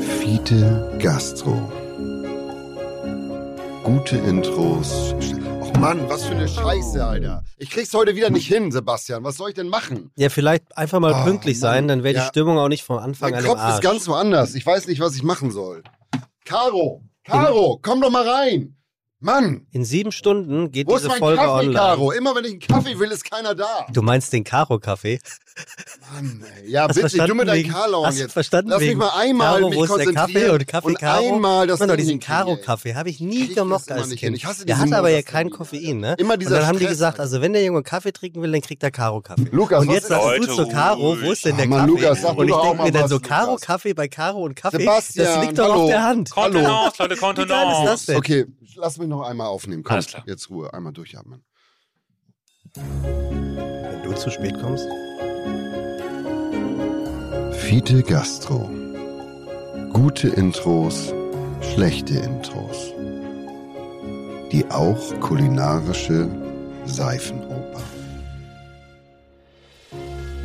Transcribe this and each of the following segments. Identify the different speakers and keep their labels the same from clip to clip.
Speaker 1: Fiete Gastro. Gute Intros. Och Mann, was für eine Scheiße, Alter. Ich krieg's heute wieder nicht hin, Sebastian. Was soll ich denn machen?
Speaker 2: Ja, vielleicht einfach mal
Speaker 1: Oh,
Speaker 2: pünktlich
Speaker 1: Mann.
Speaker 2: sein, dann wäre die
Speaker 1: Ja.
Speaker 2: Stimmung auch nicht vom Anfang
Speaker 1: Mein
Speaker 2: an
Speaker 1: Kopf
Speaker 2: im Arsch.
Speaker 1: ist ganz woanders. Ich weiß nicht, was ich machen soll. Caro, Caro, komm doch mal rein. Mann,
Speaker 2: In sieben Stunden geht
Speaker 1: wo ist
Speaker 2: diese
Speaker 1: mein
Speaker 2: Folge
Speaker 1: Kaffee,
Speaker 2: online.
Speaker 1: Caro? Immer wenn ich einen Kaffee will, ist keiner da.
Speaker 2: Du meinst den Karo-Kaffee?
Speaker 1: Mann, ey. Ja,
Speaker 2: Hast
Speaker 1: bitte, du
Speaker 2: verstanden
Speaker 1: mit deinem Karlauern jetzt.
Speaker 2: verstanden
Speaker 1: Lass mich
Speaker 2: wegen
Speaker 1: mal einmal
Speaker 2: Karo,
Speaker 1: mich
Speaker 2: wo ist der Kaffee und Kaffee
Speaker 1: und
Speaker 2: Karo?
Speaker 1: einmal das Ding
Speaker 2: diesen. Karo-Kaffee habe ich nie
Speaker 1: das
Speaker 2: gemocht als. Kind.
Speaker 1: Ich hasse
Speaker 2: Der hat aber ja kein. Koffein, ne?
Speaker 1: Immer
Speaker 2: und
Speaker 1: dieser
Speaker 2: dann haben die
Speaker 1: Stress,
Speaker 2: gesagt,
Speaker 1: Alter.
Speaker 2: also wenn der Junge Kaffee trinken will, dann kriegt er Karo-Kaffee.
Speaker 1: Lukas,
Speaker 2: und
Speaker 1: was
Speaker 2: jetzt
Speaker 1: ist
Speaker 2: sagst du zu Karo, wo ist denn der
Speaker 1: Mann,
Speaker 2: Kaffee?
Speaker 1: Lukas, sag
Speaker 2: und ich denke
Speaker 1: mal
Speaker 2: mir dann
Speaker 1: was,
Speaker 2: so,
Speaker 1: Lukas.
Speaker 2: Karo-Kaffee bei Karo und Kaffee,
Speaker 1: Sebastian,
Speaker 2: das liegt doch auf der Hand.
Speaker 3: Kontenance, Leute,
Speaker 2: ist
Speaker 3: Kontenance.
Speaker 1: Okay, lass mich noch einmal aufnehmen. Komm,
Speaker 3: Alles klar.
Speaker 1: jetzt Ruhe, einmal durchatmen.
Speaker 2: Wenn du zu spät kommst.
Speaker 1: Fiete Gastro. Gute Intros, schlechte Intros. Die auch kulinarische Seifenoper.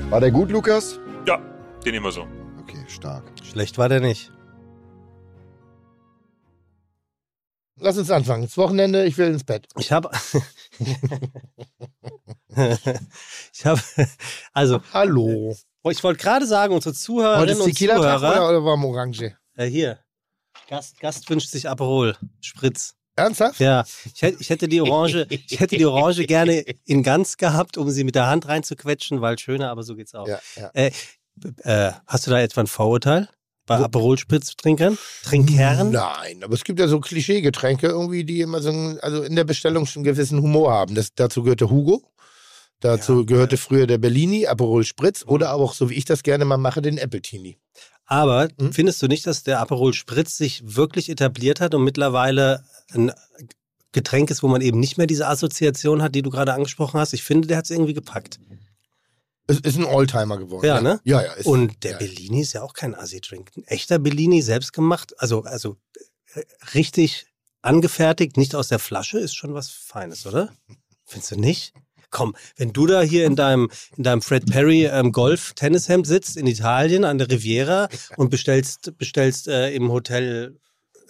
Speaker 1: War der gut, Lukas?
Speaker 3: Ja, den immer so.
Speaker 1: Okay, stark.
Speaker 2: Schlecht war der nicht.
Speaker 4: Lass uns anfangen. Das Wochenende, ich will ins Bett.
Speaker 2: Ich habe. ich habe. Also,
Speaker 4: Hallo.
Speaker 2: ich wollte gerade sagen, unsere Zuhörerinnen und Zuhörer.
Speaker 4: oder, oder warm Orange?
Speaker 2: Äh, hier. Gast, Gast wünscht sich Aperol. Spritz.
Speaker 4: Ernsthaft?
Speaker 2: Ja. Ich hätte, ich hätte die Orange, ich hätte die Orange gerne in ganz gehabt, um sie mit der Hand reinzuquetschen, weil schöner, aber so geht's auch.
Speaker 4: Ja, ja.
Speaker 2: Äh, hast du da etwa ein Vorurteil? Bei
Speaker 4: Wo-
Speaker 2: Aperol-Spritztrinkern? Trinkherren?
Speaker 4: Nein, aber es gibt ja so Klischeegetränke irgendwie, die immer so einen, also in der Bestellung schon einen gewissen Humor haben. Das, dazu gehörte Hugo. Dazu
Speaker 2: Ja.
Speaker 4: gehörte früher der Bellini, Aperol Spritz oder aber auch, so wie ich das gerne mal mache, den Appletini.
Speaker 2: Aber
Speaker 4: Hm?
Speaker 2: findest du nicht, dass der Aperol Spritz sich wirklich etabliert hat und mittlerweile ein Getränk ist, wo man eben nicht mehr diese Assoziation hat, die du gerade angesprochen hast? Ich finde, der hat es irgendwie gepackt.
Speaker 4: Es ist ein Oldtimer geworden.
Speaker 2: Ja, ne?
Speaker 4: Ja, ja. Ist,
Speaker 2: Und der
Speaker 4: ja.
Speaker 2: Bellini ist ja auch kein Assi-Drink. Ein echter Bellini, selbst gemacht, also, also äh, richtig angefertigt, nicht aus der Flasche, ist schon was Feines, oder? Findest du nicht? Komm, wenn du da hier in deinem, in deinem Fred Perry ähm, Golf-Tennishemd sitzt in Italien an der Riviera und bestellst, bestellst äh, im Hotel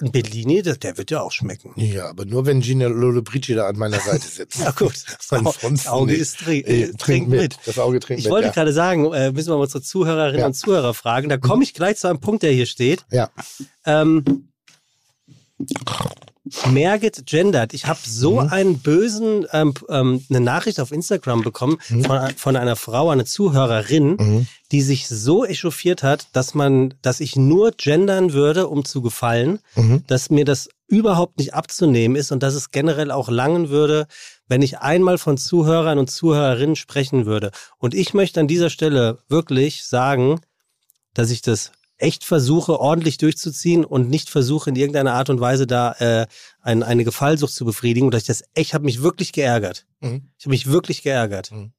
Speaker 2: ein Bellini, der, der wird ja auch schmecken.
Speaker 4: Ja, aber nur wenn Gina Lollobrigida da an meiner Seite sitzt.
Speaker 2: Ja gut, das, das Auge
Speaker 4: nicht.
Speaker 2: ist trink,
Speaker 4: Ey,
Speaker 2: äh, trink mit.
Speaker 4: Das Auge trinkt
Speaker 2: Ich
Speaker 4: mit.
Speaker 2: wollte
Speaker 4: ja.
Speaker 2: gerade sagen, äh, müssen wir mal unsere Zuhörerinnen
Speaker 4: Ja.
Speaker 2: und Zuhörer fragen. Da komme ich gleich zu einem Punkt, der hier steht.
Speaker 4: Ja.
Speaker 2: Ähm, mehr gegendert. Ich habe so
Speaker 4: Mhm.
Speaker 2: einen bösen, ähm, ähm, eine Nachricht auf Instagram bekommen
Speaker 4: Mhm.
Speaker 2: von, von einer Frau, eine Zuhörerin,
Speaker 4: Mhm.
Speaker 2: die sich so echauffiert hat, dass man, dass ich nur gendern würde, um zu gefallen,
Speaker 4: Mhm.
Speaker 2: dass mir das überhaupt nicht abzunehmen ist und dass es generell auch langen würde, wenn ich einmal von Zuhörern und Zuhörerinnen sprechen würde. Und ich möchte an dieser Stelle wirklich sagen, dass ich das echt versuche, ordentlich durchzuziehen und nicht versuche, in irgendeiner Art und Weise da äh, ein, eine Gefallsucht zu befriedigen. Und dass ich das echt, habe mich wirklich geärgert.
Speaker 4: Mhm.
Speaker 2: Ich habe mich wirklich geärgert.
Speaker 4: Mhm.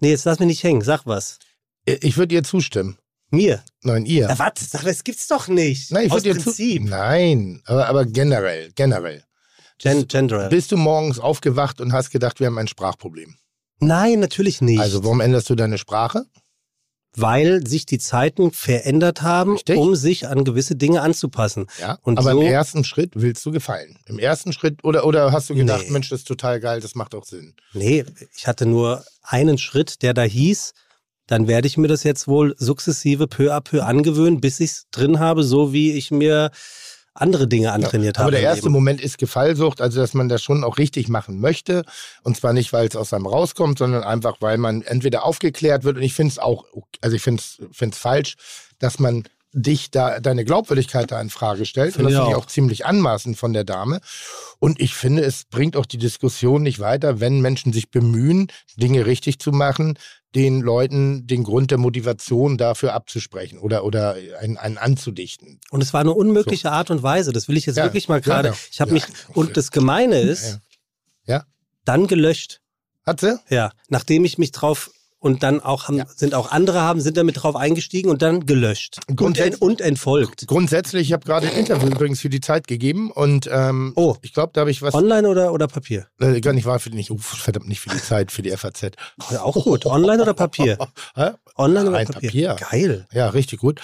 Speaker 2: Nee, jetzt lass mich nicht hängen, sag was.
Speaker 4: Ich würde ihr zustimmen.
Speaker 2: Mir.
Speaker 4: Nein, ihr.
Speaker 2: Ja, was? Sag, das gibt's doch nicht.
Speaker 4: Nein, ich
Speaker 2: Aus
Speaker 4: würde dir
Speaker 2: Prinzip.
Speaker 4: zu. Nein, aber, aber generell, generell.
Speaker 2: Gen General.
Speaker 4: Bist du morgens aufgewacht und hast gedacht, wir haben ein Sprachproblem?
Speaker 2: Nein, natürlich nicht.
Speaker 4: Also, warum änderst du deine Sprache?
Speaker 2: Weil sich die Zeiten verändert haben,
Speaker 4: Richtig.
Speaker 2: um sich an gewisse Dinge anzupassen.
Speaker 4: Ja.
Speaker 2: Und
Speaker 4: aber
Speaker 2: so-
Speaker 4: im ersten Schritt willst du gefallen. Im ersten Schritt, oder, oder hast du gedacht,
Speaker 2: Nee.
Speaker 4: Mensch, das ist total geil, das macht auch Sinn.
Speaker 2: Nee, ich hatte nur einen Schritt, der da hieß, dann werde ich mir das jetzt wohl sukzessive peu à peu angewöhnen, bis ich es drin habe, so wie ich mir andere Dinge antrainiert
Speaker 4: Aber
Speaker 2: habe.
Speaker 4: der
Speaker 2: im
Speaker 4: erste
Speaker 2: Leben.
Speaker 4: Moment ist Gefallsucht, also dass man das schon auch richtig machen möchte. Und zwar nicht, weil es aus einem rauskommt, sondern einfach, weil man entweder aufgeklärt wird. Und ich finde es auch, also ich finde es falsch, dass man dich da, deine Glaubwürdigkeit da in Frage stellt. Und das finde ich
Speaker 2: auch.
Speaker 4: ziemlich anmaßend von der Dame. Und ich finde, es bringt auch die Diskussion nicht weiter, wenn Menschen sich bemühen, Dinge richtig zu machen, den Leuten den Grund der Motivation dafür abzusprechen oder, oder einen, einen anzudichten.
Speaker 2: Und es war eine unmögliche Art und Weise. Das will ich jetzt
Speaker 4: Ja,
Speaker 2: wirklich mal gerade.
Speaker 4: ja, ja.
Speaker 2: Ich habe mich. Und das Gemeine ist.
Speaker 4: Ja?
Speaker 2: dann gelöscht.
Speaker 4: Hat sie?
Speaker 2: Ja, nachdem ich mich drauf und dann auch haben, sind auch andere haben, sind damit drauf eingestiegen und dann gelöscht und, ent, und entfolgt.
Speaker 4: Grundsätzlich, ich habe gerade ein Interview übrigens für die Zeit gegeben und ähm,
Speaker 2: Oh.
Speaker 4: ich glaube, da habe ich was.
Speaker 2: Online oder, oder Papier?
Speaker 4: Äh, gar nicht wahr für die nicht, uff, verdammt nicht für die Zeit, für die FAZ.
Speaker 2: Ja, auch gut. Online oder Papier? Online oder Papier?
Speaker 4: Papier.
Speaker 2: Geil.
Speaker 4: Ja, richtig gut.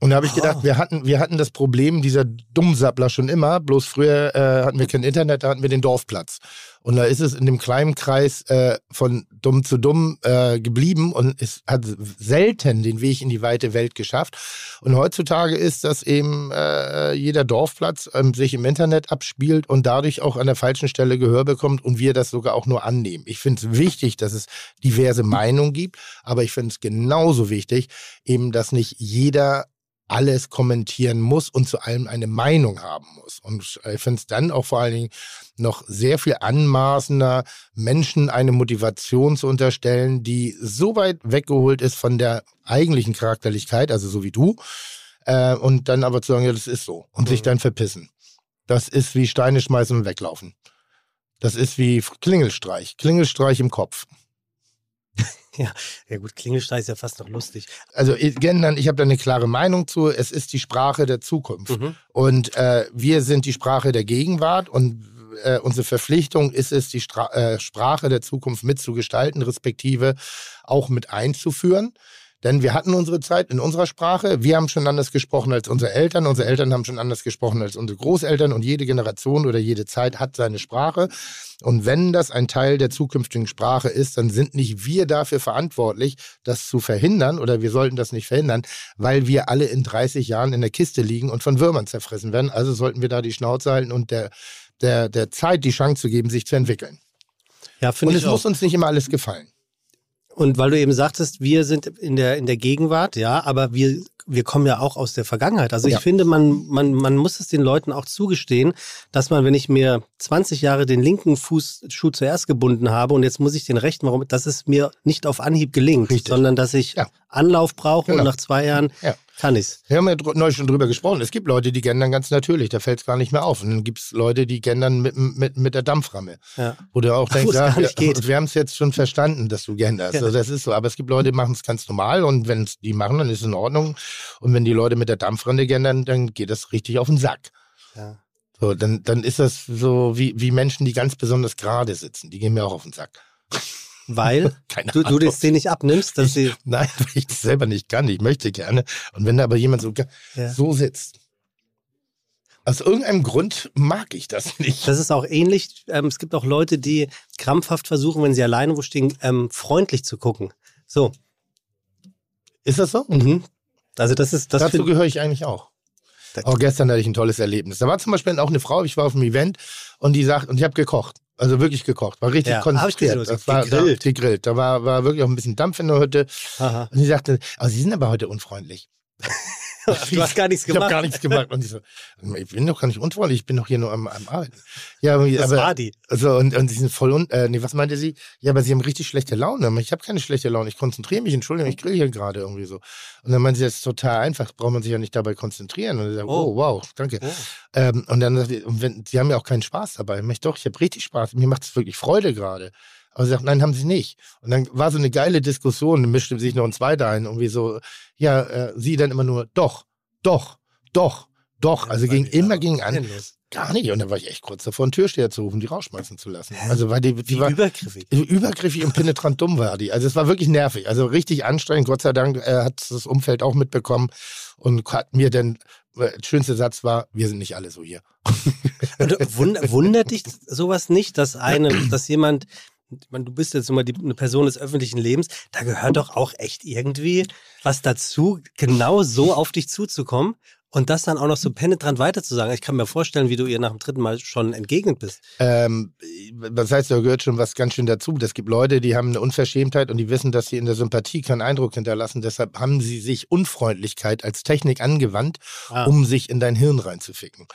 Speaker 4: Und da habe ich gedacht,
Speaker 2: Ah.
Speaker 4: wir hatten, wir hatten das Problem dieser Dummsappler schon immer, bloß früher äh, hatten wir kein Internet, da hatten wir den Dorfplatz. Und da ist es in dem kleinen Kreis äh, von dumm zu dumm äh, geblieben und es hat selten den Weg in die weite Welt geschafft. Und heutzutage ist, dass eben äh, jeder Dorfplatz ähm, sich im Internet abspielt und dadurch auch an der falschen Stelle Gehör bekommt und wir das sogar auch nur annehmen. Ich finde es wichtig, dass es diverse Meinungen gibt, aber ich finde es genauso wichtig, eben, dass nicht jeder alles kommentieren muss und zu allem eine Meinung haben muss. Und ich finde es dann auch vor allen Dingen noch sehr viel anmaßender, Menschen eine Motivation zu unterstellen, die so weit weggeholt ist von der eigentlichen Charakterlichkeit, also so wie du, äh, und dann aber zu sagen, ja, das ist so und sich
Speaker 2: Mhm.
Speaker 4: dann verpissen. Das ist wie Steine schmeißen und weglaufen. Das ist wie Klingelstreich, Klingelstreich im Kopf.
Speaker 2: Ja gut, Klingelstreich ist ja fast noch lustig.
Speaker 4: Also gendern, ich habe da eine klare Meinung zu. Es ist die Sprache der Zukunft.
Speaker 2: Mhm.
Speaker 4: Und äh, wir sind die Sprache der Gegenwart und äh, unsere Verpflichtung ist es, die Stra äh, Sprache der Zukunft mitzugestalten, respektive auch mit einzuführen. Denn wir hatten unsere Zeit in unserer Sprache. Wir haben schon anders gesprochen als unsere Eltern. Unsere Eltern haben schon anders gesprochen als unsere Großeltern. Und jede Generation oder jede Zeit hat seine Sprache. Und wenn das ein Teil der zukünftigen Sprache ist, dann sind nicht wir dafür verantwortlich, das zu verhindern oder wir sollten das nicht verhindern, weil wir alle in 30 Jahren in der Kiste liegen und von Würmern zerfressen werden. Also sollten wir da die Schnauze halten und der, der, der Zeit die Chance zu geben, sich zu entwickeln.
Speaker 2: Ja,
Speaker 4: Und es muss uns nicht immer alles gefallen.
Speaker 2: Und weil du eben sagtest, wir sind in der, in der Gegenwart, ja, aber wir, wir kommen ja auch aus der Vergangenheit. Also ich
Speaker 4: Ja.
Speaker 2: finde, man, man, man muss es den Leuten auch zugestehen, dass man, wenn ich mir 20 Jahre den linken Fußschuh zuerst gebunden habe und jetzt muss ich den rechten, warum, dass es mir nicht auf Anhieb gelingt,
Speaker 4: Richtig.
Speaker 2: sondern dass ich
Speaker 4: Ja.
Speaker 2: Anlauf brauche und
Speaker 4: Genau.
Speaker 2: nach zwei Jahren
Speaker 4: Ja.
Speaker 2: Kann ich's.
Speaker 4: Wir haben ja neulich schon drüber gesprochen. Es gibt Leute, die gendern ganz natürlich, da fällt es gar nicht mehr auf. Und dann gibt es Leute, die gendern mit, mit, mit der Dampframme.
Speaker 2: Ja.
Speaker 4: Wo du auch denkst, ja,
Speaker 2: geht.
Speaker 4: wir haben es jetzt schon verstanden, dass du genderst.
Speaker 2: Ja.
Speaker 4: Also das ist so. Aber es gibt Leute, die machen es ganz normal und wenn es die machen, dann ist es in Ordnung. Und wenn die Leute mit der Dampfrande gendern, dann geht das richtig auf den Sack.
Speaker 2: Ja.
Speaker 4: So, dann, dann ist das so wie, wie Menschen, die ganz besonders gerade sitzen. Die gehen mir auch auf den Sack.
Speaker 2: Weil
Speaker 4: Keine
Speaker 2: du, du das denen nicht abnimmst, dass sie.
Speaker 4: Nein, weil ich das selber nicht kann. Ich möchte gerne. Und wenn da aber jemand so,
Speaker 2: Ja.
Speaker 4: so sitzt, aus irgendeinem Grund mag ich das nicht.
Speaker 2: Das ist auch ähnlich. Ähm, es gibt auch Leute, die krampfhaft versuchen, wenn sie alleine wo stehen, ähm, freundlich zu gucken. So.
Speaker 4: Ist das so?
Speaker 2: Mhm. Also das ist das.
Speaker 4: Dazu gehöre ich eigentlich auch. Auch gestern hatte ich ein tolles Erlebnis. Da war zum Beispiel auch eine Frau, ich war auf einem Event und die sagt, und ich habe gekocht. Also wirklich gekocht. War richtig
Speaker 2: Ja,
Speaker 4: konzentriert.
Speaker 2: gesehen,
Speaker 4: das war
Speaker 2: gegrillt.
Speaker 4: Da, gegrillt. Da war, war wirklich auch ein bisschen Dampf in der Hütte.
Speaker 2: Aha.
Speaker 4: Und sie sagte, aber Sie sind aber heute unfreundlich.
Speaker 2: Du hast gar nichts
Speaker 4: Ich habe
Speaker 2: gemacht.
Speaker 4: gar nichts gemacht. Und ich so, ich bin doch gar nicht unfreundlich, ich bin doch hier nur am, am Arbeiten. Ja,
Speaker 2: Das
Speaker 4: aber,
Speaker 2: war die.
Speaker 4: also, und, und sie sind voll, un, äh, nee, was meinte sie? Ja, aber sie haben richtig schlechte Laune. Ich habe keine schlechte Laune, ich konzentriere mich, Entschuldigung, ich grill hier gerade irgendwie so. Und dann meinte sie, das ist total einfach, braucht man sich ja nicht dabei konzentrieren. Und ich sage,
Speaker 2: Oh.
Speaker 4: oh, wow, danke.
Speaker 2: Oh.
Speaker 4: Ähm, und dann sagt sie, und wenn, sie haben ja auch keinen Spaß dabei. Ich doch, ich habe richtig Spaß, mir macht es wirklich Freude gerade. Aber sie sagt, nein, haben sie nicht. Und dann war so eine geile Diskussion, dann mischte sich noch ein zweiter ein, irgendwie so, ja, äh, sie dann immer nur, doch, doch, doch, doch. Also ging immer
Speaker 2: ja,
Speaker 4: ging an. Gar nicht. Und da war ich echt kurz davor, einen Türsteher zu rufen, die rausschmeißen zu lassen. Also weil die, die
Speaker 2: Wie
Speaker 4: war
Speaker 2: übergriffig.
Speaker 4: übergriffig und penetrant dumm war die. Also es war wirklich nervig. Also richtig anstrengend. Gott sei Dank äh, hat das Umfeld auch mitbekommen und hat mir dann, äh, der schönste Satz war, wir sind nicht alle so hier.
Speaker 2: Und wund, wundert dich sowas nicht, dass eine, dass jemand, ich meine, du bist jetzt immer die, eine Person des öffentlichen Lebens, da gehört doch auch echt irgendwie was dazu, genau so auf dich zuzukommen und das dann auch noch so penetrant weiterzusagen. Ich kann mir vorstellen, wie du ihr nach dem dritten Mal schon entgegnet bist.
Speaker 4: Ähm, das heißt, da gehört schon was ganz schön dazu. Es gibt Leute, die haben eine Unverschämtheit und die wissen, dass sie in der Sympathie keinen Eindruck hinterlassen. Deshalb haben sie sich Unfreundlichkeit als Technik angewandt,
Speaker 2: Ah.
Speaker 4: um sich in dein Hirn reinzuficken.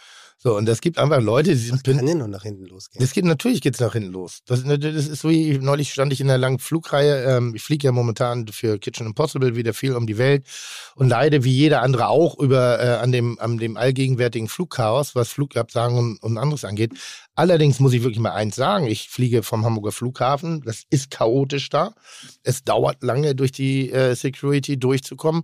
Speaker 4: So, und es gibt einfach Leute, die sind
Speaker 2: Kann ja nur nach hinten losgehen.
Speaker 4: das geht natürlich geht's nach hinten los. Das, das ist so wie neulich stand ich in einer langen Flugreihe. Ähm, ich fliege ja momentan für Kitchen Impossible wieder viel um die Welt und leide wie jeder andere auch über äh, an dem an dem allgegenwärtigen Flugchaos, was Flugabsagen und, und anderes angeht. Allerdings muss ich wirklich mal eins sagen: Ich fliege vom Hamburger Flughafen. Das ist chaotisch da. Es dauert lange durch die äh, Security durchzukommen.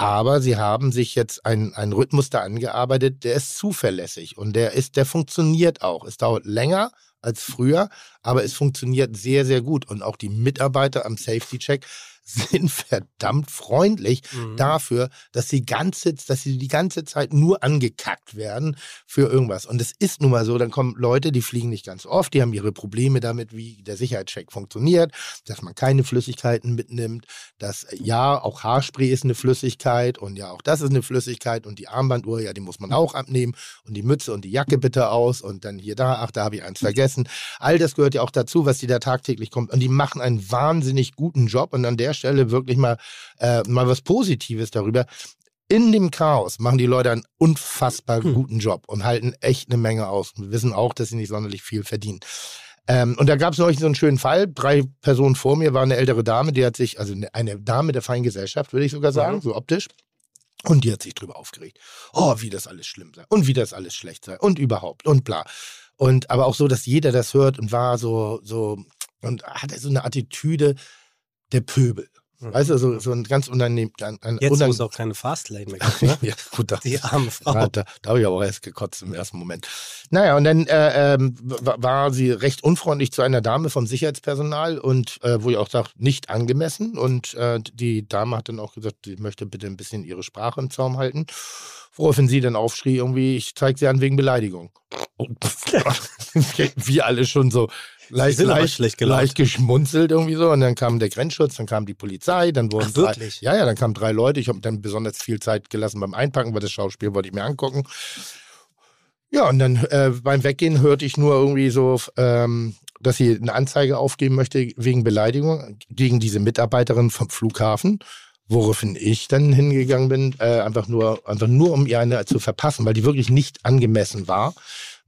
Speaker 4: Aber sie haben sich jetzt einen, Rhythmus da angearbeitet, der ist zuverlässig und der ist, der funktioniert auch. Es dauert länger als früher, aber es funktioniert sehr, sehr gut. Und auch die Mitarbeiter am Safety Check sind verdammt freundlich
Speaker 2: Mhm.
Speaker 4: dafür, dass sie ganze, dass sie die ganze Zeit nur angekackt werden für irgendwas. Und es ist nun mal so, dann kommen Leute, die fliegen nicht ganz oft, die haben ihre Probleme damit, wie der Sicherheitscheck funktioniert, dass man keine Flüssigkeiten mitnimmt, dass äh, ja, auch Haarspray ist eine Flüssigkeit und ja, auch das ist eine Flüssigkeit und die Armbanduhr, ja, die muss man auch abnehmen und die Mütze und die Jacke bitte aus und dann hier da, ach, da habe ich eins vergessen. All das gehört ja auch dazu, was die da tagtäglich kommt und die machen einen wahnsinnig guten Job und an der Stelle wirklich mal, äh, mal was Positives darüber. In dem Chaos machen die Leute einen unfassbar
Speaker 2: Hm.
Speaker 4: guten Job und halten echt eine Menge aus und wissen auch, dass sie nicht sonderlich viel verdienen. Ähm, und da gab es neulich so einen schönen Fall. Drei Personen vor mir war eine ältere Dame, die hat sich, also eine- eine Dame der feinen Gesellschaft, würde ich sogar sagen,
Speaker 2: Mhm.
Speaker 4: so optisch. Und die hat sich drüber aufgeregt. Oh, wie das alles schlimm sei und wie das alles schlecht sei und überhaupt und bla. Und aber auch so, dass jeder das hört und war so, so, und hatte so eine Attitüde der Pöbel.
Speaker 2: Mhm.
Speaker 4: Weißt du, so, so ein ganz unangenehm. Ein, ein
Speaker 2: Jetzt, wo
Speaker 4: unan-
Speaker 2: es auch keine Fastlane mehr gibt, ne?
Speaker 4: ja, gut, das,
Speaker 2: Die arme Frau.
Speaker 4: ja, da, da habe ich aber auch erst gekotzt im ersten Moment. Naja, und dann äh, ähm, wa- war sie recht unfreundlich zu einer Dame vom Sicherheitspersonal und äh, wo ich auch sage, nicht angemessen. Und äh, die Dame hat dann auch gesagt, sie möchte bitte ein bisschen ihre Sprache im Zaum halten. Woraufhin sie dann aufschrie, irgendwie, ich zeige sie an wegen Beleidigung. Und wir alle schon so leicht, leicht,
Speaker 2: schlecht
Speaker 4: leicht geschmunzelt irgendwie so. Und dann kam der Grenzschutz, dann kam die Polizei, dann wurden
Speaker 2: Ach,
Speaker 4: drei,
Speaker 2: wirklich?
Speaker 4: ja, ja, dann kamen drei Leute. Ich habe dann besonders viel Zeit gelassen beim Einpacken, weil das Schauspiel wollte ich mir angucken. Ja, und dann äh, beim Weggehen hörte ich nur irgendwie so, ähm, dass sie eine Anzeige aufgeben möchte wegen Beleidigung gegen diese Mitarbeiterin vom Flughafen. Woraufhin ich dann hingegangen bin, äh, einfach nur, einfach nur um ihr eine zu verpassen, weil die wirklich nicht angemessen war.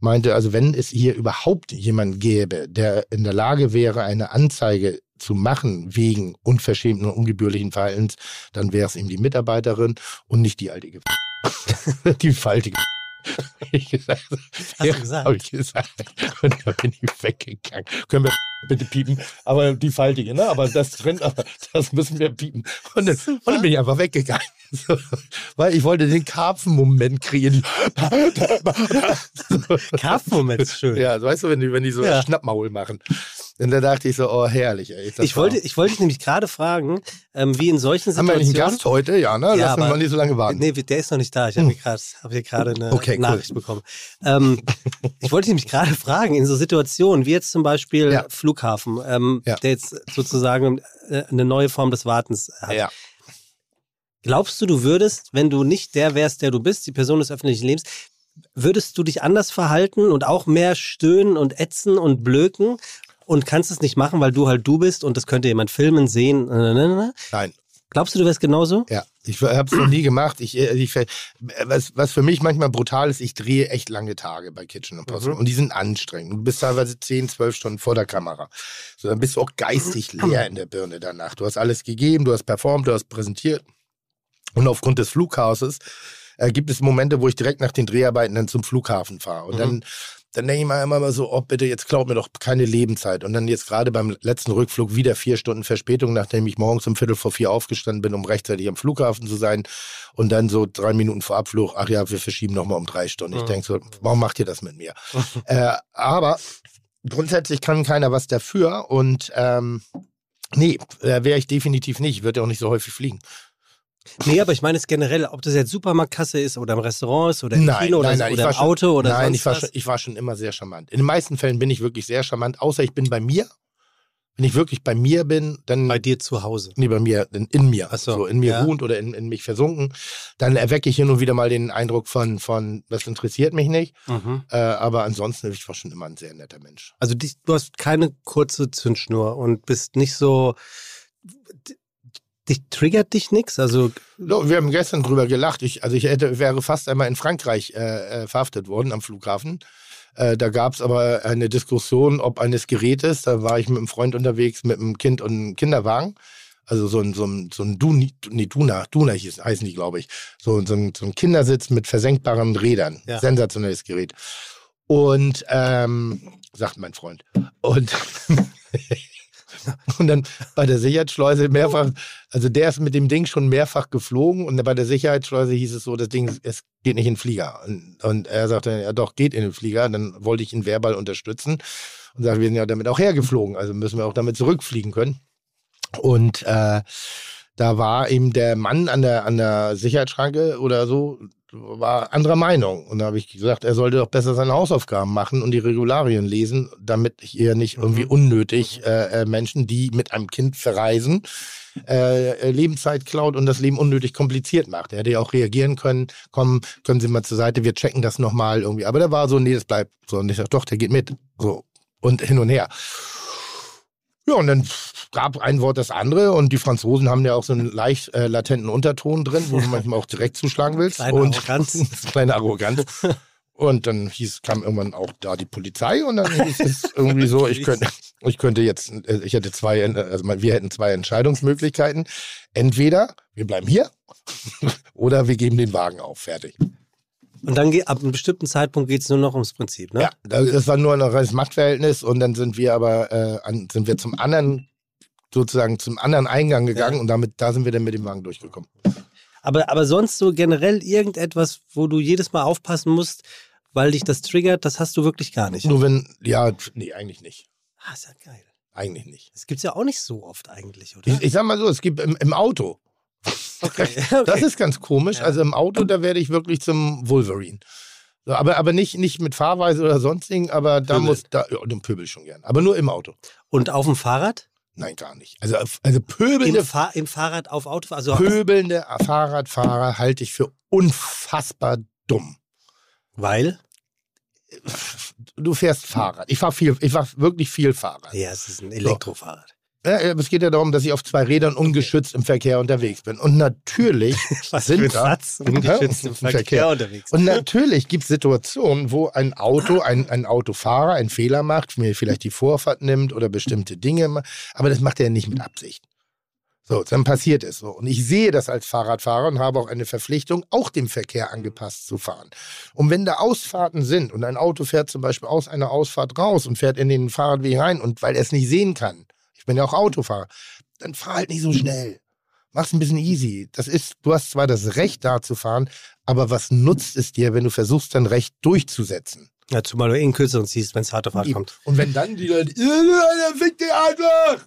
Speaker 4: Meinte, also wenn es hier überhaupt jemand gäbe, der in der Lage wäre, eine Anzeige zu machen wegen unverschämten und ungebührlichen Verhaltens, dann wäre es eben die Mitarbeiterin und nicht die alte Ge die faltige ich gesagt,
Speaker 2: Hast du gesagt?
Speaker 4: Habe ich gesagt. Und da bin ich weggegangen. Können wir bitte piepen? Aber die faltige, ne? Aber das drin, aber das müssen wir piepen. Und dann, und dann bin ich einfach weggegangen. So, weil ich wollte den Karpfen-Moment kreieren.
Speaker 2: Karpfen-Moment ist schön.
Speaker 4: Ja, weißt du, wenn die, wenn die so
Speaker 2: Ja.
Speaker 4: Schnappmaul machen. Und da dachte ich so, oh, herrlich, ey.
Speaker 2: Ich wollte, ich wollte dich nämlich gerade fragen, ähm, wie in solchen
Speaker 4: Haben wir eigentlich einen
Speaker 2: Situationen.
Speaker 4: Gast heute? Ja, ne?
Speaker 2: Ja,
Speaker 4: Lass
Speaker 2: aber-
Speaker 4: mal nicht so lange warten.
Speaker 2: Nee, der ist noch nicht da. Ich habe hier gerade hab hier gerade eine
Speaker 4: Okay, cool.
Speaker 2: Nachricht bekommen. Ähm, ich wollte nämlich gerade fragen, in so Situationen wie jetzt zum Beispiel
Speaker 4: Ja.
Speaker 2: Flughafen, ähm,
Speaker 4: Ja.
Speaker 2: der jetzt sozusagen äh, eine neue Form des Wartens hat.
Speaker 4: Ja.
Speaker 2: Glaubst du, du würdest, wenn du nicht der wärst, der du bist, die Person des öffentlichen Lebens, würdest du dich anders verhalten und auch mehr stöhnen und ätzen und blöken und kannst es nicht machen, weil du halt du bist und das könnte jemand filmen, sehen?
Speaker 4: Nein.
Speaker 2: Glaubst du, du wärst genauso?
Speaker 4: Ja, ich habe es noch nie gemacht. Ich, äh, ich, was, was für mich manchmal brutal ist, ich drehe echt lange Tage bei Kitchen Impossible
Speaker 2: Mhm.
Speaker 4: und die sind anstrengend. Du bist teilweise 10, 12 Stunden vor der Kamera. So, dann bist du auch geistig leer in der Birne danach. Du hast alles gegeben, du hast performt, du hast präsentiert. Und aufgrund des Flugchaoses äh, gibt es Momente, wo ich direkt nach den Dreharbeiten dann zum Flughafen fahre. Und
Speaker 2: Mhm.
Speaker 4: dann, dann denke ich mir immer mal so, oh bitte, jetzt glaub mir doch keine Lebenszeit. Und dann jetzt gerade beim letzten Rückflug wieder vier Stunden Verspätung, nachdem ich morgens um Viertel vor vier aufgestanden bin, um rechtzeitig am Flughafen zu sein. Und dann so drei Minuten vor Abflug, ach ja, wir verschieben nochmal um drei Stunden. Ich denke so, warum macht ihr das mit mir? äh, aber grundsätzlich kann keiner was dafür. Und ähm, nee, äh, wäre ich definitiv nicht. Ich würde ja auch nicht so häufig fliegen.
Speaker 2: Nee, aber ich meine es generell, ob das jetzt Supermarktkasse ist oder im Restaurant ist oder im
Speaker 4: Nein,
Speaker 2: Kino oder,
Speaker 4: nein, nein, ich
Speaker 2: oder
Speaker 4: war
Speaker 2: im
Speaker 4: schon-
Speaker 2: Auto oder
Speaker 4: Nein,
Speaker 2: sonst
Speaker 4: ich war,
Speaker 2: was.
Speaker 4: schon, ich war schon immer sehr charmant. In den meisten Fällen bin ich wirklich sehr charmant, außer ich bin bei mir. Wenn ich wirklich bei mir bin, dann.
Speaker 2: Bei dir zu Hause.
Speaker 4: Nee, bei mir, in, in mir.
Speaker 2: Ach so,
Speaker 4: in mir
Speaker 2: ja.
Speaker 4: ruhend oder in, in mich versunken. Dann erwecke ich hin und wieder mal den Eindruck von, von das interessiert mich nicht.
Speaker 2: Mhm.
Speaker 4: Äh, aber ansonsten, ich war schon immer ein sehr netter Mensch.
Speaker 2: Also du hast keine kurze Zündschnur und bist nicht so. Dich, triggert dich nichts? Also,
Speaker 4: So, wir haben gestern drüber gelacht. Ich, also ich hätte, wäre fast einmal in Frankreich äh, äh, verhaftet worden am Flughafen. Äh, da gab es aber eine Diskussion, ob eines Gerätes. Da war ich mit einem Freund unterwegs, mit einem Kind und einem Kinderwagen. Also so ein, so ein, so ein Duni, nee, Duna, Duna hieß, heißen die, glaube ich. So, so, ein, so ein Kindersitz mit versenkbaren Rädern.
Speaker 2: Ja.
Speaker 4: Sensationelles Gerät. Und, ähm, sagt mein Freund. Und, und dann bei der Sicherheitsschleuse mehrfach, also der ist mit dem Ding schon mehrfach geflogen und bei der Sicherheitsschleuse hieß es so, das Ding, es geht nicht in den Flieger. Und, und er sagte, ja doch, geht in den Flieger. Dann wollte ich ihn verbal unterstützen und sagte, wir sind ja damit auch hergeflogen, also müssen wir auch damit zurückfliegen können. Und äh, da war eben der Mann an der, an der Sicherheitsschranke oder so, war anderer Meinung. Und da habe ich gesagt, er sollte doch besser seine Hausaufgaben machen und die Regularien lesen, damit hier nicht irgendwie unnötig äh, äh, Menschen, die mit einem Kind verreisen, äh, Lebenszeit klaut und das Leben unnötig kompliziert macht. Er hätte ja auch reagieren können, kommen, können Sie mal zur Seite, wir checken das nochmal irgendwie. Aber der war so, nee, das bleibt so. Und ich sag, doch, der geht mit. So. Und hin und her. Ja, und dann gab ein Wort das andere und die Franzosen haben ja auch so einen leicht äh, latenten Unterton drin, wo du manchmal auch direkt zuschlagen willst.
Speaker 2: Kleine
Speaker 4: und
Speaker 2: Arroganz.
Speaker 4: kleine Arroganz. Und dann hieß, kam irgendwann auch da die Polizei und dann hieß es irgendwie so, ich könnte, ich könnte jetzt, äh, ich hätte zwei, äh, also wir hätten zwei Entscheidungsmöglichkeiten. Entweder wir bleiben hier oder wir geben den Wagen auf. Fertig.
Speaker 2: Und dann geht, ab einem bestimmten Zeitpunkt geht es nur noch ums Prinzip, ne?
Speaker 4: Ja, das war nur ein reines Machtverhältnis und dann sind wir aber äh, an, sind wir zum anderen sozusagen zum anderen Eingang gegangen
Speaker 2: Ja.
Speaker 4: und damit da sind wir dann mit dem Wagen durchgekommen.
Speaker 2: Aber, aber sonst so generell irgendetwas, wo du jedes Mal aufpassen musst, weil dich das triggert, das hast du wirklich gar nicht.
Speaker 4: Nur wenn ja, nee, eigentlich nicht,
Speaker 2: Ah, ist ja geil.
Speaker 4: eigentlich nicht.
Speaker 2: Das gibt's ja auch nicht so oft eigentlich, oder?
Speaker 4: Ich, ich sag mal so, es gibt im, im Auto.
Speaker 2: Okay,
Speaker 4: Das
Speaker 2: okay.
Speaker 4: ist ganz komisch.
Speaker 2: Ja.
Speaker 4: Also im Auto, da werde ich wirklich zum Wolverine. So, aber, aber nicht, nicht mit Fahrweise oder sonstigen, aber da
Speaker 2: Pöbel.
Speaker 4: muss, da, ja, im Pöbel schon gern. Aber nur im Auto.
Speaker 2: Und auf dem Fahrrad?
Speaker 4: Nein, gar nicht. Also, also
Speaker 2: Im,
Speaker 4: pöbelnde,
Speaker 2: Fa Im Fahrrad auf Auto? Also
Speaker 4: pöbelnde Fahrradfahrer halte ich für unfassbar dumm.
Speaker 2: weil?
Speaker 4: Du fährst Fahrrad. Ich fahre viel, ich fahr wirklich viel Fahrrad.
Speaker 2: Ja, es ist ein Elektrofahrrad.
Speaker 4: Ja, es geht ja darum, dass ich auf zwei Rädern ungeschützt im Verkehr unterwegs bin. Und natürlich
Speaker 2: Was
Speaker 4: sind
Speaker 2: für ein Satz, ungeschützt im Verkehr,
Speaker 4: Verkehr.
Speaker 2: unterwegs.
Speaker 4: Und natürlich gibt es Situationen, wo ein Auto, ein, ein Autofahrer einen Fehler macht, mir vielleicht die Vorfahrt nimmt oder bestimmte Dinge, ma- aber das macht er nicht mit Absicht. So, dann passiert es so. Und ich sehe das als Fahrradfahrer und habe auch eine Verpflichtung, auch dem Verkehr angepasst zu fahren. Und wenn da Ausfahrten sind und ein Auto fährt zum Beispiel aus einer Ausfahrt raus und fährt in den Fahrradweg rein und weil er es nicht sehen kann, ich bin ja auch Autofahrer, dann fahr halt nicht so schnell. Mach's ein bisschen easy. Das ist, du hast zwar das Recht da zu fahren, aber was nutzt es dir, wenn du versuchst, dein Recht durchzusetzen?
Speaker 2: Ja, zumal du eh einen kürzeren ziehst, wenn es hart auf hart kommt.
Speaker 4: Und wenn dann die Leute, "Irgendeiner fickt dich einfach!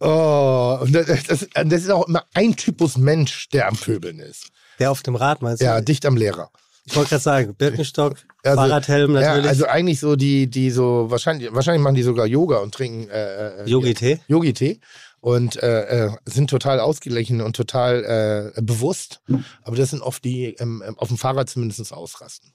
Speaker 4: Oh, und das, das, das ist auch immer ein Typus Mensch, der am Pöbeln ist.
Speaker 2: Der auf dem Rad, meinst du?
Speaker 4: Ja, dicht am Lehrer.
Speaker 2: Ich wollte gerade sagen, Birkenstock,
Speaker 4: Also,
Speaker 2: Fahrradhelm natürlich.
Speaker 4: Ja, also eigentlich so die, die so, wahrscheinlich, wahrscheinlich machen die sogar Yoga und trinken äh, äh,
Speaker 2: Yogi-Tee.
Speaker 4: Yogi-Tee und äh, äh, sind total ausgeglichen und total äh, bewusst. Aber das sind oft die ähm, ähm, auf dem Fahrrad zumindest ausrasten.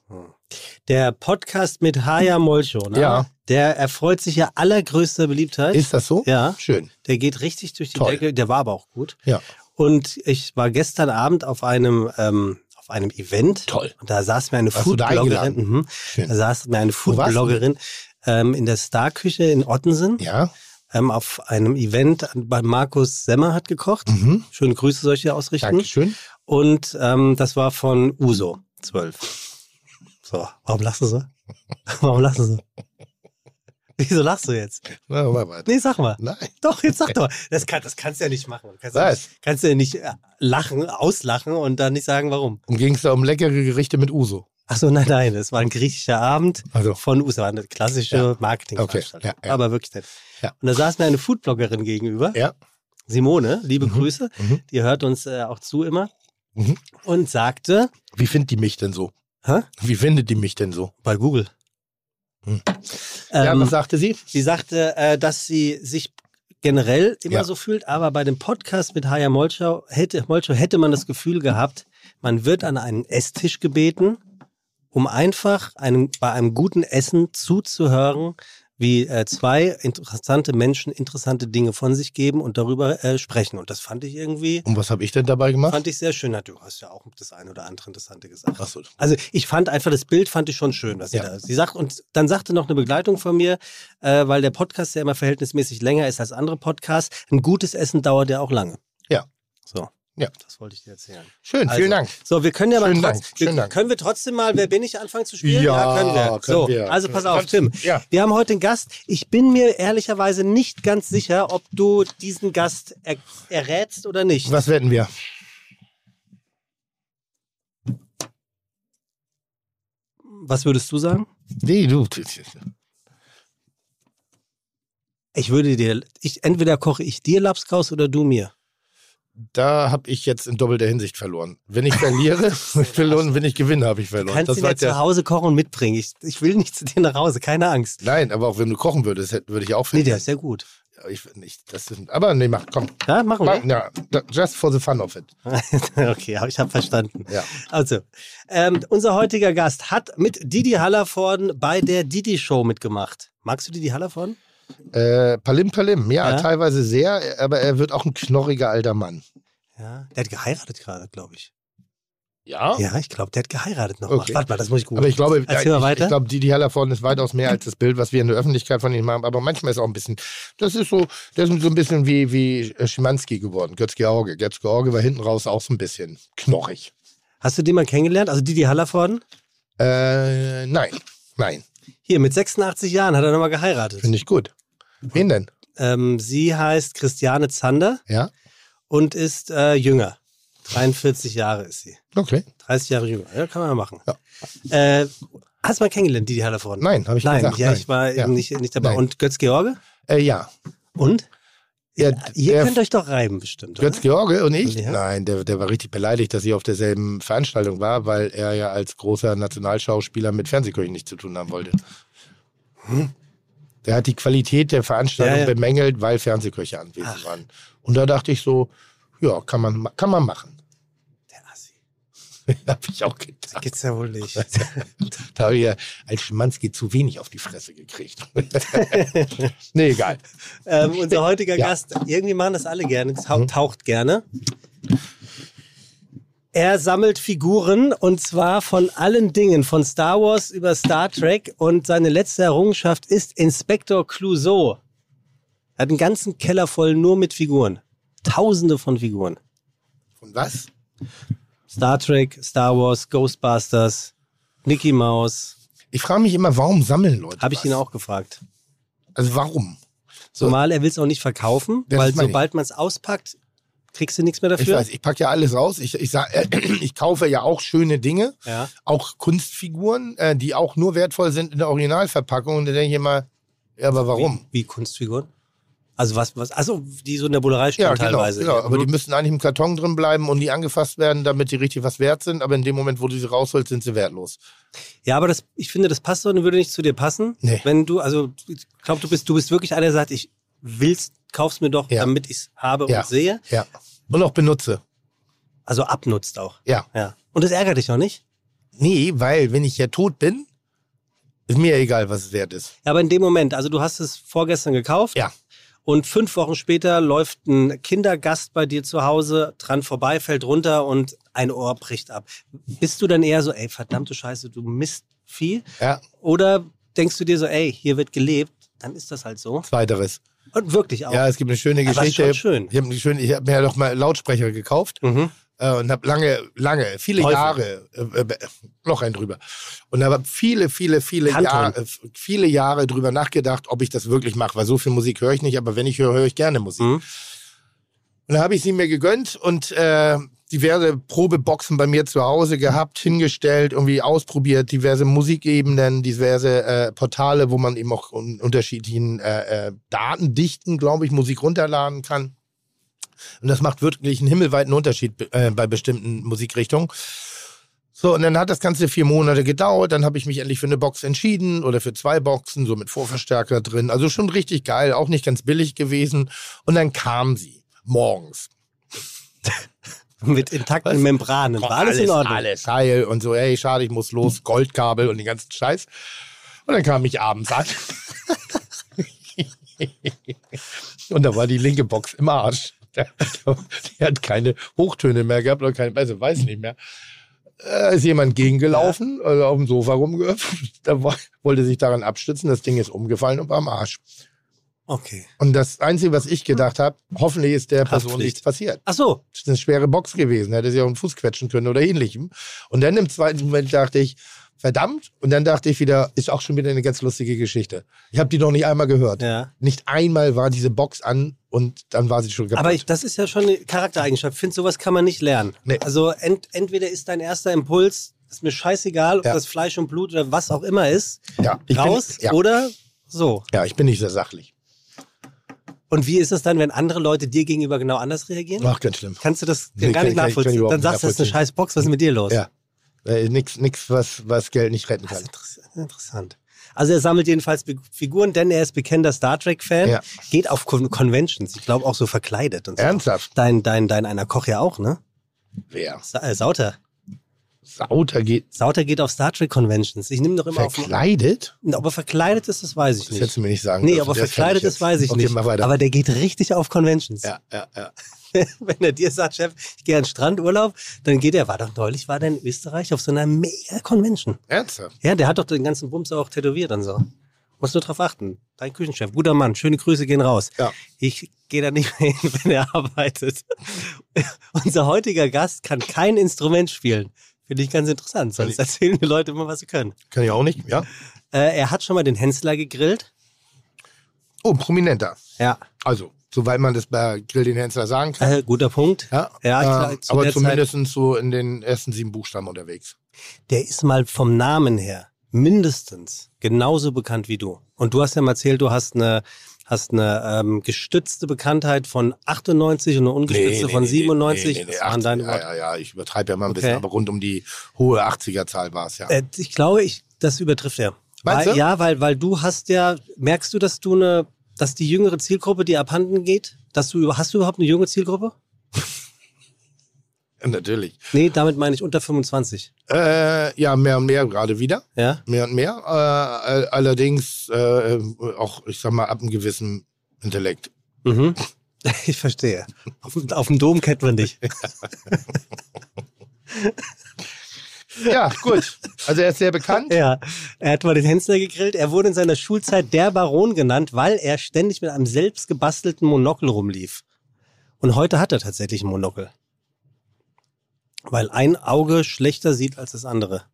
Speaker 2: Der Podcast mit Haya Molcho, ne?
Speaker 4: Ja.
Speaker 2: Der erfreut sich ja allergrößter Beliebtheit.
Speaker 4: Ist das so?
Speaker 2: Ja.
Speaker 4: Schön.
Speaker 2: Der geht richtig durch die
Speaker 4: Toll.
Speaker 2: Decke. Der war aber auch gut.
Speaker 4: Ja.
Speaker 2: Und ich war gestern Abend auf einem, ähm, auf einem Event.
Speaker 4: Toll.
Speaker 2: Und da saß mir eine Foodbloggerin. Mhm. Da saß mir eine Foodbloggerin ähm, in der Starküche in Ottensen.
Speaker 4: Ja.
Speaker 2: Ähm, auf einem Event bei Markus Semmer hat gekocht.
Speaker 4: Mhm.
Speaker 2: Schöne Grüße soll ich dir ausrichten.
Speaker 4: Dankeschön.
Speaker 2: Und ähm, das war von Uso 12. So, warum du so? Warum du so? Wieso lachst du jetzt?
Speaker 4: Na, mal weiter.
Speaker 2: Nee, sag mal.
Speaker 4: Nein.
Speaker 2: Doch, jetzt sag doch. Das, kann, das kannst du ja nicht machen. Du kannst,
Speaker 4: Was?
Speaker 2: nicht, kannst du ja nicht äh, lachen, auslachen und dann nicht sagen, warum.
Speaker 4: Und ging es da um leckere Gerichte mit Uso?
Speaker 2: Ach so, nein, nein, es war ein griechischer Abend
Speaker 4: Also.
Speaker 2: von Uso, war eine klassische
Speaker 4: Ja.
Speaker 2: Marketingveranstaltung.
Speaker 4: Okay, ja, ja.
Speaker 2: Aber wirklich nett.
Speaker 4: Ja.
Speaker 2: Und da saß mir eine Foodbloggerin gegenüber,
Speaker 4: Ja.
Speaker 2: Simone, liebe
Speaker 4: Mhm.
Speaker 2: Grüße,
Speaker 4: Mhm.
Speaker 2: die hört uns äh, auch zu immer
Speaker 4: Mhm.
Speaker 2: und sagte,
Speaker 4: Wie findet die mich denn so?
Speaker 2: hä?
Speaker 4: Wie findet die mich denn so?
Speaker 2: Bei Google.
Speaker 4: Hm. ja,
Speaker 2: Ähm,
Speaker 4: was sagte sie?
Speaker 2: sie sagte, äh, dass sie sich generell immer
Speaker 4: Ja.
Speaker 2: so fühlt, aber bei dem Podcast mit Haya Molchow hätte, Molchow hätte man das Gefühl gehabt, man wird an einen Esstisch gebeten, um einfach einem, bei einem guten Essen zuzuhören, wie äh, zwei interessante Menschen interessante Dinge von sich geben und darüber äh, sprechen. Und das fand ich irgendwie,
Speaker 4: Und was habe ich denn dabei gemacht?
Speaker 2: fand ich sehr schön. Du hast ja auch das eine oder andere Interessante gesagt.
Speaker 4: Ach so.
Speaker 2: Also ich fand einfach das Bild fand ich schon schön, was sie
Speaker 4: Ja.
Speaker 2: da. Sie sagt und dann sagte noch eine Begleitung von mir, äh, weil der Podcast ja immer verhältnismäßig länger ist als andere Podcasts. Ein gutes Essen dauert ja auch lange.
Speaker 4: Ja.
Speaker 2: So.
Speaker 4: Ja.
Speaker 2: Das wollte ich dir erzählen.
Speaker 4: Schön,
Speaker 2: Also,
Speaker 4: vielen Dank.
Speaker 2: So, wir können ja
Speaker 4: Schönen
Speaker 2: mal
Speaker 4: Dank,
Speaker 2: trotz, wir,
Speaker 4: Dank.
Speaker 2: können wir trotzdem mal Wer bin ich anfangen zu spielen?
Speaker 4: Ja,
Speaker 2: können wir.
Speaker 4: können
Speaker 2: so,
Speaker 4: wir.
Speaker 2: also pass auf, Tim.
Speaker 4: Ja.
Speaker 2: Wir haben heute einen Gast. Ich bin mir ehrlicherweise nicht ganz sicher, ob du diesen Gast er errätst oder nicht.
Speaker 4: Was wetten wir?
Speaker 2: Was würdest du sagen?
Speaker 4: Nee, du.
Speaker 2: Ich würde dir, ich, entweder koche ich dir Lapskaus oder du mir.
Speaker 4: Da habe ich jetzt in doppelter Hinsicht verloren. Wenn ich verliere, habe ich verloren. Wenn ich gewinne, habe ich verloren.
Speaker 2: Kannst
Speaker 4: Das
Speaker 2: ihn
Speaker 4: der,
Speaker 2: Hause kochen und mitbringen. Ich, ich will nicht zu dir nach Hause, keine Angst.
Speaker 4: nein, aber auch wenn du kochen würdest, würde ich auch
Speaker 2: Nee, der
Speaker 4: verlieren.
Speaker 2: ist ja gut.
Speaker 4: Ich, nicht, das ist, aber nee, mach, komm.
Speaker 2: Ja, machen
Speaker 4: Mach,
Speaker 2: wir.
Speaker 4: ja, just for the fun of it.
Speaker 2: okay, ich habe verstanden.
Speaker 4: Ja.
Speaker 2: Also, ähm, unser heutiger Gast hat mit Didi Hallervorden bei der Didi Show mitgemacht. Magst du Didi Hallervorden?
Speaker 4: Äh, Palim Palim, ja,
Speaker 2: Ja?
Speaker 4: teilweise sehr, aber er wird auch ein knorriger alter Mann.
Speaker 2: Ja. Der hat geheiratet gerade, glaube ich.
Speaker 4: Ja?
Speaker 2: Ja, ich glaube, der hat geheiratet noch.
Speaker 4: Okay.
Speaker 2: Warte mal, das muss ich gut.
Speaker 4: Aber ich glaube,
Speaker 2: Erzähl mal
Speaker 4: ich,
Speaker 2: weiter.
Speaker 4: ich glaube, Didi Hallervorden ist weitaus mehr als das Bild, was wir in der Öffentlichkeit von ihm haben. Aber manchmal ist auch ein bisschen, das ist so, das ist so ein bisschen wie, wie äh, Schimanski geworden, Götz George. Götz George war hinten raus auch so ein bisschen knorrig.
Speaker 2: Hast du den mal kennengelernt? Also Didi Hallervorden?
Speaker 4: Äh, nein, nein,
Speaker 2: Hier, mit 86 Jahren hat er nochmal geheiratet.
Speaker 4: finde ich gut. Wen denn?
Speaker 2: Ähm, sie heißt Christiane Zander
Speaker 4: Ja?
Speaker 2: und ist äh, jünger. 43 Jahre ist sie.
Speaker 4: Okay.
Speaker 2: 30 Jahre jünger. Ja, kann man ja machen. Äh, hast du mal kennengelernt, Didi Hallervorden?
Speaker 4: Nein, habe ich
Speaker 2: Nein,
Speaker 4: gesagt.
Speaker 2: ja,
Speaker 4: nein.
Speaker 2: ich war
Speaker 4: Ja.
Speaker 2: eben nicht, nicht dabei.
Speaker 4: Nein.
Speaker 2: Und Götz George?
Speaker 4: Äh, ja.
Speaker 2: Und?
Speaker 4: Ja
Speaker 2: Ihr könnt euch doch reiben bestimmt.
Speaker 4: Götz? George und ich?
Speaker 2: Ja.
Speaker 4: Nein, der, der war richtig beleidigt, dass ich auf derselben Veranstaltung war, weil er ja als großer Nationalschauspieler mit Fernsehkirchen nichts zu tun haben wollte. Der hat die Qualität der Veranstaltung
Speaker 2: Ja, ja.
Speaker 4: bemängelt, weil Fernsehköche anwesend waren. Und da dachte ich so, ja, kann man, kann man machen.
Speaker 2: Der Assi.
Speaker 4: Hab ich auch gedacht.
Speaker 2: Gibt's ja wohl nicht.
Speaker 4: Da habe ich ja als Schimanski zu wenig auf die Fresse gekriegt. nee, egal.
Speaker 2: ähm, unser heutiger
Speaker 4: Ja.
Speaker 2: Gast, irgendwie machen das alle gerne, tau taucht gerne. Er sammelt Figuren und zwar von allen Dingen, von Star Wars über Star Trek und seine letzte Errungenschaft ist Inspektor Clouseau. Er hat einen ganzen Keller voll nur mit Figuren. Tausende von Figuren.
Speaker 4: Und was?
Speaker 2: Star Trek, Star Wars, Ghostbusters, Mickey Mouse.
Speaker 4: Ich frage mich immer, warum sammeln Leute
Speaker 2: Habe ich
Speaker 4: was?
Speaker 2: ihn auch gefragt.
Speaker 4: Also warum?
Speaker 2: Zumal er will es auch nicht verkaufen,
Speaker 4: Das
Speaker 2: weil
Speaker 4: ich.
Speaker 2: sobald man es auspackt, kriegst du nichts mehr
Speaker 4: Ich
Speaker 2: dafür.
Speaker 4: weiß, ich packe ja alles raus. Ich, ich, sag, äh, ich kaufe ja auch schöne Dinge,
Speaker 2: Ja.
Speaker 4: auch Kunstfiguren, äh, die auch nur wertvoll sind in der Originalverpackung. Und da denke ich immer, ja, aber warum?
Speaker 2: Wie, wie Kunstfiguren? Also was, was, also die so in der Bullerei stehen
Speaker 4: Ja, genau,
Speaker 2: teilweise.
Speaker 4: genau. Aber die müssen eigentlich im Karton drin bleiben und nie angefasst werden, damit die richtig was wert sind. Aber in dem Moment, wo du sie rausholst, sind sie wertlos.
Speaker 2: ja, aber das, ich finde, das passt doch und würde nicht zu dir passen.
Speaker 4: Nee.
Speaker 2: Wenn du, also ich glaube, du bist, du bist wirklich einer, der sagt, ich will's, kauf's mir doch,
Speaker 4: Ja.
Speaker 2: damit ich es habe
Speaker 4: Ja.
Speaker 2: und sehe.
Speaker 4: Ja. Und auch benutze.
Speaker 2: Also abnutzt auch.
Speaker 4: Ja.
Speaker 2: Ja. Und das ärgert dich auch nicht?
Speaker 4: Nee, weil wenn ich ja tot bin, ist mir egal, was es wert ist.
Speaker 2: Ja, aber in dem Moment, also du hast es vorgestern gekauft.
Speaker 4: Ja.
Speaker 2: Und fünf Wochen später läuft ein Kindergast bei dir zu Hause dran vorbei, fällt runter und ein Ohr bricht ab. Bist du dann eher so, ey, verdammte Scheiße, du Mistvieh?
Speaker 4: Ja,
Speaker 2: Oder denkst du dir so, ey, hier wird gelebt, dann ist das halt so?
Speaker 4: zweiteres.
Speaker 2: Und wirklich auch.
Speaker 4: Ja, es gibt eine schöne
Speaker 2: Aber
Speaker 4: Geschichte.
Speaker 2: schon schön.
Speaker 4: Ich habe hab mir ja doch mal Lautsprecher gekauft.
Speaker 2: Mhm.
Speaker 4: Äh, und habe lange, lange, viele
Speaker 2: Teufel.
Speaker 4: Jahre, äh, äh, noch ein drüber. Und habe viele, viele, viele. Jahre, äh, viele Jahre drüber nachgedacht, ob ich das wirklich mache, weil so viel Musik höre ich nicht, aber wenn ich höre, höre ich gerne Musik.
Speaker 2: Mhm.
Speaker 4: Und da habe ich sie mir gegönnt und äh, diverse Probeboxen bei mir zu Hause gehabt, hingestellt, irgendwie ausprobiert, diverse Musikebenen, diverse äh, Portale, wo man eben auch un unterschiedlichen Datendichten, glaube ich, Musik runterladen kann. Und das macht wirklich einen himmelweiten Unterschied äh, bei bestimmten Musikrichtungen. So, und dann hat das Ganze vier Monate gedauert. Dann habe ich mich endlich für eine Box entschieden oder für zwei Boxen, so mit Vorverstärker drin. Also schon richtig geil, auch nicht ganz billig gewesen. Und dann kam sie morgens.
Speaker 2: Mit intakten Membranen. War alles, in Ordnung?
Speaker 4: Alles heil und so, ey, schade, ich muss los, Goldkabel und den ganzen Scheiß. Und dann kam ich abends an. Und da war die linke Box im Arsch. Der, der hat keine Hochtöne mehr gehabt oder keine, also weiß ich nicht mehr. Da ist jemand gegengelaufen, also auf dem Sofa rumgehüpft, da wollte sich daran abstützen, das Ding ist umgefallen und war am Arsch.
Speaker 2: Okay.
Speaker 4: Und das Einzige, was ich gedacht habe, hoffentlich ist der Person nichts passiert.
Speaker 2: Ach so.
Speaker 4: Das ist eine schwere Box gewesen, hätte sie auch einen Fuß quetschen können oder ähnlichem. Und dann im zweiten Moment dachte ich, verdammt. Und dann dachte ich wieder, ist auch schon wieder eine ganz lustige Geschichte. Ich habe die noch nicht einmal gehört.
Speaker 2: Ja.
Speaker 4: Nicht einmal war diese Box an und dann war sie schon kaputt.
Speaker 2: Aber ich, das ist ja schon eine Charaktereigenschaft. Ich finde, sowas kann man nicht lernen.
Speaker 4: Nee.
Speaker 2: Also ent, entweder ist dein erster Impuls, ist mir scheißegal, ob
Speaker 4: Ja.
Speaker 2: das Fleisch und Blut oder was auch immer ist,
Speaker 4: ja,
Speaker 2: raus
Speaker 4: bin, ja,
Speaker 2: oder so.
Speaker 4: ja, ich bin nicht sehr sachlich.
Speaker 2: Und wie ist es dann, wenn andere Leute dir gegenüber genau anders reagieren?
Speaker 4: Ach, ganz schlimm.
Speaker 2: Kannst du das
Speaker 4: Nee,
Speaker 2: gar nicht nachvollziehen? Dann sagst du, das ist eine scheiß Box, was ist mit dir los?
Speaker 4: Ja. Äh, nix, nix was, was Geld nicht retten
Speaker 2: Das
Speaker 4: kann.
Speaker 2: interessant. Also er sammelt jedenfalls Be Figuren, denn er ist bekennender Star Trek-Fan,
Speaker 4: Ja.
Speaker 2: geht auf Con Conventions, ich glaube auch so verkleidet und so.
Speaker 4: Ernsthaft?
Speaker 2: Dein, dein, dein einer Koch ja auch, ne?
Speaker 4: Wer?
Speaker 2: Sa äh, Sauter.
Speaker 4: Sauter geht
Speaker 2: Sauter geht auf Star Trek Conventions. Ich nehme doch immer auf.
Speaker 4: verkleidet?
Speaker 2: Ob er verkleidet ist, das weiß ich
Speaker 4: Das
Speaker 2: nicht.
Speaker 4: hättest du mir nicht sagen
Speaker 2: Nee, aber
Speaker 4: Das fänd
Speaker 2: verkleidet ist, weiß ich
Speaker 4: okay,
Speaker 2: nicht.
Speaker 4: mach weiter.
Speaker 2: Aber der geht richtig auf Conventions.
Speaker 4: ja, ja, ja.
Speaker 2: Wenn er dir sagt, Chef, ich gehe an den Strandurlaub, dann geht er, war doch neulich, war der in Österreich auf so einer mega Convention.
Speaker 4: Ernsthaft?
Speaker 2: Ja, der hat doch den ganzen Bums auch tätowiert und so. Musst nur drauf achten. Dein Küchenchef, guter Mann, schöne Grüße gehen raus.
Speaker 4: Ja.
Speaker 2: Ich gehe da nicht mehr hin, wenn er arbeitet. Unser heutiger Gast kann kein Instrument spielen. Finde ich ganz interessant. Sonst erzählen die Leute immer, was sie können.
Speaker 4: Kann ich auch nicht, ja?
Speaker 2: Äh, er hat schon mal den Hensler gegrillt.
Speaker 4: Oh, prominenter.
Speaker 2: Ja.
Speaker 4: Also, soweit man das bei Grill den Hensler sagen kann.
Speaker 2: Äh, guter Punkt.
Speaker 4: Ja,
Speaker 2: Ja,
Speaker 4: äh,
Speaker 2: zu
Speaker 4: aber zumindest so in den ersten sieben Buchstaben unterwegs.
Speaker 2: Der ist mal vom Namen her mindestens genauso bekannt wie du. Und du hast ja mal erzählt, du hast eine, hast eine ähm, gestützte Bekanntheit von 98 und eine ungestützte von 97. das waren
Speaker 4: Ach,
Speaker 2: deine
Speaker 4: ja,
Speaker 2: Worte.
Speaker 4: ja, ja, ich übertreibe ja mal ein
Speaker 2: Okay.
Speaker 4: bisschen, aber rund um die hohe 80er-Zahl war es ja.
Speaker 2: Äh, ich glaube, ich, das übertrifft er.
Speaker 4: Meinst
Speaker 2: weil,
Speaker 4: du?
Speaker 2: Ja, weil, weil du hast ja, merkst du, dass du eine, dass die jüngere Zielgruppe dir abhanden geht? Dass du, hast du überhaupt eine junge Zielgruppe?
Speaker 4: Natürlich.
Speaker 2: Nee, damit meine ich unter 25.
Speaker 4: Äh, ja, mehr und mehr gerade wieder.
Speaker 2: Ja?
Speaker 4: Mehr und mehr. Äh, allerdings äh, auch, ich sag mal, ab einem gewissen Intellekt.
Speaker 2: Mhm. Ich verstehe. Auf, auf dem Dom kennt man dich.
Speaker 4: Ja, gut. Also er ist sehr bekannt.
Speaker 2: Ja, er hat mal den Hensler gegrillt. Er wurde in seiner Schulzeit der Baron genannt, weil er ständig mit einem selbst gebastelten Monokel rumlief. Und heute hat er tatsächlich ein Monokel. Weil ein Auge schlechter sieht als das andere.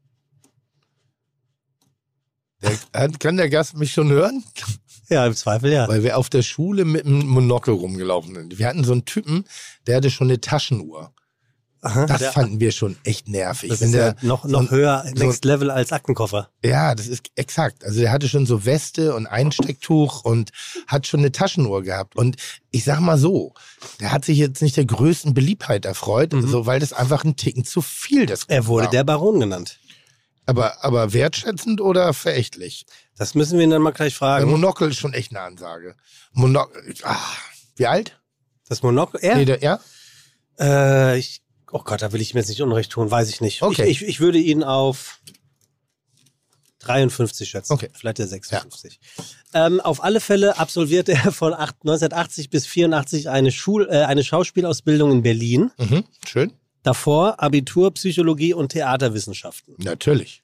Speaker 4: Der, kann der Gast mich schon hören?
Speaker 2: Ja, im Zweifel ja.
Speaker 4: Weil wir auf der Schule mit einem Monokel rumgelaufen sind. Wir hatten so einen Typen, der hatte schon eine Taschenuhr.
Speaker 2: Aha,
Speaker 4: Das
Speaker 2: der,
Speaker 4: fanden wir schon echt nervig.
Speaker 2: das ist
Speaker 4: der,
Speaker 2: ja noch,
Speaker 4: so
Speaker 2: noch
Speaker 4: ein-
Speaker 2: höher,
Speaker 4: so-
Speaker 2: Next Level als Aktenkoffer.
Speaker 4: Ja, das ist exakt. Also der hatte schon so Weste und Einstecktuch und hat schon eine Taschenuhr gehabt. Und ich sag mal so, der hat sich jetzt nicht der größten Beliebtheit erfreut, so weil das einfach ein Ticken zu viel des
Speaker 2: Mhm. Er wurde
Speaker 4: war.
Speaker 2: der Baron genannt.
Speaker 4: aber, aber wertschätzend oder verächtlich?
Speaker 2: Das müssen wir ihn dann mal gleich
Speaker 4: Der
Speaker 2: fragen.
Speaker 4: Monokel ist schon echt eine Ansage. Monokel, ah, wie alt?
Speaker 2: Das Monokel, er?
Speaker 4: Nee, der, ja?
Speaker 2: Äh, ich, oh Gott, da will ich mir jetzt nicht Unrecht tun, weiß ich nicht.
Speaker 4: Okay.
Speaker 2: Ich, ich, ich würde ihn auf 53 schätzen.
Speaker 4: Okay.
Speaker 2: Vielleicht der 56. Ähm, auf alle Fälle absolvierte er von acht- 1980 bis 84 eine, Schul, äh, eine Schauspielausbildung in Berlin.
Speaker 4: Mhm, schön.
Speaker 2: Davor Abitur, Psychologie und Theaterwissenschaften.
Speaker 4: Natürlich.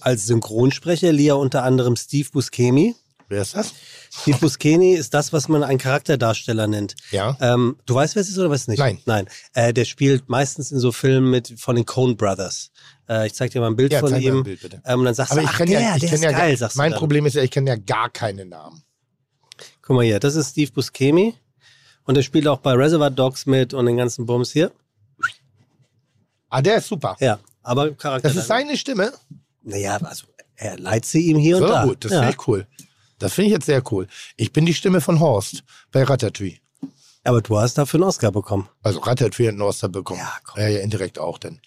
Speaker 2: Als Synchronsprecher lieh er unter anderem Steve Buscemi.
Speaker 4: Wer ist das?
Speaker 2: Steve Buscemi ist das, was man einen Charakterdarsteller nennt.
Speaker 4: Ja.
Speaker 2: Ähm, du weißt, wer es ist oder was nicht?
Speaker 4: Nein.
Speaker 2: Nein. Äh, der spielt meistens in so Filmen mit von den Coen Brothers. Äh, ich zeig dir mal ein Bild
Speaker 4: Ja,
Speaker 2: von ihm.
Speaker 4: ein Bild, bitte.
Speaker 2: Ähm, und dann sagst
Speaker 4: Aber
Speaker 2: du,
Speaker 4: ich
Speaker 2: ach, der,
Speaker 4: ja, ich
Speaker 2: der ist
Speaker 4: ja
Speaker 2: geil, sagst
Speaker 4: mein
Speaker 2: du.
Speaker 4: Problem ist ja, ich kenne ja gar keine Namen.
Speaker 2: Guck mal hier, das ist Steve Buscemi. Und er spielt auch bei Reservoir Dogs mit und den ganzen Bums hier.
Speaker 4: Ah, der ist super.
Speaker 2: Ja, aber Charakter.
Speaker 4: Das ist seine Stimme.
Speaker 2: Naja, also er leiht sie ihm hier
Speaker 4: So
Speaker 2: und da.
Speaker 4: gut, das
Speaker 2: ja.
Speaker 4: finde ich cool. Das finde ich jetzt sehr cool. Ich bin die Stimme von Horst bei Ratatouille.
Speaker 2: Aber du hast dafür einen Oscar bekommen.
Speaker 4: Also Ratatouille hat einen Oscar bekommen.
Speaker 2: Ja, komm.
Speaker 4: Ja, ja, indirekt auch dann.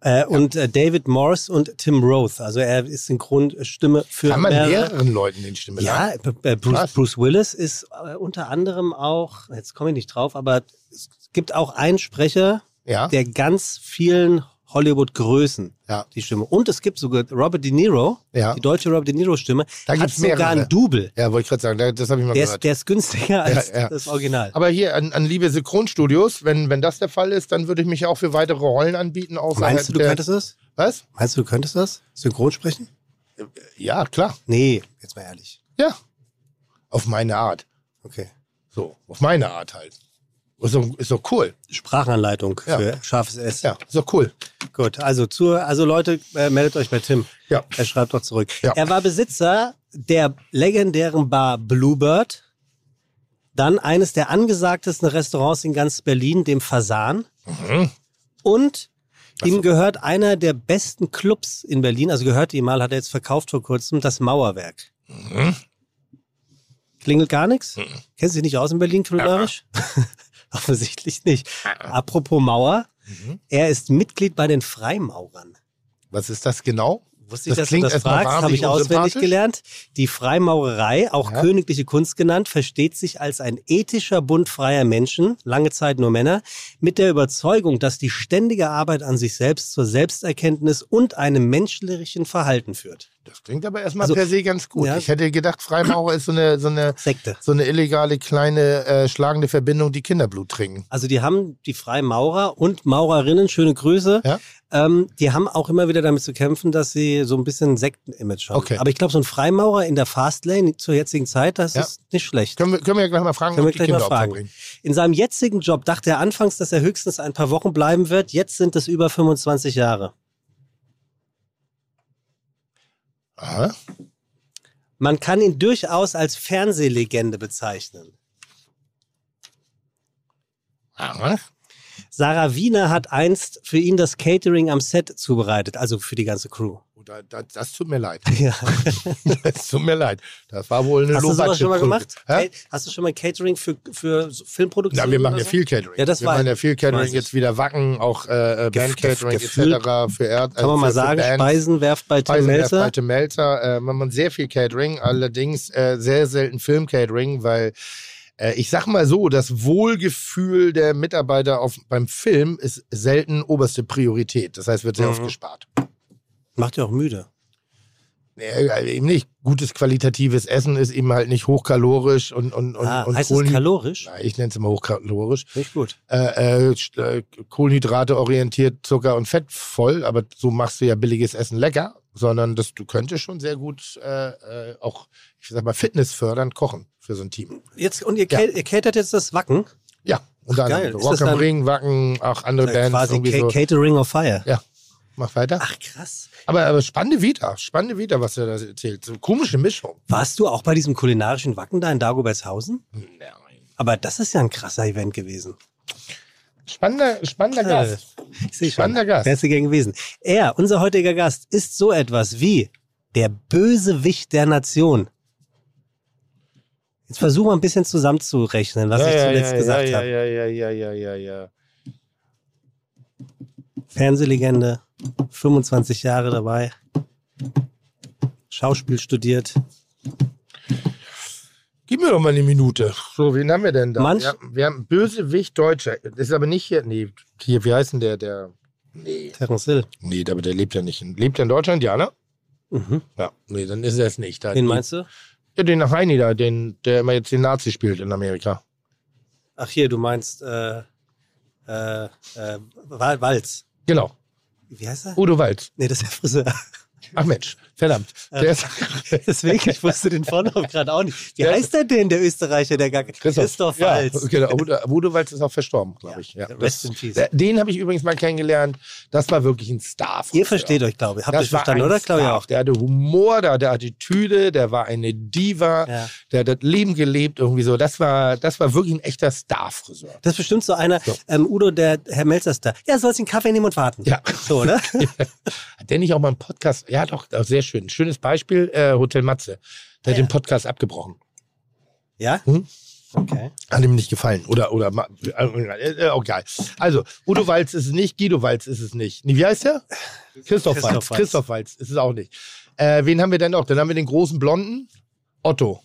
Speaker 2: Äh, Und äh, David Morse und Tim Roth. Also er ist Synchronstimme für
Speaker 4: Kann man
Speaker 2: mehrere-
Speaker 4: mehreren Leuten den Stimme
Speaker 2: Ja,
Speaker 4: sagen?
Speaker 2: B- äh, Bruce. Bruce Willis ist äh, unter anderem auch, jetzt komme ich nicht drauf, aber es gibt auch einen Sprecher,
Speaker 4: Ja.
Speaker 2: der ganz vielen Hollywood-Größen,
Speaker 4: Ja.
Speaker 2: die Stimme. Und es gibt sogar Robert De Niro,
Speaker 4: Ja.
Speaker 2: die deutsche Robert De Niro-Stimme,
Speaker 4: Da
Speaker 2: hat sogar
Speaker 4: mehrere.
Speaker 2: ein Double.
Speaker 4: Ja, wollte ich gerade sagen, da- das habe ich mal
Speaker 2: Der ist,
Speaker 4: gehört.
Speaker 2: der ist günstiger als
Speaker 4: Ja,
Speaker 2: das Original.
Speaker 4: Aber hier an, an liebe Synchronstudios, wenn, wenn das der Fall ist, dann würde ich mich auch für weitere Rollen anbieten.
Speaker 2: Meinst du, du könntest das?
Speaker 4: Was?
Speaker 2: Meinst du, du könntest das? Synchron sprechen?
Speaker 4: Ja, klar.
Speaker 2: Nee, jetzt mal ehrlich.
Speaker 4: Ja. Auf meine Art.
Speaker 2: Okay.
Speaker 4: So, auf meine Art halt. Ist doch cool.
Speaker 2: Sprachanleitung
Speaker 4: Ja.
Speaker 2: für scharfes S.
Speaker 4: Ja, doch cool.
Speaker 2: Gut, also zur, also Leute, äh, meldet euch bei Tim.
Speaker 4: Ja.
Speaker 2: Er schreibt doch zurück.
Speaker 4: Ja.
Speaker 2: Er war Besitzer der legendären Bar Bluebird, dann eines der angesagtesten Restaurants in ganz Berlin, dem Fasan.
Speaker 4: Mhm.
Speaker 2: Und ihm gehört einer der besten Clubs in Berlin, also gehört ihm mal, hat er jetzt verkauft vor kurzem, das Mauerwerk.
Speaker 4: Mhm.
Speaker 2: Klingelt gar nichts? Kennst du dich nicht aus in Berlin kulinarisch? Offensichtlich nicht. Apropos Mauer,
Speaker 4: Mhm.
Speaker 2: er ist Mitglied bei den Freimaurern.
Speaker 4: Was ist das genau?
Speaker 2: Wusste ich,
Speaker 4: Das
Speaker 2: dass
Speaker 4: klingt
Speaker 2: du das fragst, habe ich auswendig gelernt. Die Freimaurerei, auch
Speaker 4: Ja.
Speaker 2: königliche Kunst genannt, versteht sich als ein ethischer Bund freier Menschen, lange Zeit nur Männer, mit der Überzeugung, dass die ständige Arbeit an sich selbst zur Selbsterkenntnis und einem menschlichen Verhalten führt.
Speaker 4: Das klingt aber erstmal
Speaker 2: Also,
Speaker 4: per se ganz gut.
Speaker 2: ja.
Speaker 4: Ich hätte gedacht, Freimaurer ist so eine, so eine,
Speaker 2: Sekte.
Speaker 4: so eine illegale, kleine, äh, schlagende Verbindung, die Kinderblut trinken.
Speaker 2: Also die haben die Freimaurer und Maurerinnen, schöne Grüße,
Speaker 4: Ja.
Speaker 2: ähm, die haben auch immer wieder damit zu kämpfen, dass sie so ein bisschen Sekten-Image haben.
Speaker 4: Okay.
Speaker 2: Aber ich glaube, so ein Freimaurer in der Fastlane zur jetzigen Zeit, das
Speaker 4: Ja.
Speaker 2: ist nicht schlecht.
Speaker 4: Können wir, können wir ja gleich mal fragen,
Speaker 2: Können wir
Speaker 4: ob die
Speaker 2: gleich mal
Speaker 4: Kinder
Speaker 2: fragen.
Speaker 4: Opfer bringen.
Speaker 2: In seinem jetzigen Job dachte er anfangs, dass er höchstens ein paar Wochen bleiben wird. Jetzt sind es über 25 Jahre.
Speaker 4: Aha.
Speaker 2: Man kann ihn durchaus als Fernsehlegende bezeichnen.
Speaker 4: Aha.
Speaker 2: Sarah Wiener hat einst für ihn das Catering am Set zubereitet, also für die ganze Crew.
Speaker 4: Oh, da, da, das tut mir leid.
Speaker 2: Ja.
Speaker 4: Das tut mir leid. Das war wohl eine
Speaker 2: Hast du sowas schon mal gemacht?
Speaker 4: Hä?
Speaker 2: Hast du schon mal Catering für, für Filmproduktionen?
Speaker 4: Ja, wir machen ja
Speaker 2: so?
Speaker 4: viel Catering.
Speaker 2: Ja, das
Speaker 4: wir
Speaker 2: war-
Speaker 4: machen ja viel Catering, jetzt wieder Wacken, auch äh, äh, Band-Catering etc. für Erd,
Speaker 2: Kann man
Speaker 4: äh,
Speaker 2: mal sagen. Speisen werft bei Tim Melzer.
Speaker 4: bei Tim Melzer. Äh, man macht sehr viel Catering, allerdings äh, sehr selten Film-Catering, weil äh, ich sag mal so, das Wohlgefühl der Mitarbeiter auf, beim Film ist selten oberste Priorität. Das heißt, wird sehr
Speaker 2: Mhm.
Speaker 4: oft gespart.
Speaker 2: Macht ja auch müde.
Speaker 4: Nee, eben nicht. Gutes qualitatives Essen ist eben halt nicht hochkalorisch und, und, und,
Speaker 2: ah,
Speaker 4: und
Speaker 2: heißt es
Speaker 4: Kohlenhy-
Speaker 2: kalorisch?
Speaker 4: Nein, ich nenne es immer hochkalorisch.
Speaker 2: Nicht gut.
Speaker 4: Äh, äh, äh, Kohlenhydrate orientiert, Zucker und Fett voll, aber so machst du ja billiges Essen lecker, sondern das, du könntest schon sehr gut äh, äh, auch, ich sag mal, fitnessfördernd kochen für so ein Team.
Speaker 2: Jetzt, und ihr,
Speaker 4: Ja.
Speaker 2: ihr catert jetzt das Wacken?
Speaker 4: Ja,
Speaker 2: Geil.
Speaker 4: anderem
Speaker 2: Ist
Speaker 4: Rock am
Speaker 2: dann-
Speaker 4: Ring, Wacken, auch andere
Speaker 2: Ja,
Speaker 4: Bands.
Speaker 2: quasi
Speaker 4: irgendwie
Speaker 2: Ca
Speaker 4: so.
Speaker 2: Catering of Fire.
Speaker 4: Ja, mach weiter.
Speaker 2: Ach, krass.
Speaker 4: Aber, aber spannende Vita, spannende Vita, was er da erzählt. So komische Mischung.
Speaker 2: Warst du auch bei diesem kulinarischen Wacken da in Dagobertshausen?
Speaker 4: Nein.
Speaker 2: Aber das ist ja ein krasser Event gewesen.
Speaker 4: Spannender, spannender Gast.
Speaker 2: Ich sehe schon.
Speaker 4: Spannender Gast.
Speaker 2: Wärst du gern gewesen. Er, unser heutiger Gast, ist so etwas wie der Bösewicht der Nation. Jetzt versuchen wir ein bisschen zusammenzurechnen, was ich zuletzt gesagt
Speaker 4: ja,
Speaker 2: habe.
Speaker 4: Ja, ja, ja, ja, ja, ja.
Speaker 2: Fernsehlegende, 25 Jahre dabei, Schauspiel studiert.
Speaker 4: Gib mir doch mal eine Minute. So, wen haben wir denn da?
Speaker 2: Manch-
Speaker 4: Wir, haben, wir haben Bösewicht Deutscher. Das ist aber nicht hier. Nee, hier, wie heißt denn der? Der. Nee.
Speaker 2: Terence Hill.
Speaker 4: Nee, aber der lebt ja nicht in. Lebt er in Deutschland, ja, ne?
Speaker 2: Mhm.
Speaker 4: Ja. Nee, dann ist er es nicht. Da
Speaker 2: Wen
Speaker 4: die-
Speaker 2: meinst du?
Speaker 4: Ja, den nach Heini da, den, der immer jetzt den Nazi spielt in Amerika.
Speaker 2: Ach hier, du meinst äh, äh, äh, Wal- Walz.
Speaker 4: Genau.
Speaker 2: Wie heißt er?
Speaker 4: Udo Walz.
Speaker 2: Nee, das ist der Friseur.
Speaker 4: Ach Mensch, verdammt.
Speaker 2: Äh,
Speaker 4: Der ist,
Speaker 2: Deswegen, ich wusste den Vornamen gerade auch nicht. Wie
Speaker 4: Der-
Speaker 2: heißt er denn, der Österreicher, der gar Christoph,
Speaker 4: ja,
Speaker 2: Walz.
Speaker 4: Genau, Udo, Walz ist auch verstorben, glaube ich. Ja,
Speaker 2: Rest in peace.
Speaker 4: Der- Den habe ich übrigens mal kennengelernt. Das war wirklich ein Star.
Speaker 2: Ihr versteht euch, glaube ich. Habt ihr
Speaker 4: Das
Speaker 2: verstanden, oder? Glaube ich auch.
Speaker 4: Der hatte Humor, der hatte Attitüde, der war eine Diva,
Speaker 2: Ja.
Speaker 4: der hat das Leben gelebt, irgendwie so. Das war, das war wirklich ein echter Star-Friseur.
Speaker 2: Das ist bestimmt so einer,
Speaker 4: So.
Speaker 2: ähm, Udo, der Herr Melzer ist da. Ja, sollst einen Kaffee nehmen und warten.
Speaker 4: Ja.
Speaker 2: So, oder?
Speaker 4: Hat der nicht auch mal einen Podcast? Ja, doch, sehr schön. Schönes Beispiel, äh, Hotel Matze. Der hat
Speaker 2: Ja.
Speaker 4: den Podcast abgebrochen.
Speaker 2: ja?
Speaker 4: Mhm.
Speaker 2: Okay.
Speaker 4: Hat ihm nicht gefallen. Oder, oder, äh, äh, geil. Also, Udo Walz ist es nicht, Guido Walz ist es nicht. Nee, wie heißt der? Christoph,
Speaker 2: Christoph
Speaker 4: Walz.
Speaker 2: Walz.
Speaker 4: Christoph Walz ist es auch nicht. Äh, wen haben wir denn noch? Dann haben wir den großen Blonden. Otto.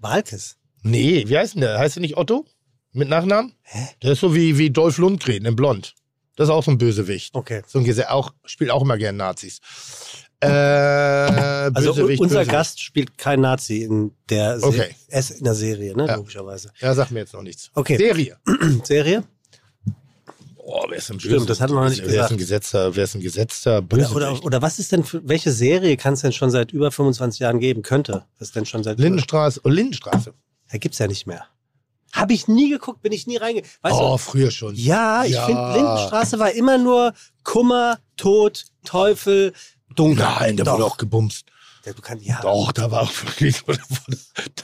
Speaker 2: Walkes.
Speaker 4: Nee, wie heißt denn der? Heißt der nicht Otto? Mit Nachnamen? Der ist so wie, wie Dolph Lundgren in Blond. Das ist auch so ein Bösewicht.
Speaker 2: Okay.
Speaker 4: So ein Gese auch, spielt auch immer gern Nazis. Äh,
Speaker 2: Also
Speaker 4: Bösewicht,
Speaker 2: unser
Speaker 4: Bösewicht.
Speaker 2: Gast spielt kein Nazi in der, Se
Speaker 4: Okay.
Speaker 2: es in der Serie, ne?
Speaker 4: Ja.
Speaker 2: Logischerweise.
Speaker 4: Ja, sag mir jetzt noch nichts.
Speaker 2: Okay.
Speaker 4: Serie.
Speaker 2: Serie?
Speaker 4: Oh, wer ist denn
Speaker 2: Stimmt, das hatten wir noch nicht
Speaker 4: wer Ist
Speaker 2: gesagt.
Speaker 4: ein gesetzter, wer ist ein gesetzter
Speaker 2: Oder,
Speaker 4: Bösewicht?
Speaker 2: oder, oder was ist denn für, welche Serie kann es denn schon seit über 25 Jahren geben? Könnte. Ist denn schon seit.
Speaker 4: Lindenstraße. Oh, Lindenstraße.
Speaker 2: Da gibt's ja nicht mehr. Habe ich nie geguckt, bin ich nie reinge. Weißt
Speaker 4: oh,
Speaker 2: du?
Speaker 4: früher schon.
Speaker 2: Ja, ich
Speaker 4: Ja.
Speaker 2: finde, Lindenstraße war immer nur Kummer, Tod, Teufel, Dunkel.
Speaker 4: Nein, da wurde auch gebumst.
Speaker 2: Ja, Du kannst, ja.
Speaker 4: Doch, da war auch wirklich, da, wurde,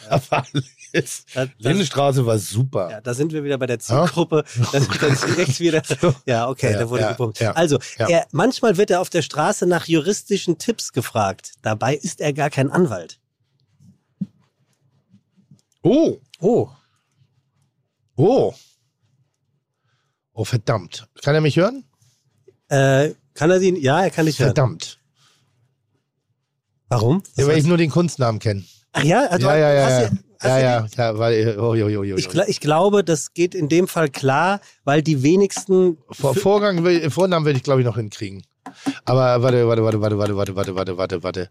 Speaker 4: da war alles.
Speaker 2: Da, das,
Speaker 4: Lindenstraße war super.
Speaker 2: ja, da sind wir wieder bei der Zielgruppe. Da sind wir direkt wieder. Ja, okay,
Speaker 4: Ja,
Speaker 2: da wurde
Speaker 4: ja,
Speaker 2: gebummt.
Speaker 4: ja,
Speaker 2: also. Er, manchmal wird er auf der Straße nach juristischen Tipps gefragt. Dabei ist er gar kein Anwalt.
Speaker 4: Oh,
Speaker 2: Oh.
Speaker 4: oh. Oh, verdammt. Kann er mich hören?
Speaker 2: Äh, kann er sie? Ja, er kann dich hören.
Speaker 4: Verdammt.
Speaker 2: Warum?
Speaker 4: Ja, weil ich nur den Kunstnamen kenne.
Speaker 2: Ach ja, also,
Speaker 4: Ja, ja, ja. Ja, ja, ja, weil, oh, jo, jo,
Speaker 2: Ich, ich glaube, das geht in dem Fall klar, weil die wenigsten.
Speaker 4: Vor, Vorgang, will- Vornamen würde ich, glaube ich, noch hinkriegen. Aber warte, warte, warte, warte, warte, warte, warte, warte, warte, warte.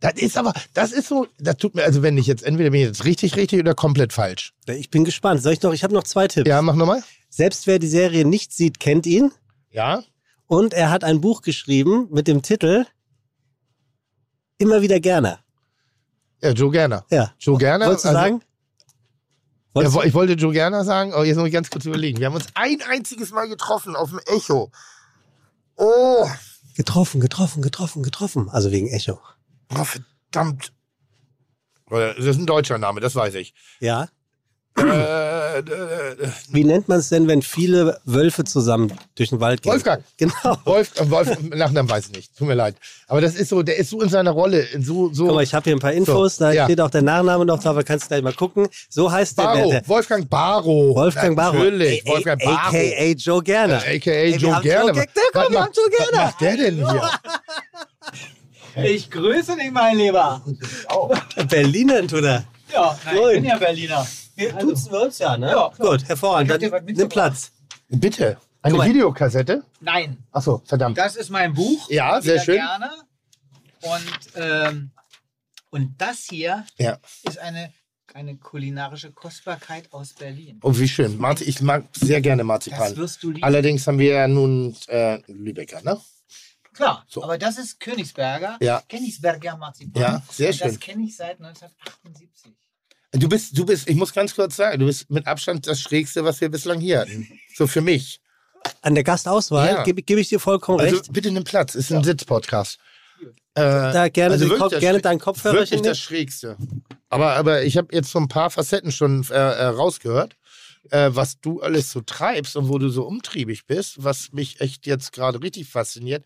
Speaker 4: Das ist aber, das ist so, das tut mir, also wenn ich jetzt, entweder bin ich jetzt richtig, richtig oder komplett falsch.
Speaker 2: Ich bin gespannt. Soll ich noch? Ich habe noch zwei Tipps.
Speaker 4: Ja, mach nochmal.
Speaker 2: Selbst wer die Serie nicht sieht, kennt ihn.
Speaker 4: Ja?
Speaker 2: Und er hat ein Buch geschrieben mit dem Titel Immer wieder gerne.
Speaker 4: Ja, Joe Gerner.
Speaker 2: Ja.
Speaker 4: Joe Gerner.
Speaker 2: Wolltest du
Speaker 4: also-
Speaker 2: sagen?
Speaker 4: Ja,
Speaker 2: Wolltest
Speaker 4: wo-
Speaker 2: du?
Speaker 4: ich wollte Joe Gerner sagen, aber jetzt muss ich ganz kurz überlegen. Wir haben uns ein einziges Mal getroffen auf dem Echo. Oh,
Speaker 2: Getroffen, getroffen, getroffen, getroffen. Also wegen Echo.
Speaker 4: oh verdammt. Das ist ein deutscher Name, das weiß ich.
Speaker 2: Ja.
Speaker 4: Äh, äh,
Speaker 2: Wie nennt man es denn, wenn viele Wölfe zusammen durch den Wald gehen?
Speaker 4: Wolfgang.
Speaker 2: Genau.
Speaker 4: Wolf, äh, Wolf, Nachnamen weiß ich nicht. Tut mir leid. Aber das ist so, der ist so in seiner Rolle. In so, so.
Speaker 2: Guck mal, ich habe hier ein paar Infos,
Speaker 4: So,
Speaker 2: da
Speaker 4: ja.
Speaker 2: steht auch der Nachname noch drauf, da kannst du gleich mal gucken. So heißt der,
Speaker 4: Baro,
Speaker 2: der, der
Speaker 4: Wolfgang Baro.
Speaker 2: Wolfgang Barrow.
Speaker 4: Natürlich,
Speaker 2: A-
Speaker 4: Wolfgang Baro.
Speaker 2: AKA Joe Gerner.
Speaker 4: AKA
Speaker 2: wir
Speaker 4: Joe
Speaker 2: haben
Speaker 4: Gerner.
Speaker 2: Joe Der
Speaker 4: Was
Speaker 2: kommt, wir
Speaker 4: macht-
Speaker 2: haben Joe
Speaker 4: Was
Speaker 2: Gerner.
Speaker 4: macht der denn hier?
Speaker 5: Ich grüße dich, mein Lieber.
Speaker 2: Berliner, tut er.
Speaker 5: Ja, nein, ich bin ja Berliner.
Speaker 2: Wir duzen wir uns ja, ne?
Speaker 5: Ja.
Speaker 2: Gut, hervorragend. Dann nimm. Platz.
Speaker 4: Bitte. Eine
Speaker 2: Guck mal.
Speaker 4: Videokassette?
Speaker 5: Nein,
Speaker 4: Achso, verdammt.
Speaker 5: das ist mein Buch.
Speaker 4: Ja, sehr schön.
Speaker 5: Gerne. Und, ähm, und das hier
Speaker 4: Ja.
Speaker 5: ist eine, eine kulinarische Kostbarkeit aus Berlin.
Speaker 4: Oh, wie schön. Marzi ich mag sehr gerne
Speaker 5: Das
Speaker 4: Marzipan.
Speaker 5: wirst du lieben.
Speaker 4: Allerdings haben wir ja nun äh, Lübecker, ne?
Speaker 5: Klar,
Speaker 4: So.
Speaker 5: aber das ist Königsberger.
Speaker 4: Ja.
Speaker 5: Königsberger Marzipan.
Speaker 4: Ja, sehr
Speaker 5: und
Speaker 4: schön.
Speaker 5: Das kenne ich seit 1978.
Speaker 4: Du bist, du bist, ich muss ganz kurz sagen, du bist mit Abstand das Schrägste, was wir bislang hier hatten. So für mich.
Speaker 2: An der Gastauswahl
Speaker 4: Ja.
Speaker 2: gebe gebe ich dir vollkommen
Speaker 4: Also
Speaker 2: recht.
Speaker 4: bitte nimm Platz, ist ein Sitzpodcast. Äh,
Speaker 2: Da gerne,
Speaker 4: also
Speaker 2: Kopf,
Speaker 4: das
Speaker 2: gerne
Speaker 4: Schräg-
Speaker 2: dein Kopfhörerchen
Speaker 4: Wirklich das Schrägste. Aber, aber ich habe jetzt so ein paar Facetten schon äh, äh, rausgehört, äh, was du alles so treibst und wo du so umtriebig bist, was mich echt jetzt gerade richtig fasziniert.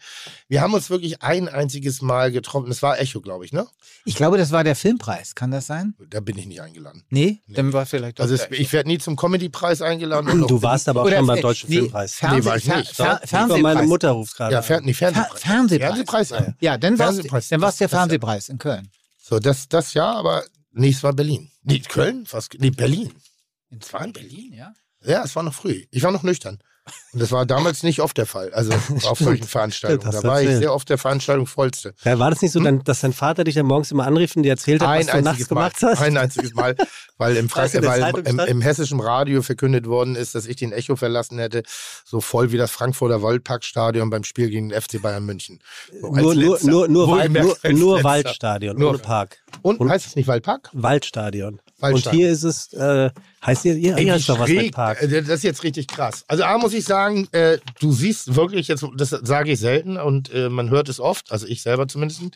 Speaker 4: Wir haben uns wirklich ein einziges Mal getroffen. Das war Echo, glaube ich, ne?
Speaker 6: Ich glaube, das war der Filmpreis. Kann das sein?
Speaker 4: Da bin ich nicht eingeladen.
Speaker 6: Nee, dann war vielleicht doch
Speaker 4: Also es, ich werde nie zum Comedy-Preis eingeladen. und
Speaker 2: Du warst aber auch schon beim Deutschen
Speaker 6: nee,
Speaker 2: Filmpreis.
Speaker 6: Fernseh-
Speaker 4: Nee, war ich nicht.
Speaker 6: Fer- Fernsehpreis.
Speaker 2: meine Mutter ruft gerade.
Speaker 4: Ja. Fer nee, Fernsehpreis.
Speaker 6: Fer- Fernsehpreis.
Speaker 4: Fernsehpreis, ja.
Speaker 6: Ja, dann war es der
Speaker 4: Das- das-
Speaker 6: Fernsehpreis in Köln.
Speaker 4: So, das, das ja, aber nächstes war Berlin. Nee, Köln? Was? Nee, Berlin. Es war in Berlin?
Speaker 6: Ja.
Speaker 4: Ja, es war noch früh. Ich war noch nüchtern. Und das war damals nicht oft der Fall. Also auf solchen Veranstaltungen. Da war ich sehr oft der Veranstaltung vollste.
Speaker 2: Ja, war das nicht so, dann, dass dein Vater dich dann morgens immer anrief und dir erzählt hat, was du nachts gemacht
Speaker 4: Mal.
Speaker 2: hast?
Speaker 4: Ein einziges Mal, weil im,
Speaker 2: in
Speaker 4: weil im, im hessischen Radio verkündet worden ist, dass ich den Echo verlassen hätte, so voll wie das Frankfurter Waldparkstadion beim Spiel gegen den FC Bayern München. So
Speaker 2: Nur,
Speaker 4: letzter.
Speaker 2: nur, nur, Wald, nur, nur. Waldstadion,
Speaker 4: Nur-
Speaker 2: ohne Park.
Speaker 4: Und,
Speaker 2: Und-
Speaker 4: heißt es nicht Waldpark?
Speaker 2: Waldstadion. Und hier ist es, äh, heißt hier, hier,
Speaker 4: Ey,
Speaker 2: hier ist doch was mit. Park.
Speaker 4: Äh, Das ist jetzt richtig krass. Also A muss ich sagen, äh, du siehst wirklich, jetzt, das sage ich selten und äh, man hört es oft, also ich selber zumindest, du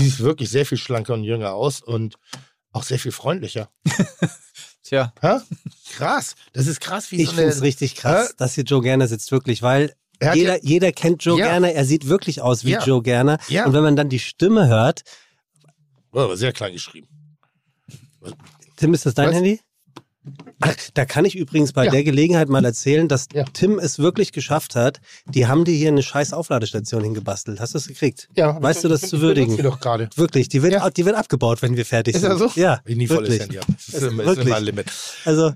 Speaker 4: siehst wirklich sehr viel schlanker und jünger aus und auch sehr viel freundlicher.
Speaker 6: Tja.
Speaker 4: Hä? Krass. Das ist krass, wie
Speaker 2: Ich
Speaker 4: so
Speaker 2: finde es richtig krass,
Speaker 4: Hä?
Speaker 2: dass hier Joe Gerner sitzt, wirklich, weil
Speaker 4: Er hat
Speaker 2: jeder, jeder kennt Joe
Speaker 4: Ja.
Speaker 2: Gerner, er sieht wirklich aus wie
Speaker 4: Ja.
Speaker 2: Joe Gerner.
Speaker 4: Ja.
Speaker 2: Und wenn man dann die Stimme hört,
Speaker 4: Oh, aber sehr klein geschrieben.
Speaker 2: Tim, ist das dein
Speaker 4: Was?
Speaker 2: Handy? Ach, da kann ich übrigens bei
Speaker 4: Ja.
Speaker 2: der Gelegenheit mal erzählen, dass
Speaker 4: Ja.
Speaker 2: Tim es wirklich geschafft hat. Die haben dir hier eine scheiß Aufladestation hingebastelt. Hast du es gekriegt?
Speaker 4: Ja,
Speaker 2: Weißt du das
Speaker 4: ich
Speaker 2: zu würdigen?
Speaker 4: die doch gerade.
Speaker 2: Wirklich, die wird,
Speaker 4: Ja.
Speaker 2: die wird abgebaut, wenn wir fertig
Speaker 4: Ist
Speaker 2: sind.
Speaker 4: das so?
Speaker 2: Ja,
Speaker 4: Ich nie volles
Speaker 2: wirklich.
Speaker 4: Handy habe. Das ist, immer, ist immer ein Limit.
Speaker 2: Also,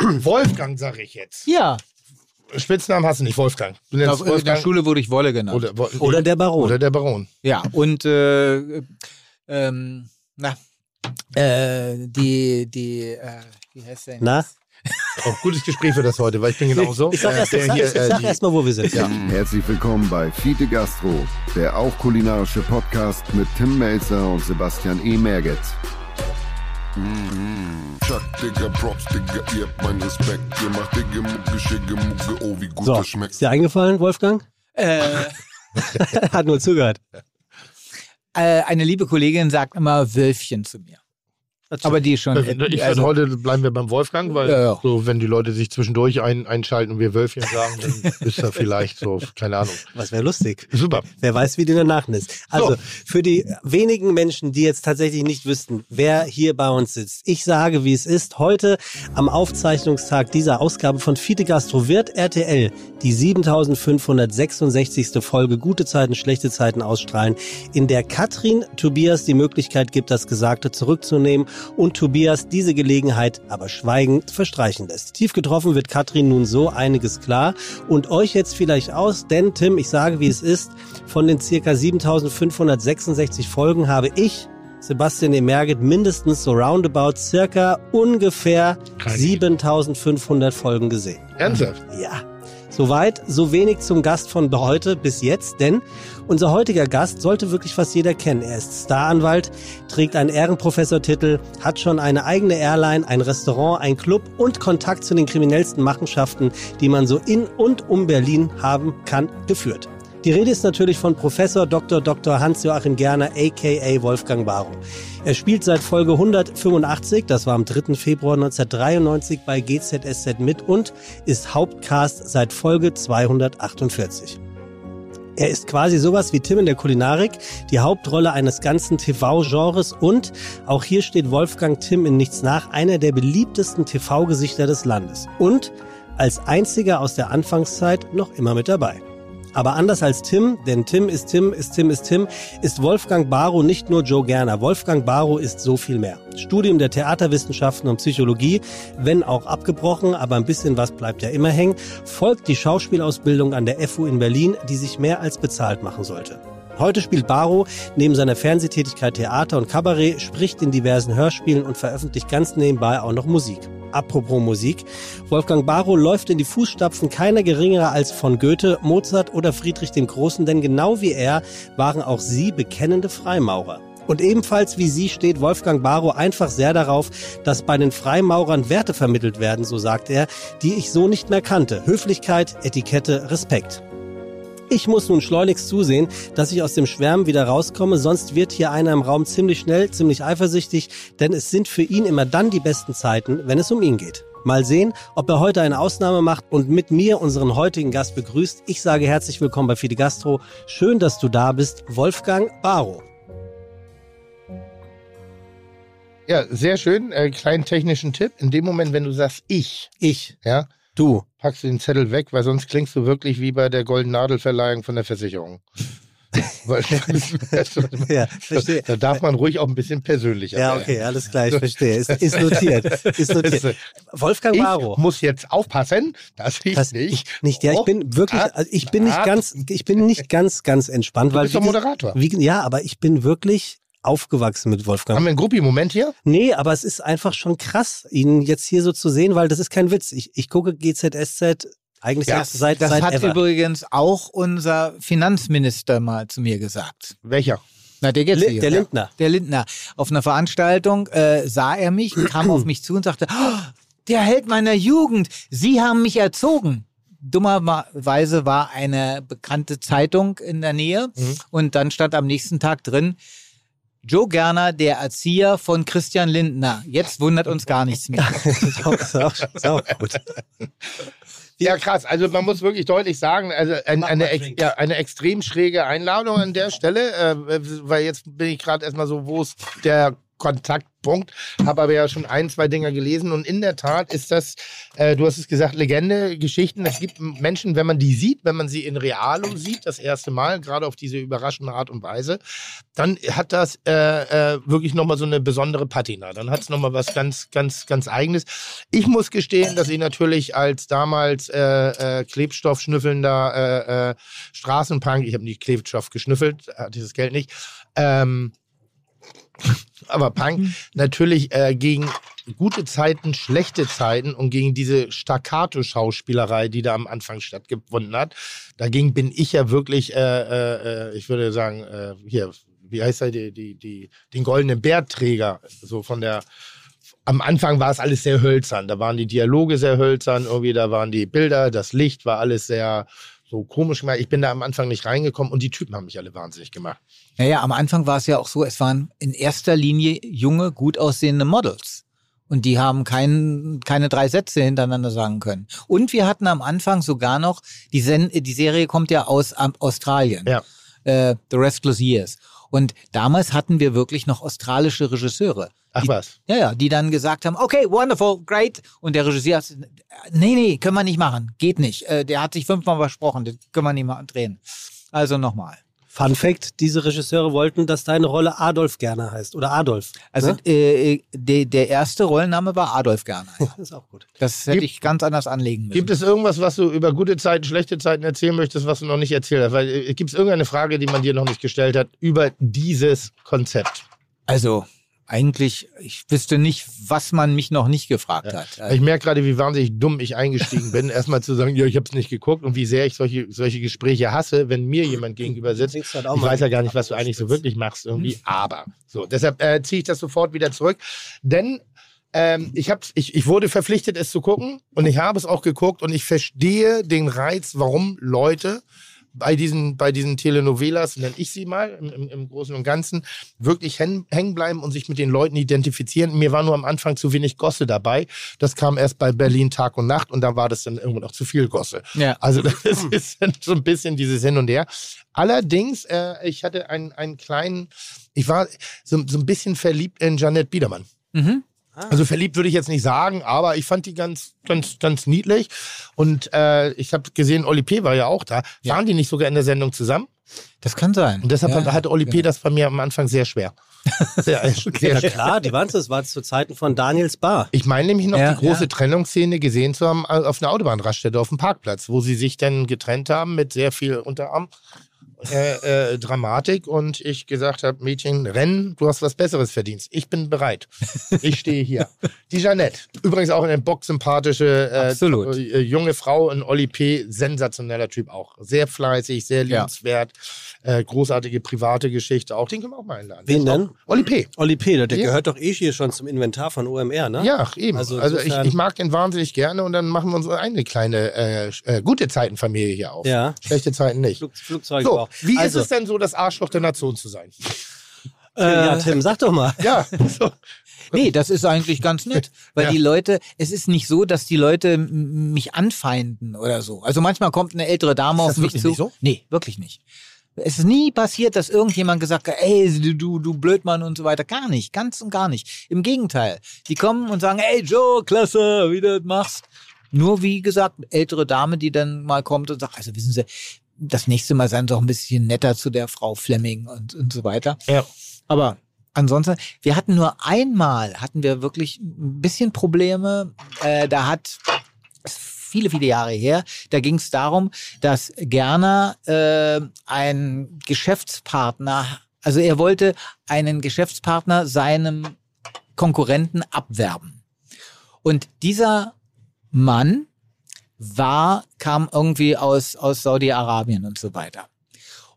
Speaker 4: Wolfgang, sage ich jetzt.
Speaker 6: Ja,
Speaker 4: Spitznamen hast du nicht, Wolfgang. Du nennst
Speaker 6: Auf, in der
Speaker 4: Wolfgang
Speaker 6: Schule wurde ich Wolle genannt.
Speaker 4: oder, Wo-
Speaker 2: Oder der Baron.
Speaker 4: Oder der Baron.
Speaker 6: Ja, und äh, ähm, na, äh, die, die, äh, wie heißt der?
Speaker 2: Na?
Speaker 4: Auch gutes Gespräch für das heute, weil ich bin genau so.
Speaker 2: Ich sag
Speaker 4: Äh,
Speaker 2: erst,
Speaker 4: äh,
Speaker 2: erst mal, wo wir sind.
Speaker 4: Ja.
Speaker 1: Herzlich willkommen bei Fiete Gastro, der auch kulinarische Podcast mit Tim Melzer und Sebastian E. Merget.
Speaker 7: Chuck, Digga, Props, Digga, ihr habt meinen Respekt. Ihr macht Digga, Mucke, Schicke, Mucke, oh, wie gut
Speaker 2: So,
Speaker 7: das schmeckt.
Speaker 2: ist dir eingefallen, Wolfgang?
Speaker 6: Äh,
Speaker 2: Hat nur zugehört.
Speaker 6: Äh, eine liebe Kollegin sagt immer Wölfchen zu mir. Aber die ist schon.
Speaker 4: Ich würde
Speaker 6: also,
Speaker 4: heute bleiben wir beim Wolfgang, weil
Speaker 6: Ja, ja.
Speaker 4: so, wenn die Leute sich zwischendurch ein, einschalten und wir Wölfchen sagen, dann ist da vielleicht so, keine Ahnung.
Speaker 2: Was wäre lustig.
Speaker 4: Super.
Speaker 2: Wer weiß, wie die danach ist. Also,
Speaker 4: So.
Speaker 2: für die wenigen Menschen, die jetzt tatsächlich nicht wüssten, wer hier bei uns sitzt. Ich sage, wie es ist. Heute am Aufzeichnungstag dieser Ausgabe von Fiete Gastro wird RTL die 7566. Folge Gute Zeiten, schlechte Zeiten ausstrahlen, in der Katrin Tobias die Möglichkeit gibt, das Gesagte zurückzunehmen und Tobias diese Gelegenheit aber schweigend verstreichen lässt. Tief getroffen wird Katrin nun so einiges klar und euch jetzt vielleicht aus, denn Tim, ich sage, wie es ist, von den circa 7566 Folgen habe ich Sebastian Emerget mindestens so roundabout circa ungefähr
Speaker 4: Keine
Speaker 2: 7500 Folgen gesehen.
Speaker 4: Ernsthaft?
Speaker 2: Ja. Soweit, so wenig zum Gast von heute bis jetzt, denn unser heutiger Gast sollte wirklich fast jeder kennen. Er ist Staranwalt, trägt einen Ehrenprofessortitel, hat schon eine eigene Airline, ein Restaurant, ein Club und Kontakt zu den kriminellsten Machenschaften, die man so in und um Berlin haben kann, geführt. Die Rede ist natürlich von Professor Dr. Dr. Hans-Joachim Gerner, aka Wolfgang Barrow. Er spielt seit Folge 185, das war am 3. Februar 1993 bei GZSZ mit und ist Hauptcast seit Folge 248. Er ist quasi sowas wie Tim in der Kulinarik, die Hauptrolle eines ganzen TV-Genres und auch hier steht Wolfgang Tim in nichts nach, einer der beliebtesten TV-Gesichter des Landes und als einziger aus der Anfangszeit noch immer mit dabei. Aber anders als Tim, denn Tim ist Tim, ist Tim, ist Tim, ist Wolfgang Barrow nicht nur Joe Gerner. Wolfgang Barrow ist so viel mehr. Studium der Theaterwissenschaften und Psychologie, wenn auch abgebrochen, aber ein bisschen was bleibt ja immer hängen, folgt die Schauspielausbildung an der FU in Berlin, die sich mehr als bezahlt machen sollte. Heute spielt Barrow neben seiner Fernsehtätigkeit Theater und Kabarett, spricht in diversen Hörspielen und veröffentlicht ganz nebenbei auch noch Musik. Apropos Musik. Wolfgang Barrow läuft in die Fußstapfen keiner geringerer als von Goethe, Mozart oder Friedrich dem Großen, denn genau wie er waren auch sie bekennende Freimaurer. Und ebenfalls wie sie steht Wolfgang Barrow einfach sehr darauf, dass bei den Freimaurern Werte vermittelt werden, so sagt er, die ich so nicht mehr kannte. Höflichkeit, Etikette, Respekt. Ich muss nun schleunigst zusehen, dass ich aus dem Schwärmen wieder rauskomme, sonst wird hier einer im Raum ziemlich schnell, ziemlich eifersüchtig, denn es sind für ihn immer dann die besten Zeiten, wenn es um ihn geht. Mal sehen, ob er heute eine Ausnahme macht und mit mir unseren heutigen Gast begrüßt. Ich sage herzlich willkommen bei Fide Gastro. Schön, dass du da bist, Wolfgang Barrow.
Speaker 4: Ja, sehr schön. Äh, kleinen technischen Tipp. In dem Moment, wenn du sagst ich,
Speaker 2: Ich,
Speaker 4: ja,
Speaker 2: du.
Speaker 4: Packst du den Zettel weg, weil sonst klingst du wirklich wie bei der Golden Nadelverleihung von der Versicherung.
Speaker 2: Ja, verstehe.
Speaker 4: da darf man ruhig auch ein bisschen persönlicher
Speaker 2: Ja, okay, alles klar, ich verstehe. Ist, ist notiert. Ist notiert. Wolfgang
Speaker 4: Ich muss jetzt aufpassen, dass ich
Speaker 2: Das
Speaker 4: nicht.
Speaker 2: ich nicht, ja, ich bin wirklich, also ich bin nicht ganz, ich bin nicht ganz, ganz entspannt,
Speaker 4: Du
Speaker 2: weil
Speaker 4: bist doch Moderator.
Speaker 2: Wie, ja, aber ich bin wirklich aufgewachsen mit Wolfgang.
Speaker 4: Haben wir einen Gruppi-Moment hier?
Speaker 2: Nee, aber es ist einfach schon krass, ihn jetzt hier so zu sehen, weil das ist kein Witz. Ich, ich gucke GZSZ eigentlich
Speaker 4: Ja,
Speaker 2: seit, seit,
Speaker 6: das
Speaker 2: seit
Speaker 6: hat
Speaker 2: ever.
Speaker 6: übrigens auch unser Finanzminister mal zu mir gesagt.
Speaker 4: Welcher?
Speaker 6: Na, der jetzt
Speaker 2: Li-
Speaker 6: hier.
Speaker 2: der Lindner.
Speaker 6: Der Lindner. Auf einer Veranstaltung äh, sah er mich, kam auf mich zu und sagte, oh, der Held meiner Jugend, Sie haben mich erzogen. Dummerweise war eine bekannte Zeitung in der Nähe und dann stand am nächsten Tag drin, Joe Gerner, der Erzieher von Christian Lindner. Jetzt wundert uns gar nichts mehr.
Speaker 2: ist auch, ist auch, ist auch gut.
Speaker 4: Ja, krass. Also man muss wirklich deutlich sagen, also ein, eine, ja, eine extrem schräge Einladung an der Stelle, äh, weil jetzt bin ich gerade erstmal so, wo ist der Kontaktpunkt, habe aber ja schon ein, zwei Dinger gelesen und in der Tat ist das, äh, du hast es gesagt, Legende, Geschichten. Es gibt Menschen, wenn man die sieht, wenn man sie in Realo sieht, das erste Mal, gerade auf diese überraschende Art und Weise, dann hat das äh, äh, wirklich nochmal so eine besondere Patina. Dann hat es nochmal was ganz, ganz, ganz Eigenes. Ich muss gestehen, dass ich natürlich als damals äh, äh, Klebstoff schnüffelnder äh, äh, Straßenpunk, ich habe nie Klebstoff geschnüffelt, hatte das Geld nicht, ähm, aber Punk natürlich äh, gegen gute Zeiten, schlechte Zeiten und gegen diese Staccato-Schauspielerei, die da am Anfang stattgefunden hat. Dagegen bin ich ja wirklich, äh, äh, ich würde sagen, äh, hier, wie heißt er, die, die, die, den goldenen Bärträger, so von der am Anfang war es alles sehr hölzern. Da waren die Dialoge sehr hölzern, irgendwie da waren die Bilder, das Licht war alles sehr so komisch gemacht. Ich bin da am Anfang nicht reingekommen und die Typen haben mich alle wahnsinnig gemacht.
Speaker 6: Naja, am Anfang war es ja auch so, es waren in erster Linie junge, gut aussehende Models. Und die haben kein, keine drei Sätze hintereinander sagen können. Und wir hatten am Anfang sogar noch, die, Sen die Serie kommt ja aus Australien.
Speaker 4: Ja.
Speaker 6: Äh, The Restless Years. Und damals hatten wir wirklich noch australische Regisseure.
Speaker 4: Ach
Speaker 6: die,
Speaker 4: was.
Speaker 6: Ja, ja, die dann gesagt haben, okay, wonderful, great. Und der Regisseur hat, nee, nee, können wir nicht machen, geht nicht. Äh, der hat sich fünfmal versprochen, das können wir nicht mal drehen. Also nochmal.
Speaker 2: Fun Fact: Diese Regisseure wollten, dass deine Rolle Adolf Gerner heißt. Oder Adolf.
Speaker 6: Also
Speaker 2: ne?
Speaker 6: äh, der, der erste Rollenname war Adolf Gerner. Ja.
Speaker 2: Das ist auch gut.
Speaker 6: Das hätte
Speaker 4: Gibt-
Speaker 6: ich ganz anders anlegen müssen.
Speaker 4: Gibt es irgendwas, was du über gute Zeiten, schlechte Zeiten erzählen möchtest, was du noch nicht erzählt hast? Weil äh, gibt es irgendeine Frage, die man dir noch nicht gestellt hat über dieses Konzept?
Speaker 6: Also eigentlich, ich wüsste nicht, was man mich noch nicht gefragt hat. Also,
Speaker 4: Ich merke gerade, wie wahnsinnig dumm ich eingestiegen bin, erstmal zu sagen, ja, ich habe es nicht geguckt und wie sehr ich solche, solche Gespräche hasse, wenn mir jemand gegenüber sitzt.
Speaker 2: Halt
Speaker 4: Ich weiß ja gar nicht, was du eigentlich so wirklich machst irgendwie, aber so. Deshalb äh, ziehe ich das sofort wieder zurück, denn ähm, ich, hab, ich, ich wurde verpflichtet, es zu gucken und ich habe es auch geguckt und ich verstehe den Reiz, warum Leute bei diesen, bei diesen Telenovelas, nenne ich sie mal, im, im, Großen und Ganzen, wirklich hängen hängen bleiben und sich mit den Leuten identifizieren. Mir war nur am Anfang zu wenig Gosse dabei. Das kam erst bei Berlin Tag und Nacht und da war das dann irgendwann auch zu viel Gosse.
Speaker 6: ja.
Speaker 4: Also das ist dann so ein bisschen dieses Hin und Her. Allerdings, äh, ich hatte einen, einen kleinen, ich war so, so ein bisschen verliebt in Janette Biedermann.
Speaker 6: Mhm.
Speaker 4: Also verliebt würde ich jetzt nicht sagen, aber ich fand die ganz, ganz, ganz niedlich. Und äh, ich habe gesehen, Oli P. war ja auch da.
Speaker 6: Ja.
Speaker 4: Waren die nicht sogar in der Sendung zusammen?
Speaker 6: Das kann sein.
Speaker 4: Und deshalb
Speaker 6: ja,
Speaker 4: hat- hatte Oli P.
Speaker 6: genau.
Speaker 4: das bei mir am Anfang sehr schwer. Sehr, sehr
Speaker 2: Ja
Speaker 4: schwer.
Speaker 2: klar, die waren das war zu Zeiten von Daniels Bar.
Speaker 4: Ich meine nämlich noch
Speaker 6: Ja,
Speaker 4: die große
Speaker 6: ja.
Speaker 4: Trennungsszene gesehen zu haben äh, auf einer Autobahnraststätte auf dem Parkplatz, wo sie sich dann getrennt haben mit sehr viel Unterarm. Äh, äh, Dramatik und ich gesagt habe, Mädchen, rennen, du hast was Besseres verdient. Ich bin bereit. Ich stehe hier. Die Jeanette, übrigens auch eine bocksympathische äh, äh, junge Frau, ein Oli P., sensationeller Typ auch. Sehr fleißig, sehr liebenswert, äh, großartige private Geschichte auch. Den können wir auch mal einladen.
Speaker 2: Wen
Speaker 4: Der
Speaker 2: denn?
Speaker 4: Oli P.
Speaker 2: Olli P., der
Speaker 4: Ja.
Speaker 2: gehört doch eh hier schon zum Inventar von OMR, ne?
Speaker 4: Ja, eben.
Speaker 2: Also
Speaker 4: Also, ich, ich mag den wahnsinnig gerne und dann machen wir uns eine kleine äh, äh, gute Zeitenfamilie hier auf.
Speaker 2: Ja.
Speaker 4: Schlechte Zeiten nicht.
Speaker 2: Flug, Flugzeuge
Speaker 4: So,
Speaker 2: auch.
Speaker 4: wie
Speaker 2: also,
Speaker 4: ist es denn so, das Arschloch der Nation zu sein?
Speaker 2: Äh, ja, Tim, sag doch mal.
Speaker 4: Ja, so.
Speaker 6: Nee, das ist eigentlich ganz nett, weil
Speaker 4: Ja.
Speaker 6: die Leute, es ist nicht so, dass die Leute mich anfeinden oder so. Also manchmal kommt eine ältere Dame
Speaker 4: Ist
Speaker 6: auf mich zu.
Speaker 4: nicht so?
Speaker 6: Nee, wirklich nicht. Es ist nie passiert, dass irgendjemand gesagt hat, ey, du, du, du Blödmann und so weiter. Gar nicht, ganz und gar nicht. Im Gegenteil. Die kommen und sagen, ey Joe, klasse, wie du das machst. Nur wie gesagt, ältere Dame, die dann mal kommt und sagt, also wissen Sie, das nächste Mal seien Sie auch ein bisschen netter zu der Frau Fleming und, und so weiter.
Speaker 4: Ja.
Speaker 6: Aber ansonsten, wir hatten nur einmal, hatten wir wirklich ein bisschen Probleme. Äh, da hat viele, viele Jahre her, da ging es darum, dass Gerner äh, ein Geschäftspartner, also er wollte einen Geschäftspartner seinem Konkurrenten abwerben. Und dieser Mann war, kam irgendwie aus, aus Saudi-Arabien und so weiter.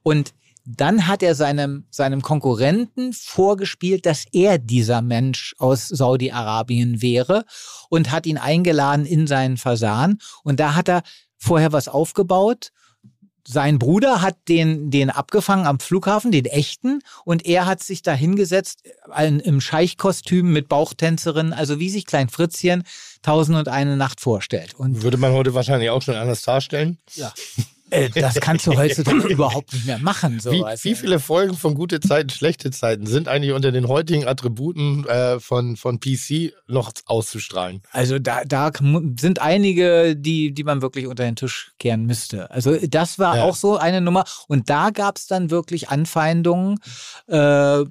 Speaker 6: Und dann hat er seinem, seinem Konkurrenten vorgespielt, dass er dieser Mensch aus Saudi-Arabien wäre und hat ihn eingeladen in seinen Fasan. Und da hat er vorher was aufgebaut. Sein Bruder hat den, den abgefangen am Flughafen, den echten, und er hat sich da hingesetzt im Scheichkostüm mit Bauchtänzerin, also wie sich Klein Fritzchen Tausend und eine Nacht vorstellt. Und
Speaker 4: Würde man heute wahrscheinlich auch schon anders darstellen.
Speaker 2: Ja.
Speaker 6: Äh, das kannst du heutzutage überhaupt nicht mehr machen.
Speaker 4: Wie,
Speaker 6: Sowas.
Speaker 4: wie viele Folgen von gute Zeiten, schlechte Zeiten sind eigentlich unter den heutigen Attributen äh, von, von PC noch auszustrahlen?
Speaker 6: Also da, da sind einige, die, die man wirklich unter den Tisch kehren müsste. Also das war
Speaker 4: Ja.
Speaker 6: auch so eine Nummer. Und da gab es dann wirklich Anfeindungen äh,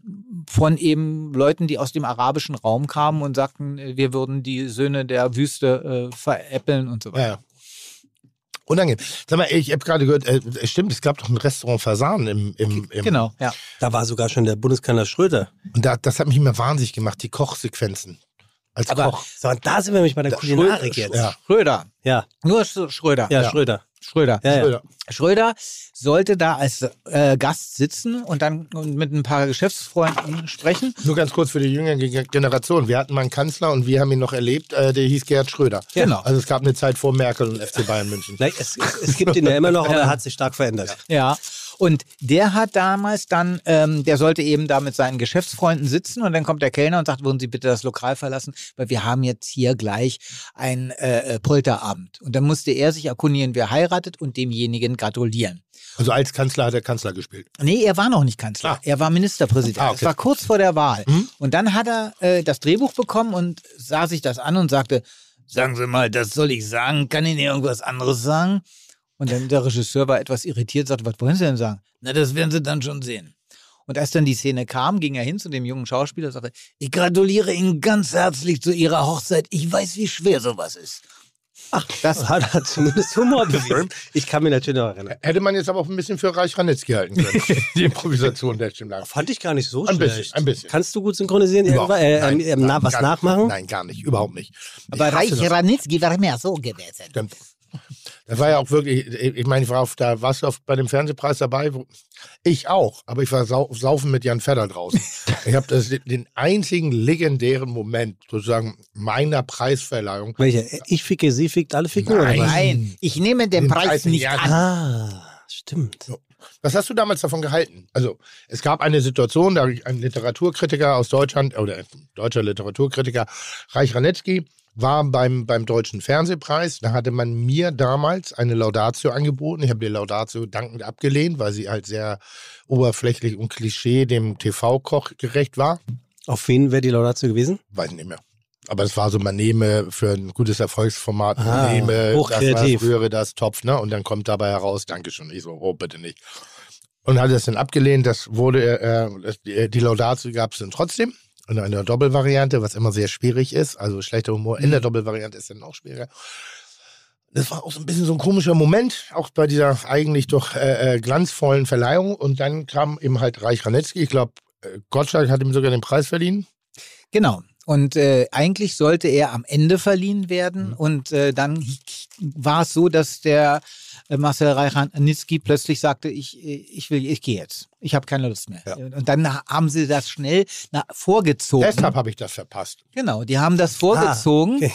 Speaker 6: von eben Leuten, die aus dem arabischen Raum kamen und sagten, äh, wir würden die Söhne der Wüste äh, veräppeln und so weiter.
Speaker 4: Ja. Unangenehm. Sag mal, ich habe gerade gehört, äh, es stimmt, es gab doch ein Restaurant Fasan im, im, im
Speaker 6: Genau, ja.
Speaker 2: Da war sogar schon der Bundeskanzler Schröder.
Speaker 4: Und da, das hat mich immer wahnsinnig gemacht, die Kochsequenzen. Als
Speaker 6: Aber-
Speaker 4: Koch.
Speaker 2: So, da sind wir nämlich bei der
Speaker 4: Da-
Speaker 2: Kulinarik
Speaker 4: Schröder-
Speaker 2: jetzt.
Speaker 4: ja.
Speaker 6: Schröder.
Speaker 2: Ja,
Speaker 6: Nur Sch- Schröder.
Speaker 2: ja,
Speaker 4: Ja.
Speaker 2: Schröder.
Speaker 6: Schröder.
Speaker 2: Ja, ja.
Speaker 4: Schröder.
Speaker 6: Schröder sollte da als äh, Gast sitzen und dann mit ein paar Geschäftsfreunden sprechen.
Speaker 4: Nur ganz kurz für die jüngere Ge- Generation. Wir hatten mal einen Kanzler und wir haben ihn noch erlebt, äh, der hieß Gerhard Schröder.
Speaker 6: Genau.
Speaker 4: Also es gab eine Zeit vor Merkel und FC Bayern München.
Speaker 2: Es, es, es gibt ihn ja immer noch, aber er hat sich stark verändert.
Speaker 6: Ja. Und der hat damals dann, ähm, der sollte eben da mit seinen Geschäftsfreunden sitzen und dann kommt der Kellner und sagt, würden Sie bitte das Lokal verlassen, weil wir haben jetzt hier gleich einen äh, äh, Polterabend. Und dann musste er sich erkundigen, wer heiratet und demjenigen gratulieren.
Speaker 4: Also als Kanzler hat er Kanzler gespielt.
Speaker 6: Nee, er war noch nicht Kanzler.
Speaker 4: Ah.
Speaker 6: Er war Ministerpräsident.
Speaker 4: Ah, okay.
Speaker 6: Das war kurz vor der Wahl.
Speaker 4: Mhm.
Speaker 6: Und dann hat er äh, das Drehbuch bekommen und sah sich das an und sagte, sagen Sie mal, das soll ich sagen? Kann ich Ihnen irgendwas anderes sagen? Und dann der Regisseur war etwas irritiert, sagte, was wollen Sie denn sagen? Na, das werden Sie dann schon sehen. Und als dann die Szene kam, ging er hin zu dem jungen Schauspieler und sagte, ich gratuliere Ihnen ganz herzlich zu Ihrer Hochzeit. Ich weiß, wie schwer sowas ist. Ach, das
Speaker 2: Hat er zumindest Humor bewiesen. Ich kann mich natürlich noch erinnern.
Speaker 4: Hätte man jetzt aber auch ein bisschen für Reich Ranitzky halten können. die Improvisation der Stimmlage.
Speaker 2: Fand ich gar nicht so
Speaker 4: Ein
Speaker 2: schlecht.
Speaker 4: bisschen, ein bisschen.
Speaker 2: Kannst du gut synchronisieren?
Speaker 4: Überhaupt-?
Speaker 2: Äh,
Speaker 4: nein,
Speaker 2: äh, na,
Speaker 4: nein,
Speaker 2: was
Speaker 4: gar
Speaker 2: nachmachen?
Speaker 4: Nicht. Nein, gar nicht. Überhaupt nicht. Ich
Speaker 6: aber
Speaker 4: hasse
Speaker 6: Reich. Ranitzky war mehr so gewesen.
Speaker 4: Stimmt. Das war ja auch wirklich, ich meine, ich war auf, da warst du auf, bei dem Fernsehpreis dabei. Wo, ich auch, aber ich war sau, saufen mit Jan Fedder draußen. ich habe den einzigen legendären Moment sozusagen meiner Preisverleihung.
Speaker 2: Welche? Ich ficke, sie fickt, alle ficken? Oder was?
Speaker 6: Nein, ich nehme den,
Speaker 4: Den
Speaker 6: Preis,
Speaker 4: Preis
Speaker 6: nicht
Speaker 4: nicht
Speaker 6: an.
Speaker 2: Ah, stimmt.
Speaker 4: Was hast du damals davon gehalten? Also, es gab eine Situation, da ein Literaturkritiker aus Deutschland, oder ein deutscher Literaturkritiker, Reich Ranitzky, war beim, beim Deutschen Fernsehpreis. Da hatte man mir damals eine Laudatio angeboten. Ich habe die Laudatio dankend abgelehnt, weil sie halt sehr oberflächlich und Klischee dem TV-Koch gerecht war.
Speaker 2: Auf wen wäre die Laudatio gewesen?
Speaker 4: Weiß nicht mehr. Aber es war so, man nehme für ein gutes Erfolgsformat, man
Speaker 2: Ah,
Speaker 4: nehme das,
Speaker 2: hochkreativ.
Speaker 4: frühere das Topf, ne? Und dann kommt dabei heraus, Dankeschön. Ich so, oh, bitte nicht. Und hat es dann abgelehnt, das wurde, äh, das, die, die Laudatio gab es dann trotzdem. In einer Doppelvariante, was immer sehr schwierig ist. Also schlechter Humor in der Doppelvariante ist dann noch schwieriger. Das war auch so ein bisschen so ein komischer Moment, auch bei dieser eigentlich doch äh, äh, glanzvollen Verleihung. Und dann kam eben halt Reich Ranitzky. Ich glaube, äh, Gottschalk hat ihm sogar den Preis verliehen.
Speaker 6: Genau. Und äh, eigentlich sollte er am Ende verliehen
Speaker 4: Mhm.
Speaker 6: werden. Und äh, dann war es so, dass der äh, Marcel Reichardt-Nitzky plötzlich sagte, ich, äh, ich will, ich gehe jetzt. Ich habe keine Lust mehr.
Speaker 4: Ja.
Speaker 6: Und dann haben sie das schnell na, vorgezogen.
Speaker 4: Deshalb habe ich das verpasst.
Speaker 6: Genau, die haben das vorgezogen.
Speaker 2: okay.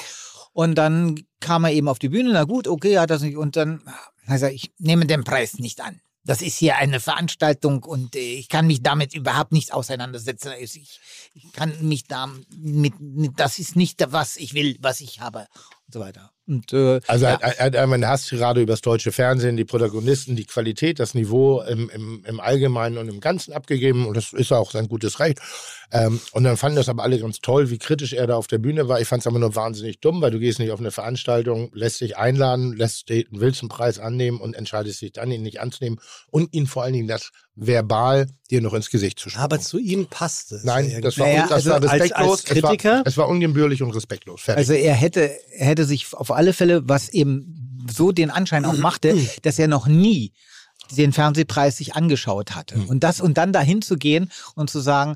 Speaker 6: Und dann kam er eben auf die Bühne. Na gut, okay, hat das nicht. Und dann er gesagt, ich nehme den Preis nicht an. Das ist hier eine Veranstaltung und äh, ich kann mich damit überhaupt nicht auseinandersetzen. Also Ich, ich kann mich da mit, mit, das ist nicht was ich will, was ich habe und so weiter. Und äh,
Speaker 4: Also
Speaker 6: ja.
Speaker 4: er, er hat einmal eine Hasstirade über das deutsche Fernsehen, die Protagonisten, die Qualität, das Niveau im, im, im Allgemeinen und im Ganzen abgegeben und das ist auch sein gutes Recht. Ähm, und dann fanden das aber alle ganz toll, wie kritisch er da auf der Bühne war. Ich fand es aber nur wahnsinnig dumm, weil du gehst nicht auf eine Veranstaltung, lässt dich einladen, lässt den willst einen Preis annehmen und entscheidest dich dann, ihn nicht anzunehmen und ihn vor allen Dingen das verbal dir noch ins Gesicht zu spucken.
Speaker 2: Aber zu ihm passt es.
Speaker 4: Nein, das war,
Speaker 6: Naja,
Speaker 4: das
Speaker 6: also
Speaker 4: war
Speaker 2: als-
Speaker 4: respektlos.
Speaker 2: als Kritiker?
Speaker 4: Es war, es war ungebührlich und respektlos. Fertig.
Speaker 6: Also er hätte, er hätte sich auf alle Fälle, was eben so den Anschein auch machte, dass er noch nie den Fernsehpreis sich angeschaut hatte. Und das und dann dahin zu gehen und zu sagen,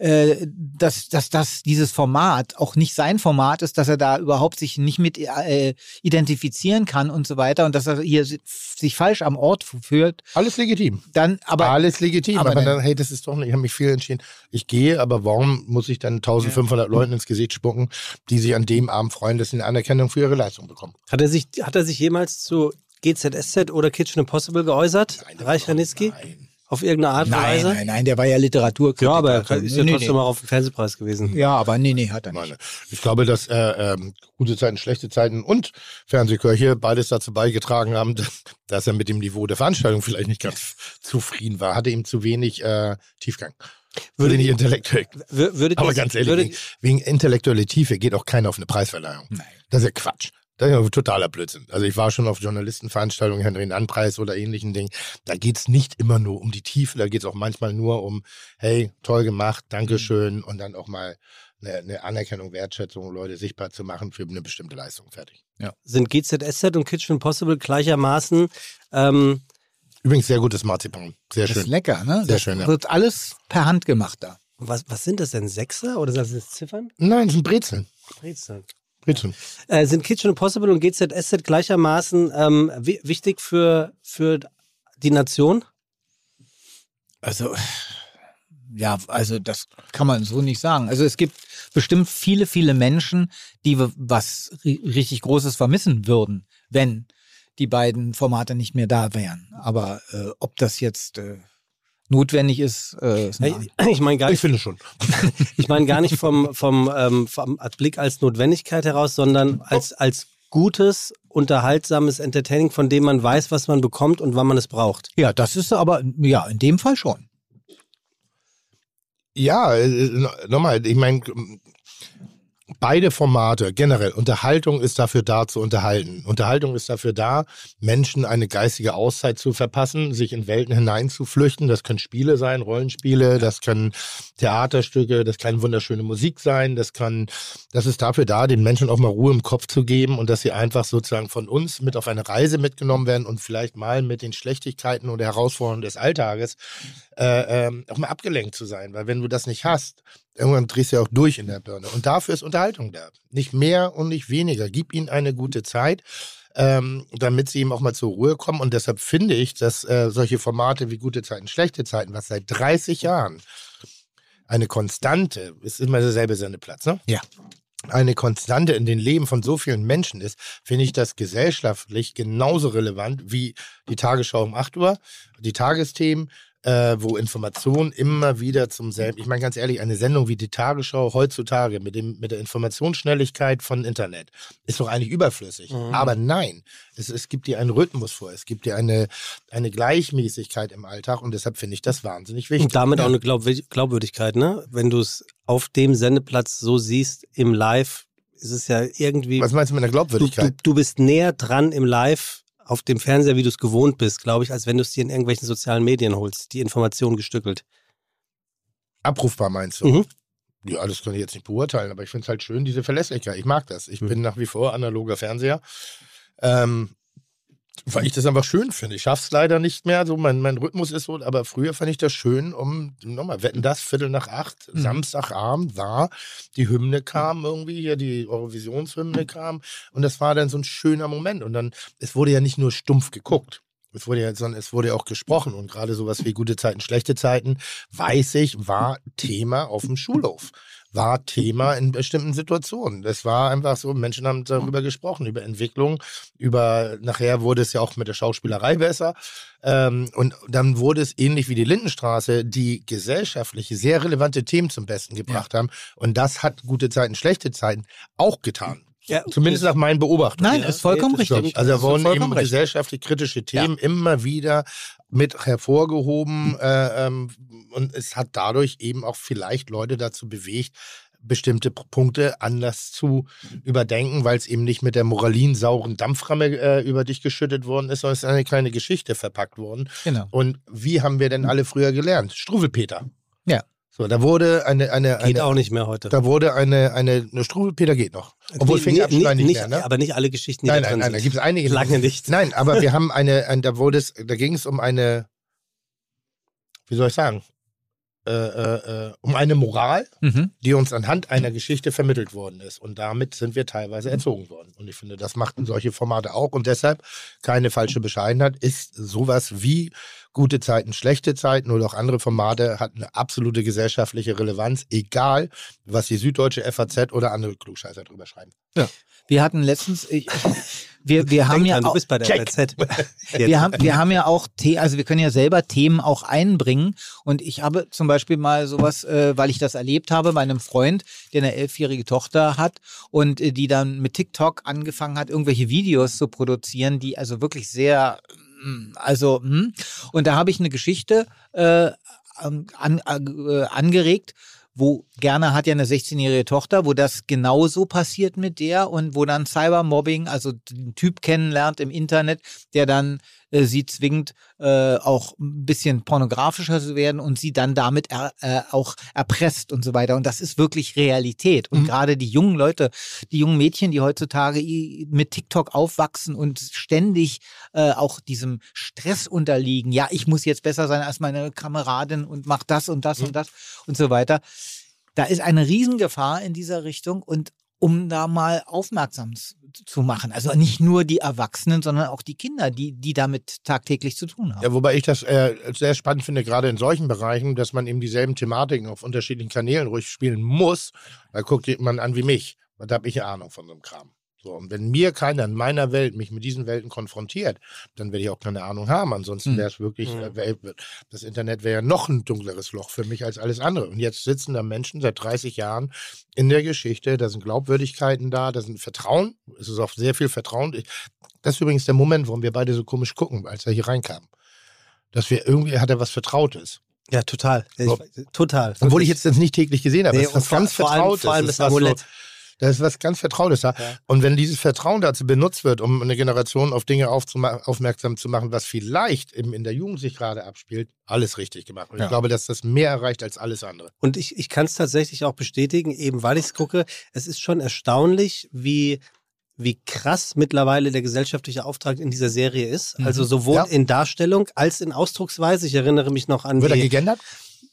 Speaker 6: äh, dass, dass, dass dieses Format auch nicht sein Format ist, dass er da überhaupt sich nicht mit äh, identifizieren kann und so weiter und dass er hier si- sich falsch am Ort führt,
Speaker 4: Alles legitim.
Speaker 6: dann aber
Speaker 4: Alles legitim,
Speaker 6: aber
Speaker 4: aber,
Speaker 6: dann-
Speaker 4: dann, hey, das ist doch nicht, ich habe mich viel entschieden. Ich gehe, aber warum muss ich dann 1500 Leuten ins Gesicht spucken, die sich an dem Abend freuen, dass sie eine Anerkennung für ihre Leistung bekommen?
Speaker 2: Hat er sich, hat er sich jemals zu GZSZ oder Kitchen Impossible geäußert? Reich Ranitzky?
Speaker 4: Nein,
Speaker 2: Auf irgendeine Art und
Speaker 6: Nein,
Speaker 2: Weise?
Speaker 6: nein, nein, der war ja Literaturkritiker.
Speaker 2: Ja, aber er ist ja
Speaker 6: nee,
Speaker 2: trotzdem
Speaker 6: nee.
Speaker 2: auch auf dem Fernsehpreis gewesen.
Speaker 6: Ja, aber nee, nee, hat er nicht.
Speaker 4: Ich glaube, dass äh, ähm, gute Zeiten, schlechte Zeiten und Fernsehkirche beides dazu beigetragen haben, dass er mit dem Niveau der Veranstaltung vielleicht nicht ganz zufrieden war. Hatte ihm zu wenig äh, Tiefgang. Würde nicht intellektuell.
Speaker 2: Wür- Würdet
Speaker 4: Aber ganz ehrlich,
Speaker 2: würdet,
Speaker 4: wegen, wegen intellektuelle Tiefe geht auch keiner auf eine Preisverleihung.
Speaker 6: Nein.
Speaker 4: Das ist ja Quatsch. Das ist ja totaler Blödsinn. Also ich war schon auf Journalistenveranstaltungen, Henry-Ann-Preis oder ähnlichen Dingen. Da geht's nicht immer nur um die Tiefe, da geht's auch manchmal nur um, hey, toll gemacht, Dankeschön und dann auch mal eine, eine Anerkennung, Wertschätzung, Leute sichtbar zu machen für eine bestimmte Leistung. Fertig.
Speaker 2: sind GZSZ und Kitchen Impossible gleichermaßen ähm,
Speaker 4: Übrigens sehr gutes Marzipan. Sehr
Speaker 6: Das ist
Speaker 4: schön.
Speaker 6: lecker, ne?
Speaker 4: Sehr
Speaker 6: das
Speaker 4: schön, ja.
Speaker 6: wird alles per Hand gemacht da.
Speaker 2: was, was sind das denn? Sechser oder sind das Ziffern?
Speaker 4: Nein, das sind Brezeln.
Speaker 2: Brezeln.
Speaker 4: Brezeln.
Speaker 2: Äh, sind Kitchen Impossible und GZSZ gleichermaßen ähm, wi wichtig für, für die Nation?
Speaker 6: Also, ja, also das kann man so nicht sagen. Also es gibt bestimmt viele, viele Menschen, die was ri- richtig Großes vermissen würden, wenn die beiden Formate nicht mehr da wären. Aber äh, ob das jetzt äh, notwendig ist, äh, ist
Speaker 2: ich meine gar
Speaker 4: Ich
Speaker 2: nicht,
Speaker 4: finde schon.
Speaker 2: ich meine gar nicht vom, vom, ähm, vom Blick als Notwendigkeit heraus, sondern als, als gutes, unterhaltsames Entertaining, von dem man weiß, was man bekommt und wann man es braucht.
Speaker 6: Ja, das ist aber, ja, in dem Fall schon.
Speaker 4: Ja, äh, no- nochmal, ich meine, beide Formate, generell, Unterhaltung ist dafür da zu unterhalten. Unterhaltung ist dafür da, Menschen eine geistige Auszeit zu verpassen, sich in Welten hineinzuflüchten. Das können Spiele sein, Rollenspiele, das können Theaterstücke, das kann wunderschöne Musik sein, das kann, das ist dafür da, den Menschen auch mal Ruhe im Kopf zu geben und dass sie einfach sozusagen von uns mit auf eine Reise mitgenommen werden und vielleicht mal mit den Schlechtigkeiten oder Herausforderungen des Alltages äh, ähm, auch mal abgelenkt zu sein. Weil wenn du das nicht hast, irgendwann drehst du ja auch durch in der Birne. Und dafür ist Unterhaltung da. Nicht mehr und nicht weniger. Gib ihnen eine gute Zeit. Ähm, damit sie eben auch mal zur Ruhe kommen. Und deshalb finde ich, dass äh, solche Formate wie gute Zeiten, schlechte Zeiten, was seit 30 Jahren eine Konstante, ist immer derselbe Sendeplatz, ne?
Speaker 6: Ja.
Speaker 4: Eine Konstante in den Leben von so vielen Menschen ist, finde ich das gesellschaftlich genauso relevant wie die Tagesschau um 8 Uhr, die Tagesthemen, äh, wo Informationen immer wieder zum selben. Ich meine ganz ehrlich, eine Sendung wie die Tagesschau heutzutage mit, dem, mit der Informationsschnelligkeit von Internet ist doch eigentlich überflüssig.
Speaker 2: Mhm.
Speaker 4: Aber nein, es, es gibt dir einen Rhythmus vor, es gibt dir eine, eine Gleichmäßigkeit im Alltag und deshalb finde ich das wahnsinnig wichtig.
Speaker 2: Und damit
Speaker 4: Ja.
Speaker 2: auch eine Glaubwür- Glaubwürdigkeit, ne? Wenn du es auf dem Sendeplatz so siehst, im Live, ist es ja irgendwie.
Speaker 4: Was meinst du mit einer
Speaker 2: du, du,
Speaker 4: Glaubwürdigkeit?
Speaker 2: du bist näher dran im Live auf dem Fernseher, wie du es gewohnt bist, glaube ich, als wenn du es dir in irgendwelchen sozialen Medien holst, die Informationen gestückelt.
Speaker 4: Abrufbar meinst du?
Speaker 2: Mhm.
Speaker 4: Ja, das kann ich jetzt nicht beurteilen, aber ich finde es halt schön, diese Verlässlichkeit. Ich mag das. Ich
Speaker 2: Mhm.
Speaker 4: bin nach wie vor analoger Fernseher. Ähm, weil ich das einfach schön finde. Ich schaff's leider nicht mehr. So, mein, mein Rhythmus ist so, aber früher fand ich das schön, um nochmal, wetten das, Viertel nach acht,
Speaker 6: Mhm.
Speaker 4: Samstagabend war, die Hymne kam irgendwie, hier die Eurovisionshymne kam und das war dann so ein schöner Moment. Und dann, es wurde ja nicht nur stumpf geguckt. Es wurde ja, sondern es wurde ja auch gesprochen und gerade sowas wie gute Zeiten, schlechte Zeiten, weiß ich, war Thema auf dem Schulhof. War Thema in bestimmten Situationen. Das war einfach so, Menschen haben darüber gesprochen, über Entwicklung, über, nachher wurde es ja auch mit der Schauspielerei besser. Ähm, und dann wurde es ähnlich wie die Lindenstraße, die gesellschaftlich sehr relevante Themen zum Besten gebracht haben. Und das hat gute Zeiten, schlechte Zeiten auch getan.
Speaker 2: Ja,
Speaker 4: Zumindest nach meinen Beobachtungen.
Speaker 6: Nein,
Speaker 2: Ja,
Speaker 6: ist vollkommen richtig.
Speaker 4: Also da wurden eben
Speaker 6: recht.
Speaker 4: gesellschaftlich kritische Themen immer wieder mit hervorgehoben äh, ähm, und es hat dadurch eben auch vielleicht Leute dazu bewegt, bestimmte Punkte anders zu überdenken, weil es eben nicht mit der moralinsauren Dampframme äh, über dich geschüttet worden ist, sondern es ist eine kleine Geschichte verpackt worden.
Speaker 6: Genau.
Speaker 4: Und wie haben wir denn alle früher gelernt? Struwelpeter.
Speaker 6: Ja.
Speaker 4: So, da wurde eine, eine,
Speaker 2: Geht
Speaker 4: eine
Speaker 2: auch nicht mehr heute.
Speaker 4: da wurde eine, eine, eine Struwelpeter geht noch. Obwohl
Speaker 2: Nee,
Speaker 4: Finger abschneiden
Speaker 2: nee,
Speaker 4: nicht,
Speaker 2: nicht,
Speaker 4: mehr, ne?
Speaker 2: Aber nicht alle Geschichten, die
Speaker 4: Nein,
Speaker 2: da
Speaker 4: nein, nein, da gibt es einige.
Speaker 2: Lange nicht.
Speaker 4: Nein, aber wir haben eine, ein, da wurde es, da ging es um eine, wie soll ich sagen, äh, äh, äh, um eine Moral,
Speaker 6: Mhm.
Speaker 4: die uns anhand einer Geschichte vermittelt worden ist. Und damit sind wir teilweise erzogen worden. Und ich finde, das machten solche Formate auch. Und deshalb, keine falsche Bescheidenheit, ist sowas wie gute Zeiten, schlechte Zeiten oder auch andere Formate hatten eine absolute gesellschaftliche Relevanz, egal was die Süddeutsche FAZ oder andere Klugscheißer drüber schreiben.
Speaker 6: Wir hatten letztens, ich, wir, wir haben ja
Speaker 2: dran, du
Speaker 6: auch,
Speaker 2: bist bei der. FZ.
Speaker 6: wir haben, wir haben ja auch, The also wir können ja selber Themen auch einbringen. Und ich habe zum Beispiel mal sowas, äh, weil ich das erlebt habe, bei einem Freund, der eine elfjährige Tochter hat und äh, die dann mit TikTok angefangen hat, irgendwelche Videos zu produzieren, die also wirklich sehr, mm, also, hm. und da habe ich eine Geschichte äh, an, äh, angeregt, wo Gerner hat ja eine 16-jährige Tochter, wo das genauso passiert mit der und wo dann Cybermobbing, also einen Typ kennenlernt im Internet, der dann äh, sie zwingt, äh, auch ein bisschen pornografischer zu werden und sie dann damit er, äh, auch erpresst und so weiter. Und das ist wirklich Realität. Und gerade die jungen Leute, die jungen Mädchen, die heutzutage mit TikTok aufwachsen und ständig äh, auch diesem Stress unterliegen, ja, ich muss jetzt besser sein als meine Kameradin und mach das und das und das und so weiter. Da ist eine Riesengefahr in dieser Richtung und um da mal aufmerksam zu machen. Also nicht nur die Erwachsenen, sondern auch die Kinder, die, die damit tagtäglich zu tun haben.
Speaker 4: Ja, wobei ich das äh, sehr spannend finde, gerade in solchen Bereichen, dass man eben dieselben Thematiken auf unterschiedlichen Kanälen ruhig spielen muss. Da guckt jemand an wie mich. Da habe ich eine Ahnung von so einem Kram. So, und wenn mir keiner in meiner Welt mich mit diesen Welten konfrontiert, dann werde ich auch keine Ahnung haben. Ansonsten
Speaker 6: Hm.
Speaker 4: wäre es wirklich,
Speaker 2: Hm.
Speaker 4: äh, wär, das Internet wäre ja noch ein dunkleres Loch für mich als alles andere. Und jetzt sitzen da Menschen seit 30 Jahren in der Geschichte, da sind Glaubwürdigkeiten da, da sind Vertrauen, es ist auch sehr viel Vertrauen. Ich, das ist übrigens der Moment, warum wir beide so komisch gucken, als er hier reinkam. Dass wir irgendwie, hat er was Vertrautes.
Speaker 2: Ja, total. Ich, total.
Speaker 4: Obwohl ich jetzt das nicht täglich gesehen habe.
Speaker 2: Nee,
Speaker 4: das ist
Speaker 2: vor-
Speaker 4: ganz
Speaker 2: vor allem-
Speaker 4: Vertrautes.
Speaker 2: vor allem
Speaker 4: das,
Speaker 2: das Amulett.
Speaker 4: So, das ist was ganz Vertrautes da.
Speaker 2: Ja.
Speaker 4: Und wenn dieses Vertrauen dazu benutzt wird, um eine Generation auf Dinge aufmerksam zu machen, was vielleicht eben in der Jugend sich gerade abspielt, alles richtig gemacht. Und
Speaker 6: Ja.
Speaker 4: ich glaube, dass das mehr erreicht als alles andere.
Speaker 2: Und ich, ich kann es tatsächlich auch bestätigen, eben weil ich es gucke. Es ist schon erstaunlich, wie, wie krass mittlerweile der gesellschaftliche Auftrag in dieser Serie ist.
Speaker 6: Mhm.
Speaker 2: Also sowohl
Speaker 4: Ja.
Speaker 2: in Darstellung als in Ausdrucksweise. Ich erinnere mich noch an
Speaker 4: Wird er
Speaker 2: die,
Speaker 4: gegendert?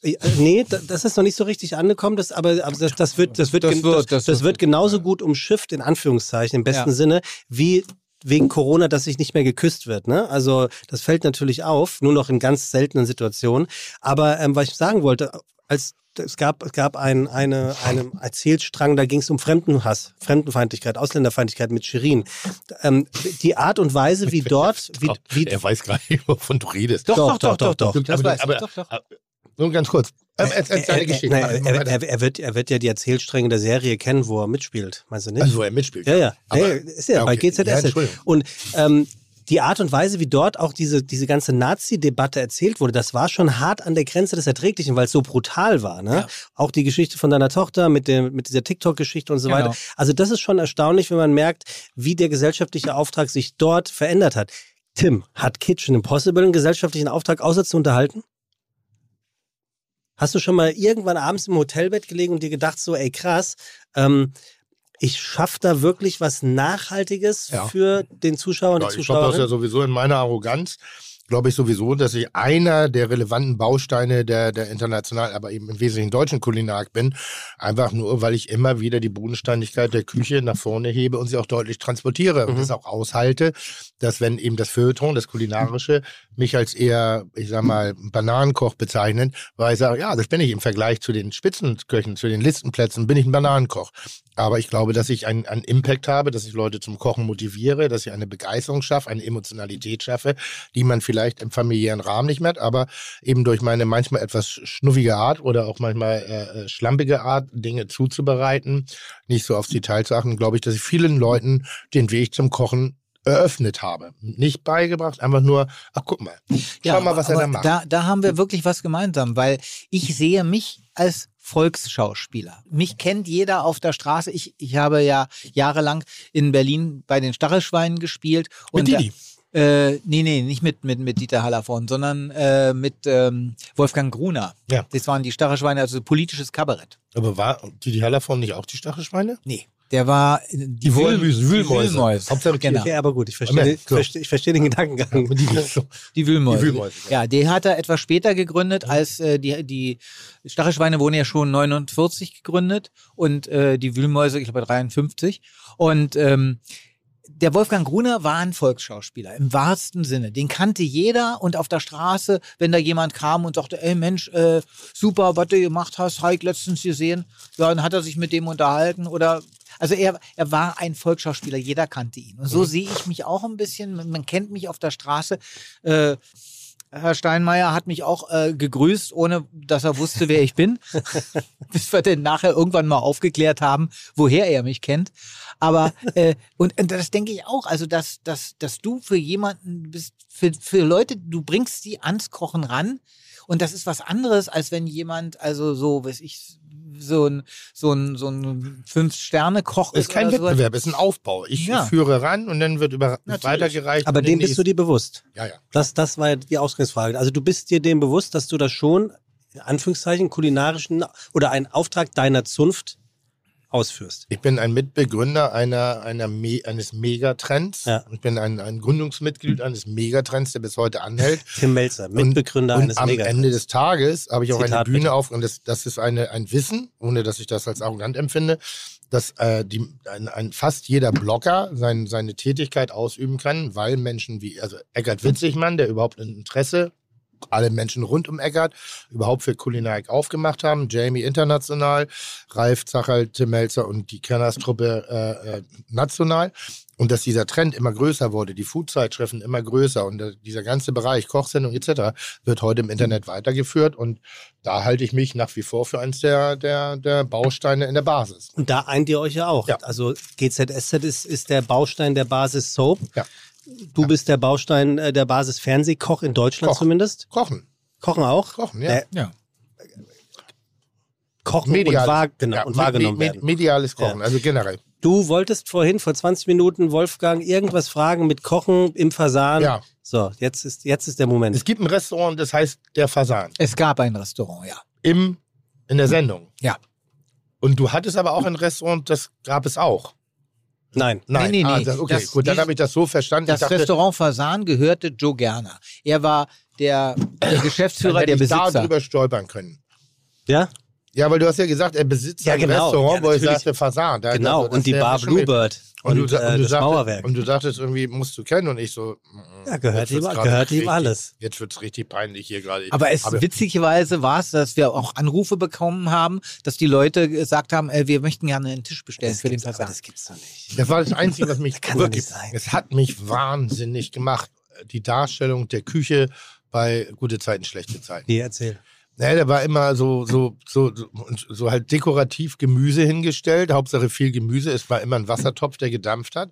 Speaker 2: Äh, Nee, da- das ist noch nicht so richtig angekommen, das, aber, aber das, das wird, das wird,
Speaker 6: Das wird-
Speaker 2: das,
Speaker 6: das wird-
Speaker 2: genauso gut umschifft, in Anführungszeichen, im besten
Speaker 6: Ja.
Speaker 2: Sinne, wie wegen Corona, dass sich nicht mehr geküsst wird. Ne? Also das fällt natürlich auf, nur noch in ganz seltenen Situationen. Aber ähm, was ich sagen wollte, als es gab, es gab ein, eine, einen Erzählstrang, da ging es um Fremdenhass, Fremdenfeindlichkeit, Ausländerfeindlichkeit mit Shirin. Ähm, die Art und Weise, wie dort, wie, wie,
Speaker 4: er weiß gar nicht, wovon du redest.
Speaker 2: Doch, doch, doch, doch.
Speaker 6: Das
Speaker 4: Aber-
Speaker 6: weiß ich.
Speaker 4: aber-
Speaker 6: doch, doch.
Speaker 4: Nur ganz kurz. Ähm, erzähl
Speaker 2: er,
Speaker 4: seine
Speaker 2: er, wird, er wird ja die Erzählstränge der Serie kennen, wo er mitspielt. Meinst du nicht?
Speaker 4: also, wo er mitspielt.
Speaker 2: ja, ja.
Speaker 4: Aber-
Speaker 2: ja, ist ja,
Speaker 4: ja,
Speaker 2: bei
Speaker 4: okay.
Speaker 2: GZS.
Speaker 4: Ja,
Speaker 2: und ähm, die Art und Weise, wie dort auch diese, diese ganze Nazi-Debatte erzählt wurde, das war schon hart an der Grenze des Erträglichen, weil es so brutal war. Ne?
Speaker 6: Ja.
Speaker 2: Auch die Geschichte von deiner Tochter mit, dem, mit dieser TikTok-Geschichte und so
Speaker 6: Genau.
Speaker 2: weiter. Also das ist schon erstaunlich, wenn man merkt, wie der gesellschaftliche Auftrag sich dort verändert hat. Tim, hat Kitchen Impossible einen gesellschaftlichen Auftrag, außer zu unterhalten? Hast du schon mal irgendwann abends im Hotelbett gelegen und dir gedacht, so, ey krass, ähm, ich schaffe da wirklich was Nachhaltiges
Speaker 4: Ja.
Speaker 2: für den Zuschauer und
Speaker 4: Ja,
Speaker 2: die
Speaker 4: ich glaube, das ja
Speaker 2: Zuschauerin?
Speaker 4: sowieso in meiner Arroganz, glaube ich sowieso, dass ich einer der relevanten Bausteine der, der internationalen, aber eben im Wesentlichen deutschen Kulinarik bin. Einfach nur, weil ich immer wieder die Bodenständigkeit der Küche nach vorne hebe und sie auch deutlich transportiere und
Speaker 2: Mhm.
Speaker 4: es auch aushalte, dass wenn eben das Feuilleton, das Kulinarische, mich als eher, ich sag mal, Bananenkoch bezeichnet, weil ich sage, ja, das bin ich im Vergleich zu den Spitzenköchen, zu den Listenplätzen, bin ich ein Bananenkoch. Aber ich glaube, dass ich einen, einen Impact habe, dass ich Leute zum Kochen motiviere, dass ich eine Begeisterung schaffe, eine Emotionalität schaffe, die man vielleicht im familiären Rahmen nicht mehr hat, aber eben durch meine manchmal etwas schnuffige Art oder auch manchmal äh, äh, schlampige Art, Dinge zuzubereiten, nicht so aufs Detail zu achten, glaube ich, dass ich vielen Leuten den Weg zum Kochen eröffnet habe. Nicht beigebracht, einfach nur, ach guck mal, schau mal, was er da macht.
Speaker 6: Da, da haben wir wirklich was gemeinsam, weil ich sehe mich als Volksschauspieler. Mich kennt jeder auf der Straße. Ich, ich habe ja jahrelang in Berlin bei den Stachelschweinen gespielt.
Speaker 4: Mit
Speaker 6: und
Speaker 4: Didi.
Speaker 6: Da, äh, nee, nee, nicht mit, mit, mit Dieter Hallervorden, sondern äh, mit ähm, Wolfgang Gruner.
Speaker 4: Ja.
Speaker 6: Das waren die Stachelschweine, also politisches Kabarett.
Speaker 4: Aber war Didi Hallervorden nicht auch die Stachelschweine?
Speaker 6: Nee, der war äh, die,
Speaker 4: Die Wühlmäuse.
Speaker 6: Die Wühlmäuse.
Speaker 4: Hauptsache
Speaker 6: genau.
Speaker 2: Ja, aber gut, ich verstehe, ich
Speaker 4: so.
Speaker 2: verstehe, ich verstehe den Gedankengang.
Speaker 4: Die.
Speaker 6: Die Wühlmäuse.
Speaker 4: Die Wühlmäuse, ja.
Speaker 6: Ja, die hat er etwas später gegründet, als äh, die, die Stachelschweine wurden ja schon 49 gegründet und äh, die Wühlmäuse, ich glaube, 53. Und ähm, der Wolfgang Gruner war ein Volksschauspieler im wahrsten Sinne. Den kannte jeder und auf der Straße, wenn da jemand kam und sagte, ey Mensch, äh, super, was du gemacht hast, habe ich letztens gesehen, ja, dann hat er sich mit dem unterhalten oder also er, er war ein Volksschauspieler, jeder kannte ihn. Und so sehe ich mich auch ein bisschen. Man, man kennt mich auf der Straße. Äh, Herr Steinmeier hat mich auch äh, gegrüßt, ohne dass er wusste, wer ich bin. Bis wir denn nachher irgendwann mal aufgeklärt haben, woher er mich kennt. Aber äh, und, und das denke ich auch, also dass, dass, dass du für jemanden bist, für, für Leute, du bringst sie ans Kochen ran. Und das ist was anderes, als wenn jemand, also so, weiß ich, so ein, so ein, so ein Fünf-Sterne-Koch
Speaker 4: Ist kein
Speaker 6: oder sowas.
Speaker 4: Wettbewerb, ist ein Aufbau. Ich
Speaker 6: Ja.
Speaker 4: führe ran und dann wird über
Speaker 6: Natürlich.
Speaker 4: weitergereicht.
Speaker 2: Aber dem bist du
Speaker 4: ist-
Speaker 2: dir bewusst.
Speaker 4: Ja, ja.
Speaker 2: Das, das war ja die Ausgangsfrage. Also du bist dir dem bewusst, dass du das schon, in Anführungszeichen, kulinarischen oder einen Auftrag deiner Zunft ausführst.
Speaker 4: Ich bin ein Mitbegründer einer, einer Me eines Megatrends.
Speaker 2: Ja.
Speaker 4: Ich bin ein, ein Gründungsmitglied eines Megatrends, der bis heute anhält.
Speaker 2: Tim Melzer, Mitbegründer
Speaker 4: und,
Speaker 2: eines
Speaker 4: und am
Speaker 2: Mega.
Speaker 4: Ende des Tages habe ich auch
Speaker 2: Zitat
Speaker 4: eine Bühne
Speaker 2: bitte.
Speaker 4: auf und das, das ist eine, ein Wissen, ohne dass ich das als arrogant empfinde, dass äh, die, ein, ein, fast jeder Blogger sein, seine Tätigkeit ausüben kann, weil Menschen wie also Eckart Witzigmann, der überhaupt ein Interesse alle Menschen rund um Eckart überhaupt für Kulinarik aufgemacht haben. Jamie international, Ralf Zacherl, Tim Melzer und die Kerners-Truppe äh, äh, national. Und dass dieser Trend immer größer wurde, die Food-Zeitschriften immer größer und äh, dieser ganze Bereich, Kochsendung etc., wird heute im Internet weitergeführt. Und da halte ich mich nach wie vor für eins der, der, der Bausteine in der Basis.
Speaker 2: Und da eint ihr euch ja auch.
Speaker 4: Ja.
Speaker 2: Also GZSZ ist, ist der Baustein der Basis Soap.
Speaker 4: Ja.
Speaker 2: Du bist der Baustein äh, der Basis Fernsehkoch in Deutschland
Speaker 4: Koch.
Speaker 2: zumindest.
Speaker 4: Kochen.
Speaker 2: Kochen auch.
Speaker 4: Kochen, ja.
Speaker 2: Äh,
Speaker 6: Ja.
Speaker 2: Kochen und, wahr, genau, und
Speaker 4: me-
Speaker 2: wahrgenommen
Speaker 4: me-
Speaker 2: werden.
Speaker 4: Mediales Kochen, also generell.
Speaker 2: Du wolltest vorhin vor 20 Minuten Wolfgang irgendwas fragen mit Kochen im Fasan.
Speaker 4: Ja.
Speaker 2: So, jetzt ist, jetzt ist der Moment.
Speaker 4: Es gibt ein Restaurant, das heißt Der Fasan.
Speaker 6: Es gab ein Restaurant, ja.
Speaker 4: Im, in der Sendung.
Speaker 6: Ja.
Speaker 4: Und du hattest aber auch ein Restaurant, das gab es auch.
Speaker 2: Nein.
Speaker 4: Nein,
Speaker 6: Nee, nee,
Speaker 4: ah,
Speaker 6: nee.
Speaker 4: das, okay,
Speaker 6: Das-
Speaker 4: gut, dann habe ich das so verstanden.
Speaker 6: Das
Speaker 4: ich dachte,
Speaker 6: Restaurant Fasan gehörte Joe Gerner. Er war der, der
Speaker 4: dann
Speaker 6: Geschäftsführer,
Speaker 4: hätte
Speaker 6: der
Speaker 4: ich da
Speaker 6: Besitzer.
Speaker 4: drüber stolpern können.
Speaker 2: Ja?
Speaker 4: Ja, weil du hast ja gesagt, er besitzt
Speaker 2: Ja,
Speaker 4: ein
Speaker 2: genau.
Speaker 4: Restaurant,
Speaker 2: Ja,
Speaker 4: wo ich sagte Fasan. Da-
Speaker 2: Genau.
Speaker 4: das
Speaker 2: und die Bar. Bluebird. Und,
Speaker 4: Und, du,
Speaker 2: äh,
Speaker 4: und, du
Speaker 2: das
Speaker 4: sagtest,
Speaker 2: Mauerwerk.
Speaker 4: und du dachtest irgendwie, musst du kennen. Und ich so,
Speaker 2: Ja, gehört ihm- gehört ihm alles.
Speaker 4: Jetzt wird es richtig peinlich hier gerade.
Speaker 6: Aber es
Speaker 4: Aber-
Speaker 6: witzigerweise war es, dass wir auch Anrufe bekommen haben, dass die Leute gesagt haben, äh, wir möchten gerne einen Tisch bestellen für den Fasan.
Speaker 2: das gibt's doch nicht.
Speaker 4: Das war das Einzige, was mich
Speaker 2: kann
Speaker 4: wirklich,
Speaker 2: nicht sein.
Speaker 4: es hat mich wahnsinnig gemacht. Die Darstellung der Küche bei gute Zeiten, schlechte Zeiten.
Speaker 2: Nee, erzähl.
Speaker 4: Naja, da war immer so, so, so, so halt dekorativ Gemüse hingestellt. Hauptsache viel Gemüse. Es war immer ein Wassertopf, der gedampft hat.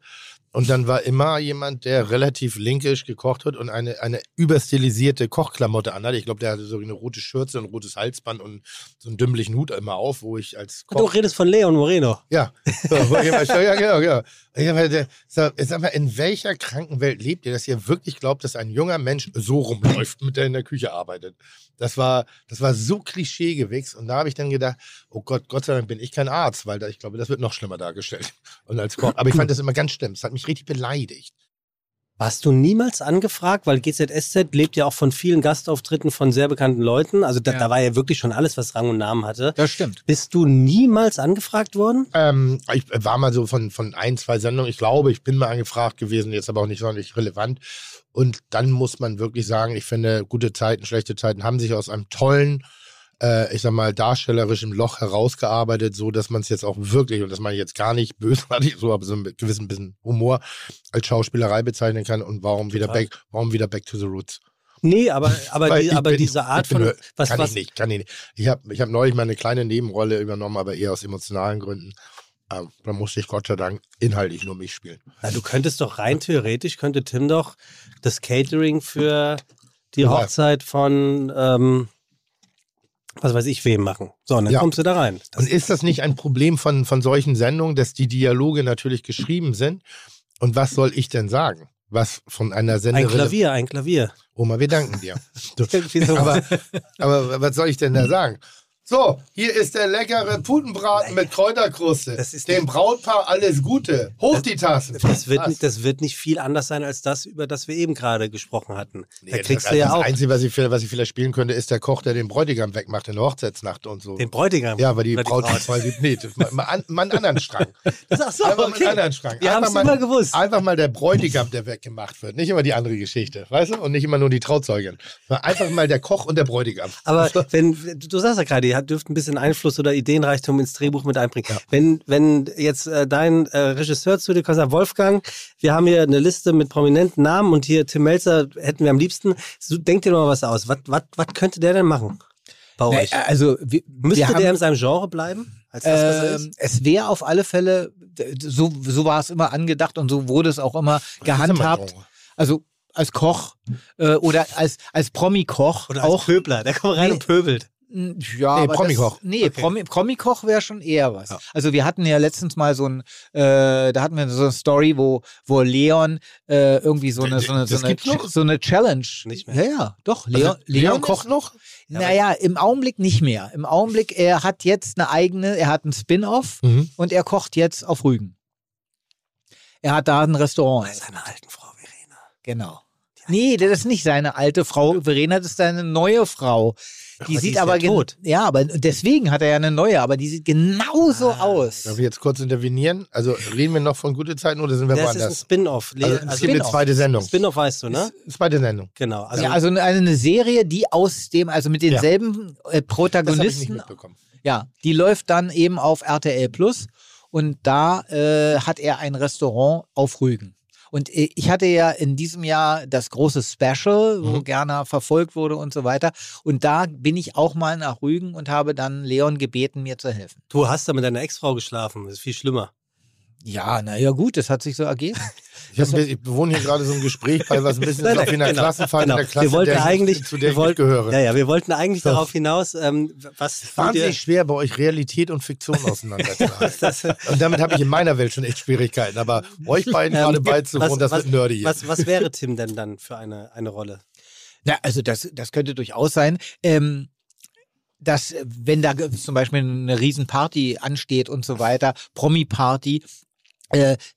Speaker 4: Und dann war immer jemand, der relativ linkisch gekocht hat und eine, eine überstilisierte Kochklamotte anhat. Ich glaube, der hatte so eine rote Schürze, ein rotes Halsband und so einen dümmlichen Hut immer auf, wo ich als Koch
Speaker 2: Du redest von Leon Moreno.
Speaker 4: ja, so, ich schon, ja, genau, genau. Ich sag mal, der- sag mal, in welcher kranken Welt lebt ihr, dass ihr wirklich glaubt, dass ein junger Mensch so rumläuft, mit der in der Küche arbeitet? Das war, das war so klischeegewichst. Und da habe ich dann gedacht, oh Gott, Gott sei Dank bin ich kein Arzt, weil da, ich glaube, das wird noch schlimmer dargestellt. Und als Koch. Aber ich fand das immer ganz schlimm. Es hat mich richtig beleidigt.
Speaker 2: Warst du niemals angefragt, weil GZSZ lebt ja auch von vielen Gastauftritten von sehr bekannten Leuten. Also da,
Speaker 6: Ja.
Speaker 2: da war ja wirklich schon alles, was Rang und Namen hatte.
Speaker 6: Das stimmt.
Speaker 2: Bist du niemals angefragt worden?
Speaker 4: Ähm, ich war mal so von, von ein, zwei Sendungen, ich glaube, ich bin mal angefragt gewesen, jetzt aber auch nicht sonderlich relevant. Und dann muss man wirklich sagen, ich finde, gute Zeiten, schlechte Zeiten haben sich aus einem tollen, ich sag mal, darstellerischen Loch herausgearbeitet, so dass man es jetzt auch wirklich, und das meine ich jetzt gar nicht bösartig, so, aber so mit gewissen bisschen Humor als Schauspielerei bezeichnen kann und warum wieder back, warum wieder back to the roots.
Speaker 2: Nee, aber, aber, die, aber
Speaker 4: bin-
Speaker 2: diese Art
Speaker 4: bin
Speaker 2: von. Was,
Speaker 4: kann
Speaker 2: was,
Speaker 4: ich nicht, kann ich nicht. Ich habe ich hab neulich mal eine kleine Nebenrolle übernommen, aber eher aus emotionalen Gründen. Ähm, da musste ich Gott sei Dank inhaltlich nur mich spielen.
Speaker 2: Na, du könntest doch rein theoretisch, könnte Tim doch das Catering für die. Hochzeit von, ähm, was weiß ich, wem machen. So, und dann
Speaker 4: Ja.
Speaker 2: kommst du da rein. Das,
Speaker 4: Und ist das nicht ein Problem von, von solchen Sendungen, dass die Dialoge natürlich geschrieben sind? Und was soll ich denn sagen? Was von einer
Speaker 2: ein
Speaker 4: Senderin.
Speaker 2: Klavier, ein Klavier.
Speaker 4: Oma, wir danken dir. Aber, aber was soll ich denn da sagen? So, hier ist der leckere Putenbraten mit Kräuterkruste.
Speaker 2: Das ist
Speaker 4: Dem Brautpaar alles Gute. Hoch die Tassen.
Speaker 2: Das wird, nicht- das wird nicht viel anders sein als das, über das wir eben gerade gesprochen hatten. da
Speaker 4: Nee,
Speaker 2: kriegst
Speaker 4: das,
Speaker 2: du ja
Speaker 4: das
Speaker 2: auch
Speaker 4: Einzige, was ich, vielleicht- was ich vielleicht spielen könnte, ist der Koch, der den Bräutigam wegmacht in der Hochzeitsnacht und so.
Speaker 2: den Bräutigam.
Speaker 4: ja, weil die Braut quasi, nee, das- mal, mal, einen anderen Strang.
Speaker 2: Das ist auch so,
Speaker 4: Einfach mal einen
Speaker 2: okay.
Speaker 4: anderen Strang.
Speaker 2: Wir haben es immer gewusst.
Speaker 4: Einfach mal der Bräutigam, der weggemacht wird. Nicht immer die andere Geschichte, weißt du? Und nicht immer nur die Trauzeugin. Einfach mal der Koch und der Bräutigam.
Speaker 2: Aber wenn, du sagst ja gerade, ihr dürft ein bisschen Einfluss oder Ideenreichtum ins Drehbuch mit einbringen. Wenn, wenn jetzt äh, dein äh, Regisseur zu dir kommt, sagt, Wolfgang, wir haben hier eine Liste mit prominenten Namen und hier Tim Melzer hätten wir am liebsten. So, denk dir doch mal was aus. Was, was, was könnte der denn machen bei
Speaker 6: Na,
Speaker 2: euch?
Speaker 6: also, wir,
Speaker 2: Müsste
Speaker 6: wir haben,
Speaker 2: der in seinem Genre bleiben? Als das, was
Speaker 6: Ähm, es wäre auf alle Fälle, so, so war es immer angedacht und so wurde es auch immer gehandhabt.
Speaker 4: Genre.
Speaker 6: Also als Koch äh, oder als, als Promi-Koch
Speaker 2: Oder als
Speaker 6: auch.
Speaker 2: Pöbler, der kommt rein
Speaker 6: Nee.
Speaker 2: und pöbelt.
Speaker 6: Ja,
Speaker 4: Nee, Promikoch.
Speaker 6: Das, nee, Promi, Promikoch wäre schon eher was. Also wir hatten ja letztens mal so ein, äh, da hatten wir so eine Story, wo, wo Leon äh, irgendwie so eine, so eine, so eine, so eine Challenge.
Speaker 2: Nicht mehr.
Speaker 6: Ja, ja, doch. Leon,
Speaker 4: Also, Leon
Speaker 6: Leon
Speaker 4: Koch noch?
Speaker 6: Naja, im Augenblick nicht mehr. Im Augenblick, er hat jetzt eine eigene, er hat einen Spin-off
Speaker 4: Mhm.
Speaker 6: und er kocht jetzt auf Rügen. Er hat da ein Restaurant.
Speaker 2: Bei seiner alten Frau Verena.
Speaker 6: Genau. Nee, das ist nicht seine alte Frau. Verena, das ist seine neue Frau. Die
Speaker 2: aber die
Speaker 6: sieht
Speaker 2: ist ja
Speaker 6: aber gen-
Speaker 2: tot.
Speaker 6: Ja, aber deswegen hat er ja eine neue, aber die sieht genauso aus.
Speaker 4: Darf ich jetzt kurz intervenieren? Also reden wir noch von gute Zeiten oder sind wir
Speaker 2: Das ist ein
Speaker 4: woanders?
Speaker 2: Spin-off. Le-
Speaker 4: Also, es
Speaker 2: Also,
Speaker 4: gibt eine
Speaker 6: Spin-off.
Speaker 4: zweite Sendung.
Speaker 2: Spin-off weißt du, ne?
Speaker 4: Zweite Sendung.
Speaker 2: Genau. Also,
Speaker 6: ja, also eine, eine Serie, die aus dem, also mit denselben äh,
Speaker 4: Das habe ich nicht
Speaker 6: Protagonisten,
Speaker 4: mitbekommen.
Speaker 6: ja, die läuft dann eben auf RTL Plus und da äh, hat er ein Restaurant auf Rügen. Und äh, ich hatte ja in diesem Jahr das große Special, wo
Speaker 4: Mhm.
Speaker 6: gerne verfolgt wurde und so weiter. Und da bin ich auch mal nach Rügen und habe dann Leon gebeten, mir zu helfen.
Speaker 2: du hast da mit deiner Ex-Frau geschlafen. Das ist viel schlimmer.
Speaker 6: Ja, naja, gut, das hat sich so ergeben.
Speaker 4: Ich, hab, ich bewohne hier gerade so ein Gespräch bei, was ein bisschen ist, auf wie einer
Speaker 2: genau,
Speaker 4: Klassenfahrt
Speaker 2: genau.
Speaker 4: in der Klasse,
Speaker 2: wir wollten
Speaker 4: der ich,
Speaker 2: eigentlich,
Speaker 4: zu der
Speaker 2: wir
Speaker 4: ich
Speaker 2: wollten,
Speaker 4: nicht gehöre.
Speaker 2: Ja, ja, wir wollten eigentlich
Speaker 4: So.
Speaker 2: darauf hinaus, ähm, was
Speaker 4: Wahnsinnig schwer, bei euch Realität und Fiktion auseinanderzuhalten. und damit habe ich in meiner Welt schon echt Schwierigkeiten. Aber euch beiden gerade
Speaker 2: ähm,
Speaker 4: beizuwohnen, das
Speaker 2: was,
Speaker 4: wird nerdy
Speaker 2: was, was wäre Tim denn dann für eine, eine Rolle?
Speaker 6: Ja, also das, das könnte durchaus sein. Ähm, dass, äh, wenn da zum Beispiel eine Riesenparty ansteht und so weiter, Promi-Party,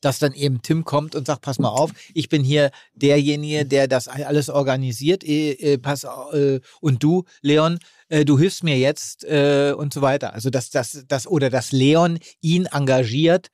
Speaker 6: dass dann eben Tim kommt und sagt, pass mal auf, ich bin hier derjenige, der das alles organisiert, äh, äh, pass, äh, und du, Leon, äh, du hilfst mir jetzt äh, und so weiter. Also dass das, das oder dass Leon ihn engagiert,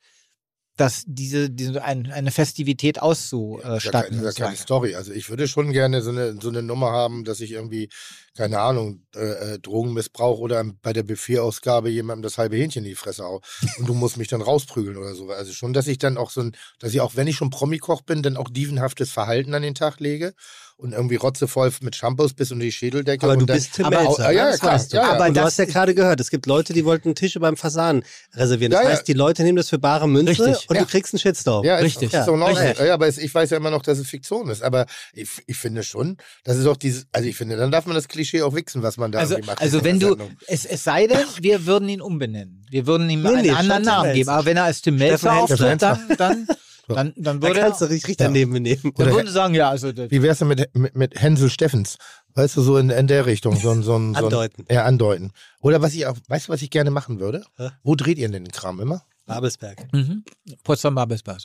Speaker 6: dass diese, diese ein, eine Festivität
Speaker 4: ja,
Speaker 6: auszustatten.
Speaker 4: keine, das ist ja keine Story. Also ich würde schon gerne so eine, so eine Nummer haben, dass ich irgendwie, keine Ahnung, äh, äh, Drogenmissbrauch oder bei der Buffetausgabe jemandem das halbe Hähnchen in die Fresse hau. Und du musst mich dann rausprügeln oder so. Also schon, dass ich dann auch so ein, dass ich auch, wenn ich schon Promikoch bin, dann auch dievenhaftes Verhalten an den Tag lege und irgendwie rotzevoll mit Shampoos bis unter die Schädeldecke.
Speaker 2: Aber
Speaker 4: und
Speaker 2: du
Speaker 4: dann,
Speaker 2: bist Tim
Speaker 6: aber-
Speaker 2: Melzer,
Speaker 4: ja, ja,
Speaker 2: das
Speaker 4: klar.
Speaker 2: weißt du.
Speaker 4: Ja, ja.
Speaker 6: Aber
Speaker 2: du hast ja gerade gehört, es gibt Leute, die wollten Tische beim Fasan reservieren. Das
Speaker 4: Ja, ja.
Speaker 2: heißt, die Leute nehmen das für bare Münze
Speaker 6: Richtig.
Speaker 2: und
Speaker 4: Ja.
Speaker 2: du kriegst einen Shitstorm.
Speaker 4: Ja,
Speaker 6: Richtig.
Speaker 4: Ist, ist so.
Speaker 2: Richtig.
Speaker 4: Ja, aber es, ich weiß ja immer noch, dass es Fiktion ist. Aber ich, ich finde schon, das ist auch dieses, also ich finde, dann darf man das Klischee auch wichsen, was man da
Speaker 6: Also,
Speaker 4: irgendwie macht.
Speaker 6: also wenn du, es, es sei denn, wir würden ihn umbenennen. Wir würden ihm
Speaker 2: Nee,
Speaker 6: einen
Speaker 2: nee,
Speaker 6: anderen Namen geben. Aber wenn er als Tim Melzer auftritt, dann, dann, dann, dann
Speaker 2: Da
Speaker 6: würde
Speaker 2: kannst du richtig daneben benehmen.
Speaker 6: dann
Speaker 4: Oder-
Speaker 6: würde sagen, ja, also das,
Speaker 4: Wie wär's denn mit, mit, mit Hänsel Steffens? Weißt du, so in, in der Richtung. So, ein- so, ein- so
Speaker 2: Andeuten.
Speaker 4: Ja, andeuten. Oder was ich auch, weißt du, was ich gerne machen würde?
Speaker 2: Hä?
Speaker 4: Wo dreht ihr denn den Kram immer?
Speaker 2: Babelsberg.
Speaker 6: mhm. Potsdam Babelsberg.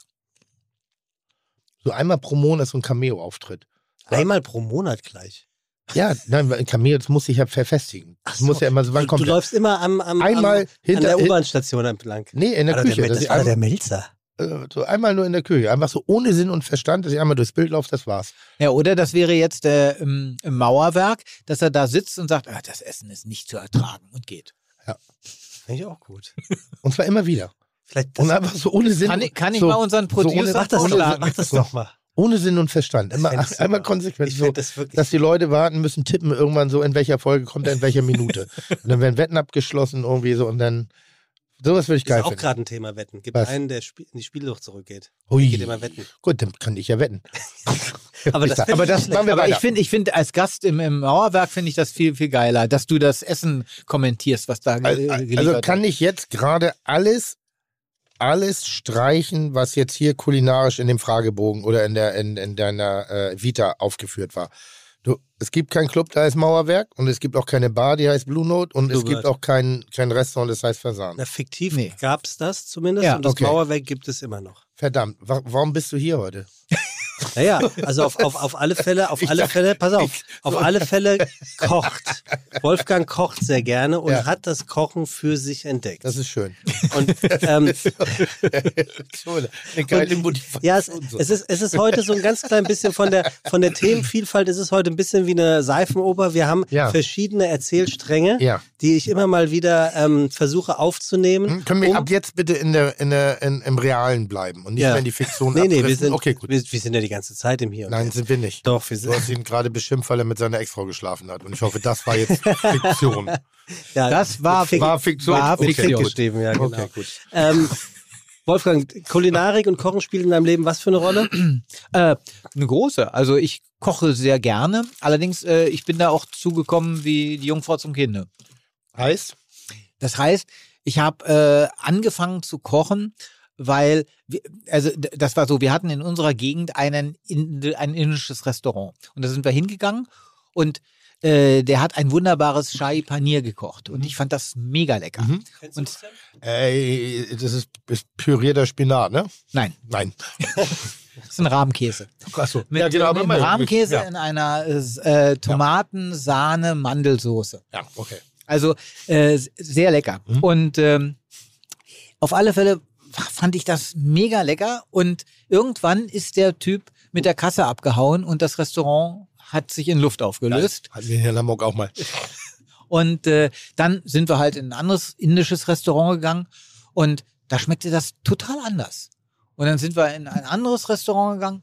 Speaker 4: So einmal pro Monat so ein Cameo-Auftritt.
Speaker 2: Einmal pro Monat gleich.
Speaker 4: Ja, nein, ein Cameo, das muss sich ja verfestigen. Das muss ja immer so, wann
Speaker 2: Du,
Speaker 4: kommt
Speaker 2: du
Speaker 4: der?
Speaker 2: läufst immer am, am,
Speaker 4: Einmal
Speaker 2: am,
Speaker 4: hinter-
Speaker 2: an der U-Bahn-Station entlang.
Speaker 4: Nee, in der
Speaker 2: Alter,
Speaker 4: Küche.
Speaker 2: Der, das
Speaker 4: ich
Speaker 2: war der Melzer.
Speaker 4: Äh, so einmal nur in der Küche. Einfach so ohne Sinn und Verstand, dass ich einmal durchs Bild laufe, das war's.
Speaker 6: Ja, oder das wäre jetzt äh, im, im Mauerwerk, dass er da sitzt und sagt, ah, das Essen ist nicht zu ertragen und geht.
Speaker 2: Finde ich auch gut.
Speaker 4: Und zwar immer wieder.
Speaker 2: Vielleicht das,
Speaker 4: Und einfach so ohne Sinn.
Speaker 6: Kann ich, kann ich
Speaker 4: so,
Speaker 6: mal unseren
Speaker 4: so ohne-
Speaker 6: Producer
Speaker 2: mach das, doch,
Speaker 6: vorschlagen?
Speaker 2: mach das doch mal.
Speaker 4: ohne Sinn und Verstand. Immer, einmal konsequent. So,
Speaker 2: das
Speaker 4: dass die Leute warten müssen, tippen irgendwann so, in welcher Folge kommt er in welcher Minute. und dann werden Wetten abgeschlossen irgendwie so und dann. Sowas würde ich
Speaker 2: ist
Speaker 4: geil
Speaker 2: auch
Speaker 4: finden.
Speaker 2: gerade ein Thema Wetten. Gibt
Speaker 4: Was?
Speaker 2: einen, der Spiel, in die Spielluft zurückgeht.
Speaker 4: Ui.
Speaker 2: Geht immer wetten.
Speaker 4: Gut, dann kann ich ja wetten.
Speaker 2: Aber das, find
Speaker 4: aber
Speaker 2: ich
Speaker 4: das machen wir
Speaker 6: Aber
Speaker 4: weiter.
Speaker 6: ich finde, ich finde als Gast im, im Mauerwerk finde ich das viel, viel geiler, dass du das Essen kommentierst, was da
Speaker 4: Also,
Speaker 6: geliefert
Speaker 4: also kann ich jetzt gerade alles, alles streichen, was jetzt hier kulinarisch in dem Fragebogen oder in, der, in, in deiner äh, Vita aufgeführt war. Du, es gibt keinen Club, der heißt Mauerwerk und es gibt auch keine Bar, die heißt Blue Note und es
Speaker 2: Bluebird.
Speaker 4: gibt auch kein, kein Restaurant, das heißt Fasan.
Speaker 2: Na, fiktiv
Speaker 6: Nee.
Speaker 2: gab es das zumindest
Speaker 6: Ja,
Speaker 2: und das
Speaker 4: okay.
Speaker 2: Mauerwerk gibt es immer noch.
Speaker 4: Verdammt, wa warum bist du hier heute?
Speaker 2: Naja, also auf, auf, auf alle Fälle, auf alle Fälle, pass auf, auf alle Fälle kocht. Wolfgang kocht sehr gerne und
Speaker 4: Ja.
Speaker 2: hat das Kochen für sich entdeckt.
Speaker 4: Das ist schön.
Speaker 2: und ähm,
Speaker 4: eine geile Motivation.
Speaker 2: ja, es, es, ist, es ist heute so ein ganz klein bisschen von der, von der Themenvielfalt, ist es heute ein bisschen wie eine Seifenoper. Wir haben
Speaker 4: Ja.
Speaker 2: verschiedene Erzählstränge,
Speaker 4: Ja.
Speaker 2: die ich immer mal wieder ähm, versuche aufzunehmen.
Speaker 4: Hm, Können wir
Speaker 2: um-
Speaker 4: ab jetzt bitte in der, in der, in, im Realen bleiben und nicht
Speaker 2: Ja.
Speaker 4: mehr in die Fiktion
Speaker 2: Nee, nee, wir sind,
Speaker 4: Okay, gut.
Speaker 2: wir, wir sind ja die ganze Zeit im Hier. und
Speaker 4: Nein,
Speaker 2: Jetzt.
Speaker 4: sind wir nicht.
Speaker 2: Doch, wir
Speaker 4: Du
Speaker 2: sind.
Speaker 4: hast ihn gerade beschimpft, weil er mit seiner Ex-Frau geschlafen hat. Und ich hoffe, das war jetzt Fiktion.
Speaker 2: Ja,
Speaker 6: Das war,
Speaker 2: Fick-
Speaker 4: War Fiktion.
Speaker 6: war
Speaker 4: Okay,
Speaker 6: Fiktion.
Speaker 4: gut.
Speaker 2: geschrieben, ja, genau.
Speaker 4: Okay, gut.
Speaker 2: Ähm, Wolfgang, Kulinarik und Kochen spielen in deinem Leben was für eine Rolle?
Speaker 6: Äh, eine große. Also ich koche sehr gerne. Allerdings, äh, ich bin da auch zugekommen wie die Jungfrau zum Kinde.
Speaker 4: Heißt?
Speaker 6: Das heißt, ich habe äh, angefangen zu kochen, weil, wir, also das war so, wir hatten in unserer Gegend einen, ein indisches Restaurant. Und da sind wir hingegangen und äh, der hat ein wunderbares Shai Paneer gekocht. Und ich fand das mega lecker.
Speaker 4: Mhm.
Speaker 6: Und
Speaker 4: Ey, das ist, ist pürierter Spinat, ne?
Speaker 6: nein,
Speaker 4: Nein.
Speaker 6: das ist ein Rahmkäse.
Speaker 4: Achso.
Speaker 6: Mit, mit
Speaker 4: aber
Speaker 6: einem
Speaker 4: mal-
Speaker 6: Rahmkäse
Speaker 4: Ja,
Speaker 6: in einer äh, Tomaten, Sahne, Mandelsoße.
Speaker 4: ja okay.
Speaker 6: Also äh, sehr lecker.
Speaker 4: Mhm.
Speaker 6: Und ähm, auf alle Fälle fand ich das mega lecker. Und irgendwann ist der Typ mit der Kasse abgehauen und das Restaurant hat sich in Luft aufgelöst.
Speaker 4: Hatten wir hier in Hamburg auch mal.
Speaker 6: Und äh, dann sind wir halt in ein anderes indisches Restaurant gegangen und da schmeckte das total anders. Und dann sind wir in ein anderes Restaurant gegangen,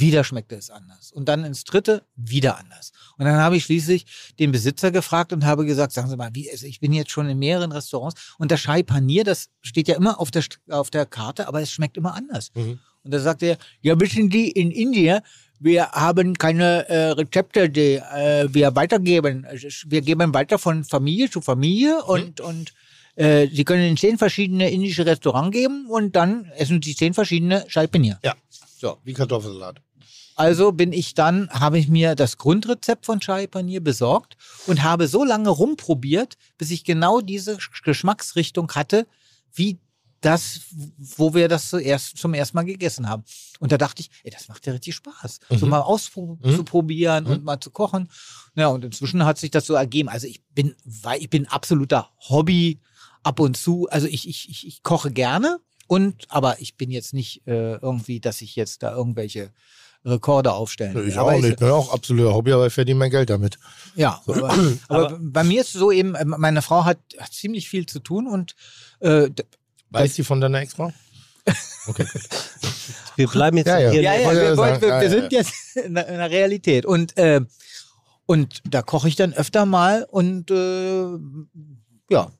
Speaker 6: wieder schmeckte es anders. Und dann ins dritte, wieder anders. Und dann habe ich schließlich den Besitzer gefragt und habe gesagt, sagen Sie mal, wie, also ich bin jetzt schon in mehreren Restaurants und das Chai Panier, das steht ja immer auf der, auf der Karte, aber es schmeckt immer anders.
Speaker 4: Mhm.
Speaker 6: Und da sagte er, ja wissen Sie, in Indien, wir haben keine äh, Rezepte, die äh, wir weitergeben. Ist- Wir geben weiter von Familie zu Familie und, und äh, Sie können in zehn verschiedene indische Restaurants geben und dann essen Sie zehn verschiedene Chai Panier.
Speaker 4: Ja. So, wie Kartoffelsalat.
Speaker 6: Also bin ich dann, habe ich mir das Grundrezept von Chai Panier besorgt und habe so lange rumprobiert, bis ich genau diese Sch- Geschmacksrichtung hatte, wie das, wo wir das zuerst, zum ersten Mal gegessen haben. Und da dachte ich, ey, das macht ja richtig Spaß, so
Speaker 4: Mhm.
Speaker 6: mal
Speaker 4: Mhm.
Speaker 6: auszuprobieren
Speaker 4: Mhm.
Speaker 6: und mal zu kochen. Ja, und inzwischen hat sich das so ergeben. Also ich bin, weil ich bin absoluter Hobby ab und zu. Also ich, ich, ich, ich koche gerne und, aber ich bin jetzt nicht äh, irgendwie, dass ich jetzt da irgendwelche Rekorde aufstellen.
Speaker 4: Ich
Speaker 6: aber
Speaker 4: auch nicht. Ne? Auch absoluter Hobby, aber ich verdiene mein Geld damit.
Speaker 6: Ja, aber, aber bei mir ist es so eben, äh, meine Frau hat, hat ziemlich viel zu tun und äh,
Speaker 4: Weiß die von deiner Ex-Frau? Okay.
Speaker 2: Wir bleiben jetzt
Speaker 4: Ja, ja.
Speaker 2: hier.
Speaker 6: ja, ja, wir,
Speaker 4: ja
Speaker 6: wollen, wir, wir sind jetzt in der, in der Realität und äh, und da koche ich dann öfter mal und äh, ja.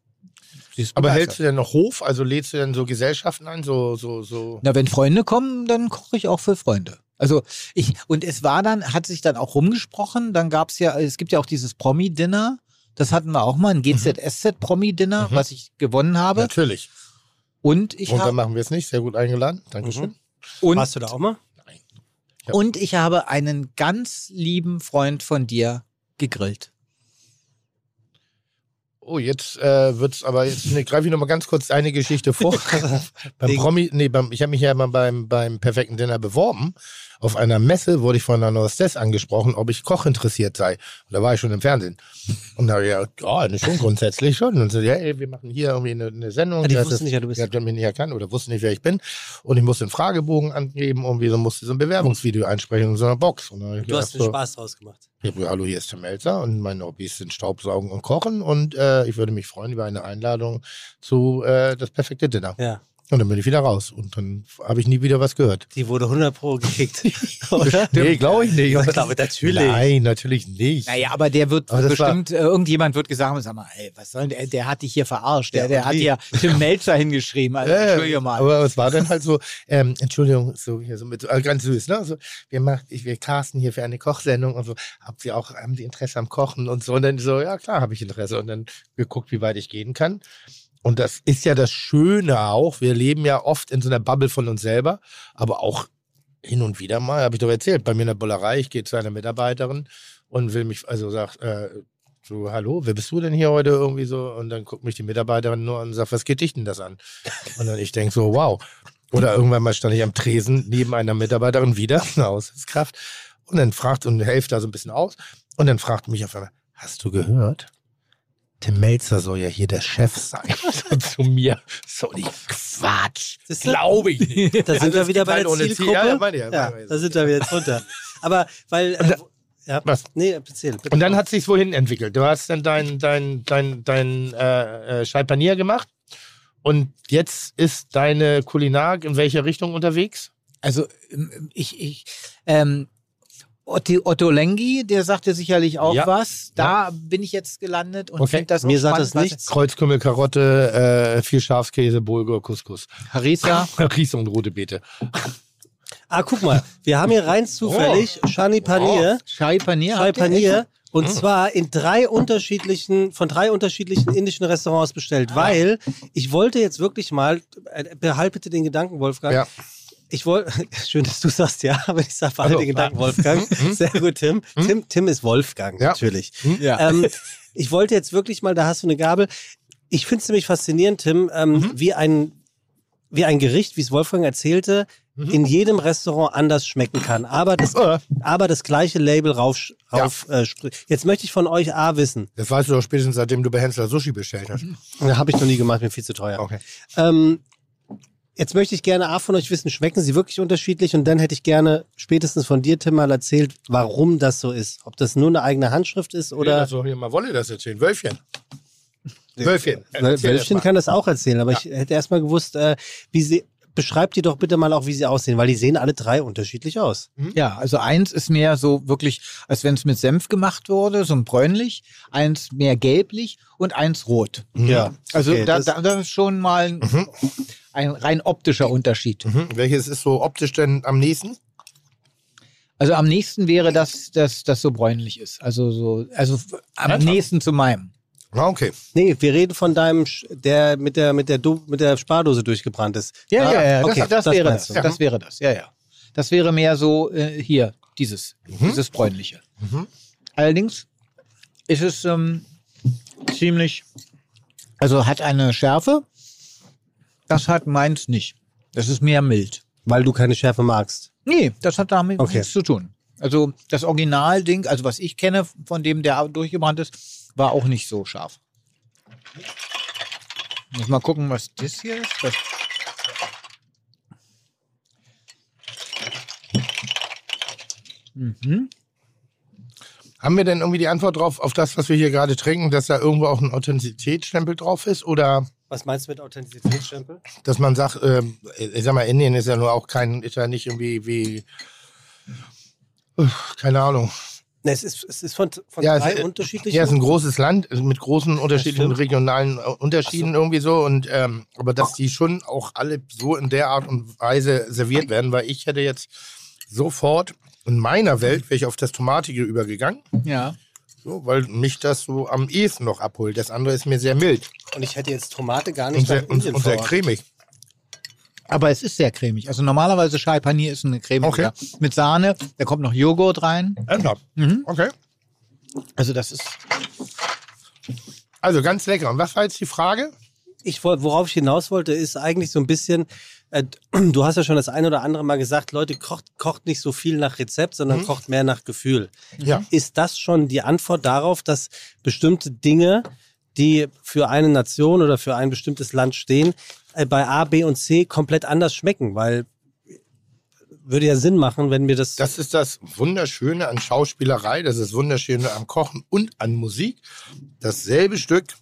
Speaker 6: sie
Speaker 4: Aber hältst du denn noch Hof? Also lädst du denn so Gesellschaften ein? So, so, so.
Speaker 6: Na, wenn Freunde kommen, dann koche ich auch für Freunde. Also ich, und es war dann, hat sich dann auch rumgesprochen, dann gab es ja, es gibt ja auch dieses Promi-Dinner, das hatten wir auch mal, ein GZSZ-Promi-Dinner,
Speaker 4: Mhm.
Speaker 6: was ich gewonnen habe.
Speaker 4: Natürlich.
Speaker 6: Und ich
Speaker 4: Und dann
Speaker 6: habe
Speaker 4: machen wir es nicht. Sehr gut eingeladen. Dankeschön.
Speaker 6: und,
Speaker 2: Warst du da auch mal?
Speaker 4: Ja.
Speaker 6: und ich habe einen ganz lieben Freund von dir gegrillt.
Speaker 4: Oh, jetzt äh, wird's aber jetzt ne, greife ich noch mal ganz kurz eine Geschichte vor. beim Promi, nee, beim, ich habe mich ja mal beim beim perfekten Dinner beworben. Auf einer Messe wurde ich von einer Hostess angesprochen, ob ich Koch interessiert sei. Und da war ich schon im Fernsehen. Und da habe ich ja, ja, schon grundsätzlich schon. Und so, ja, ey, wir machen hier irgendwie eine, eine Sendung.
Speaker 2: Ah, die wussten
Speaker 4: ist-
Speaker 2: nicht, wer du bist.
Speaker 4: Die hat mich nicht erkannt oder wussten nicht, wer ich bin. Und ich musste einen Fragebogen angeben und so musste so ein Bewerbungsvideo einsprechen in so einer Box. Und
Speaker 2: Du hast den
Speaker 4: so,
Speaker 2: Spaß draus gemacht.
Speaker 4: ja, hallo, hier ist Tim Melzer und meine Hobbys sind Staubsaugen und Kochen und äh, ich würde mich freuen über eine Einladung zu äh, das perfekte Dinner.
Speaker 2: Ja.
Speaker 4: Und dann bin ich wieder raus und dann habe ich nie wieder was gehört.
Speaker 2: Die wurde 100 Pro gekickt. Oder?
Speaker 4: Nee, glaube ich nicht.
Speaker 2: Ich glaube, natürlich.
Speaker 4: Nein, natürlich nicht.
Speaker 6: Naja, aber der wird
Speaker 4: Aber das
Speaker 6: bestimmt, äh, irgendjemand wird gesagt haben, sag mal, ey, was soll denn der, der hat dich hier verarscht, der,
Speaker 4: Ja,
Speaker 6: der hat hier Tim Melzer hingeschrieben, also
Speaker 4: Ja, ja,
Speaker 6: entschuldige mal.
Speaker 4: Aber es war dann halt so, ähm, Entschuldigung, so hier so mit, äh, ganz süß, ne? So, wir machen, ich, wir casten hier für eine Kochsendung und so. Habt ihr auch, haben Sie Interesse am Kochen und so? Und dann so, ja klar, habe ich Interesse. Und dann geguckt, wie weit ich gehen kann. Und das ist ja das Schöne auch. Wir leben ja oft in so einer Bubble von uns selber, aber auch hin und wieder mal, habe ich doch erzählt, bei mir in der Bullerei, ich gehe zu einer Mitarbeiterin und will mich, also sagt, äh, so, hallo, wer bist du denn hier heute irgendwie so? Und dann guckt mich die Mitarbeiterin nur an und sagt, was geht dich denn das an? Und dann ich denke so, wow. Oder irgendwann mal stand ich am Tresen neben einer Mitarbeiterin wieder, eine Aussichtskraft, und dann fragt und hilft da so ein bisschen aus. Und dann fragt mich auf einmal, hast du gehört? Tim Melzer soll ja hier der Chef sein. So zu mir. So nicht Quatsch.
Speaker 2: Du?
Speaker 4: Glaube ich nicht.
Speaker 2: Da sind wir
Speaker 4: es
Speaker 2: wieder bei der
Speaker 4: ohne Ziel-
Speaker 2: Zielgruppe.
Speaker 4: Ja, ja, meine ich, ja,
Speaker 2: da sind wir wieder drunter. Aber weil. Äh, ja,
Speaker 4: Was?
Speaker 2: Nee, erzähl. Bitte.
Speaker 4: Und dann hat sich's wohin entwickelt. Du hast dann dein, dein, dein, dein äh, äh, Scheibpanier gemacht. Und jetzt ist deine Kulinarik in welche Richtung unterwegs?
Speaker 6: Also ähm, ich, ich ähm, Otto, Otto Lengi, der sagte sicherlich auch
Speaker 4: Ja.
Speaker 6: was. Da bin ich jetzt gelandet und
Speaker 4: Okay.
Speaker 6: finde das
Speaker 2: Mir sagt das nichts.
Speaker 4: Kreuzkümmel, Karotte, äh, viel Schafskäse, Bulgur, Couscous.
Speaker 6: Harissa.
Speaker 4: Ries und rote Beete.
Speaker 2: Ah, guck mal. Wir haben hier rein zufällig Shani Panier.
Speaker 6: Chai Panier.
Speaker 2: Chai
Speaker 6: habt ihr
Speaker 2: Panier. Und zwar in drei unterschiedlichen, von drei unterschiedlichen indischen Restaurants bestellt, weil ich wollte jetzt wirklich mal, äh, behalt bitte den Gedanken, Wolfgang.
Speaker 4: Ja.
Speaker 2: Ich wollte, schön, dass du sagst, ja, aber ich sag behalte
Speaker 4: Also,
Speaker 2: den Gedanken, Wolfgang. Sehr gut, Tim. Tim, Tim ist Wolfgang,
Speaker 4: Ja.
Speaker 2: natürlich.
Speaker 6: Ja.
Speaker 2: Ähm, ich wollte jetzt wirklich mal, da hast du eine Gabel. Ich finde es nämlich faszinierend, Tim, ähm,
Speaker 4: Mhm.
Speaker 2: wie, ein, wie ein Gericht, wie es Wolfgang erzählte,
Speaker 4: Mhm.
Speaker 2: in jedem Restaurant anders schmecken kann. Aber das,
Speaker 4: Äh,
Speaker 2: aber das gleiche Label rauf,
Speaker 4: Ja.
Speaker 2: rauf äh, spr- Jetzt möchte ich von euch A wissen.
Speaker 4: Das weißt du doch spätestens, seitdem du bei Hensler Sushi bestellt hast.
Speaker 2: Ja, Habe ich noch nie gemacht, mir viel zu teuer.
Speaker 4: Okay.
Speaker 2: Ähm, jetzt möchte ich gerne A von euch wissen, schmecken sie wirklich unterschiedlich? Und dann hätte ich gerne spätestens von dir, Tim, mal erzählt, warum das so ist. Ob das nur eine eigene Handschrift ist
Speaker 4: Oder?
Speaker 2: oder.
Speaker 4: Also hier mal Wolle das erzählen. Wölfchen. Wölfchen.
Speaker 2: Wölfchen kann das auch erzählen, aber ich hätte erst mal gewusst, äh, wie sie. Beschreibt die doch bitte mal auch, wie sie aussehen, weil die sehen alle drei unterschiedlich aus.
Speaker 6: Ja, also eins ist mehr so wirklich, als wenn es mit Senf gemacht wurde, so ein bräunlich, eins mehr gelblich und eins rot.
Speaker 2: Ja.
Speaker 6: Also
Speaker 2: Okay,
Speaker 6: da,
Speaker 2: das-
Speaker 6: da, das ist schon mal ein, ein rein optischer Unterschied.
Speaker 4: Mhm. Welches ist so optisch denn am nächsten?
Speaker 6: Also am nächsten wäre das, dass das so bräunlich ist. Also so, also am
Speaker 4: Ernsthaft?
Speaker 6: nächsten zu meinem.
Speaker 4: Ah, okay.
Speaker 2: Nee, wir reden von deinem, Sch- der mit der, mit der, Du- mit der Spardose durchgebrannt ist.
Speaker 6: Ja,
Speaker 2: Ah,
Speaker 6: ja, ja,
Speaker 2: okay,
Speaker 6: das, das,
Speaker 2: das
Speaker 6: wäre das.
Speaker 2: du.
Speaker 6: Das wäre das, ja, ja. Das wäre mehr so äh, hier, dieses, dieses bräunliche. Allerdings ist es ähm, ziemlich, also hat eine Schärfe, das hat meins nicht. Das ist mehr mild.
Speaker 2: Weil du keine Schärfe magst.
Speaker 6: Nee, das hat damit
Speaker 2: Okay.
Speaker 6: nichts zu tun. Also das Originalding, also was ich kenne von dem, der durchgebrannt ist, war auch nicht so scharf. Muss mal gucken, was das hier ist. Das mhm.
Speaker 4: Haben wir denn irgendwie die Antwort drauf auf das, was wir hier gerade trinken, dass da irgendwo auch ein Authentizitätsstempel drauf ist? Oder
Speaker 2: Was meinst du mit Authentizitätsstempel?
Speaker 4: dass man sagt, ähm, ich sag mal, Indien ist ja nur auch kein, ist ja nicht irgendwie wie, keine Ahnung.
Speaker 2: Ne, es ist, es ist von, von
Speaker 4: Ja,
Speaker 2: drei
Speaker 4: es-
Speaker 2: unterschiedlichen.
Speaker 4: Ja, es ist ein großes Land also mit großen unterschiedlichen regionalen äh, Unterschieden irgendwie so. Und ähm, aber dass die schon auch alle so in der Art und Weise serviert werden, weil ich hätte jetzt sofort in meiner Welt wäre ich auf das Tomatige übergegangen,
Speaker 6: Ja.
Speaker 4: so, weil mich das so am ehesten noch abholt. Das andere ist mir sehr mild
Speaker 2: und ich hätte jetzt Tomate gar
Speaker 4: und
Speaker 2: nicht nach
Speaker 4: sehr, und, und sehr cremig.
Speaker 6: Aber es ist sehr cremig. Also normalerweise Chai Panier ist eine Creme
Speaker 4: Okay.
Speaker 6: mit Sahne. Da kommt noch Joghurt rein.
Speaker 4: Ernsthaft?
Speaker 6: Mhm.
Speaker 4: Okay.
Speaker 6: Also das ist
Speaker 4: Also ganz lecker. Und was war jetzt die Frage?
Speaker 2: Ich, worauf ich hinaus wollte, ist eigentlich so ein bisschen, äh, du hast ja schon das eine oder andere Mal gesagt, Leute, kocht, kocht nicht so viel nach Rezept, sondern kocht mehr nach Gefühl.
Speaker 4: Ja.
Speaker 2: Ist das schon die Antwort darauf, dass bestimmte Dinge, die für eine Nation oder für ein bestimmtes Land stehen, äh, bei A, B und C komplett anders schmecken? Weil würde ja Sinn machen, wenn wir das.
Speaker 4: Das ist das Wunderschöne an Schauspielerei, das ist das Wunderschöne am Kochen und an Musik. Dasselbe Stück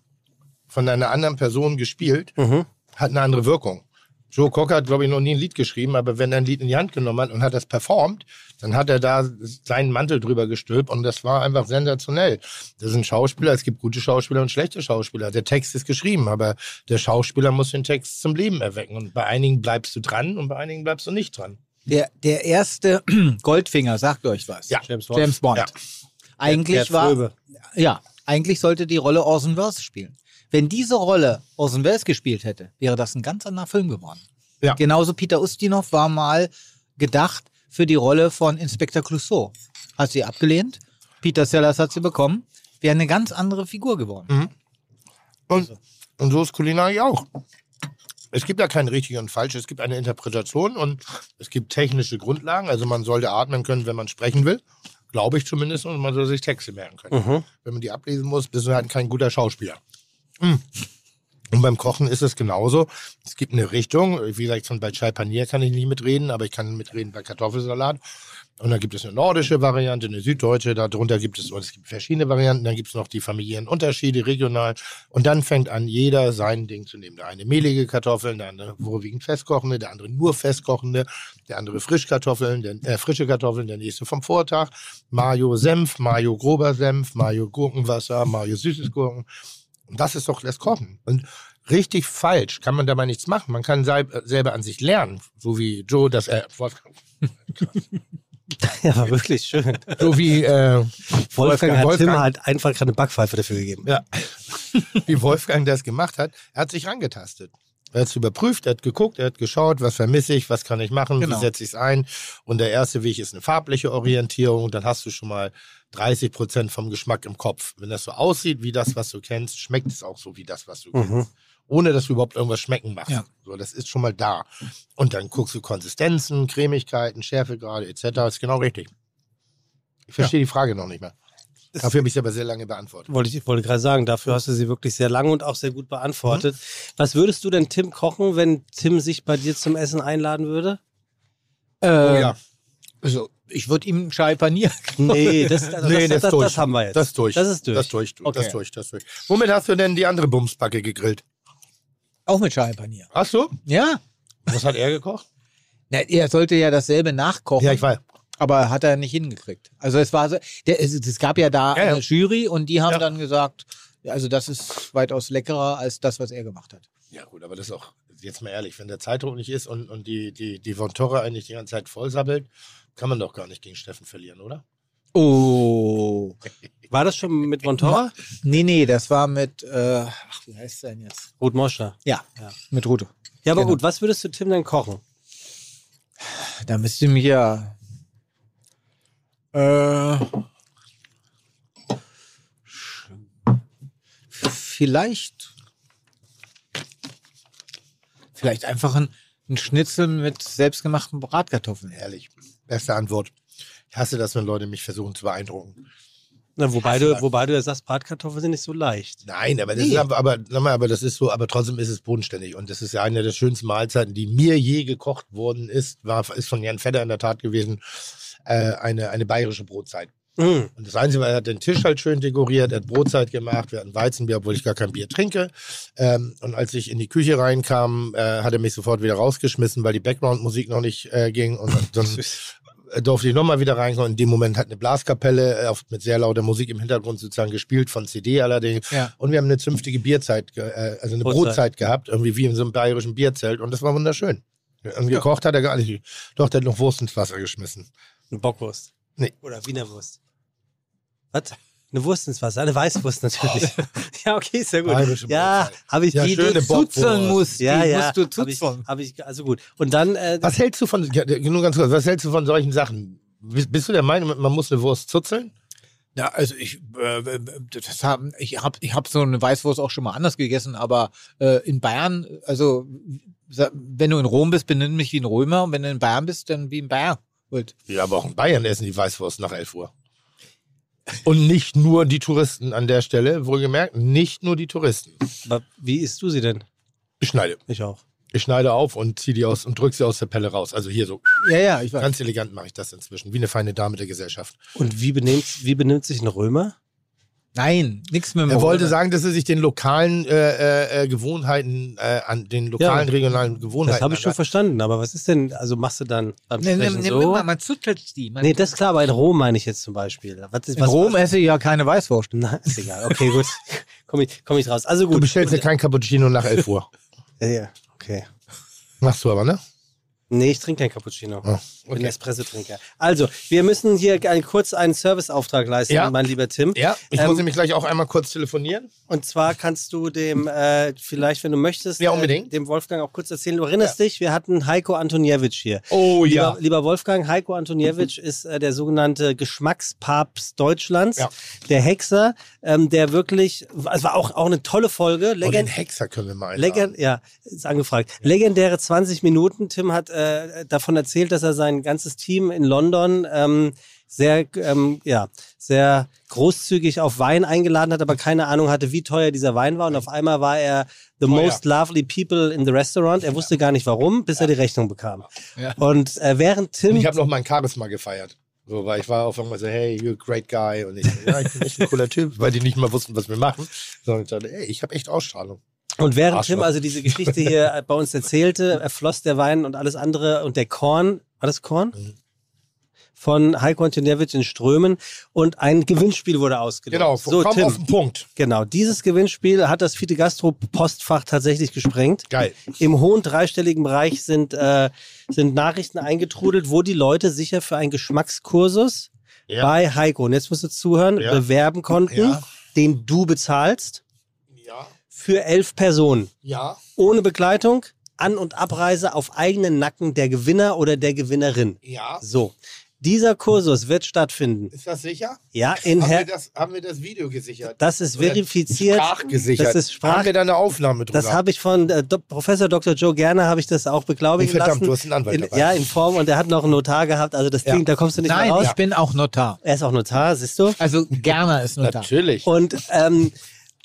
Speaker 4: von einer anderen Person gespielt,
Speaker 2: Mhm.
Speaker 4: hat eine andere Wirkung. Joe Cocker hat, glaube ich, noch nie ein Lied geschrieben, aber wenn er ein Lied in die Hand genommen hat und hat das performt, dann hat er da seinen Mantel drüber gestülpt und das war einfach sensationell. Das sind Schauspieler, es gibt gute Schauspieler und schlechte Schauspieler. Der Text ist geschrieben, aber der Schauspieler muss den Text zum Leben erwecken. Und bei einigen bleibst du dran und bei einigen bleibst du nicht dran.
Speaker 6: der, der erste Goldfinger, sagt euch was.
Speaker 4: Ja.
Speaker 2: James Bond.
Speaker 6: James Bond.
Speaker 4: Ja.
Speaker 6: Eigentlich
Speaker 2: Gerd
Speaker 6: war,
Speaker 2: Fröbe.
Speaker 6: ja, eigentlich sollte die Rolle Orson Welles spielen. Wenn diese Rolle Orson Welles gespielt hätte, wäre das ein ganz anderer Film geworden.
Speaker 4: Ja.
Speaker 6: Genauso Peter Ustinov war mal gedacht für die Rolle von Inspektor Clouseau. Hat sie abgelehnt. Peter Sellers hat sie bekommen, wäre eine ganz andere Figur geworden.
Speaker 4: Und, und so ist Kulinarik auch. Es gibt ja kein richtig und falsch, es gibt eine Interpretation und es gibt technische Grundlagen. Also man sollte atmen können, wenn man sprechen will. Glaube ich zumindest. Und man soll sich Texte merken können.
Speaker 2: Mhm.
Speaker 4: Wenn man die ablesen muss, bist du halt kein guter Schauspieler. Mm. Und beim Kochen ist es genauso. Es gibt eine Richtung. Wie gesagt, bei Chai Panier kann ich nicht mitreden, aber ich kann mitreden bei Kartoffelsalat. Und dann gibt es eine nordische Variante, eine süddeutsche. Darunter gibt es, und es gibt verschiedene Varianten. Dann gibt es noch die familiären Unterschiede, regional. Und dann fängt an, jeder sein Ding zu nehmen. Der eine mehlige Kartoffeln, der andere vorwiegend festkochende, der andere nur festkochende, der andere Frischkartoffeln, der, äh, frische Kartoffeln, der nächste vom Vortag. Mayo Senf, Mayo grober Senf, Mayo Gurkenwasser, Mayo süßes Gurken. Und das ist doch das Kochen. Und richtig falsch kann man dabei nichts machen. Man kann sei- selber an sich lernen. So wie Joe das, äh, Wolfgang,
Speaker 2: Ja, war wirklich schön.
Speaker 4: so wie, äh,
Speaker 2: Wolfgang hat
Speaker 4: Wolfgang-
Speaker 2: Tim halt einfach gerade eine Backpfeife dafür gegeben.
Speaker 4: Ja. Wie Wolfgang das gemacht hat, er hat sich rangetastet. Er hat es überprüft, er hat geguckt, er hat geschaut, was vermisse ich, was kann ich machen,
Speaker 6: Genau.
Speaker 4: wie setze ich es ein. Und der erste Weg ist eine farbliche Orientierung und dann hast du schon mal 30 Prozent vom Geschmack im Kopf. Wenn das so aussieht wie das, was du kennst, schmeckt es auch so wie das, was du
Speaker 2: Mhm.
Speaker 4: kennst. Ohne dass du überhaupt irgendwas schmecken machst.
Speaker 6: Ja.
Speaker 4: So, das ist schon mal da. Und dann guckst du Konsistenzen, Cremigkeiten, Schärfegrade etc. Das ist genau richtig. Ich verstehe die Frage noch nicht mehr. Dafür habe ich sie aber sehr lange beantwortet.
Speaker 2: Wollte ich wollte gerade sagen, dafür hast du sie wirklich sehr lang und auch sehr gut beantwortet.
Speaker 4: Mhm.
Speaker 2: Was würdest du denn Tim kochen, wenn Tim sich bei dir zum Essen einladen würde?
Speaker 6: Äh,
Speaker 4: Oh ja.
Speaker 6: Also, ich würde ihm Chai Panier.
Speaker 2: Nee, das, also
Speaker 4: Nee,
Speaker 2: das,
Speaker 4: das
Speaker 2: das,
Speaker 4: durch.
Speaker 2: das haben wir jetzt.
Speaker 4: Das ist durch.
Speaker 2: Das ist durch.
Speaker 4: Das durch, du.
Speaker 6: Okay.
Speaker 4: das durch, das durch. Womit hast du denn die andere Bumsbacke gegrillt?
Speaker 6: Auch mit Chai Panier.
Speaker 4: Hast du?
Speaker 6: Ja.
Speaker 4: Was hat er gekocht?
Speaker 6: Na, er sollte ja dasselbe nachkochen.
Speaker 4: Ja, ich weiß.
Speaker 6: Aber hat er nicht hingekriegt. Also es war so, der, es, es gab ja da
Speaker 4: Ja, ja.
Speaker 6: eine Jury und die haben
Speaker 4: Ja.
Speaker 6: dann gesagt, also das ist weitaus leckerer als das, was er gemacht hat.
Speaker 4: Ja, gut, aber das ist auch, jetzt mal ehrlich, wenn der Zeitdruck nicht ist und, und die, die, die Von Torre eigentlich die ganze Zeit vollsabbelt, kann man doch gar nicht gegen Steffen verlieren, oder?
Speaker 6: Oh.
Speaker 2: War das schon mit Montora?
Speaker 6: Nee, nee, das war mit, äh, ach, wie heißt der denn jetzt?
Speaker 2: Ruth Moschner.
Speaker 6: Ja,
Speaker 2: Ja.
Speaker 6: mit Rute.
Speaker 2: Ja, aber
Speaker 6: Genau.
Speaker 2: gut, was würdest du Tim denn kochen?
Speaker 6: Da müsste mich ja. Äh, vielleicht. Vielleicht einfach ein, ein Schnitzel mit selbstgemachten Bratkartoffeln.
Speaker 4: Ehrlich. Beste Antwort. Ich hasse das, wenn Leute mich versuchen zu beeindrucken.
Speaker 2: Na, wobei, du, wobei du ja sagst, Bratkartoffeln sind nicht so leicht.
Speaker 4: Nein, aber das
Speaker 6: Nee.
Speaker 4: ist aber, aber, mal, aber das ist so, aber trotzdem ist es bodenständig. Und das ist ja eine der schönsten Mahlzeiten, die mir je gekocht worden ist, war, ist von Jan Fedder in der Tat gewesen, äh, eine, eine bayerische Brotzeit.
Speaker 2: Mm.
Speaker 4: Und das Einzige war, er hat den Tisch halt schön dekoriert, er hat Brotzeit gemacht, wir hatten Weizenbier, obwohl ich gar kein Bier trinke. Ähm, und als ich in die Küche reinkam, äh, hat er mich sofort wieder rausgeschmissen, weil die Background-Musik noch nicht äh, ging. Und dann äh, durfte ich nochmal wieder reinkommen. In dem Moment hat eine Blaskapelle äh, auf, mit sehr lauter Musik im Hintergrund sozusagen gespielt, von CD allerdings.
Speaker 6: Ja.
Speaker 4: Und wir haben eine zünftige Bierzeit, äh, also eine
Speaker 2: Brotzeit.
Speaker 4: Brotzeit. gehabt, irgendwie wie in so einem bayerischen Bierzelt. Und das war wunderschön. Und gekocht hat er gar nicht. Doch, der hat noch Wurst ins Wasser geschmissen.
Speaker 2: Eine Bockwurst.
Speaker 4: Nee.
Speaker 2: Oder Wiener Wurst. Was? Eine Wurst ins Wasser, eine Weißwurst natürlich. ja, okay, ist ja gut. Ja, habe ich.
Speaker 4: Ja,
Speaker 6: die
Speaker 4: schöne
Speaker 6: du zuzeln
Speaker 4: Bockwurst.
Speaker 6: musst.
Speaker 2: ja,
Speaker 6: die
Speaker 2: ja.
Speaker 6: musst du
Speaker 2: Hab ich,
Speaker 6: zuzeln.
Speaker 2: hab ich, also gut. Und dann, äh,
Speaker 4: Was hältst du von, ja, nur ganz kurz, was hältst du von solchen Sachen? Bist du der Meinung, man muss eine Wurst zuzeln?
Speaker 6: Ja, also ich, äh, das haben, ich habe ich hab so eine Weißwurst auch schon mal anders gegessen, aber äh, in Bayern, also wenn du in Rom bist, benimm mich wie ein Römer und wenn du in Bayern bist, dann wie ein Bayer. Und
Speaker 4: Ja, aber auch in Bayern essen die Weißwurst nach 11 Uhr. Und nicht nur die Touristen an der Stelle, wohlgemerkt, nicht nur die Touristen.
Speaker 2: aber wie isst du sie denn?
Speaker 4: Ich schneide.
Speaker 2: Ich auch.
Speaker 4: Ich schneide auf und ziehe die aus und drücke sie aus der Pelle raus. Also hier so,
Speaker 6: ja, ja, ich weiß.
Speaker 4: ganz elegant mache ich das inzwischen, wie eine feine Dame der Gesellschaft.
Speaker 2: Und wie benimmt, wie benimmt sich ein Römer?
Speaker 6: Nein, nichts mit dem
Speaker 4: Er wollte sagen, dass er sich den lokalen äh, äh, Gewohnheiten, äh, an den lokalen,
Speaker 2: Ja.
Speaker 4: regionalen Gewohnheiten.
Speaker 2: Das habe ich schon
Speaker 4: an-
Speaker 2: verstanden. Aber was ist denn, also machst du dann beim
Speaker 6: Nee, nee,
Speaker 2: Sprechen
Speaker 6: nee,
Speaker 2: so?
Speaker 6: man, man zuzelt die. Man,
Speaker 2: Nee, das ist klar, aber in Rom meine ich jetzt zum Beispiel. Was ist,
Speaker 6: in
Speaker 2: was,
Speaker 6: Rom
Speaker 2: was,
Speaker 6: esse ich ja keine Weißwurst.
Speaker 2: Na, ist egal. Okay, gut. Komm ich, komm ich raus. Also gut.
Speaker 4: Du bestellst ja kein Cappuccino nach 11 Uhr.
Speaker 2: Ja, ja, okay.
Speaker 4: Machst du aber, ne?
Speaker 2: Nee, ich trinke kein Cappuccino.
Speaker 4: Oh,
Speaker 2: Ich bin
Speaker 4: okay.
Speaker 2: Espresso-Trinker. Also, wir müssen hier ein, kurz einen Serviceauftrag leisten,
Speaker 4: Ja.
Speaker 2: mein lieber Tim.
Speaker 4: Ja, ich
Speaker 2: Ähm,
Speaker 4: muss nämlich gleich auch einmal kurz telefonieren.
Speaker 2: Und zwar kannst du dem, äh, vielleicht, wenn du möchtest,
Speaker 4: Ja, unbedingt.
Speaker 2: Äh, dem Wolfgang auch kurz erzählen. Du erinnerst dich, wir hatten Heiko Antoniewicz hier.
Speaker 4: Oh
Speaker 2: Lieber, lieber Wolfgang, Heiko Antoniewicz ist äh, der sogenannte Geschmackspapst Deutschlands,
Speaker 4: Ja.
Speaker 2: der Hexer, ähm, der wirklich, es war auch, auch eine tolle Folge.
Speaker 4: Oh, den
Speaker 2: Legend,
Speaker 4: Hexer können wir mal einladen.
Speaker 2: Legend, ja, ist angefragt. Legendäre 20 Minuten. Tim hat äh, davon erzählt, dass er sein ganzes Team in London ähm, sehr, ähm, ja, sehr großzügig auf Wein eingeladen hat, aber keine Ahnung hatte, wie teuer dieser Wein war. Und auf einmal war er the
Speaker 4: Teuer.
Speaker 2: most lovely people in the restaurant. Er wusste gar nicht warum, bis er die Rechnung bekam.
Speaker 6: Ja.
Speaker 2: Und äh, während Tim
Speaker 4: Und ich habe noch mein Charisma gefeiert. So, weil ich war auf einmal so, hey, you're a great guy. Und ich, ja, ich bin echt ein cooler Typ, weil die nicht mal wussten, was wir machen. Sondern ich dachte, ey, ich habe echt Ausstrahlung.
Speaker 2: Und während
Speaker 4: Arschloch.
Speaker 2: Tim also diese Geschichte hier bei uns erzählte, erfloss der Wein und alles andere und der Korn, war das Korn?
Speaker 4: Mhm.
Speaker 2: Von Heiko Antoniewicz in Strömen und ein Gewinnspiel wurde ausgelost.
Speaker 4: Genau,
Speaker 2: so
Speaker 4: komm
Speaker 2: Tim,
Speaker 4: auf den Punkt.
Speaker 2: genau, dieses Gewinnspiel hat das Fiete Gastro Postfach tatsächlich gesprengt.
Speaker 4: Geil.
Speaker 2: Im hohen dreistelligen Bereich sind, äh, sind Nachrichten eingetrudelt, wo die Leute sicher für einen Geschmackskursus
Speaker 4: Ja.
Speaker 2: bei Heiko, und jetzt musst du zuhören,
Speaker 4: Ja.
Speaker 2: bewerben konnten,
Speaker 4: Ja.
Speaker 2: den du bezahlst für elf Personen
Speaker 4: ja,
Speaker 2: ohne Begleitung, An- und Abreise auf eigenen Nacken der Gewinner oder der Gewinnerin.
Speaker 4: ja.
Speaker 2: So. Dieser Kursus wird stattfinden.
Speaker 4: Ist das sicher?
Speaker 2: Ja, in
Speaker 4: Haben wir,
Speaker 2: Her
Speaker 4: das, haben wir das Video gesichert?
Speaker 2: das ist
Speaker 4: Oder
Speaker 2: verifiziert.
Speaker 4: Sprachgesichert.
Speaker 2: Das ist Sprach
Speaker 4: Haben wir da eine Aufnahme drüber?
Speaker 2: Das habe ich von äh, Do Professor Dr. Joe Gerner habe ich das auch beglaubigen
Speaker 4: Oh, verdammt,
Speaker 2: lassen.
Speaker 4: du hast einen Anwalt
Speaker 2: in,
Speaker 4: dabei.
Speaker 2: Ja, in Form und er hat noch einen Notar gehabt. Also das
Speaker 4: Ja.
Speaker 2: Ding, da kommst du nicht
Speaker 6: Nein,
Speaker 2: mehr raus.
Speaker 6: ich bin auch Notar.
Speaker 2: Er ist auch Notar, siehst du?
Speaker 6: Also Gerner ist Notar.
Speaker 4: Natürlich.
Speaker 2: Und ähm,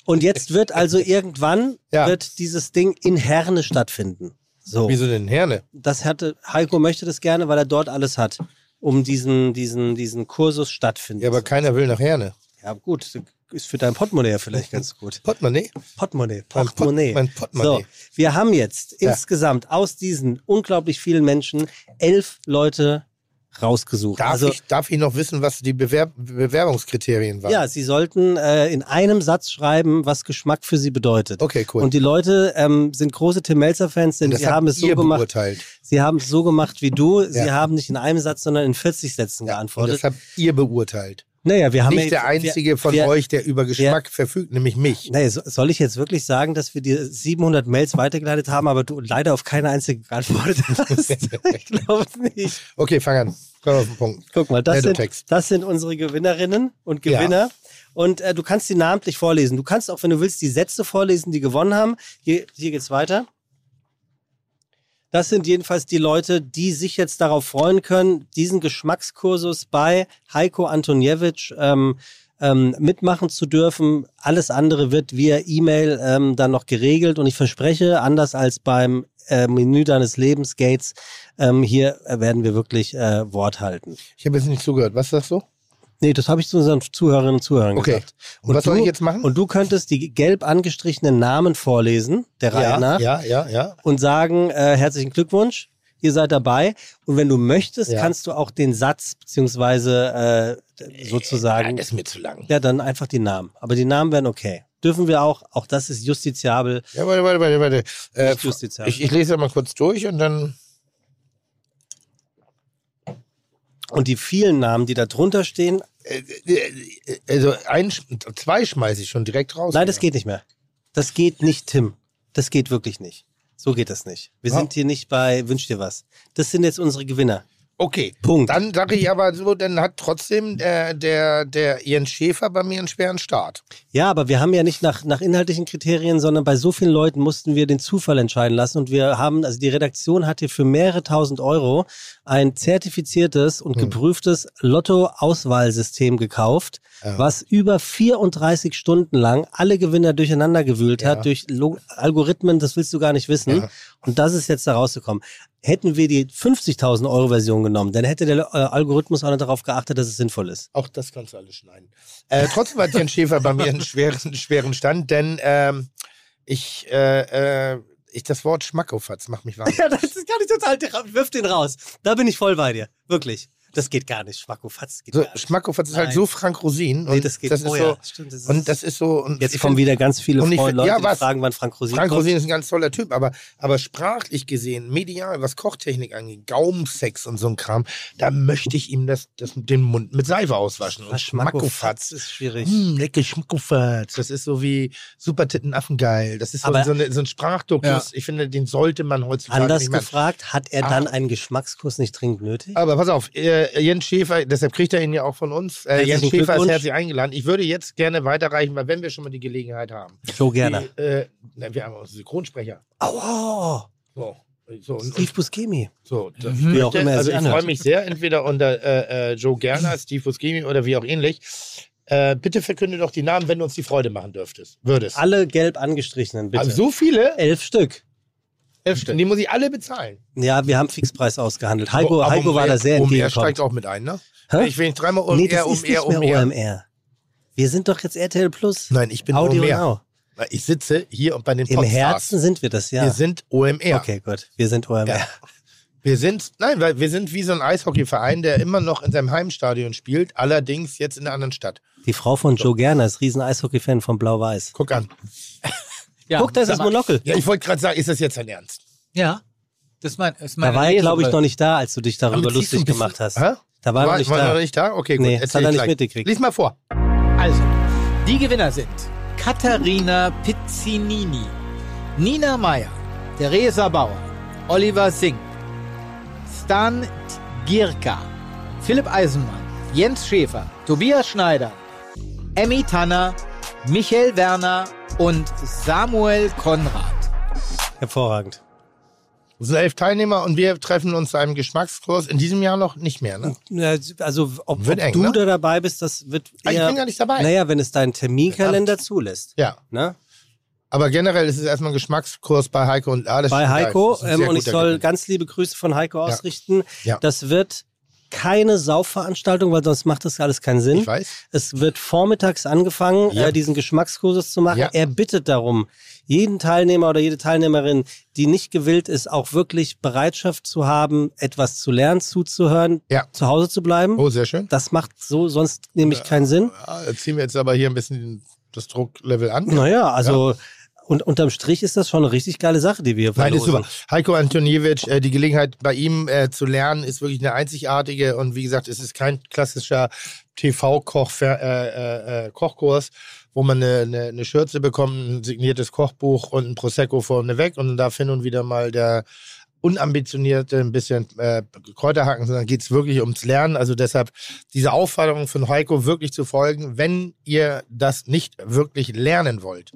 Speaker 2: und jetzt wird also irgendwann
Speaker 4: Ja.
Speaker 2: wird dieses Ding in Herne stattfinden. So.
Speaker 4: Wieso denn Herne?
Speaker 2: das hatte, Heiko möchte das gerne, weil er dort alles hat, um diesen, diesen, diesen Kursus stattfinden
Speaker 4: Ja, aber keiner will nach Herne.
Speaker 2: Ja, gut, ist für dein Portemonnaie ja vielleicht ganz gut.
Speaker 4: Portemonnaie?
Speaker 2: Portemonnaie,
Speaker 4: Mein
Speaker 2: Portemonnaie.
Speaker 4: mein Portemonnaie.
Speaker 2: So, wir haben jetzt
Speaker 4: Ja.
Speaker 2: insgesamt aus diesen unglaublich vielen Menschen elf Leute rausgesucht.
Speaker 4: Darf,
Speaker 2: also,
Speaker 4: ich, darf ich noch wissen, was die Bewerb Bewerbungskriterien waren?
Speaker 2: ja, sie sollten äh, in einem Satz schreiben, was Geschmack für sie bedeutet.
Speaker 4: Okay, cool.
Speaker 2: Und die Leute ähm, sind große Tim Melzer-Fans, denn
Speaker 4: Und
Speaker 2: sie haben es so gemacht.
Speaker 4: beurteilt.
Speaker 2: Sie haben es so gemacht wie du. Sie
Speaker 4: Ja.
Speaker 2: haben nicht in einem Satz, sondern in 40 Sätzen
Speaker 4: Und
Speaker 2: geantwortet.
Speaker 4: das habt ihr beurteilt.
Speaker 2: Naja, wir haben
Speaker 4: Nicht
Speaker 2: ja,
Speaker 4: der einzige
Speaker 2: wir,
Speaker 4: von
Speaker 2: wir,
Speaker 4: euch, der über Geschmack verfügt, nämlich mich.
Speaker 2: Naja, so, soll ich jetzt wirklich sagen, dass wir dir 700 Mails weitergeleitet haben, aber du leider auf keine einzige geantwortet hast? ich glaube nicht.
Speaker 4: Okay, fang an. Komm auf den Punkt.
Speaker 2: Guck mal, das sind, das sind unsere Gewinnerinnen und Gewinner. Und äh, du kannst die namentlich vorlesen. Du kannst auch, wenn du willst, die Sätze vorlesen, die gewonnen haben. Hier, hier geht's weiter. Das sind jedenfalls die Leute, die sich jetzt darauf freuen können, diesen Geschmackskursus bei Heiko Antoniewicz ähm, ähm, mitmachen zu dürfen. Alles andere wird via E-Mail ähm, dann noch geregelt. Und ich verspreche, anders als beim äh, Menü deines Lebens, Gates, ähm, hier werden wir wirklich äh, Wort halten.
Speaker 4: Ich habe jetzt nicht zugehört. Was sagst du?
Speaker 2: Nee, das habe ich zu unseren Zuhörerinnen und Zuhörern
Speaker 4: Okay.
Speaker 2: gesagt.
Speaker 4: Und was soll ich jetzt machen?
Speaker 2: Und du könntest die gelb angestrichenen Namen vorlesen, der Reihe
Speaker 4: ja,
Speaker 2: nach,
Speaker 4: ja, ja, ja.
Speaker 2: und sagen, äh, herzlichen Glückwunsch, ihr seid dabei. Und wenn du möchtest,
Speaker 4: Ja.
Speaker 2: kannst du auch den Satz, beziehungsweise äh, sozusagen,
Speaker 4: Das ist mir zu lang.
Speaker 2: ja, dann einfach die Namen. Aber die Namen wären okay. Dürfen wir auch, auch das ist justiziabel.
Speaker 4: Ja, warte, warte, warte, warte. Äh,
Speaker 2: justiziabel.
Speaker 4: ich, ich lese mal kurz durch und dann.
Speaker 2: Und die vielen Namen, die da drunter stehen,
Speaker 4: also ein, zwei schmeiße ich schon direkt raus.
Speaker 2: nein, das geht nicht mehr. Das geht nicht, Tim. Das geht wirklich nicht. So geht das nicht. Wir
Speaker 4: Ja.
Speaker 2: sind hier nicht bei Wünsch dir was. Das sind jetzt unsere Gewinner.
Speaker 4: Okay.
Speaker 2: Punkt.
Speaker 4: Dann sage ich aber so, dann hat trotzdem der, der, der Jens Schäfer bei mir einen schweren Start.
Speaker 2: Ja, aber wir haben ja nicht nach, nach inhaltlichen Kriterien, sondern bei so vielen Leuten mussten wir den Zufall entscheiden lassen. Und wir haben, also die Redaktion hat hier für mehrere tausend Euro ein zertifiziertes und
Speaker 4: Hm.
Speaker 2: geprüftes Lotto-Auswahlsystem gekauft,
Speaker 4: Ja.
Speaker 2: was über 34 Stunden lang alle Gewinner durcheinander gewühlt
Speaker 4: Ja.
Speaker 2: hat durch Algorithmen, das willst du gar nicht wissen.
Speaker 4: Ja.
Speaker 2: Und das ist jetzt da rausgekommen. Hätten wir die 50.000 Euro Version genommen, dann hätte der äh, Algorithmus auch nicht darauf geachtet, dass es sinnvoll ist.
Speaker 4: Auch das kannst du alles schneiden. Äh, trotzdem hat Jens Schäfer bei mir einen schweren, schweren Stand, denn ähm, ich, äh, äh, ich das Wort Schmackofatz macht mich wahnsinnig.
Speaker 2: Ja, das kann ich total, wirf den raus. Da bin ich voll bei dir. Wirklich. Das geht gar nicht. Schmackofatz geht
Speaker 4: So,
Speaker 2: gar nicht.
Speaker 4: Schmackofatz ist halt
Speaker 2: Nein.
Speaker 4: so Frank Rosin.
Speaker 2: Nee,
Speaker 4: und
Speaker 2: das geht
Speaker 4: das ist
Speaker 2: oh
Speaker 4: so,
Speaker 2: ja, stimmt, das ist-
Speaker 4: Und das ist so. Und
Speaker 2: Jetzt kommen wieder ganz viele
Speaker 4: und ich
Speaker 2: Freunde,
Speaker 4: find- ja,
Speaker 2: Leute, die
Speaker 4: was?
Speaker 2: fragen, wann Frank Rosin
Speaker 4: Frank
Speaker 2: kommt.
Speaker 4: Rosin ist ein ganz toller Typ, aber, aber sprachlich gesehen, medial, was Kochtechnik angeht, Gaumensex und so ein Kram, da möchte ich ihm das, das, den Mund mit Seife auswaschen. Und Schmackofatz.
Speaker 2: ist schwierig.
Speaker 4: Hm, lecker Schmackofatz. Das ist so wie Supertitten Affengeil. Das ist so,
Speaker 2: Aber-
Speaker 4: so, eine, so ein Sprachduktus.
Speaker 6: Ja.
Speaker 4: Ich finde, den sollte man heutzutage
Speaker 2: Anders gefragt, hat er
Speaker 4: Ah.
Speaker 2: dann einen Geschmackskurs nicht dringend nötig?
Speaker 4: Aber pass auf, äh, Jens Schäfer, deshalb kriegt er ihn ja auch von uns. Äh, Jens Schäfer ist herzlich eingeladen. Ich würde jetzt gerne weiterreichen, weil wenn wir schon mal die Gelegenheit haben.
Speaker 2: So gerne.
Speaker 4: Die, äh, wir haben auch Synchronsprecher.
Speaker 2: Oh,
Speaker 4: So, so,
Speaker 2: Steve Buscemi.
Speaker 4: so
Speaker 2: Mhm. Wie auch immer er
Speaker 4: also ich freue mich sehr, entweder unter äh, äh, Joe Gerner, Steve Buscemi oder wie auch ähnlich. Äh, bitte verkünde doch die Namen, wenn du uns die Freude machen dürftest. Würdest.
Speaker 2: Alle gelb angestrichenen, bitte.
Speaker 4: Also so viele?
Speaker 2: Elf Stück.
Speaker 4: Elf Stück. Die muss ich alle bezahlen.
Speaker 2: Ja, wir haben Fixpreis ausgehandelt. Heiko,
Speaker 4: Oh, aber
Speaker 2: Heiko war
Speaker 4: OMR
Speaker 2: da sehr
Speaker 4: OMR
Speaker 2: entgegengekommen.
Speaker 4: steigt auch mit ein, ne?
Speaker 2: Hä?
Speaker 4: Ich will nicht dreimal OMR,
Speaker 2: nee, das ist
Speaker 4: OMR,
Speaker 2: nicht mehr
Speaker 4: OMR.
Speaker 2: OMR. Wir sind doch jetzt RTL Plus.
Speaker 4: Nein, ich bin
Speaker 2: Audio
Speaker 4: OMR.
Speaker 2: Now.
Speaker 4: Ich sitze hier und bei den
Speaker 2: Im
Speaker 4: Podcasts.
Speaker 2: Herzen sind wir das, ja.
Speaker 4: Wir sind OMR.
Speaker 2: Okay, gut. Wir sind OMR.
Speaker 4: Ja. Wir sind, nein, weil wir sind wie so ein Eishockeyverein, der immer noch in seinem Heimstadion spielt, allerdings jetzt in einer anderen Stadt.
Speaker 2: Die Frau von Joe Gerner ist riesen Eishockey-Fan von Blau-Weiß.
Speaker 4: Guck an.
Speaker 6: Ja,
Speaker 2: Guck, da ist das Monokel.
Speaker 4: Ja, ich wollte gerade sagen, ist das jetzt dein Ernst?
Speaker 6: Ja. Das ist mein, ist
Speaker 2: Da
Speaker 6: meine
Speaker 2: war er, glaube ich, noch nicht da, als du dich darüber
Speaker 4: Aber
Speaker 2: lustig gemacht hast.
Speaker 4: Hä?
Speaker 2: Da war er noch nicht
Speaker 4: war
Speaker 2: da.
Speaker 4: noch nicht da? Okay, gut.
Speaker 2: Nee, das hat er
Speaker 4: ich
Speaker 2: nicht mitgekriegt.
Speaker 4: Lies mal vor.
Speaker 6: Also, die Gewinner sind Katharina Pizzinini, Nina Meyer, Theresa Bauer, Oliver Singh, Stan Gierka, Philipp Eisenmann, Jens Schäfer, Tobias Schneider, Emmy Tanner, Michael Werner und Samuel Konrad.
Speaker 2: Hervorragend.
Speaker 4: Es sind elf Teilnehmer und wir treffen uns zu einem Geschmackskurs in diesem Jahr noch nicht mehr, ne?
Speaker 2: Ja, Also, ob, ob
Speaker 4: eng,
Speaker 2: du
Speaker 4: ne?
Speaker 2: da dabei bist, das wird
Speaker 4: Ah, ich
Speaker 2: eher...
Speaker 4: bin gar nicht dabei.
Speaker 2: Naja, wenn es dein Terminkalender zulässt.
Speaker 4: Ja.
Speaker 2: Ne?
Speaker 4: Aber generell ist es erstmal ein Geschmackskurs bei Heiko und ah, das
Speaker 2: Bei. Heiko.
Speaker 4: Das ist ein
Speaker 2: Ähm, und ich soll
Speaker 4: Gewinn.
Speaker 2: ganz liebe Grüße von Heiko ausrichten.
Speaker 4: Ja.
Speaker 2: Das wird keine Saufveranstaltung, weil sonst macht das alles keinen Sinn.
Speaker 4: Ich weiß.
Speaker 2: Es wird vormittags angefangen,
Speaker 4: Ja.
Speaker 2: äh, diesen Geschmackskurses zu machen.
Speaker 4: Ja.
Speaker 2: Er bittet darum, jeden Teilnehmer oder jede Teilnehmerin, die nicht gewillt ist, auch wirklich Bereitschaft zu haben, etwas zu lernen, zuzuhören,
Speaker 4: Ja.
Speaker 2: zu Hause zu bleiben.
Speaker 4: Oh, sehr schön.
Speaker 2: Das macht so sonst nämlich keinen Sinn.
Speaker 4: Jetzt ziehen wir jetzt aber hier ein bisschen das Drucklevel an.
Speaker 2: Naja, also und unterm Strich ist das schon eine richtig geile Sache, die wir hier
Speaker 4: Nein, ist
Speaker 2: verlosen.
Speaker 4: super. Heiko Antoniewicz, äh, die Gelegenheit bei ihm äh, zu lernen, ist wirklich eine einzigartige und wie gesagt, es ist kein klassischer TV-Koch, äh, äh, äh, wo man eine, eine, eine Schürze bekommt, ein signiertes Kochbuch und ein Prosecco vorne weg und dann darf hin und wieder mal der unambitionierte ein bisschen äh, Kräuter hacken, sondern geht es wirklich ums Lernen. Also deshalb diese Aufforderung von Heiko wirklich zu folgen, wenn ihr das nicht wirklich lernen wollt,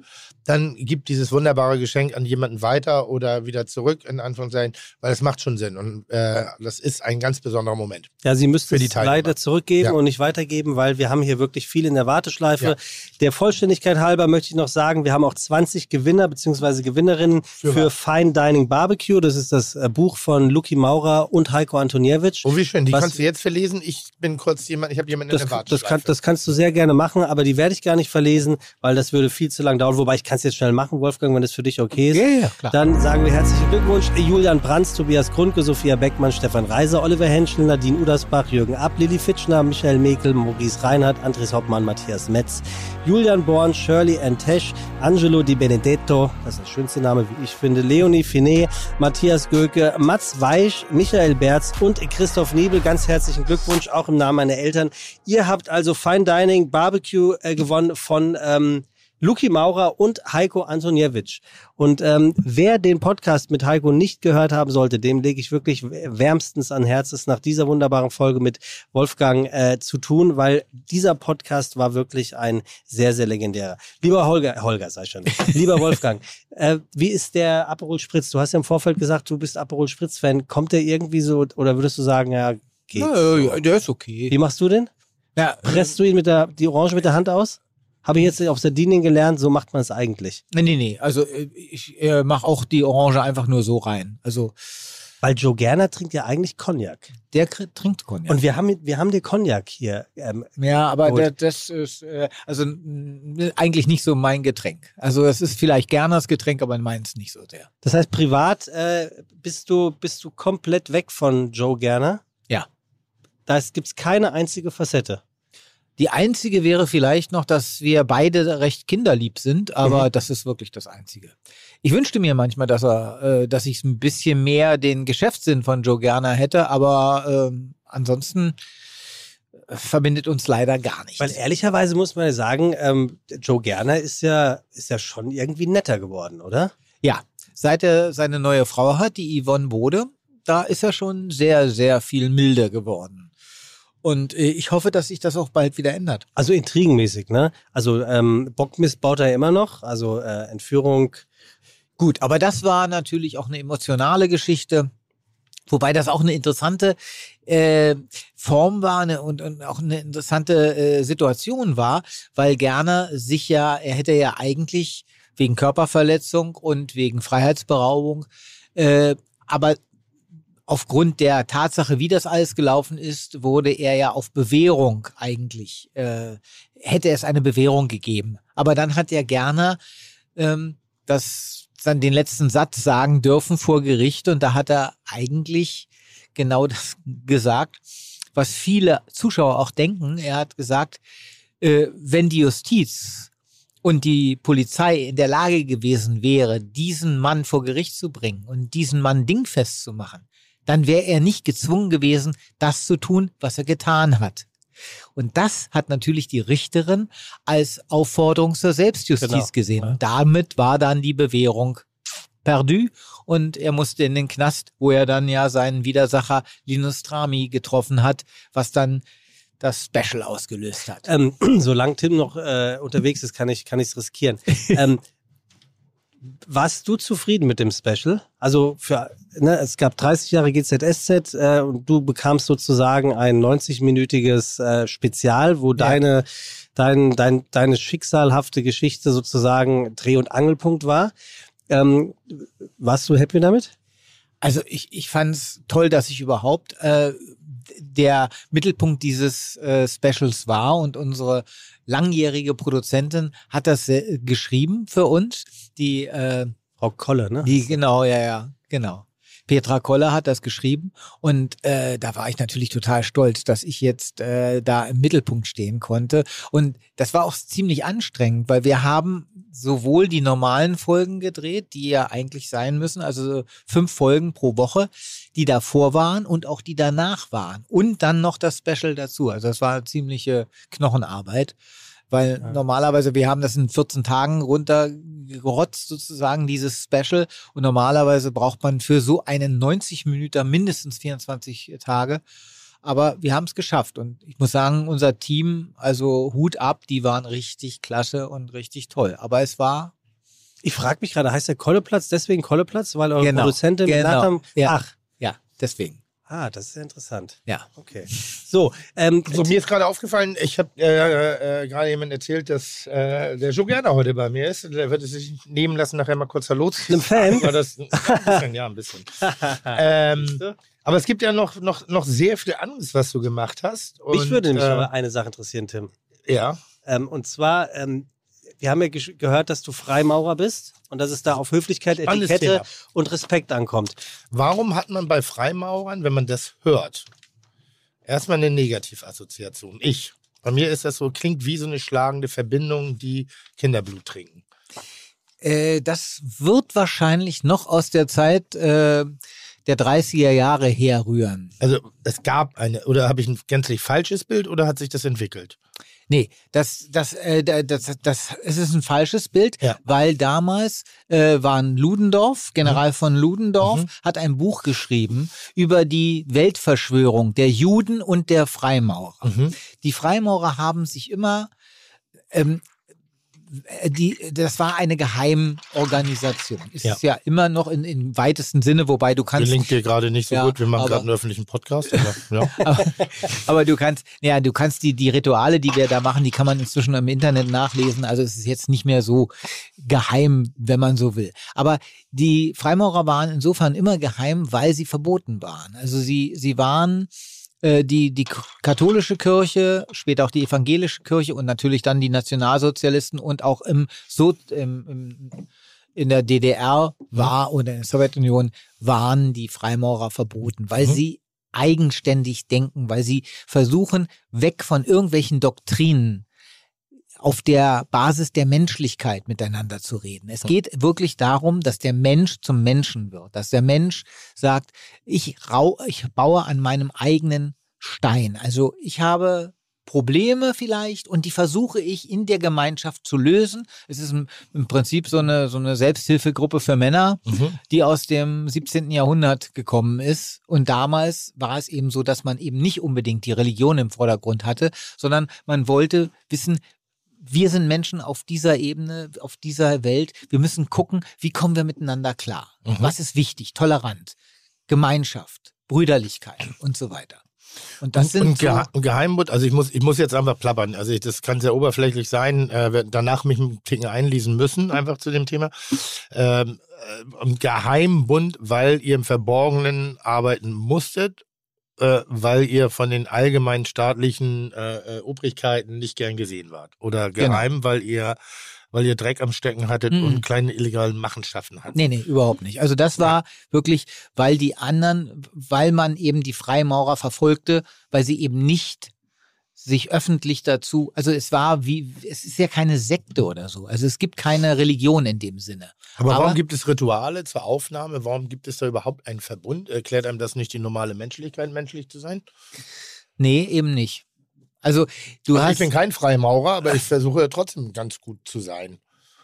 Speaker 4: dann gibt dieses wunderbare Geschenk an jemanden weiter oder wieder zurück, in Anführungszeichen, weil es macht schon Sinn. Und äh, das ist ein ganz besonderer Moment.
Speaker 2: Ja, Sie
Speaker 4: die
Speaker 2: es leider zurückgeben
Speaker 4: Ja.
Speaker 2: und nicht weitergeben, weil wir haben hier wirklich viel in der Warteschleife.
Speaker 4: Ja.
Speaker 2: Der Vollständigkeit halber möchte ich noch sagen, wir haben auch 20 Gewinner bzw. Gewinnerinnen für,
Speaker 4: Für?
Speaker 2: Fine Dining Barbecue. Das ist das äh, Buch von Luki Maurer und Heiko Antoniewicz.
Speaker 4: Oh, wie schön. Die
Speaker 2: Was-
Speaker 4: kannst du jetzt verlesen. Ich bin kurz jemand, ich habe jemanden in
Speaker 2: Das,
Speaker 4: der
Speaker 2: das,
Speaker 4: Warteschleife.
Speaker 2: kann, das kannst du sehr gerne machen, aber die werde ich gar nicht verlesen, weil das würde viel zu lang dauern. Wobei ich kann es jetzt schnell machen, Wolfgang, wenn das für dich okay ist.
Speaker 6: Ja, ja, klar.
Speaker 2: Dann sagen wir herzlichen Glückwunsch. Julian Brands, Tobias Grundke, Sophia Beckmann, Stefan Reiser, Oliver Henschel, Nadine Udersbach, Jürgen Ab, Lilly Fitschner, Michael Mekel, Maurice Reinhardt, Andres Hoppmann, Matthias Metz, Julian Born, Shirley Entesch, Angelo Di Benedetto, das ist der schönste Name, wie ich finde, Leonie Finet, Matthias Göke, Mats Weich, Michael Berz und Christoph Niebel. Ganz herzlichen Glückwunsch, auch im Namen meiner Eltern. Ihr habt also Fine Dining Barbecue äh, gewonnen von ähm, Luki Maurer und Heiko Antoniewicz. Und ähm, wer den Podcast mit Heiko nicht gehört haben sollte, dem lege ich wirklich wärmstens an Herz, es nach dieser wunderbaren Folge mit Wolfgang äh, zu tun, weil dieser Podcast war wirklich ein sehr, sehr legendärer. Lieber Holger, Holger sei schon, lieber Wolfgang, äh, wie ist der Aperol Spritz? Du hast ja im Vorfeld gesagt, du bist Aperol Spritz-Fan. Kommt der irgendwie so, oder würdest du sagen, ja, geht?
Speaker 6: Ja, ja, der ist okay.
Speaker 2: Wie machst du den?
Speaker 6: Ja,
Speaker 2: Presst du ihn mit der, die Orange mit der Hand aus? Habe ich jetzt auf Sardinien gelernt, so macht man es eigentlich.
Speaker 6: nee, nee, nee. Also äh, ich äh, mache auch die Orange einfach nur so rein. Also
Speaker 2: Weil Joe Gerner trinkt ja eigentlich Cognac.
Speaker 6: der trinkt Cognac.
Speaker 2: Und wir haben, wir haben den Cognac hier. Ähm,
Speaker 6: ja, aber der, das ist äh, also eigentlich nicht so mein Getränk. Also es ist vielleicht Gerners Getränk, aber meins nicht so sehr.
Speaker 2: das heißt, privat äh, bist, du, bist du komplett weg von Joe Gerner?
Speaker 6: Ja.
Speaker 2: da gibt es keine einzige Facette.
Speaker 6: Die einzige wäre vielleicht noch, dass wir beide recht kinderlieb sind, aber das ist wirklich das Einzige. Ich wünschte mir manchmal, dass er, äh, dass ich ein bisschen mehr den Geschäftssinn von Joe Gerner hätte, aber ähm, ansonsten äh, verbindet uns leider gar nichts.
Speaker 2: Weil ehrlicherweise muss man ja sagen, ähm, Joe Gerner ist ja, ist ja schon irgendwie netter geworden, oder?
Speaker 6: Ja, seit er seine neue Frau hat, die Yvonne Bode, da ist er schon sehr, sehr viel milder geworden. Und äh, ich hoffe, dass sich das auch bald wieder ändert.
Speaker 2: Also intrigenmäßig, ne? Also ähm, Bockmist baut er immer noch, also äh, Entführung.
Speaker 6: Gut, aber das war natürlich auch eine emotionale Geschichte. Wobei das auch eine interessante äh, Form war eine, und, und auch eine interessante äh, Situation war, weil Gerner sich ja, er hätte ja eigentlich wegen Körperverletzung und wegen Freiheitsberaubung, äh, aber aufgrund der Tatsache, wie das alles gelaufen ist, wurde er ja auf Bewährung eigentlich, äh, hätte es eine Bewährung gegeben. Aber dann hat er gerne ähm, das, dann den letzten Satz sagen dürfen vor Gericht und da hat er eigentlich genau das gesagt, was viele Zuschauer auch denken. Er hat gesagt, äh, wenn die Justiz und die Polizei in der Lage gewesen wäre, diesen Mann vor Gericht zu bringen und diesen Mann dingfest zu machen, dann wäre er nicht gezwungen gewesen, das zu tun, was er getan hat. Und das hat natürlich die Richterin als Aufforderung zur Selbstjustiz
Speaker 2: Genau.
Speaker 6: gesehen.
Speaker 2: Ja.
Speaker 6: Damit war dann die Bewährung perdu und er musste in den Knast, wo er dann ja seinen Widersacher Linus Trami getroffen hat, was dann das Special ausgelöst hat.
Speaker 2: Ähm, solange Tim noch äh, unterwegs ist, kann ich kann ich's riskieren. ähm, warst du zufrieden mit dem Special? Also für ne, es gab 30 Jahre GZSZ äh, und du bekamst sozusagen ein 90-minütiges äh, Spezial, wo deine dein, dein, deine schicksalhafte Geschichte sozusagen Dreh- und Angelpunkt war. Ähm, warst du happy damit?
Speaker 6: Also ich, ich fand es toll, dass ich überhaupt äh, der Mittelpunkt dieses äh, Specials war und unsere langjährige Produzentin hat das äh, geschrieben für uns. Die, äh,
Speaker 2: Frau Kolle, ne?
Speaker 6: die genau, ja, ja, genau. Petra Koller hat das geschrieben und äh, da war ich natürlich total stolz, dass ich jetzt äh, da im Mittelpunkt stehen konnte. Und das war auch ziemlich anstrengend, weil wir haben sowohl die normalen Folgen gedreht, die ja eigentlich sein müssen, also fünf Folgen pro Woche, die davor waren und auch die danach waren. Und dann noch das Special dazu. Also das war ziemliche Knochenarbeit. Weil
Speaker 2: Ja.
Speaker 6: normalerweise, wir haben das in 14 Tagen runtergerotzt, sozusagen, dieses Special. Und normalerweise braucht man für so einen 90 Minuten mindestens 24 Tage. Aber wir haben es geschafft. Und ich muss sagen, unser Team, also Hut ab, die waren richtig klasse und richtig toll. Aber es war
Speaker 2: Ich frage mich gerade, heißt der Kolleplatz deswegen Kolleplatz, weil eure
Speaker 6: Genau,
Speaker 2: Produzentin
Speaker 6: genau,
Speaker 2: gesagt haben,
Speaker 6: ja.
Speaker 2: ach,
Speaker 6: deswegen.
Speaker 2: ah, das ist ja interessant.
Speaker 6: Ja.
Speaker 2: Okay. So, ähm,
Speaker 4: So, mir ist gerade aufgefallen, ich habe äh, äh, gerade jemand erzählt, dass äh, der Joe Gerner heute bei mir ist. Der wird es sich nehmen lassen, nachher mal kurz Hallo zu
Speaker 2: Einem Fan?
Speaker 4: War das, ein bisschen, ja, ein bisschen. ähm, aber es gibt ja noch, noch, noch sehr viel anderes, was du gemacht hast.
Speaker 2: mich
Speaker 4: Und,
Speaker 2: würde nämlich
Speaker 4: äh,
Speaker 2: aber eine Sache interessieren, Tim.
Speaker 4: Ja.
Speaker 2: Ähm, und zwar, ähm, wir haben ja gehört, dass du Freimaurer bist und dass es da auf Höflichkeit,
Speaker 4: Spannendes
Speaker 2: Etikette
Speaker 4: Thema.
Speaker 2: und Respekt ankommt.
Speaker 4: Warum hat man bei Freimaurern, wenn man das hört, erstmal eine Negativassoziation? Ich. Bei mir ist das so, klingt wie so eine schlagende Verbindung, die Kinderblut trinken.
Speaker 6: Äh, das wird wahrscheinlich noch aus der Zeit äh, der 30er Jahre herrühren.
Speaker 4: Also es gab eine, oder habe ich ein gänzlich falsches Bild oder hat sich das entwickelt?
Speaker 6: Nee, das, das, äh, da- das, das, es ist ein falsches Bild,
Speaker 4: Ja.
Speaker 6: weil damals äh, waren Ludendorff, General von Ludendorff,
Speaker 4: Mhm.
Speaker 6: hat ein Buch geschrieben über die Weltverschwörung der Juden und der Freimaurer.
Speaker 4: Mhm.
Speaker 6: Die Freimaurer haben sich immer, ähm, äh, die, das war eine Geheimorganisation. Ist
Speaker 4: Ja.
Speaker 6: ja immer noch in, im weitesten Sinne, wobei du kannst
Speaker 4: Gelingt dir gerade nicht so
Speaker 6: Ja,
Speaker 4: gut. Wir machen gerade einen öffentlichen Podcast. Aber, ja.
Speaker 6: aber, aber du kannst, ja, du kannst die, die Rituale, die wir da machen, die kann man inzwischen im Internet nachlesen. Also es ist jetzt nicht mehr so geheim, wenn man so will. Aber die Freimaurer waren insofern immer geheim, weil sie verboten waren. Also sie, sie waren äh, die, die k- katholische Kirche, später auch die evangelische Kirche und natürlich dann die Nationalsozialisten und auch im, so, im, im in der DDR war oder in der Sowjetunion waren die Freimaurer verboten, weil
Speaker 4: Mhm.
Speaker 6: sie eigenständig denken, weil sie versuchen, weg von irgendwelchen Doktrinen auf der Basis der Menschlichkeit miteinander zu reden. Es geht wirklich darum, dass der Mensch zum Menschen wird, dass der Mensch sagt, ich, rau, ich baue an meinem eigenen Stein. Also ich habe Probleme vielleicht und die versuche ich in der Gemeinschaft zu lösen. Es ist im, Prinzip so eine, so eine Selbsthilfegruppe für Männer,
Speaker 4: Mhm.
Speaker 6: die aus dem 17. Jahrhundert gekommen ist. Und damals war es eben so, dass man eben nicht unbedingt die Religion im Vordergrund hatte, sondern man wollte wissen, wir sind Menschen auf dieser Ebene, auf dieser Welt. Wir müssen gucken, wie kommen wir miteinander klar?
Speaker 4: Mhm.
Speaker 6: Was ist wichtig? Tolerant, Gemeinschaft, Brüderlichkeit und so weiter. Und das sind
Speaker 4: und
Speaker 6: so,
Speaker 4: Gehe und Geheimbund, also ich muss, ich muss jetzt einfach plappern. Also ich, das kann sehr oberflächlich sein, äh, danach mich einen Ticken einlesen müssen, einfach zu dem Thema. Ähm, äh, und Geheimbund, weil ihr im Verborgenen arbeiten musstet, äh, weil ihr von den allgemeinen staatlichen äh, äh, Obrigkeiten nicht gern gesehen wart. Oder
Speaker 6: Genau.
Speaker 4: geheim, weil ihr weil ihr Dreck am Stecken hattet
Speaker 6: Mhm.
Speaker 4: und kleine illegalen Machenschaften hattet.
Speaker 6: Nee, nee, überhaupt nicht. Also das war wirklich, weil die anderen, weil man eben die Freimaurer verfolgte, weil sie eben nicht sich öffentlich dazu, also es war wie, es ist ja keine Sekte oder so. Also es gibt keine Religion in dem Sinne.
Speaker 4: Aber,
Speaker 6: Aber-
Speaker 4: warum gibt es Rituale zur Aufnahme? Warum gibt es da überhaupt einen Verbund? Erklärt einem das nicht die normale Menschlichkeit, menschlich zu sein?
Speaker 6: Nee, eben nicht. Also du
Speaker 4: also
Speaker 6: hast.
Speaker 4: ich bin kein Freimaurer, aber ich versuche trotzdem ganz gut zu sein.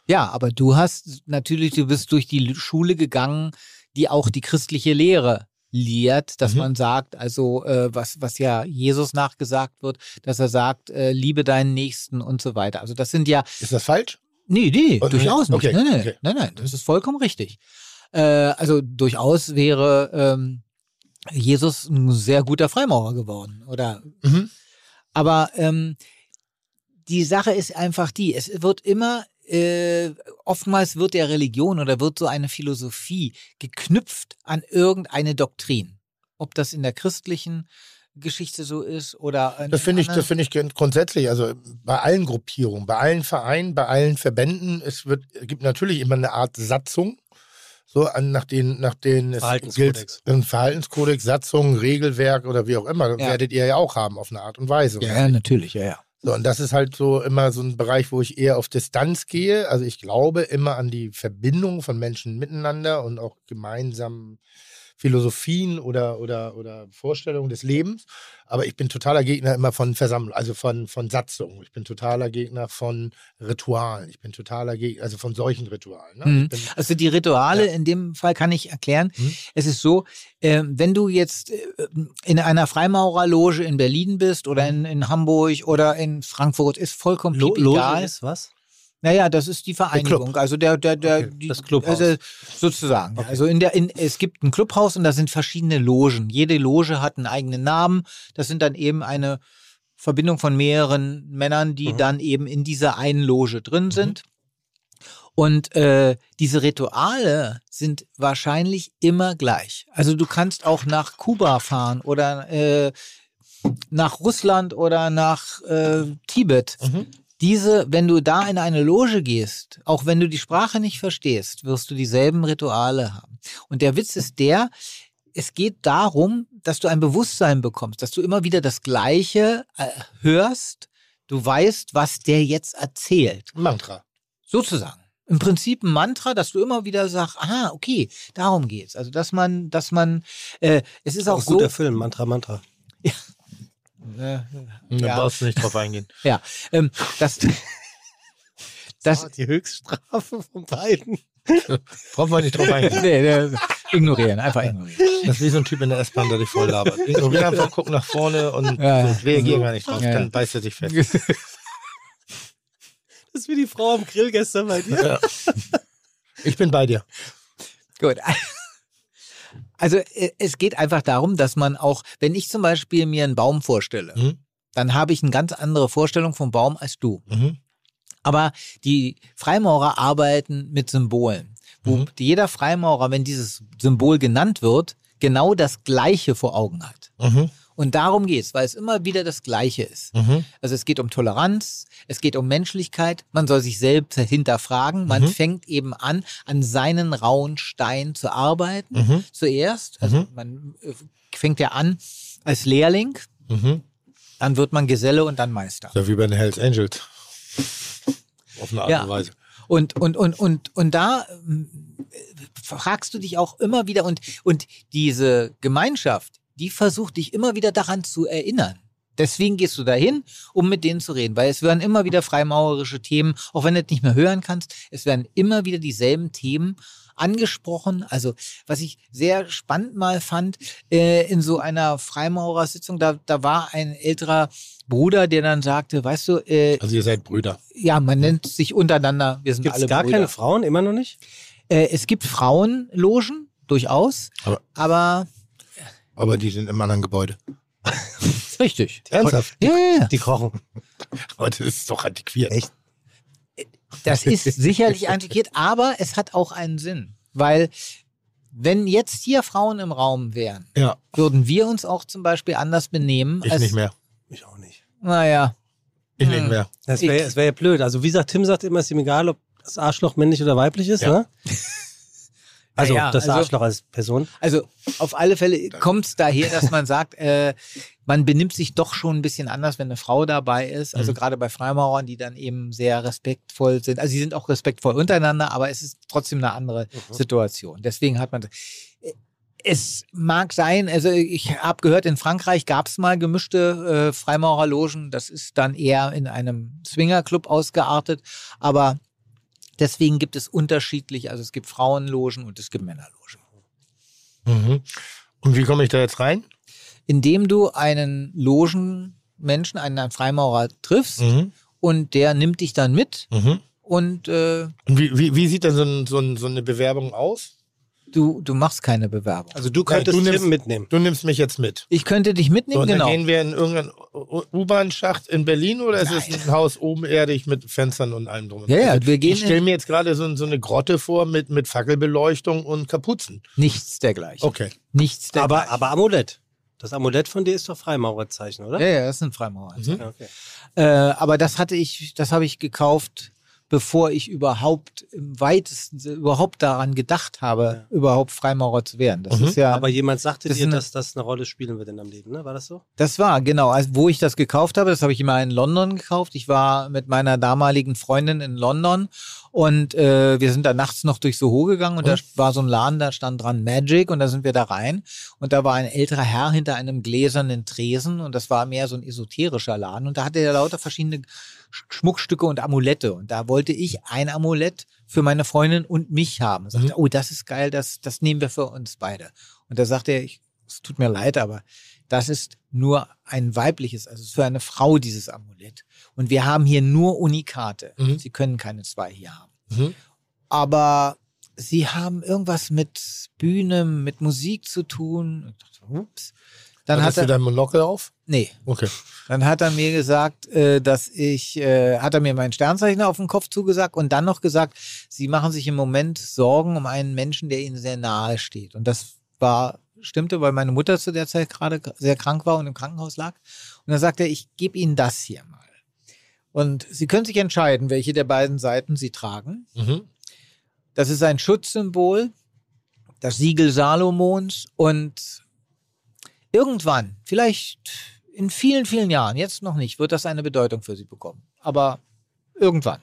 Speaker 6: Ja, aber du hast natürlich, du bist durch die Schule gegangen, die auch die christliche Lehre lehrt, dass
Speaker 4: Mhm.
Speaker 6: man sagt, also äh, was, was ja Jesus nachgesagt wird, dass er sagt, äh, liebe deinen Nächsten und so weiter. Also das sind ja,
Speaker 4: Ist das falsch?
Speaker 6: nee, nee,
Speaker 4: Oh,
Speaker 6: durchaus nicht.
Speaker 4: okay,
Speaker 6: nein, nein,
Speaker 4: okay.
Speaker 6: nein, nein, das ist vollkommen richtig. Äh, also durchaus wäre ähm, Jesus ein sehr guter Freimaurer geworden oder
Speaker 4: Mhm.
Speaker 6: aber ähm, die Sache ist einfach die, es wird immer, äh, oftmals wird der Religion oder wird so eine Philosophie geknüpft an irgendeine Doktrin. Ob das in der christlichen Geschichte so ist oder in
Speaker 4: Das finde ich, das finde ich grundsätzlich, also bei allen Gruppierungen, bei allen Vereinen, bei allen Verbänden, es wird, es gibt natürlich immer eine Art Satzung, so an, nach denen, nach es
Speaker 2: Verhaltenskodex.
Speaker 4: gilt, ein Verhaltenskodex, Satzung, Regelwerk oder wie auch immer,
Speaker 6: Ja.
Speaker 4: werdet ihr ja auch haben auf eine Art und Weise.
Speaker 6: Ja, ja, natürlich, ja, ja.
Speaker 4: So, und das ist halt so immer so ein Bereich, wo ich eher auf Distanz gehe. Also ich glaube immer an die Verbindung von Menschen miteinander und auch gemeinsamen Philosophien oder, oder, oder Vorstellungen des Lebens. Aber ich bin totaler Gegner immer von Versammlung, also von, von Satzungen. Ich bin totaler Gegner von Ritualen. Ich bin totaler Gegner, also von solchen Ritualen. Ne?
Speaker 6: Mhm.
Speaker 4: Ich bin,
Speaker 6: Also die Rituale
Speaker 4: Ja.
Speaker 6: in dem Fall kann ich erklären.
Speaker 4: Mhm.
Speaker 6: Es ist so, äh, wenn du jetzt äh, in einer Freimaurerloge in Berlin bist oder in, in Hamburg oder in Frankfurt, ist vollkommen
Speaker 2: Lo Loge
Speaker 6: egal.
Speaker 2: ist was?
Speaker 6: Naja, das ist die Vereinigung.
Speaker 4: Club.
Speaker 6: also der, der, der,
Speaker 2: Okay,
Speaker 6: die,
Speaker 2: das Clubhaus.
Speaker 6: Also sozusagen. Also in der, in, es gibt ein Clubhaus und da sind verschiedene Logen. Jede Loge hat einen eigenen Namen. Das sind dann eben eine Verbindung von mehreren Männern, die
Speaker 2: Mhm.
Speaker 6: dann eben in dieser einen Loge drin sind. Und äh, diese Rituale sind wahrscheinlich immer gleich. Also du kannst auch nach Kuba fahren oder äh, nach Russland oder nach äh, Tibet.
Speaker 4: Mhm.
Speaker 6: Diese, wenn du da in eine Loge gehst, auch wenn du die Sprache nicht verstehst, wirst du dieselben Rituale haben. Und der Witz ist der, es geht darum, dass du ein Bewusstsein bekommst, dass du immer wieder das Gleiche äh, hörst, du weißt, was der jetzt erzählt.
Speaker 4: Mantra.
Speaker 6: Sozusagen. Im Prinzip ein Mantra, dass du immer wieder sagst, ah, okay, darum geht's. Also, dass man, dass man, äh, es ist auch,
Speaker 2: Auch
Speaker 6: so.
Speaker 2: guter Film, Mantra, Mantra.
Speaker 6: Äh,
Speaker 4: Da
Speaker 6: Ja.
Speaker 4: brauchst du nicht drauf eingehen.
Speaker 6: ja, ähm, das, das,
Speaker 2: die Höchststrafe von beiden.
Speaker 4: Brauchen wir nicht drauf eingehen.
Speaker 6: nee, nee, ignorieren, einfach ignorieren.
Speaker 4: Das ist wie so ein Typ in der S-Bahn, der dich voll labert. Ignoriere einfach, guck nach vorne und
Speaker 6: Ja, ja.
Speaker 4: so, reagier gar nicht drauf.
Speaker 6: Ja.
Speaker 4: Dann beißt er sich fest.
Speaker 2: Das ist wie die Frau am Grill gestern bei dir.
Speaker 4: Ja. Ich bin bei dir.
Speaker 6: Gut. Also äh, es geht einfach darum, dass man auch, wenn ich zum Beispiel mir einen Baum vorstelle,
Speaker 4: Mhm.
Speaker 6: dann habe ich eine ganz andere Vorstellung vom Baum als du.
Speaker 4: Mhm.
Speaker 6: Aber die Freimaurer arbeiten mit Symbolen, wo
Speaker 4: Mhm.
Speaker 6: jeder Freimaurer, wenn dieses Symbol genannt wird, genau das Gleiche vor Augen hat.
Speaker 4: Mhm.
Speaker 6: Und darum geht's, weil es immer wieder das Gleiche ist.
Speaker 4: Mhm.
Speaker 6: Also es geht um Toleranz, es geht um Menschlichkeit, man soll sich selbst hinterfragen, man
Speaker 4: Mhm.
Speaker 6: fängt eben an, an seinen rauen Stein zu arbeiten
Speaker 4: Mhm.
Speaker 6: zuerst. Also
Speaker 4: Mhm.
Speaker 6: man äh, fängt ja an als Lehrling,
Speaker 4: Mhm.
Speaker 6: dann wird man Geselle und dann Meister.
Speaker 4: Ja, wie bei den Hells Angels. Auf eine Art
Speaker 6: Ja.
Speaker 4: und Weise.
Speaker 6: Und, und, und, und, und da ähm, fragst du dich auch immer wieder und, und diese Gemeinschaft, die versucht dich immer wieder daran zu erinnern. Deswegen gehst du dahin, um mit denen zu reden, weil es werden immer wieder freimaurerische Themen, auch wenn du es nicht mehr hören kannst, es werden immer wieder dieselben Themen angesprochen. Also was ich sehr spannend mal fand, äh, in so einer Freimaurersitzung, da, da war ein älterer Bruder, der dann sagte, weißt du, äh,
Speaker 4: Also ihr seid Brüder.
Speaker 6: ja, man nennt sich untereinander, wir sind
Speaker 2: Gibt
Speaker 6: alle
Speaker 2: es gar
Speaker 6: Brüder.
Speaker 2: keine Frauen? Immer noch nicht?
Speaker 6: Äh, es gibt Frauenlogen, durchaus.
Speaker 4: Aber-
Speaker 6: aber
Speaker 4: Aber die sind im anderen Gebäude.
Speaker 6: richtig.
Speaker 4: Ernsthaft?
Speaker 6: Ja, ja, ja.
Speaker 2: Die kochen.
Speaker 4: Aber das ist doch antiquiert.
Speaker 2: Echt?
Speaker 6: Das ist sicherlich antiquiert, aber es hat auch einen Sinn. Weil, wenn jetzt hier Frauen im Raum wären,
Speaker 4: Ja,
Speaker 6: würden wir uns auch zum Beispiel anders benehmen.
Speaker 4: ich
Speaker 6: als,
Speaker 4: nicht mehr.
Speaker 2: Ich auch nicht.
Speaker 6: Naja,
Speaker 4: Ich
Speaker 6: Hm.
Speaker 4: nicht mehr.
Speaker 2: Das wäre wär ja blöd. Also wie gesagt, Tim sagt immer, es ist ihm egal, ob das Arschloch männlich oder weiblich ist,
Speaker 4: Ja.
Speaker 2: ne? Also
Speaker 6: Ja,
Speaker 2: das
Speaker 6: also-
Speaker 2: Arschloch als Person.
Speaker 6: also auf alle Fälle kommt es daher, dass man sagt, äh, man benimmt sich doch schon ein bisschen anders, wenn eine Frau dabei ist. Also
Speaker 4: Mhm.
Speaker 6: gerade bei Freimaurern, die dann eben sehr respektvoll sind. Also sie sind auch respektvoll untereinander, aber es ist trotzdem eine andere Situation. Deswegen hat man. Es mag sein, also ich habe gehört, in Frankreich gab es mal gemischte äh, Freimaurerlogen. Das ist dann eher in einem Swingerclub ausgeartet. Aber deswegen gibt es unterschiedlich, also es gibt Frauenlogen und es gibt Männerlogen.
Speaker 4: Mhm. Und wie komme ich da jetzt rein?
Speaker 6: indem du einen Logenmenschen, einen, einen Freimaurer triffst
Speaker 4: Mhm.
Speaker 6: und der nimmt dich dann mit
Speaker 4: Mhm.
Speaker 6: und äh,
Speaker 4: Und wie, wie, wie sieht denn so, ein, so, ein, so eine Bewerbung aus?
Speaker 6: Du, du machst keine Bewerbung.
Speaker 2: Also du könntest
Speaker 4: du nimmst-
Speaker 2: mitnehmen.
Speaker 4: Du nimmst mich jetzt mit.
Speaker 6: Ich könnte dich
Speaker 4: So,
Speaker 6: mitnehmen,
Speaker 4: und
Speaker 6: genau.
Speaker 4: dann gehen wir in irgendeinen U-Bahn-Schacht in Berlin oder ist es
Speaker 6: Nein.
Speaker 4: ein Haus obenerdig mit Fenstern und allem drum?
Speaker 6: Ja, ja,
Speaker 4: dran?
Speaker 6: wir gehen
Speaker 4: Ich stelle mir jetzt gerade so, so eine Grotte vor mit, mit Fackelbeleuchtung und Kapuzen.
Speaker 6: Nichts dergleichen.
Speaker 4: Okay.
Speaker 6: Nichts
Speaker 2: Aber,
Speaker 6: dergleichen.
Speaker 2: aber Amulett. Das Amulett von dir ist doch Freimaurerzeichen, oder?
Speaker 6: ja, ja, das sind Freimaurer.
Speaker 4: Mhm.
Speaker 2: Ja, okay.
Speaker 6: Äh, aber das hatte ich, das habe ich gekauft, bevor ich überhaupt im weitesten überhaupt daran gedacht habe, überhaupt Freimaurer zu werden. Das
Speaker 4: Mhm.
Speaker 6: ist ja
Speaker 2: Aber jemand sagte
Speaker 6: Das
Speaker 2: dir,
Speaker 6: eine-
Speaker 2: dass das eine Rolle spielen wird in deinem Leben, ne? War das so?
Speaker 6: Das war, genau. Also, wo ich das gekauft habe, das habe ich immer in London gekauft. Ich war mit meiner damaligen Freundin in London und äh, wir sind da nachts noch durch Soho gegangen und da war so ein Laden, da stand dran Magic und da sind wir da rein und da war ein älterer Herr hinter einem gläsernen Tresen und das war mehr so ein esoterischer Laden und da hatte er lauter verschiedene Sch- Schmuckstücke und Amulette und da wollte ich ein Amulett für meine Freundin und mich haben. Und sagte,
Speaker 4: Mhm.
Speaker 6: oh, das ist geil, das, das nehmen wir für uns beide. Und da sagte er, ich, es tut mir leid, aber das ist nur ein weibliches, also für eine Frau dieses Amulett. Und wir haben hier nur Unikate.
Speaker 4: Mhm.
Speaker 6: Sie können keine zwei hier haben.
Speaker 4: Mhm.
Speaker 6: Aber sie haben irgendwas mit Bühne, mit Musik zu tun. Ich dachte, ups. Dann hat
Speaker 4: du
Speaker 6: er,
Speaker 4: dein Monokel auf?
Speaker 6: nee,
Speaker 4: Okay.
Speaker 6: dann hat er mir gesagt, äh, dass ich, äh, hat er mir mein Sternzeichen auf den Kopf zugesagt und dann noch gesagt, sie machen sich im Moment Sorgen um einen Menschen, der ihnen sehr nahe steht. Und das war, stimmte, weil meine Mutter zu der Zeit gerade sehr krank war und im Krankenhaus lag. Und dann sagte er, ich gebe Ihnen das hier mal. Und Sie können sich entscheiden, welche der beiden Seiten Sie tragen.
Speaker 4: Mhm.
Speaker 6: Das ist ein Schutzsymbol, das Siegel Salomons und irgendwann, vielleicht in vielen, vielen Jahren, jetzt noch nicht, wird das eine Bedeutung für sie bekommen. Aber irgendwann.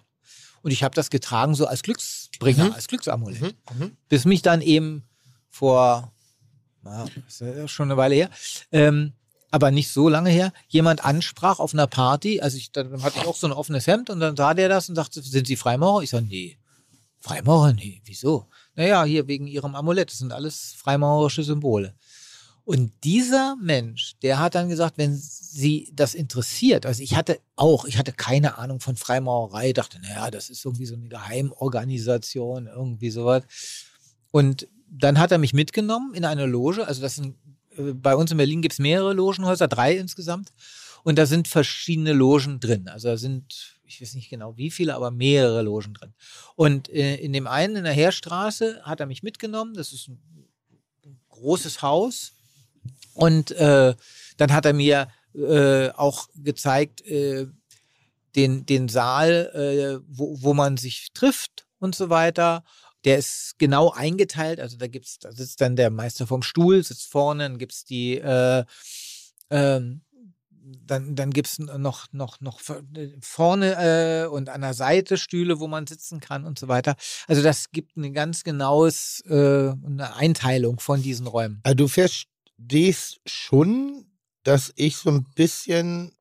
Speaker 6: Und ich habe das getragen so als Glücksbringer,
Speaker 4: Mhm.
Speaker 6: als Glücksamulett.
Speaker 4: Mhm. Mhm.
Speaker 6: Bis mich dann eben vor, na, ist ja schon eine Weile her, ähm, aber nicht so lange her, jemand ansprach auf einer Party. Also ich, dann hatte ich auch so ein offenes Hemd und dann sah der das und sagte, sind Sie Freimaurer? Ich sage, nee. Freimaurer? Nee, wieso? Naja, hier wegen Ihrem Amulett. Das sind alles freimaurerische Symbole. Und dieser Mensch, der hat dann gesagt, wenn Sie das interessiert, also ich hatte auch, ich hatte keine Ahnung von Freimaurerei, dachte, naja, das ist irgendwie so eine Geheimorganisation, irgendwie sowas. Und dann hat er mich mitgenommen in eine Loge, also das sind, äh, bei uns in Berlin gibt es mehrere Logenhäuser, drei insgesamt. Und da sind verschiedene Logen drin. Also da sind, ich weiß nicht genau wie viele, aber mehrere Logen drin. Und äh, in dem einen, in der Heerstraße, hat er mich mitgenommen. Das ist ein großes Haus. Und äh, Dann hat er mir äh, auch gezeigt, äh, den, den Saal, äh, wo, wo man sich trifft und so weiter. Der ist genau eingeteilt, also da gibt's, da sitzt dann der Meister vom Stuhl, sitzt vorne, dann gibt's die, äh, ähm, dann, dann gibt's noch, noch, noch vorne äh, und an der Seite Stühle, wo man sitzen kann und so weiter. Also das gibt ein ganz genaues, äh, eine Einteilung von diesen Räumen.
Speaker 4: Also du verstehst schon, dass ich so ein bisschen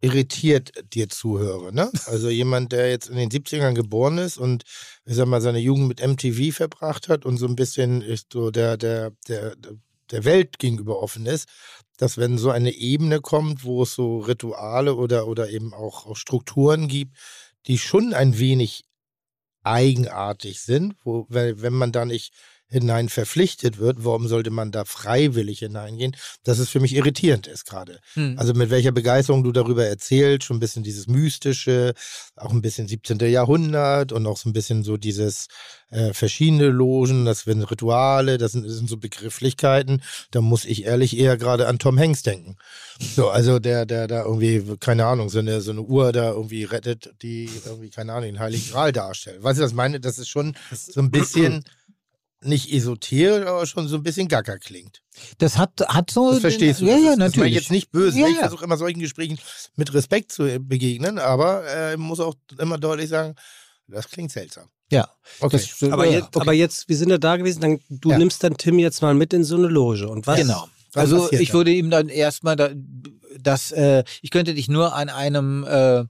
Speaker 4: irritiert dir zuhöre. Ne? Also jemand, der jetzt in den 70ern geboren ist und ich sag mal seine Jugend mit MTV verbracht hat und so ein bisschen ist so der, der, der, der Welt gegenüber offen ist, dass wenn so eine Ebene kommt, wo es so Rituale oder, oder eben auch, auch Strukturen gibt, die schon ein wenig eigenartig sind, wo, wenn man da nicht hinein verpflichtet wird, warum sollte man da freiwillig hineingehen, dass es für mich irritierend ist gerade.
Speaker 6: Hm.
Speaker 4: Also mit welcher Begeisterung du darüber erzählst, schon ein bisschen dieses Mystische, auch ein bisschen 17. Jahrhundert und auch so ein bisschen so dieses äh, verschiedene Logen, das sind Rituale, das sind, das sind so Begrifflichkeiten, da muss ich ehrlich eher gerade an Tom Hanks denken. So, also der, der da irgendwie, keine Ahnung, so eine, so eine Uhr da irgendwie rettet, die irgendwie, keine Ahnung, den Heiligen Gral darstellt. Weißt du, was ich meine? Das ist schon so ein bisschen nicht esoterisch, aber schon so ein bisschen gacker klingt.
Speaker 6: Das hat, hat so.
Speaker 4: Das verstehst du.
Speaker 6: Ja,
Speaker 4: das
Speaker 6: ja,
Speaker 4: ist, Das meine ich
Speaker 6: natürlich.
Speaker 4: jetzt nicht böse.
Speaker 6: Ja,
Speaker 4: ich
Speaker 6: ja.
Speaker 4: versuche immer solchen Gesprächen mit Respekt zu begegnen, aber äh, muss auch immer deutlich sagen, das klingt seltsam.
Speaker 6: Ja.
Speaker 4: Okay.
Speaker 6: Das,
Speaker 2: Aber,
Speaker 6: ja,
Speaker 2: jetzt, aber jetzt, wir sind ja da gewesen, dann, du
Speaker 4: Ja.
Speaker 2: nimmst dann Tim jetzt mal mit in so eine Loge. Und was?
Speaker 6: Genau.
Speaker 4: was
Speaker 6: Also ich
Speaker 4: da?
Speaker 6: würde ihm dann erstmal da, das, äh, ich könnte dich nur an einem äh,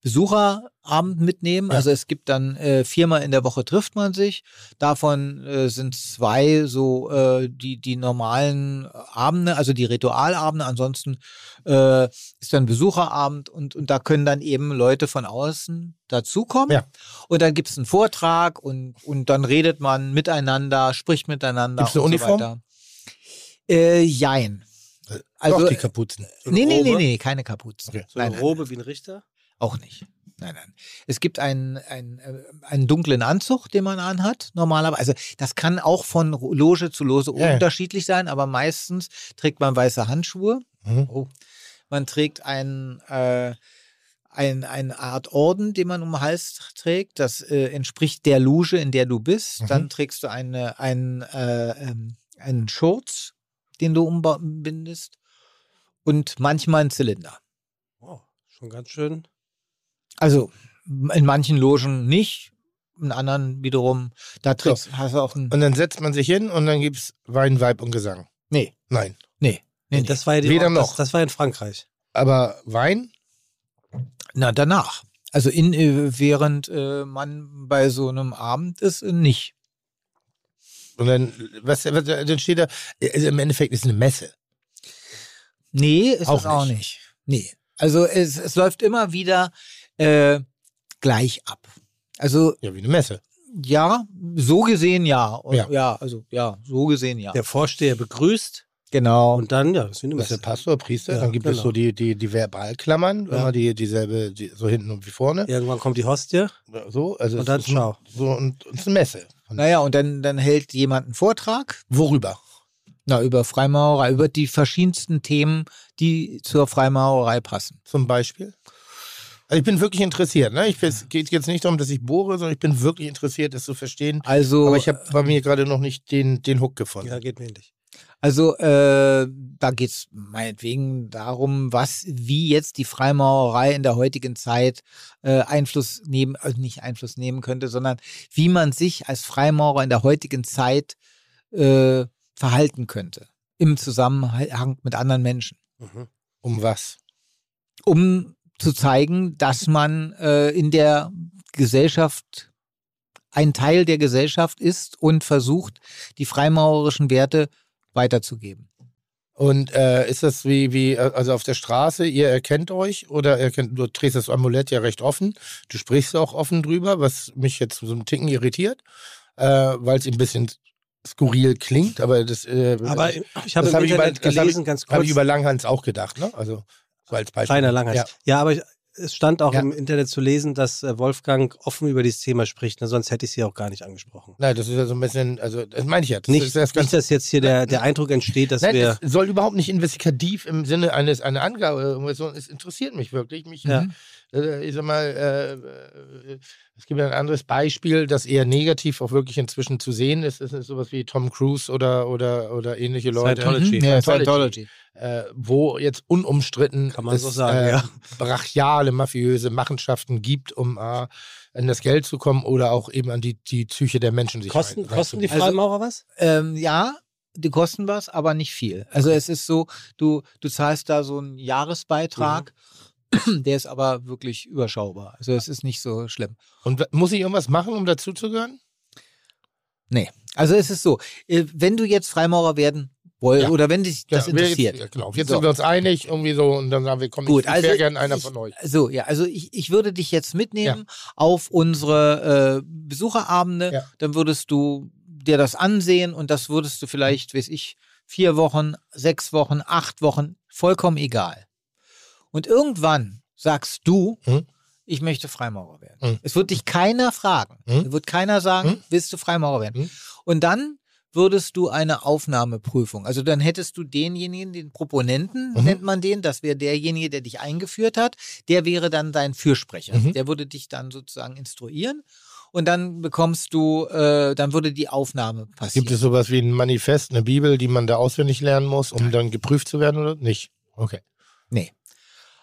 Speaker 6: Besucherabend mitnehmen.
Speaker 4: Ja.
Speaker 6: Also es gibt dann äh, viermal in der Woche trifft man sich. Davon äh, sind zwei so äh, die die normalen Abende, also die Ritualabende. Ansonsten äh, ist dann Besucherabend und und da können dann eben Leute von außen dazukommen.
Speaker 4: Ja.
Speaker 6: Und dann gibt es einen Vortrag und und dann redet man miteinander, spricht miteinander.
Speaker 4: Gibt's eine
Speaker 6: und
Speaker 4: Uniform?
Speaker 6: So weiter. Äh, jein.
Speaker 4: Also,
Speaker 6: Also,
Speaker 4: Doch, die Kapuzen.
Speaker 2: So
Speaker 6: Nee, nee, nee, nee, keine Kapuzen.
Speaker 4: Okay.
Speaker 2: So eine Robe wie ein Richter?
Speaker 6: Auch nicht. Nein, nein. Es gibt einen, einen, äh, einen dunklen Anzug, den man anhat, normalerweise. Also das kann auch von Loge zu Loge
Speaker 4: Ja,
Speaker 6: unterschiedlich sein, aber meistens trägt man weiße Handschuhe.
Speaker 4: Mhm.
Speaker 6: Oh. Man trägt einen, äh, ein, eine Art Orden, den man um den Hals trägt. Das äh, entspricht der Loge, in der du bist.
Speaker 4: Mhm.
Speaker 6: Dann trägst du eine, einen, äh, ähm, einen Schurz, den du umbindest. Und manchmal einen Zylinder.
Speaker 2: Oh, schon ganz schön.
Speaker 6: Also in manchen Logen nicht, in anderen wiederum, da trägst, hast du auch ein.
Speaker 4: Und dann setzt man sich hin und dann gibt's Wein, Weib und Gesang.
Speaker 6: Nee,
Speaker 4: Nein.
Speaker 6: nee. nee, nee.
Speaker 2: Das war ja die,
Speaker 4: Weder
Speaker 2: das,
Speaker 4: noch.
Speaker 2: Das war in Frankreich.
Speaker 4: Aber Wein?
Speaker 6: Na, danach. Also in, äh, während äh, man bei so einem Abend ist, äh, nicht.
Speaker 4: Und dann, was, was dann steht da, also im Endeffekt ist eine Messe.
Speaker 6: Nee, ist
Speaker 4: Auch
Speaker 6: es auch
Speaker 4: nicht.
Speaker 6: nicht. Nee. Also es, es läuft immer wieder äh, gleich ab. Also
Speaker 4: Ja, wie eine Messe.
Speaker 6: ja, so gesehen ja.
Speaker 4: Ja.
Speaker 6: ja. also ja, so gesehen ja.
Speaker 2: Der Vorsteher begrüßt
Speaker 6: Genau.
Speaker 2: und dann, ja, das ist wie eine
Speaker 4: ist der
Speaker 2: Messe.
Speaker 4: Pastor, Priester.
Speaker 2: Ja,
Speaker 4: dann gibt es
Speaker 2: genau.
Speaker 4: so die, die, die Verbalklammern,
Speaker 2: Ja.
Speaker 4: immer die, dieselbe, die, so hinten und wie vorne.
Speaker 2: Irgendwann kommt die Hostie.
Speaker 4: So, also
Speaker 2: Und
Speaker 4: es
Speaker 2: dann
Speaker 4: ist
Speaker 2: ciao.
Speaker 4: So, und, und es ist eine Messe. Und
Speaker 6: Naja, und dann, dann hält jemand einen Vortrag
Speaker 4: Worüber?
Speaker 6: Na, über Freimaurerei, über die verschiedensten Themen, die zur Freimaurerei passen.
Speaker 4: Zum Beispiel? Also ich bin wirklich interessiert. Ne? Ich, es geht jetzt nicht darum, dass ich bohre, sondern ich bin wirklich interessiert, das zu verstehen.
Speaker 6: Also,
Speaker 4: Aber ich habe bei mir gerade noch nicht den, den Hook gefunden.
Speaker 2: Ja, geht mir ähnlich.
Speaker 6: also äh, da geht es meinetwegen darum, was, wie jetzt die Freimaurerei in der heutigen Zeit äh, Einfluss nehmen, also nicht Einfluss nehmen könnte, sondern wie man sich als Freimaurer in der heutigen Zeit äh, verhalten könnte. Im Zusammenhang mit anderen Menschen.
Speaker 2: Mhm.
Speaker 4: Um was?
Speaker 6: um zu zeigen, dass man äh, in der Gesellschaft ein Teil der Gesellschaft ist und versucht, die freimaurerischen Werte weiterzugeben.
Speaker 4: Und äh, ist das wie, wie, also auf der Straße, ihr erkennt euch oder erkennt, du trägst das Amulett ja recht offen, du sprichst auch offen drüber, was mich jetzt so einen Ticken irritiert, äh, weil es ein bisschen skurril klingt, aber das, äh,
Speaker 2: Aber ich habe
Speaker 4: das
Speaker 2: im
Speaker 4: habe ich, über,
Speaker 2: Internet
Speaker 4: das hab ich,
Speaker 2: gelesen, ganz
Speaker 4: hab
Speaker 2: kurz.
Speaker 4: ich über Langhans auch gedacht, ne? Also so als Beispiel.
Speaker 2: Kleiner Langhals.
Speaker 4: Ja.
Speaker 2: Ja, aber ich, es stand auch
Speaker 4: Ja.
Speaker 2: im Internet zu lesen, dass äh, Wolfgang offen über dieses Thema spricht. Ne? Sonst hätte ich sie auch gar nicht angesprochen.
Speaker 4: Nein, das ist ja so ein bisschen, also das meine ich ja. Das
Speaker 2: Nicht,
Speaker 4: ist das
Speaker 2: nicht, dass jetzt hier der, der Eindruck entsteht, dass
Speaker 4: Nein,
Speaker 2: wir.
Speaker 4: es soll überhaupt nicht investigativ im Sinne eines einer Angabe, es interessiert mich wirklich. Mich,
Speaker 2: Ja.
Speaker 4: Äh, ich sag mal, äh, äh, es gibt ja ein anderes Beispiel, das eher negativ auch wirklich inzwischen zu sehen ist. Es ist sowas wie Tom Cruise oder, oder, oder ähnliche Leute.
Speaker 2: Scientology.
Speaker 6: Mhm, ja,
Speaker 4: Scientology. Äh, wo jetzt unumstritten
Speaker 2: Kann man
Speaker 4: es
Speaker 2: so sagen,
Speaker 4: äh,
Speaker 2: ja.
Speaker 4: brachiale, mafiöse Machenschaften gibt, um äh, an das Geld zu kommen oder auch eben an die, die Psyche der Menschen sich
Speaker 2: Kosten,
Speaker 4: rein-
Speaker 2: kosten die. Freimaurer was?
Speaker 6: Ähm, ja, die kosten was, aber nicht viel. Also es ist so, du, du zahlst da so einen Jahresbeitrag, der ist aber wirklich überschaubar. Also es ist nicht so schlimm.
Speaker 4: Und muss ich irgendwas machen, um dazuzugehören?
Speaker 6: Nee. Also es ist so, äh, wenn du jetzt Freimaurer werden wolltest
Speaker 4: Ja.
Speaker 6: oder wenn dich das
Speaker 4: Ja,
Speaker 6: interessiert.
Speaker 4: Jetzt, ja, genau. Jetzt
Speaker 6: So.
Speaker 4: sind wir uns einig, irgendwie so, und dann sagen wir, komm,
Speaker 6: Gut,
Speaker 4: ich
Speaker 6: also
Speaker 4: wäre gerne einer
Speaker 6: ich,
Speaker 4: von euch.
Speaker 6: So, ja, also ich, ich würde dich jetzt mitnehmen auf unsere äh, Besucherabende, dann würdest du dir das ansehen und das würdest du vielleicht, weiß ich, vier Wochen, sechs Wochen, acht Wochen, vollkommen egal. Und irgendwann sagst du,
Speaker 4: Mhm.
Speaker 6: ich möchte Freimaurer werden.
Speaker 4: Mhm.
Speaker 6: Es wird dich keiner fragen.
Speaker 4: Mhm.
Speaker 6: Es wird keiner sagen,
Speaker 4: Mhm.
Speaker 6: willst du Freimaurer werden?
Speaker 4: Mhm.
Speaker 6: Und dann würdest du eine Aufnahmeprüfung. Also dann hättest du denjenigen, den Proponenten
Speaker 4: Mhm.
Speaker 6: nennt man den, das wäre derjenige, der dich eingeführt hat, der wäre dann dein Fürsprecher.
Speaker 4: Mhm.
Speaker 6: Der würde dich dann sozusagen instruieren und dann bekommst du, äh, dann würde die Aufnahme passieren.
Speaker 4: Gibt es sowas wie ein Manifest, eine Bibel, die man da auswendig lernen muss, um dann geprüft zu werden oder nicht? Okay.
Speaker 6: Nee.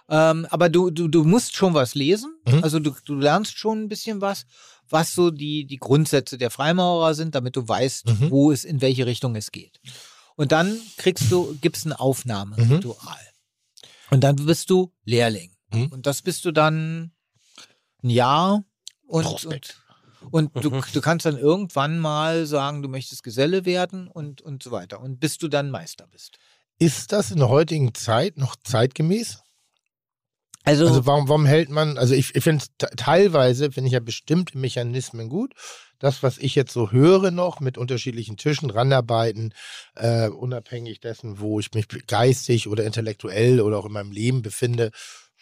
Speaker 6: Ähm, aber du, du, du musst schon was lesen.
Speaker 4: Mhm.
Speaker 6: Also du, du lernst schon ein bisschen was, was so die, die Grundsätze der Freimaurer sind, damit du weißt,
Speaker 4: Mhm.
Speaker 6: wo es, in welche Richtung es geht. Und dann kriegst du, gibst ein
Speaker 4: Mhm.
Speaker 6: Aufnahmeritual. Und dann bist du Lehrling.
Speaker 4: Mhm.
Speaker 6: Und das bist du dann ein Jahr und, und,
Speaker 4: Prospekt.
Speaker 6: und du,
Speaker 2: Mhm.
Speaker 6: du kannst dann irgendwann mal sagen, du möchtest Geselle werden und, und so weiter. Und bis du dann Meister bist.
Speaker 4: Ist das in der heutigen Zeit noch zeitgemäß?
Speaker 6: Also,
Speaker 4: Also warum, warum hält man, also ich, ich finde teilweise, finde ich ja bestimmte Mechanismen gut. Das, was ich jetzt so höre noch mit unterschiedlichen Tischen ranarbeiten, äh, unabhängig dessen, wo ich mich geistig oder intellektuell oder auch in meinem Leben befinde,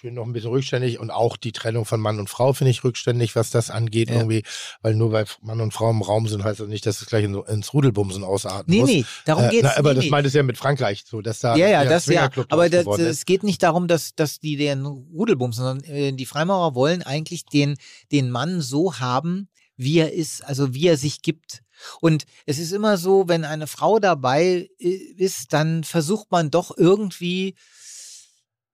Speaker 4: finde noch ein bisschen rückständig und auch die Trennung von Mann und Frau finde ich rückständig, was das angeht
Speaker 6: Ja.
Speaker 4: irgendwie, weil nur weil Mann und Frau im Raum sind, heißt das nicht, dass es gleich in, ins Rudelbumsen ausarten
Speaker 6: nee,
Speaker 4: muss.
Speaker 6: nee, darum
Speaker 4: Äh,
Speaker 6: geht's
Speaker 4: na, aber
Speaker 6: nee,
Speaker 4: das
Speaker 6: nee.
Speaker 4: meint es ja mit Frankreich so, dass da
Speaker 6: Ja, ja, das ja. Aber das, es geht nicht darum, dass, dass die den Rudelbums, sondern äh, die Freimaurer wollen eigentlich den, den Mann so haben, wie er ist, also wie er sich gibt. Und es ist immer so, wenn eine Frau dabei äh, ist, dann versucht man doch irgendwie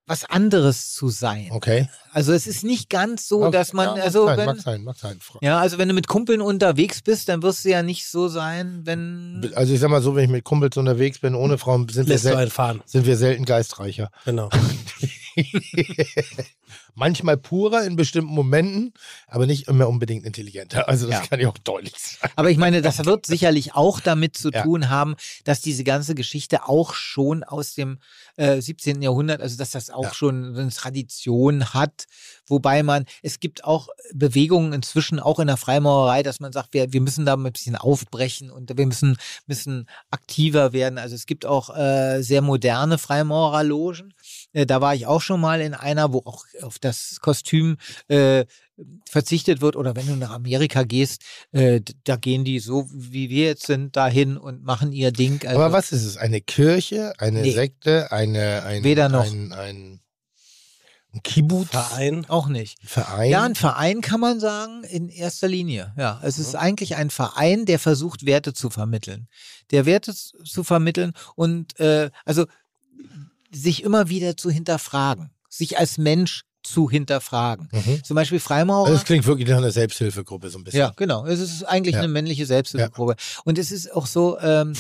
Speaker 6: was anderes zu sein.
Speaker 4: Okay.
Speaker 6: Also es ist nicht ganz so,
Speaker 4: Mag-
Speaker 6: dass man,
Speaker 4: ja, mag
Speaker 6: also
Speaker 4: sein,
Speaker 6: wenn,
Speaker 4: mag sein, mag sein. Frau.
Speaker 6: ja, also wenn du mit Kumpeln unterwegs bist, dann wirst du ja nicht so sein, wenn
Speaker 4: Also ich sag mal so, wenn ich mit Kumpels unterwegs bin, ohne Frauen, sind wir,
Speaker 2: Lässt du
Speaker 4: sel
Speaker 2: einen fahren.
Speaker 4: sind wir selten geistreicher.
Speaker 2: Genau.
Speaker 4: Manchmal purer in bestimmten Momenten, aber nicht immer unbedingt intelligenter. Also das
Speaker 6: Ja.
Speaker 4: kann ich auch deutlich sagen.
Speaker 6: Aber ich meine, das wird sicherlich auch damit zu
Speaker 4: Ja.
Speaker 6: tun haben, dass diese ganze Geschichte auch schon aus dem äh, 17. Jahrhundert, also dass das auch
Speaker 4: Ja.
Speaker 6: schon so eine Tradition hat, wobei man, es gibt auch Bewegungen inzwischen auch in der Freimaurerei, dass man sagt, wir, wir müssen da ein bisschen aufbrechen und wir müssen, müssen aktiver werden. Also es gibt auch äh, sehr moderne Freimaurerlogen. Äh, da war ich auch schon mal in einer, wo auch auf das Kostüm äh, verzichtet wird oder wenn du nach Amerika gehst, äh, da gehen die so, wie wir jetzt sind, dahin und machen ihr Ding. Also,
Speaker 4: aber was ist es? Eine Kirche, eine
Speaker 6: Nee.
Speaker 4: Sekte, eine, ein,
Speaker 6: Weder noch.
Speaker 4: ein, ein, ein Kibbutz,
Speaker 2: Verein.
Speaker 6: Auch nicht.
Speaker 4: Verein?
Speaker 6: Ja, ein Verein kann man sagen, in erster Linie. Ja, es ist eigentlich ein Verein, der versucht, Werte zu vermitteln. Der Werte zu vermitteln und äh, also sich immer wieder zu hinterfragen, sich als Mensch zu hinterfragen.
Speaker 4: Mhm.
Speaker 6: Zum Beispiel Freimaurer.
Speaker 4: Also das klingt wirklich nach einer Selbsthilfegruppe so ein bisschen.
Speaker 6: Ja, genau. Es ist eigentlich
Speaker 4: Ja.
Speaker 6: eine männliche Selbsthilfegruppe. Und es ist auch so, ähm,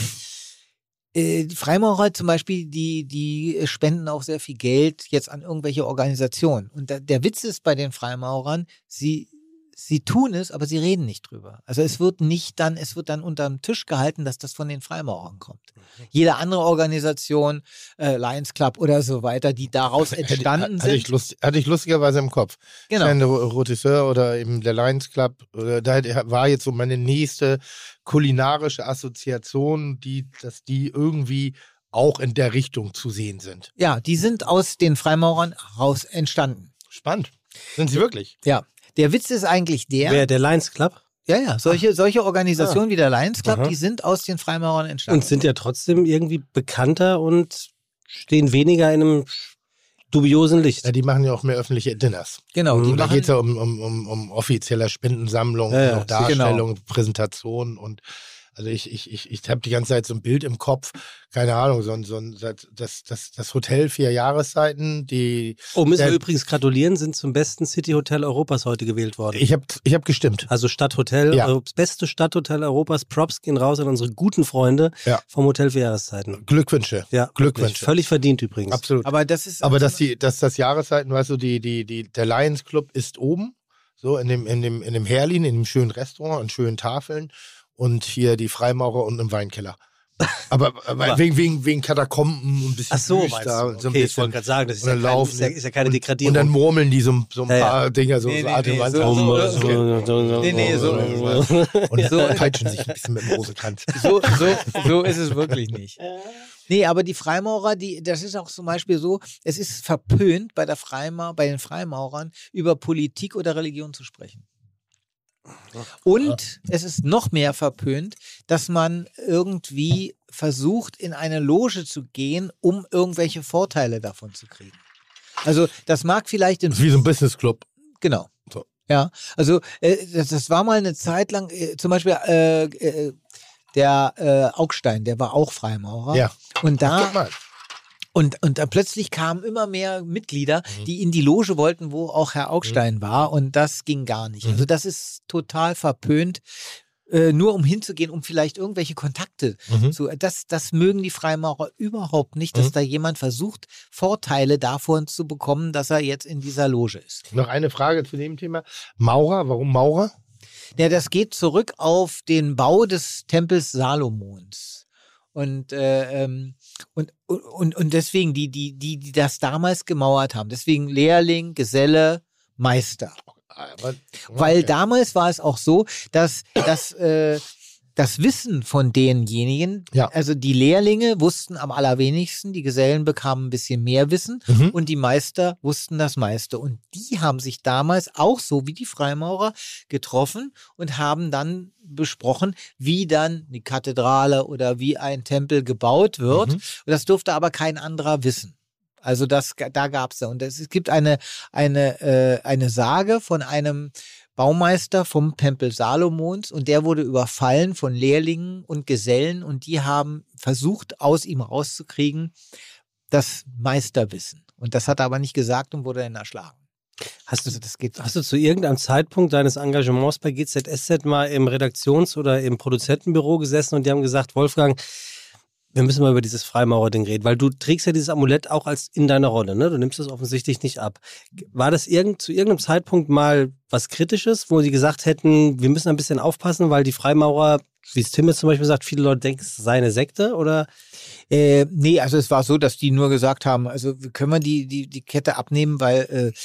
Speaker 6: äh, Freimaurer zum Beispiel, die, die spenden auch sehr viel Geld jetzt an irgendwelche Organisationen. Und da, der Witz ist bei den Freimaurern, sie, sie tun es, aber sie reden nicht drüber. Also es wird nicht dann, es wird dann unterm Tisch gehalten, dass das von den Freimaurern kommt. Jede andere Organisation, äh, Lions Club oder so weiter, die daraus entstanden
Speaker 4: hatte, ich
Speaker 6: sind.
Speaker 4: lust, hatte ich lustigerweise im Kopf.
Speaker 6: Genau.
Speaker 4: Kleine Rotisseur oder eben der Lions Club, oder da war jetzt so meine nächste kulinarische Assoziation, die, dass die irgendwie auch in der Richtung zu sehen sind.
Speaker 6: Ja, die sind aus den Freimaurern raus entstanden.
Speaker 4: Spannend. Sind sie wirklich?
Speaker 6: Ja. Der Witz ist eigentlich der.
Speaker 2: Wer, der Lions Club?
Speaker 6: ja, ja, solche, solche Organisationen wie der Lions Club,
Speaker 2: Aha.
Speaker 6: die sind aus den Freimaurern entstanden.
Speaker 2: Und sind ja trotzdem irgendwie bekannter und stehen weniger in einem dubiosen Licht.
Speaker 4: Ja, die machen ja auch mehr öffentliche Dinners.
Speaker 6: genau, die
Speaker 4: Und da geht es ja um, um, um, um offizielle Spendensammlung,
Speaker 2: Ja, ja,
Speaker 4: Darstellung,
Speaker 6: genau.
Speaker 4: Präsentation und also ich, ich, ich, ich habe die ganze Zeit so ein Bild im Kopf, keine Ahnung, so ein, so ein das, das, das Hotel vier Jahreszeiten, die
Speaker 2: Oh, müssen wir
Speaker 4: der-
Speaker 2: übrigens gratulieren, sind zum besten City-Hotel Europas heute gewählt worden.
Speaker 4: ich habe ich hab gestimmt.
Speaker 2: also Stadthotel,
Speaker 4: Ja.
Speaker 2: äh, das beste Stadthotel Europas. Props gehen raus an unsere guten Freunde
Speaker 4: Ja.
Speaker 2: vom Hotel für Jahreszeiten.
Speaker 4: Glückwünsche.
Speaker 2: Ja,
Speaker 4: Glückwünsche.
Speaker 2: Völlig verdient übrigens.
Speaker 4: Absolut.
Speaker 6: aber das ist.
Speaker 4: Aber dass die, dass das Jahreszeiten, weißt du, die, die, die, der Lions Club ist oben, so in dem, in dem, in dem Herlin, in dem schönen Restaurant, an schönen Tafeln und hier die Freimaurer unten im Weinkeller. Aber, aber wegen, wegen, wegen Katakomben und ein bisschen
Speaker 2: Ach so,
Speaker 4: düster
Speaker 2: meinst du?
Speaker 4: und so ein
Speaker 2: okay, ich
Speaker 4: bisschen.
Speaker 2: wollte gerade sagen, das ist
Speaker 4: und
Speaker 2: ja,
Speaker 4: dann
Speaker 2: kein,
Speaker 4: laufen
Speaker 2: ist, ja,
Speaker 4: die-
Speaker 2: ist ja keine
Speaker 4: und,
Speaker 2: Degradierung.
Speaker 4: und dann murmeln die so, so ein
Speaker 2: Ja, ja.
Speaker 4: paar Dinger, so,
Speaker 6: Nee,
Speaker 4: so
Speaker 6: nee,
Speaker 4: Atem
Speaker 6: nee, so- so- Nee, nee, so-
Speaker 4: Und
Speaker 6: So-
Speaker 4: peitschen sich ein bisschen mit dem Rosenkranz.
Speaker 6: so, so, so ist es wirklich nicht. Nee, aber die Freimaurer, die, das ist auch zum Beispiel so, es ist verpönt bei der Freimaurer, bei den Freimaurern über Politik oder Religion zu sprechen. Und es ist noch mehr verpönt, dass man irgendwie versucht, in eine Loge zu gehen, um irgendwelche Vorteile davon zu kriegen. Also das mag vielleicht in
Speaker 4: Das ist wie so ein Business Club.
Speaker 6: Genau.
Speaker 4: So.
Speaker 6: Ja, also äh, das, das war mal eine Zeit lang, äh, zum Beispiel äh, äh, der Augstein, der war auch Freimaurer.
Speaker 4: Ja.
Speaker 6: Und da. Und, und dann plötzlich kamen immer mehr Mitglieder,
Speaker 4: Mhm.
Speaker 6: die in die Loge wollten, wo auch Herr Augstein war. Und das ging gar nicht.
Speaker 4: Mhm.
Speaker 6: Also das ist total verpönt. Äh, nur um hinzugehen, um vielleicht irgendwelche Kontakte
Speaker 4: Mhm.
Speaker 6: zu. Das, das mögen die Freimaurer überhaupt nicht, dass
Speaker 4: Mhm.
Speaker 6: da jemand versucht, Vorteile davon zu bekommen, dass er jetzt in dieser Loge ist.
Speaker 4: Noch eine Frage zu dem Thema. Maurer, warum Maurer?
Speaker 6: Ja, das geht zurück auf den Bau des Tempels Salomons. Und, äh, ähm, und, und, und deswegen, die, die, die, die das damals gemauert haben, deswegen Lehrling, Geselle, Meister.
Speaker 4: Aber,
Speaker 6: Weil
Speaker 4: okay.
Speaker 6: damals war es auch so, dass, dass äh, das Wissen von denjenigen,
Speaker 4: Ja.
Speaker 6: also die Lehrlinge wussten am allerwenigsten, die Gesellen bekamen ein bisschen mehr Wissen
Speaker 4: Mhm.
Speaker 6: und die Meister wussten das meiste. Und die haben sich damals auch so wie die Freimaurer getroffen und haben dann besprochen, wie dann die Kathedrale oder wie ein Tempel gebaut wird.
Speaker 4: Mhm.
Speaker 6: Und das durfte aber kein anderer wissen. Also das, da gab es ja. Und es, es gibt eine, eine, äh, eine Sage von einem Baumeister vom Tempel Salomons und der wurde überfallen von Lehrlingen und Gesellen und die haben versucht, aus ihm rauszukriegen, das Meisterwissen. Und das hat er aber nicht gesagt und wurde dann erschlagen.
Speaker 2: Hast du,
Speaker 6: Also das geht
Speaker 2: hast du zu irgendeinem Zeitpunkt deines Engagements bei GZSZ mal im Redaktions- oder im Produzentenbüro gesessen und die haben gesagt, Wolfgang, wir müssen mal über dieses Freimaurer-Ding reden, weil du trägst ja dieses Amulett auch als in deiner Rolle, ne? Du nimmst es offensichtlich nicht ab. War das irgend, zu irgendeinem Zeitpunkt mal was Kritisches, wo sie gesagt hätten, wir müssen ein bisschen aufpassen, weil die Freimaurer, wie es Tim jetzt zum Beispiel sagt, viele Leute denken, es sei eine Sekte oder?
Speaker 6: Äh, nee, also es war so, dass die nur gesagt haben, also können wir die, die, die Kette abnehmen, weil äh,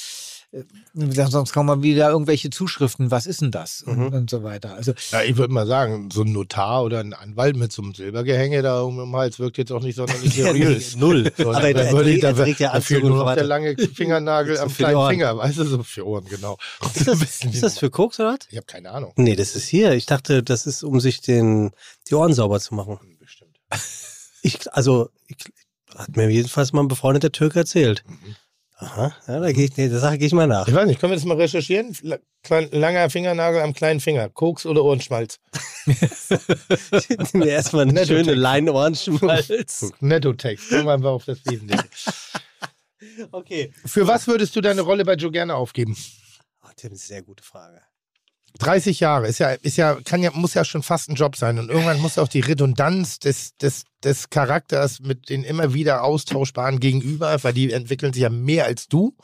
Speaker 6: sonst kommen wir wieder irgendwelche Zuschriften, was ist denn das? Und,
Speaker 2: Mhm.
Speaker 6: und so weiter. Also
Speaker 4: Ja, ich würde mal sagen, so ein Notar oder ein Anwalt mit so einem Silbergehänge da um den Hals wirkt jetzt auch nicht sonderlich seriös.
Speaker 2: Null.
Speaker 4: So,
Speaker 2: Aber
Speaker 4: da würde ich-
Speaker 2: trägt,
Speaker 4: da,
Speaker 2: ja
Speaker 4: da fehlt
Speaker 2: und
Speaker 4: nur noch der
Speaker 2: weiter.
Speaker 4: lange Fingernagel am kleinen
Speaker 2: Ohren.
Speaker 4: Finger, weißt du, so für Ohren, genau.
Speaker 2: Ist das, ist das für Koks oder was?
Speaker 4: Ich habe keine Ahnung.
Speaker 2: Nee, das ist hier. Ich dachte, das ist, um sich den, die Ohren sauber zu machen.
Speaker 4: Bestimmt.
Speaker 2: Ich, also, ich, hat mir jedenfalls mal ein befreundeter Türke erzählt. Aha, ja, da gehe ich, nee, der Sache gehe ich mal nach.
Speaker 4: Ich weiß nicht, können wir das mal recherchieren? Klein, langer Fingernagel am kleinen Finger. Koks oder Ohrenschmalz?
Speaker 2: mir erstmal eine
Speaker 4: Netto
Speaker 2: schöne. Leinohrenschmalz.
Speaker 4: Netto-Text. Kommen wir einfach auf das Wesentliche.
Speaker 2: Okay.
Speaker 4: Für was würdest du deine Rolle bei Joe gerne aufgeben?
Speaker 2: Oh, Tim, sehr gute Frage.
Speaker 4: 30 Jahre ist ja, ist ja, kann ja, muss ja schon fast ein Job sein. Und irgendwann muss auch die Redundanz des, des, des Charakters mit den immer wieder austauschbaren Gegenüber, weil die entwickeln sich ja mehr als du.